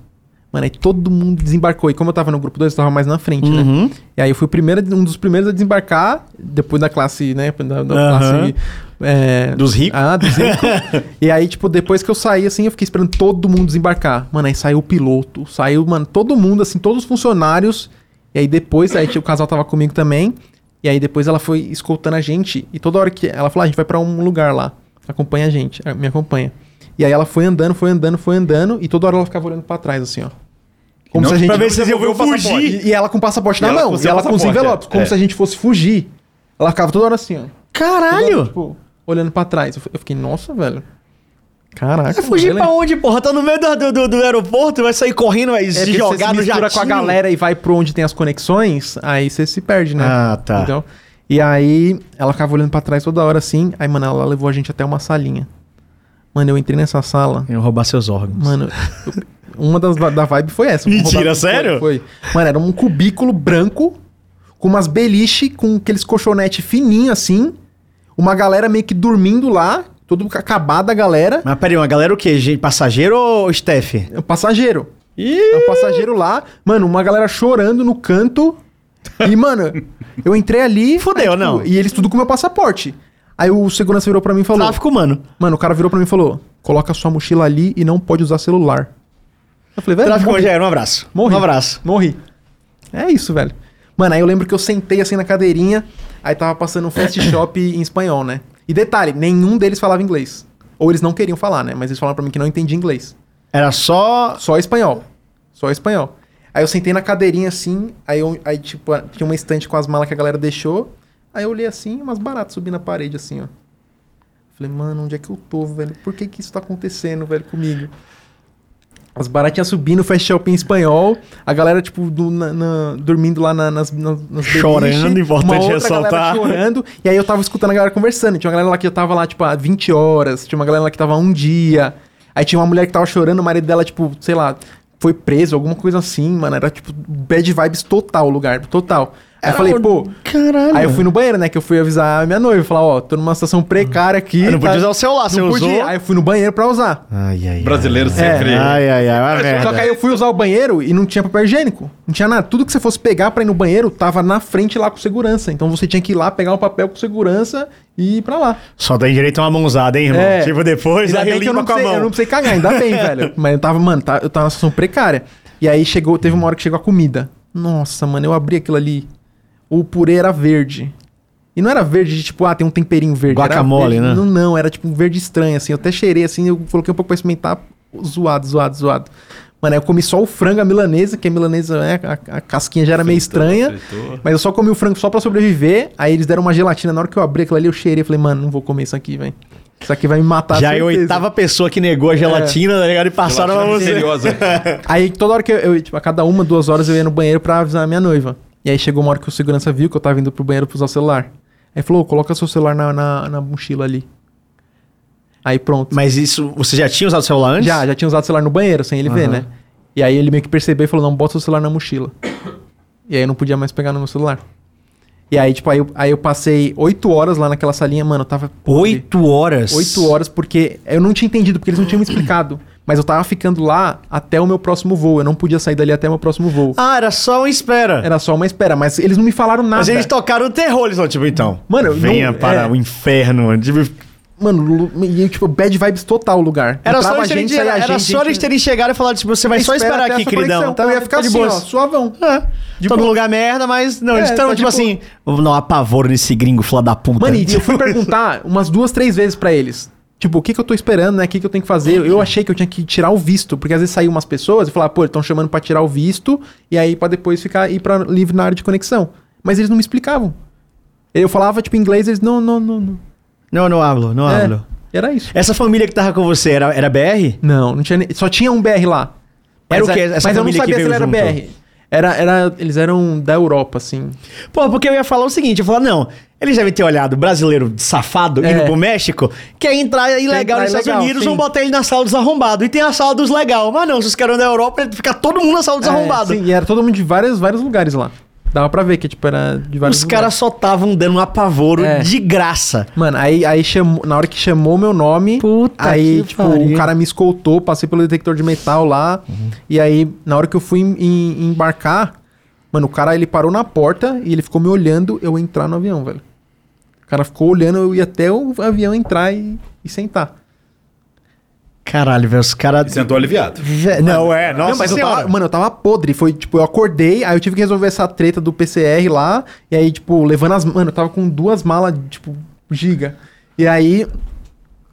Mano, aí todo mundo desembarcou. E como eu tava no grupo 2, eu tava mais na frente, né? Uhum. E aí eu fui o primeiro, um dos primeiros a desembarcar, depois da classe, né? Da, da Aham. classe. é, Dos ricos. Ah, dos ricos. e aí, tipo, depois que eu saí, assim, eu fiquei esperando todo mundo desembarcar. Mano, aí saiu o piloto, saiu, mano, todo mundo, assim, todos os funcionários. E aí depois, aí o casal tava comigo também. E aí depois ela foi escoltando a gente. E toda hora que. Ela falou, ah, a gente vai pra um lugar lá. Acompanha a gente, me acompanha. E aí ela foi andando, foi andando, foi andando. E toda hora ela ficava olhando pra trás, assim, ó. Como Não, se a gente. pra ver se vocês iam fugir. E, e ela com o passaporte na mão. E ela com os envelopes. é. Como É. se a gente fosse fugir. Ela ficava toda hora assim, ó. Toda hora, Caralho. tipo, olhando pra trás. Eu fiquei, nossa, velho. Caraca. Vai fugir pra onde, porra? Tá no meio do, do, do- do aeroporto, vai sair correndo, vai É se jogar você no se mistura jatinho. com a galera e vai pra onde tem as conexões, aí você se perde, né? Ah, tá. Então, e aí, ela ficava olhando pra trás toda hora assim. Aí, mano, ela levou a gente até uma salinha. Mano, eu entrei nessa sala. Eu roubar seus órgãos. Mano, eu- uma das da vibe foi essa. Mentira, Roubar- sério? Foi, foi. Mano, era um cubículo branco com umas beliche, com aqueles colchonete fininho assim. Uma galera meio que dormindo lá, todo acabada a galera. Mas peraí, uma galera o quê? Gente, passageiro ou staff? É um passageiro. Ih! É um passageiro lá. Mano, uma galera chorando no canto. E, mano, eu entrei ali. Fudeu, aí, tipo, não. E eles tudo com meu passaporte. Aí o segurança virou pra mim e falou: Tráfico humano. Mano, o cara virou pra mim e falou: coloca sua mochila ali e não pode usar celular. Eu falei, velho, Tráfico. Rogério, um abraço. Morri. Um abraço. Morri. É isso, velho. Mano, aí eu lembro que eu sentei assim na cadeirinha, aí tava passando um fast shop em espanhol, né? E detalhe, nenhum deles falava inglês. Ou eles não queriam falar, né? Mas eles falaram pra mim que não entendia inglês. Era só. Só espanhol. Só espanhol. Aí eu sentei na cadeirinha assim, aí, eu, aí tipo, tinha uma estante com as malas que a galera deixou. Aí eu olhei assim, umas baratas subindo na parede assim, ó. Falei, mano, onde é que eu tô, velho? Por que que isso tá acontecendo, velho, comigo? As baratinhas subindo, fast shop em espanhol. A galera, tipo, do- na- na- dormindo lá na- nas, nas, nas Chorando, beliches, importante uma outra ressaltar. chorando. E aí eu tava escutando a galera conversando. Tinha uma galera lá que eu tava lá, tipo, há 20 horas. Tinha uma galera lá que tava há um dia. Aí tinha uma mulher que tava chorando, o marido dela, tipo, sei lá, foi preso, alguma coisa assim, mano. Era, tipo, bad vibes total o lugar, total. Aí eu falei, pô... Caralho. Aí eu fui no banheiro, né? Que eu fui avisar a minha noiva. Falar, ó, tô numa situação precária aqui. Eu não tá- podia usar o celular, você Não usou. podia. Aí eu fui no banheiro pra usar. Ai, ai, ai. Brasileiro É. sempre. Ai, ai, ai, uma merda. Só que aí eu fui usar o banheiro e não tinha papel higiênico. Não tinha nada. Tudo que você fosse pegar pra ir no banheiro tava na frente lá com segurança. Então você tinha que ir lá pegar um papel com segurança e ir pra lá. Só tem direito a uma mãozada, hein, irmão? É. Tipo, depois Ainda aí bem que eu limpa não, com a precisei, eu mão. não precisei cagar, ainda bem, velho. Mas eu tava, mano, tá- eu tava numa situação precária. E aí chegou, teve uma hora que chegou a comida. Nossa, mano, eu abri aquilo ali. O purê era verde. E não era verde de tipo, ah, tem um temperinho verde. Era Guacamole, verde- né? Não, não, era tipo um verde estranho, assim. Eu até cheirei assim, eu coloquei um pouco pra experimentar. Zoado, zoado, zoado. Mano, aí eu comi só o frango, a milanesa, que a milanesa, né, a, a casquinha já era meio estranha. fritou. Mas eu só comi o frango só pra sobreviver. Aí eles deram uma gelatina. Na hora que eu abri aquilo ali, eu cheirei. Falei, mano, não vou comer isso aqui, velho. Isso aqui vai me matar. Já é a oitava pessoa que negou a gelatina, tá ligado? E passaram pra Gelatina você. misteriosa. Aí toda hora que eu, eu, tipo, a cada uma, duas horas eu ia no banheiro pra avisar a minha noiva. E aí chegou uma hora que o segurança viu que eu tava indo pro banheiro pra usar o celular. Aí falou, coloca seu celular na, na, na mochila ali. Aí pronto. Mas isso, você já tinha usado o celular antes? Já, já tinha usado o celular no banheiro, sem ele ver, Aham. né? E aí ele meio que percebeu e falou, não, bota o celular na mochila. E aí eu não podia mais pegar no meu celular. E aí, tipo, aí eu, aí eu passei oito horas lá naquela salinha, mano, eu tava... Oito horas? Oito horas, porque eu não tinha entendido, porque eles não tinham me explicado. Mas eu tava ficando lá até o meu próximo voo. Eu não podia sair dali até o meu próximo voo. Ah, era só uma espera. Era só uma espera, mas eles não me falaram nada. Mas eles tocaram o terror, eles falaram, tipo, então. Mano, venha não- para é. o inferno. Tipo, Mano, e, tipo, bad vibes total o lugar. era só, Entrava eles terem, saía era só eles terem chegado e falado, tipo, você vai só Espera esperar aqui, a queridão. Então eu ia ficar tá de assim, ó, suavão. É. De Tô boa. lugar merda, mas não, É, eles estão tá tipo assim, um apavoro nesse gringo, filho da puta. Mano, e eu fui perguntar umas duas, três vezes pra eles. Tipo, o que que eu tô esperando, né? O que que eu tenho que fazer? Eu achei que eu tinha que tirar o visto, porque às vezes saíam umas pessoas e falavam, pô, estão chamando pra tirar o visto, e aí pra depois ficar, ir pra livre na área de conexão. Mas eles não me explicavam. Eu falava, tipo, inglês, eles, não, não, não, não. Não, não hablo, não É, hablo. Era isso. Essa família que tava com você era, era BR? Não, não tinha nem, só tinha um BR lá. Era Mas o quê? Essa mas eu não sabia se ele era junto? BR. Era, era, eles eram da Europa, assim. Pô, porque eu ia falar o seguinte, eu ia falar, não, eles devem ter olhado brasileiro safado É. indo pro México, quer entrar ilegal entrar nos Estados ilegal, Unidos, sim. vão botar ele na sala dos arrombados. E tem a sala dos legal. Mas não, se os caras da Europa, ele fica todo mundo na sala dos É, arrombados. sim, e era todo mundo de vários, vários lugares lá. Dava pra ver que, tipo, era de vários Os caras só estavam dando um apavoro É. de graça. Mano, aí, aí chamou, na hora que chamou meu nome, Puta aí, tipo, o cara me escoltou, passei pelo detector de metal lá. E aí, na hora que eu fui em- em- embarcar, mano, o cara ele parou na porta e ele ficou me olhando eu entrar no avião, velho. O cara ficou olhando, eu ia até o avião entrar e, e sentar. Caralho, velho, os caras... E sentou aliviado. Vé- Não, é, nossa Não, mas eu tava, mano, eu tava podre. Foi, tipo, eu acordei, aí eu tive que resolver essa treta do PCR lá. E aí, tipo, levando as. Mano, eu tava com duas malas, tipo, giga. E aí.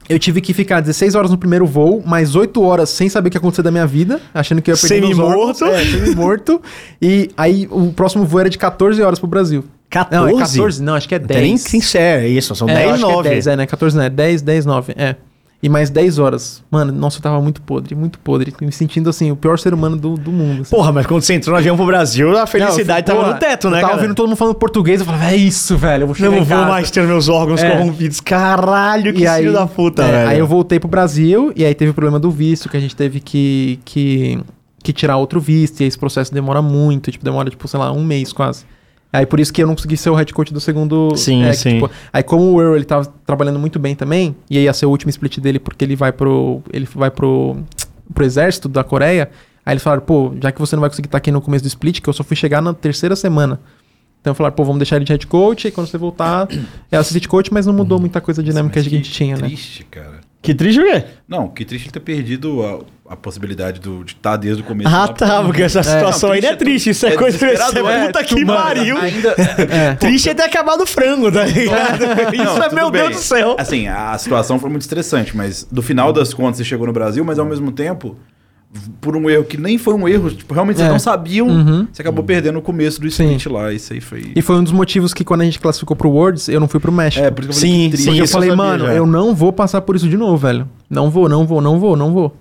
Eu tive que ficar 16 horas no primeiro voo, mais 8 horas sem saber o que ia acontecer da minha vida, achando que eu ia perder meus órgãos. Semi-morto. É, semi-morto. e aí o próximo voo era de 14 horas pro Brasil. 14? Não, é 14? Não, acho que é 10. Tem sincero, é isso, são É, eu 10, acho que 9. É 10, é, né? 14 não, é 10, 10, 9, é. E mais 10 horas. Mano, nossa, eu tava muito podre, muito podre. Me sentindo, assim, o pior ser humano do, do mundo. assim. Porra, mas quando você entrou no avião pro Brasil, a felicidade Não, eu tava fui- no teto, né, Eu tava cara? ouvindo todo mundo falando português, eu falava, é isso, velho, eu vou chegar Não em vou casa. mais ter meus órgãos É. corrompidos. Caralho, que E aí, filho da puta, é, velho. Aí eu voltei pro Brasil, e aí teve o problema do visto, que a gente teve que, que, que tirar outro visto, e esse processo demora muito, tipo, demora, tipo, sei lá, um mês quase. Aí por isso que eu não consegui ser o head coach do segundo. Sim, é, que, sim. tipo, aí como o Earl, ele tava trabalhando muito bem também, e aí ia ser o último split dele, porque ele vai pro. Ele vai pro, pro exército da Coreia. Aí eles falaram, pô, já que você não vai conseguir estar aqui no começo do split, que eu só fui chegar na terceira semana. Então falaram, pô, vamos deixar ele de head coach, e quando você voltar, é assistant coach, mas não mudou muita coisa dinâmica Mas que a gente tinha, né? triste, cara. Que triste o quê? Não, que triste ele ter perdido a, a possibilidade do, de estar desde o começo. Ah, lá. tá, porque essa situação Não, ainda é triste. Isso é, coisa... Isso é desesperador, é, puta que mano, pariu. Ainda, É. Triste é ter acabado o frango, tá ligado? Isso Não, é, meu bem. Deus do céu. Assim, a situação foi muito estressante, mas do final das contas você chegou no Brasil, mas ao mesmo tempo, por um erro que nem foi um erro, tipo, realmente vocês É. não sabiam, Uhum. você acabou perdendo o começo do Sim. split lá. Isso aí foi. E foi um dos motivos que quando a gente classificou pro Worlds, eu não fui pro México. É, por isso que eu falei Sim, que triste. sim, Porque eu falei, eu mano, já. eu não vou passar por isso de novo, velho. Não vou, não vou, não vou, não vou.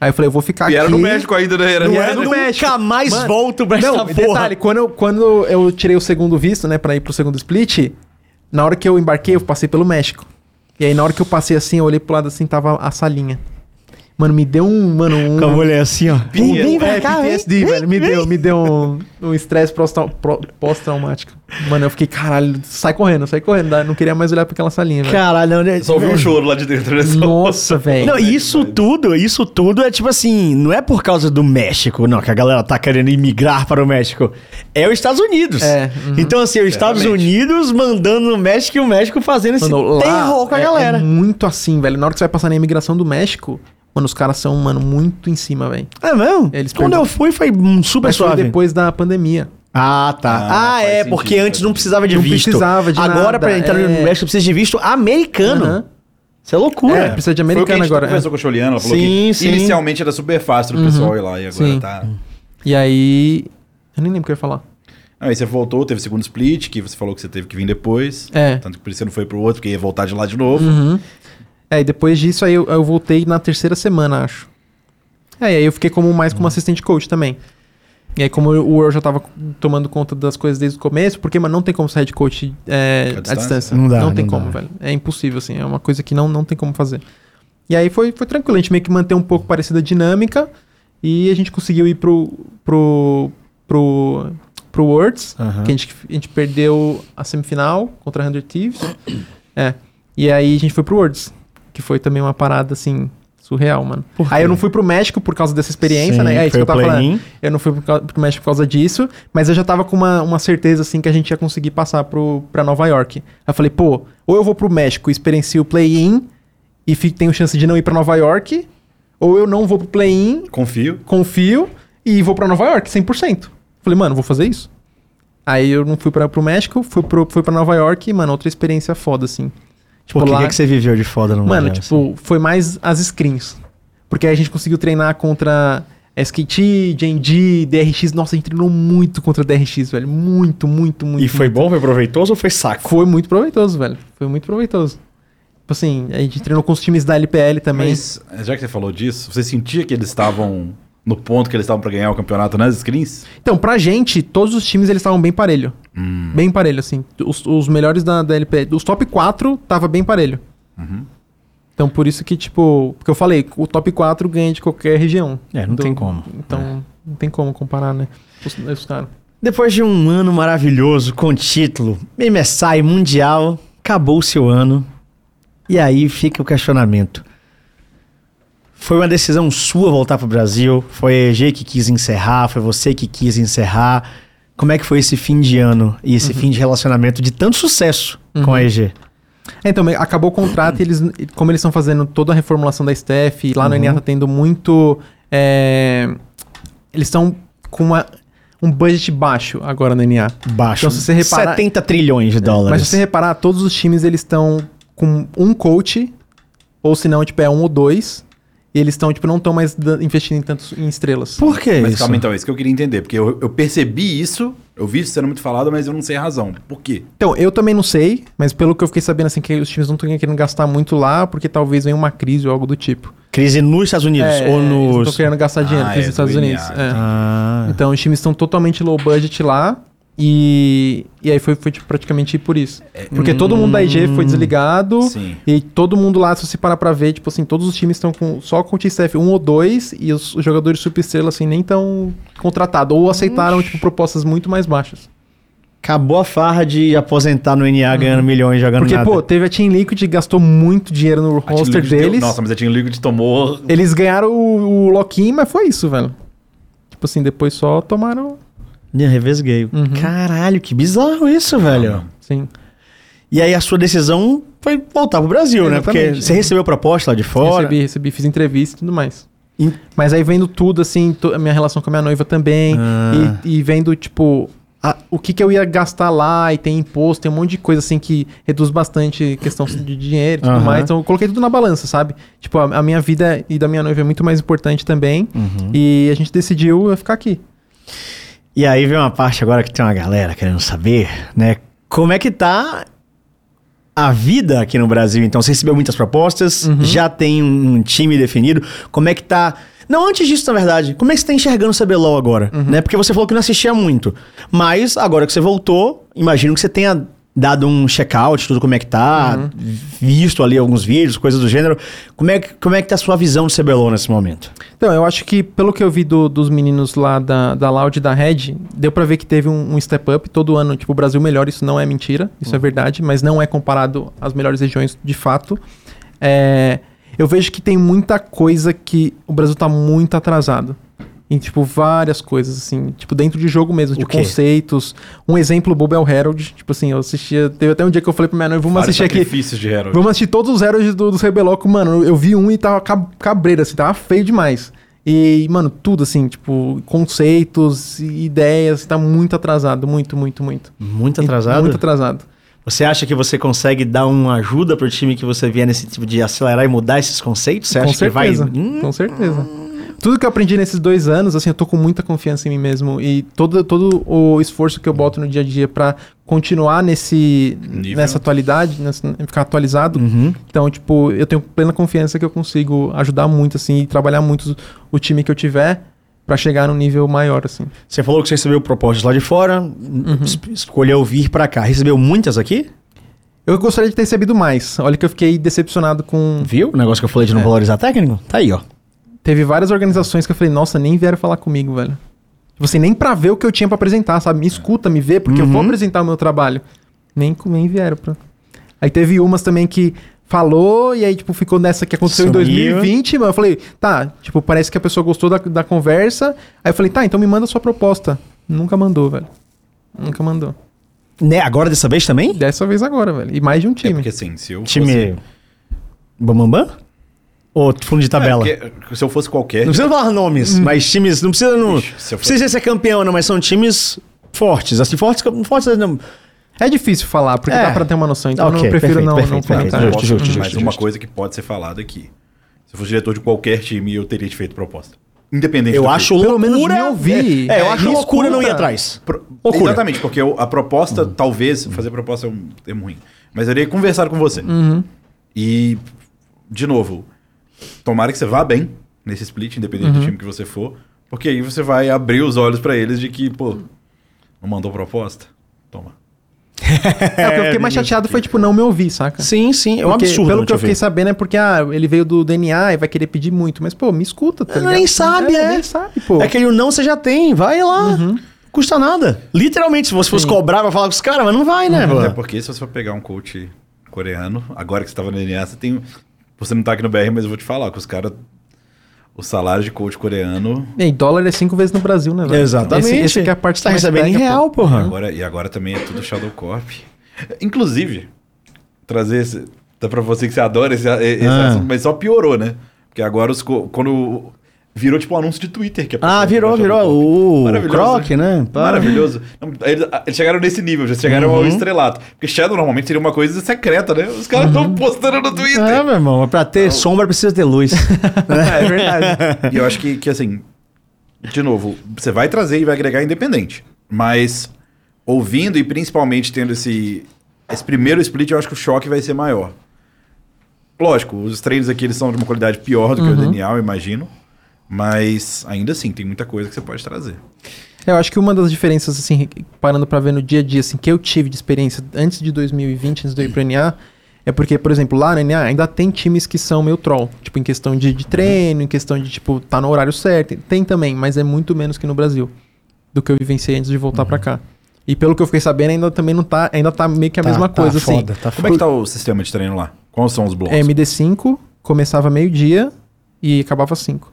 Aí eu falei, eu vou ficar E aqui. era no México ainda, né? Era Não no era México. no México. Nunca mais Mano, volto pra Não, essa e porra. detalhe, quando eu, quando eu tirei o segundo visto, né, pra ir pro segundo split, na hora que eu embarquei, eu passei pelo México. E aí, na hora que eu passei assim, eu olhei pro lado assim, tava a salinha. Mano, me deu um. Mano, um. Com a mulher assim, ó. Vem, vem pra é, cá, PTSD, vem, velho. Me vem. deu, me deu um um estresse pro- pós-traumático. Mano, eu fiquei, caralho, sai correndo, sai correndo. Não queria mais olhar pra aquela salinha, velho. Caralho, não, né? Só ouviu um choro lá de dentro, né? Nossa, velho. Não, isso tudo, isso tudo é tipo assim, não é por causa do México, não, que a galera tá querendo imigrar para o México. É os Estados Unidos. É, uhum. Então, assim, os Estados. Unidos mandando no México e o México fazendo esse Mano, lá terror com a é- galera. É muito assim, velho. Na hora que você vai passar na imigração do México, mano, os caras são, mano, muito em cima, velho. É mesmo? Eles Quando eu fui, foi hum, super Mas foi suave. depois da pandemia. Ah, tá. Ah, Ah, é, sentido, porque antes não precisava de Não visto. precisava de Agora, nada, pra entrar no é. México, precisa de visto americano. Aham. Isso é loucura. É, precisa de Foi o que a americano gente agora. conversou com a Choliana, ela falou Sim, que sim. inicialmente era super fácil do pessoal ir lá e agora Sim. tá... E aí. Eu nem lembro o que eu ia falar. Não, aí você voltou, teve o segundo split, que você falou que você teve que vir depois. É. Tanto que por isso você não foi pro outro, porque ia voltar de lá de novo. Uhum. É, e depois disso aí eu, eu voltei na terceira semana, acho. É, e aí eu fiquei como mais como assistente coach também. E aí, como o Earl já tava tomando conta das coisas desde o começo, porque, mano, não tem como ser head coach é, À à distância? distância. Não dá, tem não como, dá. velho. É impossível, assim. É uma coisa que não, não tem como fazer. E aí foi, foi tranquilo. A gente meio que manteve um pouco parecida a dinâmica. E a gente conseguiu ir pro. pro. pro. pro Worlds. Que a gente, a gente perdeu a semifinal contra a 100 Thieves. é. E aí a gente foi pro Worlds. Que foi também uma parada, assim, surreal, mano. Aí eu não fui pro México por causa dessa experiência, Sim, né? É isso que eu tava falando. Eu não fui pro, México por causa disso, mas eu já tava com uma, uma certeza, assim, que a gente ia conseguir passar pro, pra Nova York. Aí eu falei, pô, ou eu vou pro México e experiencio o play-in e fi- tenho chance de não ir pra Nova York, ou eu não vou pro play-in, Confio. confio e vou pra Nova York, 100%. Falei, mano, vou fazer isso. Aí eu não fui pra, pro México, fui, pro, fui pra Nova York e, mano, outra experiência foda, assim. Tipo, Por que, lá- que, que você viveu de foda no Mano, tipo, foi mais as screens. Porque aí a gente conseguiu treinar contra SKT, JNG, DRX. Nossa, a gente treinou muito contra DRX, velho. Muito, muito, muito. E foi muito. bom, foi proveitoso ou foi saco? Foi muito proveitoso, velho. Foi muito proveitoso. Tipo assim, a gente treinou com os times da LPL também. Mas, já que você falou disso, você sentia que eles estavam no ponto que eles estavam pra ganhar o campeonato nas screens? Então, pra gente, todos os times eles estavam bem parelho. Bem parelho, assim. Os, os melhores da, da LPL. Os top 4 tava bem parelho. Então, por isso que, tipo... Porque eu falei, o top 4 ganha de qualquer região. É, não Do- tem como. Então, não tem como comparar, né? Os, os caras. Depois de um ano maravilhoso com título, MSI Mundial, acabou o seu ano. E aí fica o questionamento. Foi uma decisão sua voltar pro Brasil? Foi a EG que quis encerrar? Foi você que quis encerrar? Como é que foi esse fim de ano e esse fim de relacionamento de tanto sucesso com a EG? É, então, acabou o contrato e eles, como eles estão fazendo toda a reformulação da staff, e lá no NA tá tendo muito. é, eles estão com uma- um budget baixo agora no NA. Baixo. Então, se você reparar- 70 trilhões de dólares. Mas se você reparar, todos os times eles estão com um coach, ou se não, tipo, é um ou dois, e eles estão, tipo, não estão mais investindo em tantos em estrelas. Por que Mas isso? calma então, é isso que eu queria entender, porque eu, eu percebi isso, eu vi isso sendo muito falado, mas eu não sei a razão. Por quê? Então, eu também não sei, mas pelo que eu fiquei sabendo, assim, que os times não estão querendo gastar muito lá, porque talvez venha uma crise ou algo do tipo. Crise nos Estados Unidos É, ou Eles nos... estão querendo gastar dinheiro, Ah, crise é, nos Estados do Unidos. É. Ah. Então, os times estão totalmente low budget lá. E, e aí foi, foi tipo, praticamente por isso. Porque todo mundo da IG foi desligado. Sim. E todo mundo lá, se você parar pra ver, tipo assim, todos os times estão com só com o T-Staff um ou dois. E os, os jogadores super estrela, assim, nem estão contratados. Ou aceitaram, tipo, propostas muito mais baixas. Acabou a farra de aposentar no NA ganhando milhões jogando Porque, nada. pô, teve a Team Liquid gastou muito dinheiro no roster Liquid deu- deles. Nossa, mas a Team Liquid tomou. Eles ganharam o, o lock-in, mas foi isso, velho. Tipo assim, depois só tomaram. Ih, Revesguei. Uhum. Caralho, que bizarro isso, velho. Sim. E aí a sua decisão foi voltar pro Brasil, né? Porque Exatamente. você recebeu proposta lá de fora. Recebi, recebi, fiz entrevista e tudo mais. E- Mas aí vendo tudo, assim, a minha relação com a minha noiva também, Ah. e, e vendo, tipo, a- o que, que eu ia gastar lá, e tem imposto, tem um monte de coisa, assim, que reduz bastante questão de dinheiro e tudo Aham. mais. Então eu coloquei tudo na balança, sabe? Tipo, a, a minha vida e da minha noiva é muito mais importante também, Uhum. e a gente decidiu ficar aqui. E aí vem uma parte agora que tem uma galera querendo saber, né? Como é que tá a vida aqui no Brasil? Então, você recebeu muitas propostas, Uhum. já tem um, time definido. Como é que tá. Não, antes disso, na verdade, como é que você tá enxergando o CBLOL agora? Uhum. Né? Porque você falou que não assistia muito. Mas agora que você voltou, imagino que você tenha dado um check-out, tudo como é que tá, Uhum. visto ali alguns vídeos, coisas do gênero. Como é que, como é que tá a sua visão do CBLOL nesse momento? Então, eu acho que, pelo que eu vi do- dos meninos lá da, da Loud e da Red, deu pra ver que teve um, um step up todo ano. Tipo, o Brasil melhor, isso não é mentira, isso é verdade, mas não é comparado às melhores regiões de fato. É, eu vejo que tem muita coisa que o Brasil tá muito atrasado. Em, tipo, várias coisas, assim, tipo, dentro de jogo mesmo, de quê? conceitos. Um exemplo, Bobo é o Herald. Tipo assim, eu assistia. Teve até um dia que eu falei pra minha noiva, vamos vários assistir aqui. de Herald. Vamos assistir todos os Heralds do, do Rebeloco, mano. Eu vi um e tava cab- cabreiro, assim, tava feio demais. E, mano, tudo assim, tipo, conceitos, e ideias, tá muito atrasado, muito, muito, muito. Muito atrasado? Muito atrasado. Você acha que você consegue dar uma ajuda pro time que você vier nesse tipo de acelerar e mudar esses conceitos? Você com acha certeza, que vai. Hum, com certeza. Tudo que eu aprendi nesses dois anos, assim, eu tô com muita confiança em mim mesmo. E todo, todo o esforço que eu boto no dia a dia pra continuar nesse, Nível. nessa atualidade, nessa, ficar atualizado, Uhum. Então, tipo, eu tenho plena confiança que eu consigo ajudar muito, assim, e trabalhar muito o time que eu tiver pra chegar num nível maior, assim. Você falou que você recebeu propostas lá de fora, Uhum. es- escolheu vir pra cá. Recebeu muitas aqui? Eu gostaria de ter recebido mais. Olha que eu fiquei decepcionado com... Viu? O negócio que eu falei de não É. valorizar técnico? Tá aí, ó. Teve várias organizações que eu falei, nossa, nem vieram falar comigo, velho. Tipo assim, nem pra ver o que eu tinha pra apresentar, sabe? Me escuta, me vê, porque eu vou Uhum. apresentar o meu trabalho. Nem, nem vieram pra... Aí teve umas também que falou, e aí, tipo, ficou nessa que aconteceu Sumiu. em 2020, mas eu falei, tá, tipo, parece que a pessoa gostou da, da conversa. Aí eu falei, tá, então me manda a sua proposta. Nunca mandou, velho. Nunca mandou. Né, agora dessa vez também? Dessa vez agora, velho. E mais de um É time. porque assim, se eu Time. Bambambam? Ou fundo de fosse... tabela? É, porque se eu fosse qualquer... Não precisa falar nomes, mas times. Não precisa. Não, Ixi, se eu precisa ser campeão, não, mas são times fortes. Assim, fortes. fortes não, É difícil falar, porque É. dá pra ter uma noção. Então Ok, eu prefiro perfeito, não, perfeito, não perfeito. comentar. Justo, justo, Mas justo, uma justo. coisa que pode ser falada aqui. Se eu fosse diretor de qualquer time, eu teria te feito proposta. independente Eu do acho preço. Pelo menos loucura. me ouvir. É, eu É, acho me loucura não ir atrás. Pro- Loucura. Exatamente, porque o- a proposta, talvez, fazer proposta é um termo ruim. Mas eu iria conversar com você. Uhum. E, de novo, tomara que você vá bem nesse split, independente Uhum. do time que você for. Porque aí você vai abrir os olhos pra eles de que, pô, não mandou proposta? Toma. É, o que eu fiquei mais chateado foi, tipo, não me ouvir, saca? Sim, sim. É um Porque, absurdo. Pelo que eu fiquei ouvir. sabendo é porque, ah, ele veio do DNA e vai querer pedir muito. Mas, pô, me escuta, tá ligado? nem sabe, é. Nem sabe, pô. É aquele não você já tem, vai lá. Custa nada. Literalmente, se você fosse Sim. Uhum. cobrar, vai falar com os caras, mas não vai, né, Até mano? porque se você for pegar um coach coreano, agora que você tava no NA, você tem. Você não tá aqui no BR, mas eu vou te falar que os caras. O salário de coach coreano. E aí, dólar é cinco vezes no Brasil, né, velho? Exatamente. Esse, esse que é a parte tá recebendo em real, pô. porra. Agora, e agora também é tudo Shadow Corp. Inclusive, trazer esse. Dá pra você que você adora esse, esse Ah. assunto, mas só piorou, né? Porque agora os. Quando. Virou tipo um anúncio de Twitter. Que Ah, virou, Shadow virou. O Maravilhoso, Croc, né? Pá. Maravilhoso. Eles, eles chegaram nesse nível, já chegaram Uhum. ao estrelato. Porque Shadow normalmente seria uma coisa secreta, né? Os caras estão postando no Twitter. É, meu irmão, pra ter sombra precisa ter luz. É verdade. E eu acho que, que, assim, de novo, você vai trazer e vai agregar independente. Mas ouvindo e principalmente tendo esse, esse primeiro split, eu acho que o choque vai ser maior. Lógico, os treinos aqui eles são de uma qualidade pior do que o DNA, eu imagino. Mas ainda assim, tem muita coisa que você pode trazer. Eu acho que uma das diferenças, assim, parando pra ver no dia a dia, assim, que eu tive de experiência antes de 2020, antes de eu ir pro NA, é porque, por exemplo, lá no NA ainda tem times que são meio troll. Tipo, em questão de, de treino, em questão de, tipo, tá no horário certo. Tem também, mas é muito menos que no Brasil. Do que eu vivenciei antes de voltar pra cá. E pelo que eu fiquei sabendo, ainda também não tá. Ainda tá meio que a Tá- mesma tá coisa, assim. foda, tá Como é que tá o sistema de treino lá? Quais são os blocos? É MD5, começava meio-dia e acabava 5.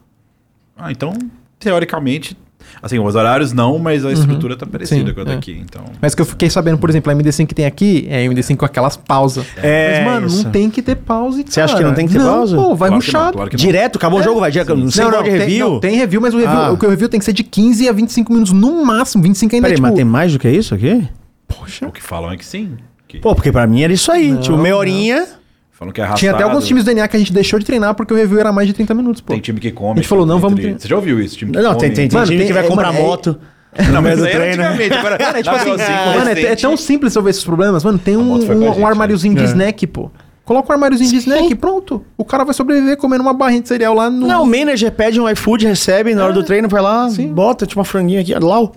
Ah, então, teoricamente, assim, os horários não, mas a estrutura tá parecida Uhum. Sim, com a é. daqui, então... Mas que eu fiquei sabendo, por exemplo, a MD5 que tem aqui é a MD5 com aquelas pausas. É, Mas, mano, isso. não tem que ter pausa. Você acha que não tem que ter não, pausa? Pô, vai Claro ruxado. claro. Direto, acabou o jogo, vai direto. Não sei não, qual não, de tem, review. não, tem review, mas o review, Ah. o que o review tem que ser de 15 a 25 minutos no máximo. 25 ainda Peraí, é tipo... mas tem mais do que isso aqui? Poxa. O que falam é que sim. Que Pô, porque pra mim era isso aí. Não, tipo, meia horinha. Falam que é arrastado. Tinha até alguns times do DNA que a gente deixou de treinar porque o review era mais de 30 minutos, pô. Tem time que come. A gente falou, não, vamos. Você já ouviu isso? Time que Não, come. tem, tem, tem Mano, time tem- que vai é, comprar mano, é- moto. Não, no meio mas do aí era treino. antigamente. Agora, Mano, é tipo assim, BO5 mano, é, é tão simples resolver esses problemas, mano. Tem um, moto um, gente, um armáriozinho de né? snack, pô. Coloca um armáriozinho de snack, pronto. O cara vai sobreviver comendo uma barrinha de cereal lá no. Não, o manager pede um iFood, recebe na hora do treino, vai lá, sim. bota, tipo uma franguinha aqui, lá.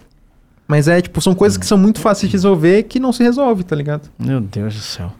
Mas é, tipo, são coisas que são muito fáceis de resolver que não se resolve, tá ligado? Meu Deus do céu.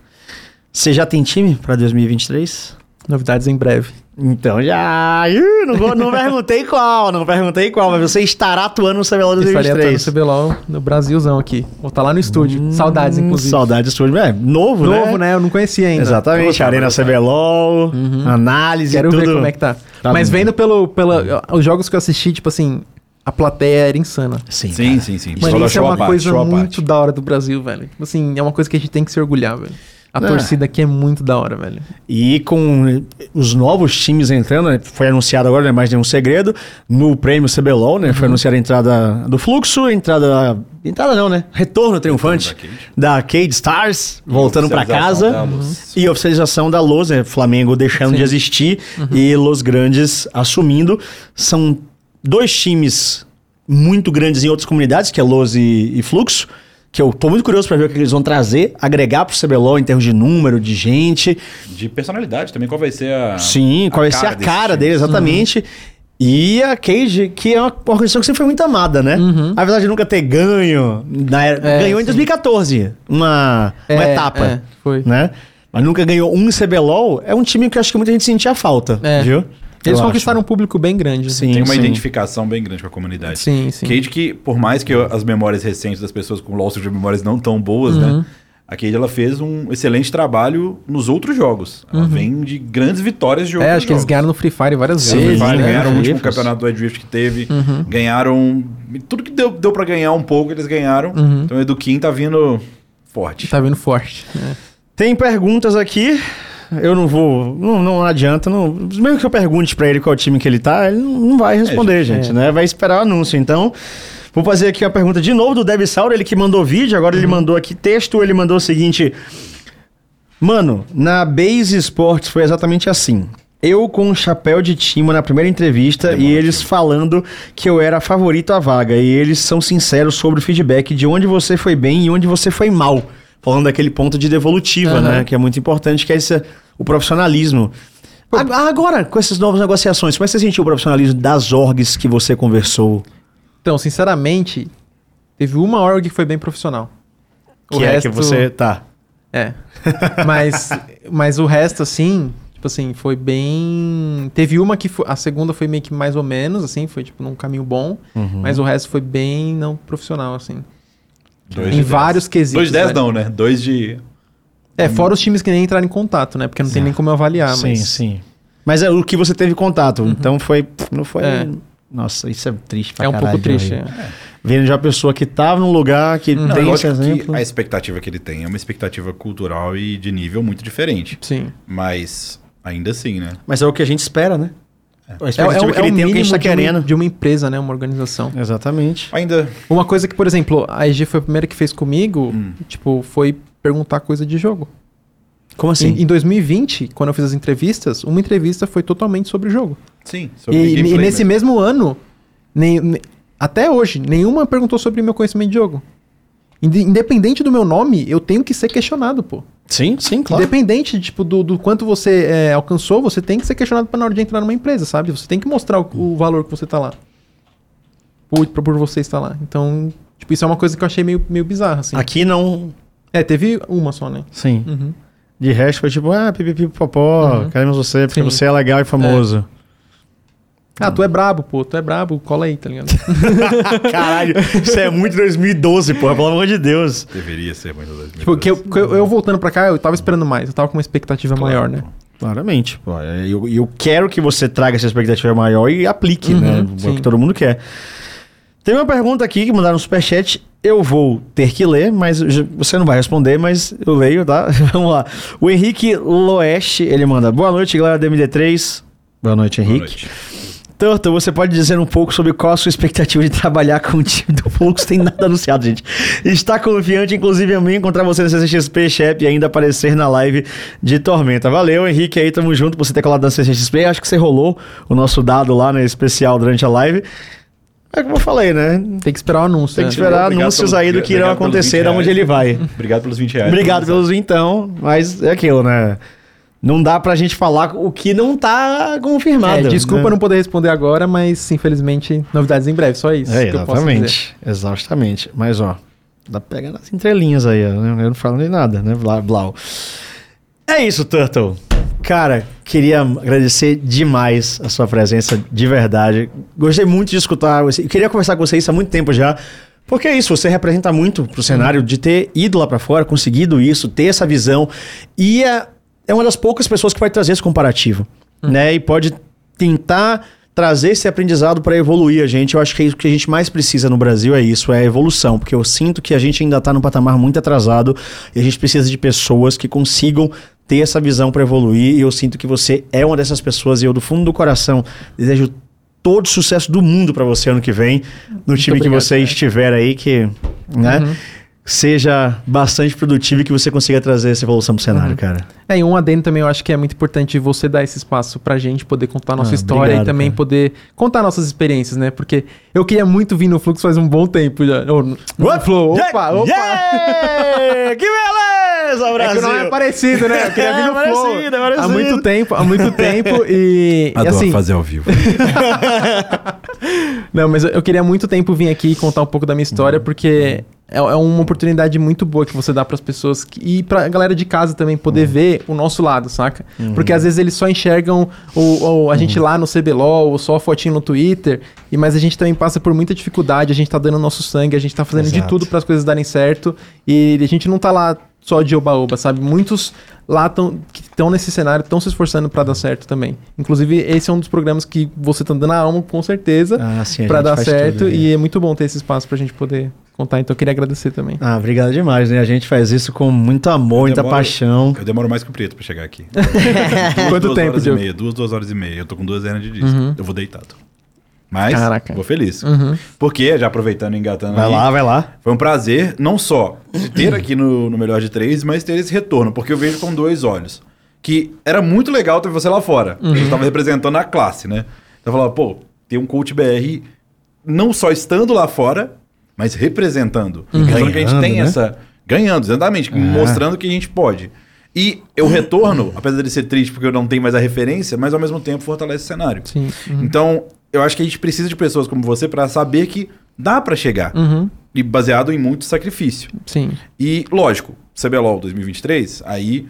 Você já tem time pra 2023? Novidades em breve. Então já. Ih, não, vou- não perguntei qual, não perguntei qual, mas você estará atuando no CBLOL Estaria atuando no 2023. CBLOL no Brasilzão aqui. Vou estar lá no estúdio. Saudades, Hum, inclusive. Saudades do estúdio. É, novo, né? Novo, né? Eu não conhecia ainda. Exatamente, Arena. CBLOL, análise Quero tudo. ver como é que tá. Tá Mas bom. vendo pelo, pela, os jogos que eu assisti, tipo assim, a plateia era insana. Sim, Sim, cara. sim, sim. Mano, isso é uma coisa muito parte. da hora do Brasil, velho. Tipo assim, é uma coisa que a gente tem que se orgulhar, velho. A É. torcida aqui é muito da hora, velho. E com os novos times entrando, né, foi anunciado agora, não é mais nenhum segredo, no prêmio CBLOL, né? Uhum. Foi anunciada a entrada do Fluxo, entrada. Entrada não, né? Retorno triunfante da Cade. da Cade Stars, voltando pra Oficialização casa. E a oficialização da Los, né? Flamengo deixando Sim. de existir e Los Grandes assumindo. São dois times muito grandes em outras comunidades, que é Los e, e Fluxo. Que eu tô muito curioso pra ver o que eles vão trazer, agregar pro CBLOL em termos de número, de gente. De personalidade também, qual vai ser a. Sim, qual vai ser a cara time? dele, exatamente. E a Cage, que é uma organização que sempre foi muito amada, né? A verdade de nunca ter ganho. na era- É, ganhou em sim. 2014, uma, uma É, etapa. é, foi. Né? Mas nunca ganhou um CBLOL. É um time que eu acho que muita gente sentia falta, É. viu? Eles Eu conquistaram um acho. público bem grande. Sim, Tem uma sim. identificação bem grande com a comunidade. Sim, sim. Cade que, por mais que eu- as memórias recentes das pessoas com LoL sejam memórias não tão boas, Uhum. né? A Cade ela fez um excelente trabalho nos outros jogos. Ela vem de grandes vitórias de outros Uhum. É, acho que eles jogos. ganharam no Free Fire várias Sim, vezes. Free Fire, né? ganharam o último campeonato do Edrift que teve. Uhum. Ganharam. Tudo que deu, deu para ganhar um pouco, eles ganharam. Então o Eduquim tá vindo forte. Uhum. Tá vindo forte. né? Tem perguntas aqui. Eu não vou. Não, não adianta. Não, mesmo que eu pergunte pra ele qual time que ele tá, ele não vai responder, gente, é. né? Vai esperar o anúncio. Então, vou fazer aqui a pergunta de novo do Deb Sauro, ele que mandou vídeo, agora Uhum. ele mandou aqui texto, ele mandou o seguinte. Mano, na Base Sports foi exatamente assim. eu com um chapéu de timo na primeira entrevista Demora, e eles falando que eu era favorito à vaga. E eles são sinceros sobre o feedback de onde você foi bem e onde você foi mal. Falando daquele ponto de devolutiva, Aham. né? Que é muito importante, que é esse, o profissionalismo. Agora, com essas novas negociações, como é que você sentiu o profissionalismo das orgs que você conversou? Então, sinceramente, teve uma org que foi bem profissional. O que é resto- que você. Tá. É. Mas, mas o resto, assim, tipo assim, foi bem. Teve uma que foi. A segunda foi meio que mais ou menos, assim, foi tipo num caminho bom. Uhum. Mas o resto foi bem não profissional, assim. Dois em de dez. vários quesitos. Dois de 10 velho. não, né? Dois de. É, fora os times que nem entraram em contato, né? Porque não tem nem como eu avaliar, sim, mas. sim. Mas é o que você teve contato. Então foi. Não foi. É. Nossa, isso é triste pra É um caralho, pouco triste. é. Vendo de uma pessoa que tava num lugar que Uhum. tem esse exemplo. que a expectativa que ele tem é uma expectativa cultural e de nível muito diferente. Sim. Mas ainda assim, né? Mas é o que a gente espera, né? É, é, expectativa o- que é ele o tem, é o que a gente mínimo tá de uma- querendo. de uma empresa, né? Uma organização. Exatamente. Ainda. Uma coisa que, por exemplo, a EG foi a primeira que fez comigo, Hum. tipo, foi perguntar coisa de jogo. Como assim? Em, em 2020, quando eu fiz as entrevistas, uma entrevista foi totalmente sobre o jogo. Sim. E, sobre e gameplay nesse mesmo. mesmo ano, nem, ne- até hoje, nenhuma perguntou sobre meu conhecimento de jogo. Inde- Independente do meu nome, eu tenho que ser questionado, pô. Sim, sim, claro. Independente, tipo, do, do quanto você é, alcançou, você tem que ser questionado pra na hora de entrar numa empresa, sabe? Você tem que mostrar o, o valor que você tá lá. Por, por você estar lá. Então, tipo, isso é uma coisa que eu achei meio, meio bizarra, assim. Aqui não. É, teve uma só, né? Sim. Uhum. De resto foi tipo, ah, pipipi, popó, Uhum. queremos você, porque Sim. você é legal e famoso. Ah, tu é brabo, pô, tu é brabo, cola aí, tá ligado? Caralho, isso é muito 2012, porra, pelo amor de Deus. Deveria ser muito 2012. tipo, que eu, eu, eu voltando pra cá, eu tava esperando mais, eu tava com uma expectativa Claro, maior, né? pô. Claramente. Pô, é, eu, eu quero que você traga essa expectativa maior e aplique, Uhum, né? É o sim. que todo mundo quer. Tem uma pergunta aqui que mandaram no superchat. Eu vou ter que ler, mas você não vai responder, mas eu leio, tá? Vamos lá. O Henrique Loeste, ele manda. Boa noite, galera do MD3. Boa noite, Boa Henrique. noite. Turtle, você pode dizer um pouco sobre qual a sua expectativa de trabalhar com o time do Flux? Tem nada anunciado, gente. Está confiante, inclusive, em mim encontrar você no CCXP, Chep, e ainda aparecer na live de Tormenta. Valeu, Henrique, aí, tamo junto por você ter colado na CCXP. Acho que você rolou o nosso dado lá, né, especial durante a live. É como eu falei, né? Tem que esperar o anúncio. Tem né? que esperar Obrigado anúncios pelo- aí do que irão acontecer, 20 da onde ele vai. Obrigado pelos 20 reais. Obrigado pelos então, mas é aquilo, né? Não dá pra gente falar o que não tá confirmado. É, desculpa né? não poder responder agora, mas infelizmente novidades em breve, só isso. É, exatamente. Exaustamente. Mas, ó, dá pra pegar nas entrelinhas aí, ó. né? Eu não falo nem nada, né? Blau, blau. É isso, Turtle. Cara, queria agradecer demais a sua presença, de verdade. Gostei muito de escutar você. Queria conversar com você isso há muito tempo já. Porque é isso, você representa muito pro cenário de ter ido lá pra fora, conseguido isso, ter essa visão. E é, é uma das poucas pessoas que vai trazer esse comparativo, né? E pode tentar trazer esse aprendizado para evoluir a gente. Eu acho que é isso que a gente mais precisa no Brasil é isso, é a evolução, porque eu sinto que a gente ainda está num patamar muito atrasado e a gente precisa de pessoas que consigam ter essa visão para evoluir. E eu sinto que você é uma dessas pessoas e eu do fundo do coração desejo todo o sucesso do mundo para você ano que vem no time que obrigado, você cara. estiver aí que, né, Uhum. Seja bastante produtivo e que você consiga trazer essa evolução pro cenário, Uhum. cara. É, e um adendo também, eu acho que é muito importante você dar esse espaço pra gente poder contar a nossa Ah, história obrigado, e também cara. poder contar nossas experiências, né? Porque eu queria muito vir no Flux faz um bom tempo já. No no Flow. Opa, Yeah! opa! Yeah! que beleza, É Brasil! que não é parecido, né? Eu queria vir É no Flow. parecido, é parecido. Há muito tempo, há muito tempo e... e Adoro assim, fazer ao vivo. Não, mas eu- eu queria há muito tempo vir aqui e contar um pouco da minha história, porque é, é uma oportunidade muito boa que você dá pras pessoas que- e pra galera de casa também poder ver o nosso lado, saca? Porque às vezes eles só enxergam o, o- a gente lá no CBLOL, ou só a fotinho no Twitter, e mas a gente também passa por muita dificuldade, a gente tá dando nosso sangue, a gente tá fazendo de Exato. tudo para as coisas darem certo, e a gente não tá lá só de oba-oba, sabe? Muitos lá tão, que estão nesse cenário estão se esforçando pra dar certo também. Inclusive, esse é um dos programas que você tá dando a alma, com certeza Ah, a gente dar certo tudo, né? e é muito bom ter esse espaço pra gente poder contar. Então eu queria agradecer também. Ah, obrigado demais, né? A gente faz isso com muito amor, muita demoro- paixão. Eu demoro mais que o Preto pra chegar aqui. Quanto duas tempo, horas e Diogo? meia, duas, duas horas e meia. Eu tô com duas hernias de disco. Uhum. Eu vou deitado. Mas, Caraca. vou feliz. Uhum. Porque, já aproveitando e engatando Vai aí, lá, vai lá. Foi um prazer, não só ter aqui no, no Melhor de Três, mas ter esse retorno, porque eu vejo com dois olhos. que era muito legal ter você lá fora. A gente tava representando a classe, né? Então eu falava, pô, tem um coach BR não só estando lá fora, mas representando. Mostrando que a gente Ganhando, tem né? essa. Ganhando, exatamente. Mostrando que a gente pode. E eu retorno, apesar de ser triste porque eu não tenho mais a referência, mas ao mesmo tempo fortalece o cenário. Sim. Uhum. Então, eu acho que a gente precisa de pessoas como você para saber que dá para chegar. Uhum. E baseado em muito sacrifício. Sim. E, lógico, CBLOL 2023, aí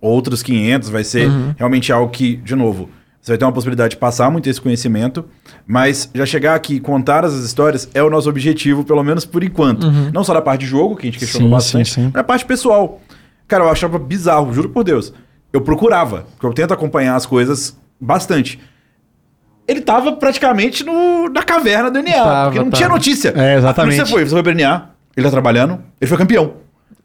outros 500 vai ser Uhum. realmente algo que, de novo, você vai ter uma possibilidade de passar muito esse conhecimento, mas já chegar aqui e contar as histórias é o nosso objetivo, pelo menos por enquanto. Não só da parte de jogo, que a gente questionou Sim, bastante, sim, sim. mas da parte pessoal. Cara, eu achava bizarro, juro por Deus. Eu procurava, porque eu tento acompanhar as coisas bastante. Ele tava praticamente no, na caverna do NA, Tava, porque não tava. tinha notícia. É, exatamente. Você foi, você foi pro NA, ele tá trabalhando, ele foi campeão.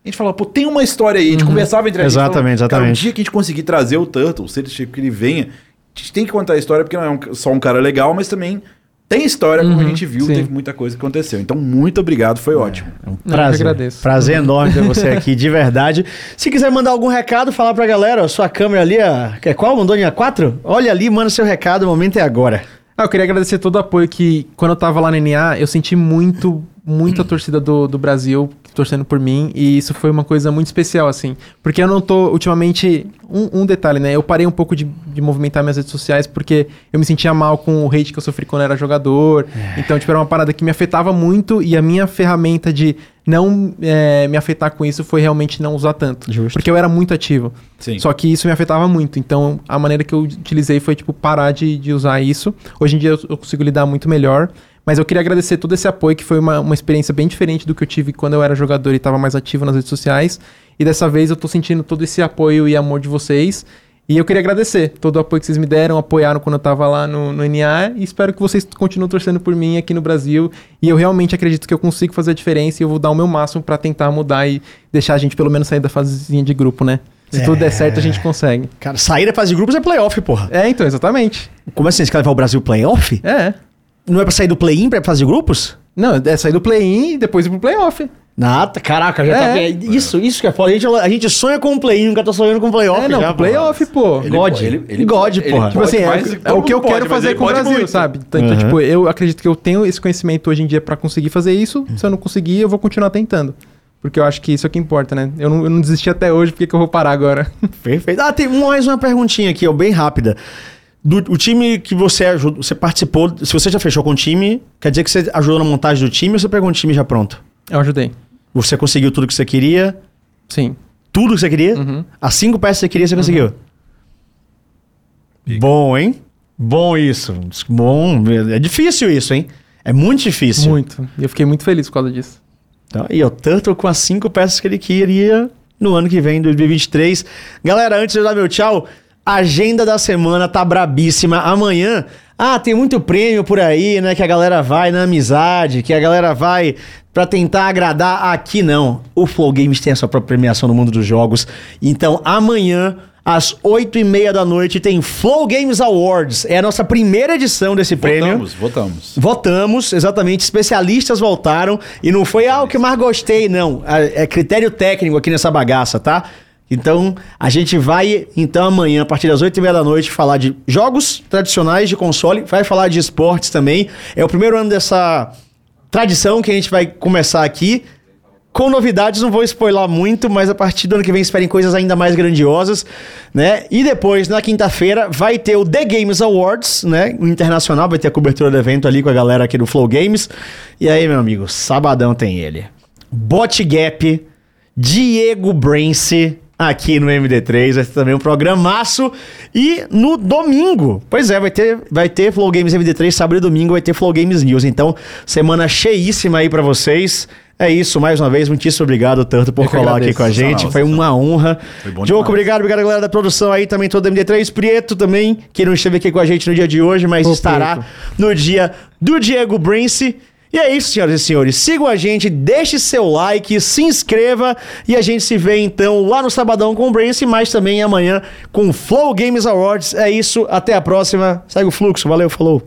A gente falava, pô, tem uma história aí. A gente conversava entre a gente. Exatamente, falava, Cara, exatamente. um dia que a gente conseguir trazer o Turtle, se ele, que ele venha, a gente tem que contar a história, porque não é um- só um cara legal, mas também tem história, como a Uhum, gente viu, sim. teve muita coisa que aconteceu. Então, muito obrigado, foi ótimo. É um prazer. eu que agradeço. Prazer enorme ter você aqui, de verdade. Se quiser mandar algum recado, falar pra galera, ó, sua câmera ali, que é qual? Mandou em A4? Olha ali, manda seu recado, o momento é agora. Ah, eu queria agradecer todo o apoio que, quando eu tava lá no NA, eu senti muito, muito a torcida do, do Brasil torcendo por mim, e isso foi uma coisa muito especial, assim. Porque eu não tô, ultimamente, um, um detalhe, né? Eu parei um pouco de, de movimentar minhas redes sociais, porque eu me sentia mal com o hate que eu sofri quando eu era jogador. Então, tipo, era uma parada que me afetava muito, e a minha ferramenta de não é, me afetar com isso foi realmente não usar tanto. Justo. Porque eu era muito ativo. Sim. Só que isso me afetava muito. Então, a maneira que eu utilizei foi, tipo, parar de, de usar isso. Hoje em dia eu, eu consigo lidar muito melhor. Mas eu queria agradecer todo esse apoio, que foi uma, uma experiência bem diferente do que eu tive quando eu era jogador e estava mais ativo nas redes sociais. E dessa vez eu tô sentindo todo esse apoio e amor de vocês. E eu queria agradecer todo o apoio que vocês me deram, apoiaram quando eu tava lá no, no NA. E espero que vocês continuem torcendo por mim aqui no Brasil. E eu realmente acredito que eu consigo fazer a diferença e eu vou dar o meu máximo para tentar mudar e deixar a gente pelo menos sair da fasezinha de grupo, né? Se tudo der certo, a gente consegue. Cara, sair da fase de grupos é playoff, porra. É, então, exatamente. Como assim? Você quer levar o Brasil playoff? É. Não é pra sair do play-in pra de grupos? Não, é sair do play-in e depois ir pro playoff. Nada, caraca, já É. tá. Isso, isso que é foda. A gente, a gente sonha com o play-in, nunca tá sonhando com o playoff. É, não, já, pro playoff, pô. Ele God, pode- ele- ele God, pode- ele porra. Tipo pode assim, é, mais, é todo o que eu mundo pode, quero mas fazer ele com o pode Brasil, muito. sabe? Então, Uhum. tipo, eu acredito que eu tenho esse conhecimento hoje em dia pra conseguir fazer isso. Se eu não conseguir, eu vou continuar tentando. Porque eu acho que isso é o que importa, né? Eu não, eu não desisti até hoje, por que que eu vou parar agora? Perfeito. Ah, tem mais uma perguntinha aqui, ó, bem rápida. Do, o time que você ajudou, você participou, se você já fechou com o time, quer dizer que você ajudou na montagem do time ou você pegou um time já pronto? Eu ajudei. Você conseguiu tudo que você queria? Sim. Tudo que você queria? Uhum. As cinco peças que você queria, você conseguiu? Bom, hein? Bom isso. Bom, é difícil isso, hein? É muito difícil. Muito. E eu fiquei muito feliz por causa disso. Então, e o Turtle com as cinco peças que ele queria no ano que vem, 2023. Galera, antes de eu dar meu tchau, a agenda da semana tá brabíssima. Amanhã, ah, tem muito prêmio por aí, né? Que a galera vai na amizade, que a galera vai pra tentar agradar. Aqui não. O Flow Games tem a sua própria premiação no mundo dos jogos. Então, amanhã. Às oito e meia da noite tem Flow Games Awards. É a nossa primeira edição desse prêmio. Votamos, votamos. Votamos, exatamente. Especialistas votaram. E não foi, ah, o que mais gostei, não. É é critério técnico aqui nessa bagaça, tá? Então, a gente vai, então, amanhã, a partir das 8 e meia da noite, falar de jogos tradicionais de console. Vai falar de esportes também. É o primeiro ano dessa tradição que a gente vai começar aqui. Com novidades, não vou spoiler muito, mas a partir do ano que vem esperem coisas ainda mais grandiosas, né? E depois, na quinta-feira, vai ter o The Games Awards, né? O internacional, vai ter a cobertura do evento ali com a galera aqui do Flow Games. E aí, meu amigo, sabadão tem ele. Bot Gap, Diego Brance, aqui no MD3, vai ter também um programaço. E no domingo, pois é, vai ter, vai ter Flow Games MD3, sábado e domingo vai ter Flow Games News. Então, semana cheíssima aí pra vocês. É isso, mais uma vez, muitíssimo obrigado, Tanto, por Eu colar aqui agradeço. com a gente. Foi uma honra. Foi bom Diogo, obrigado, obrigado, galera da produção aí, também todo MD3. Prieto também, que não esteve aqui com a gente no dia de hoje, mas Ô, estará Prieto. no dia do Diego Brince. E é isso, senhoras e senhores. Sigam a gente, deixe seu like, se inscreva e a gente se vê então lá no Sabadão com o Brance, mas também amanhã com o Flow Games Awards. É isso, até a próxima. Segue o fluxo, valeu, falou.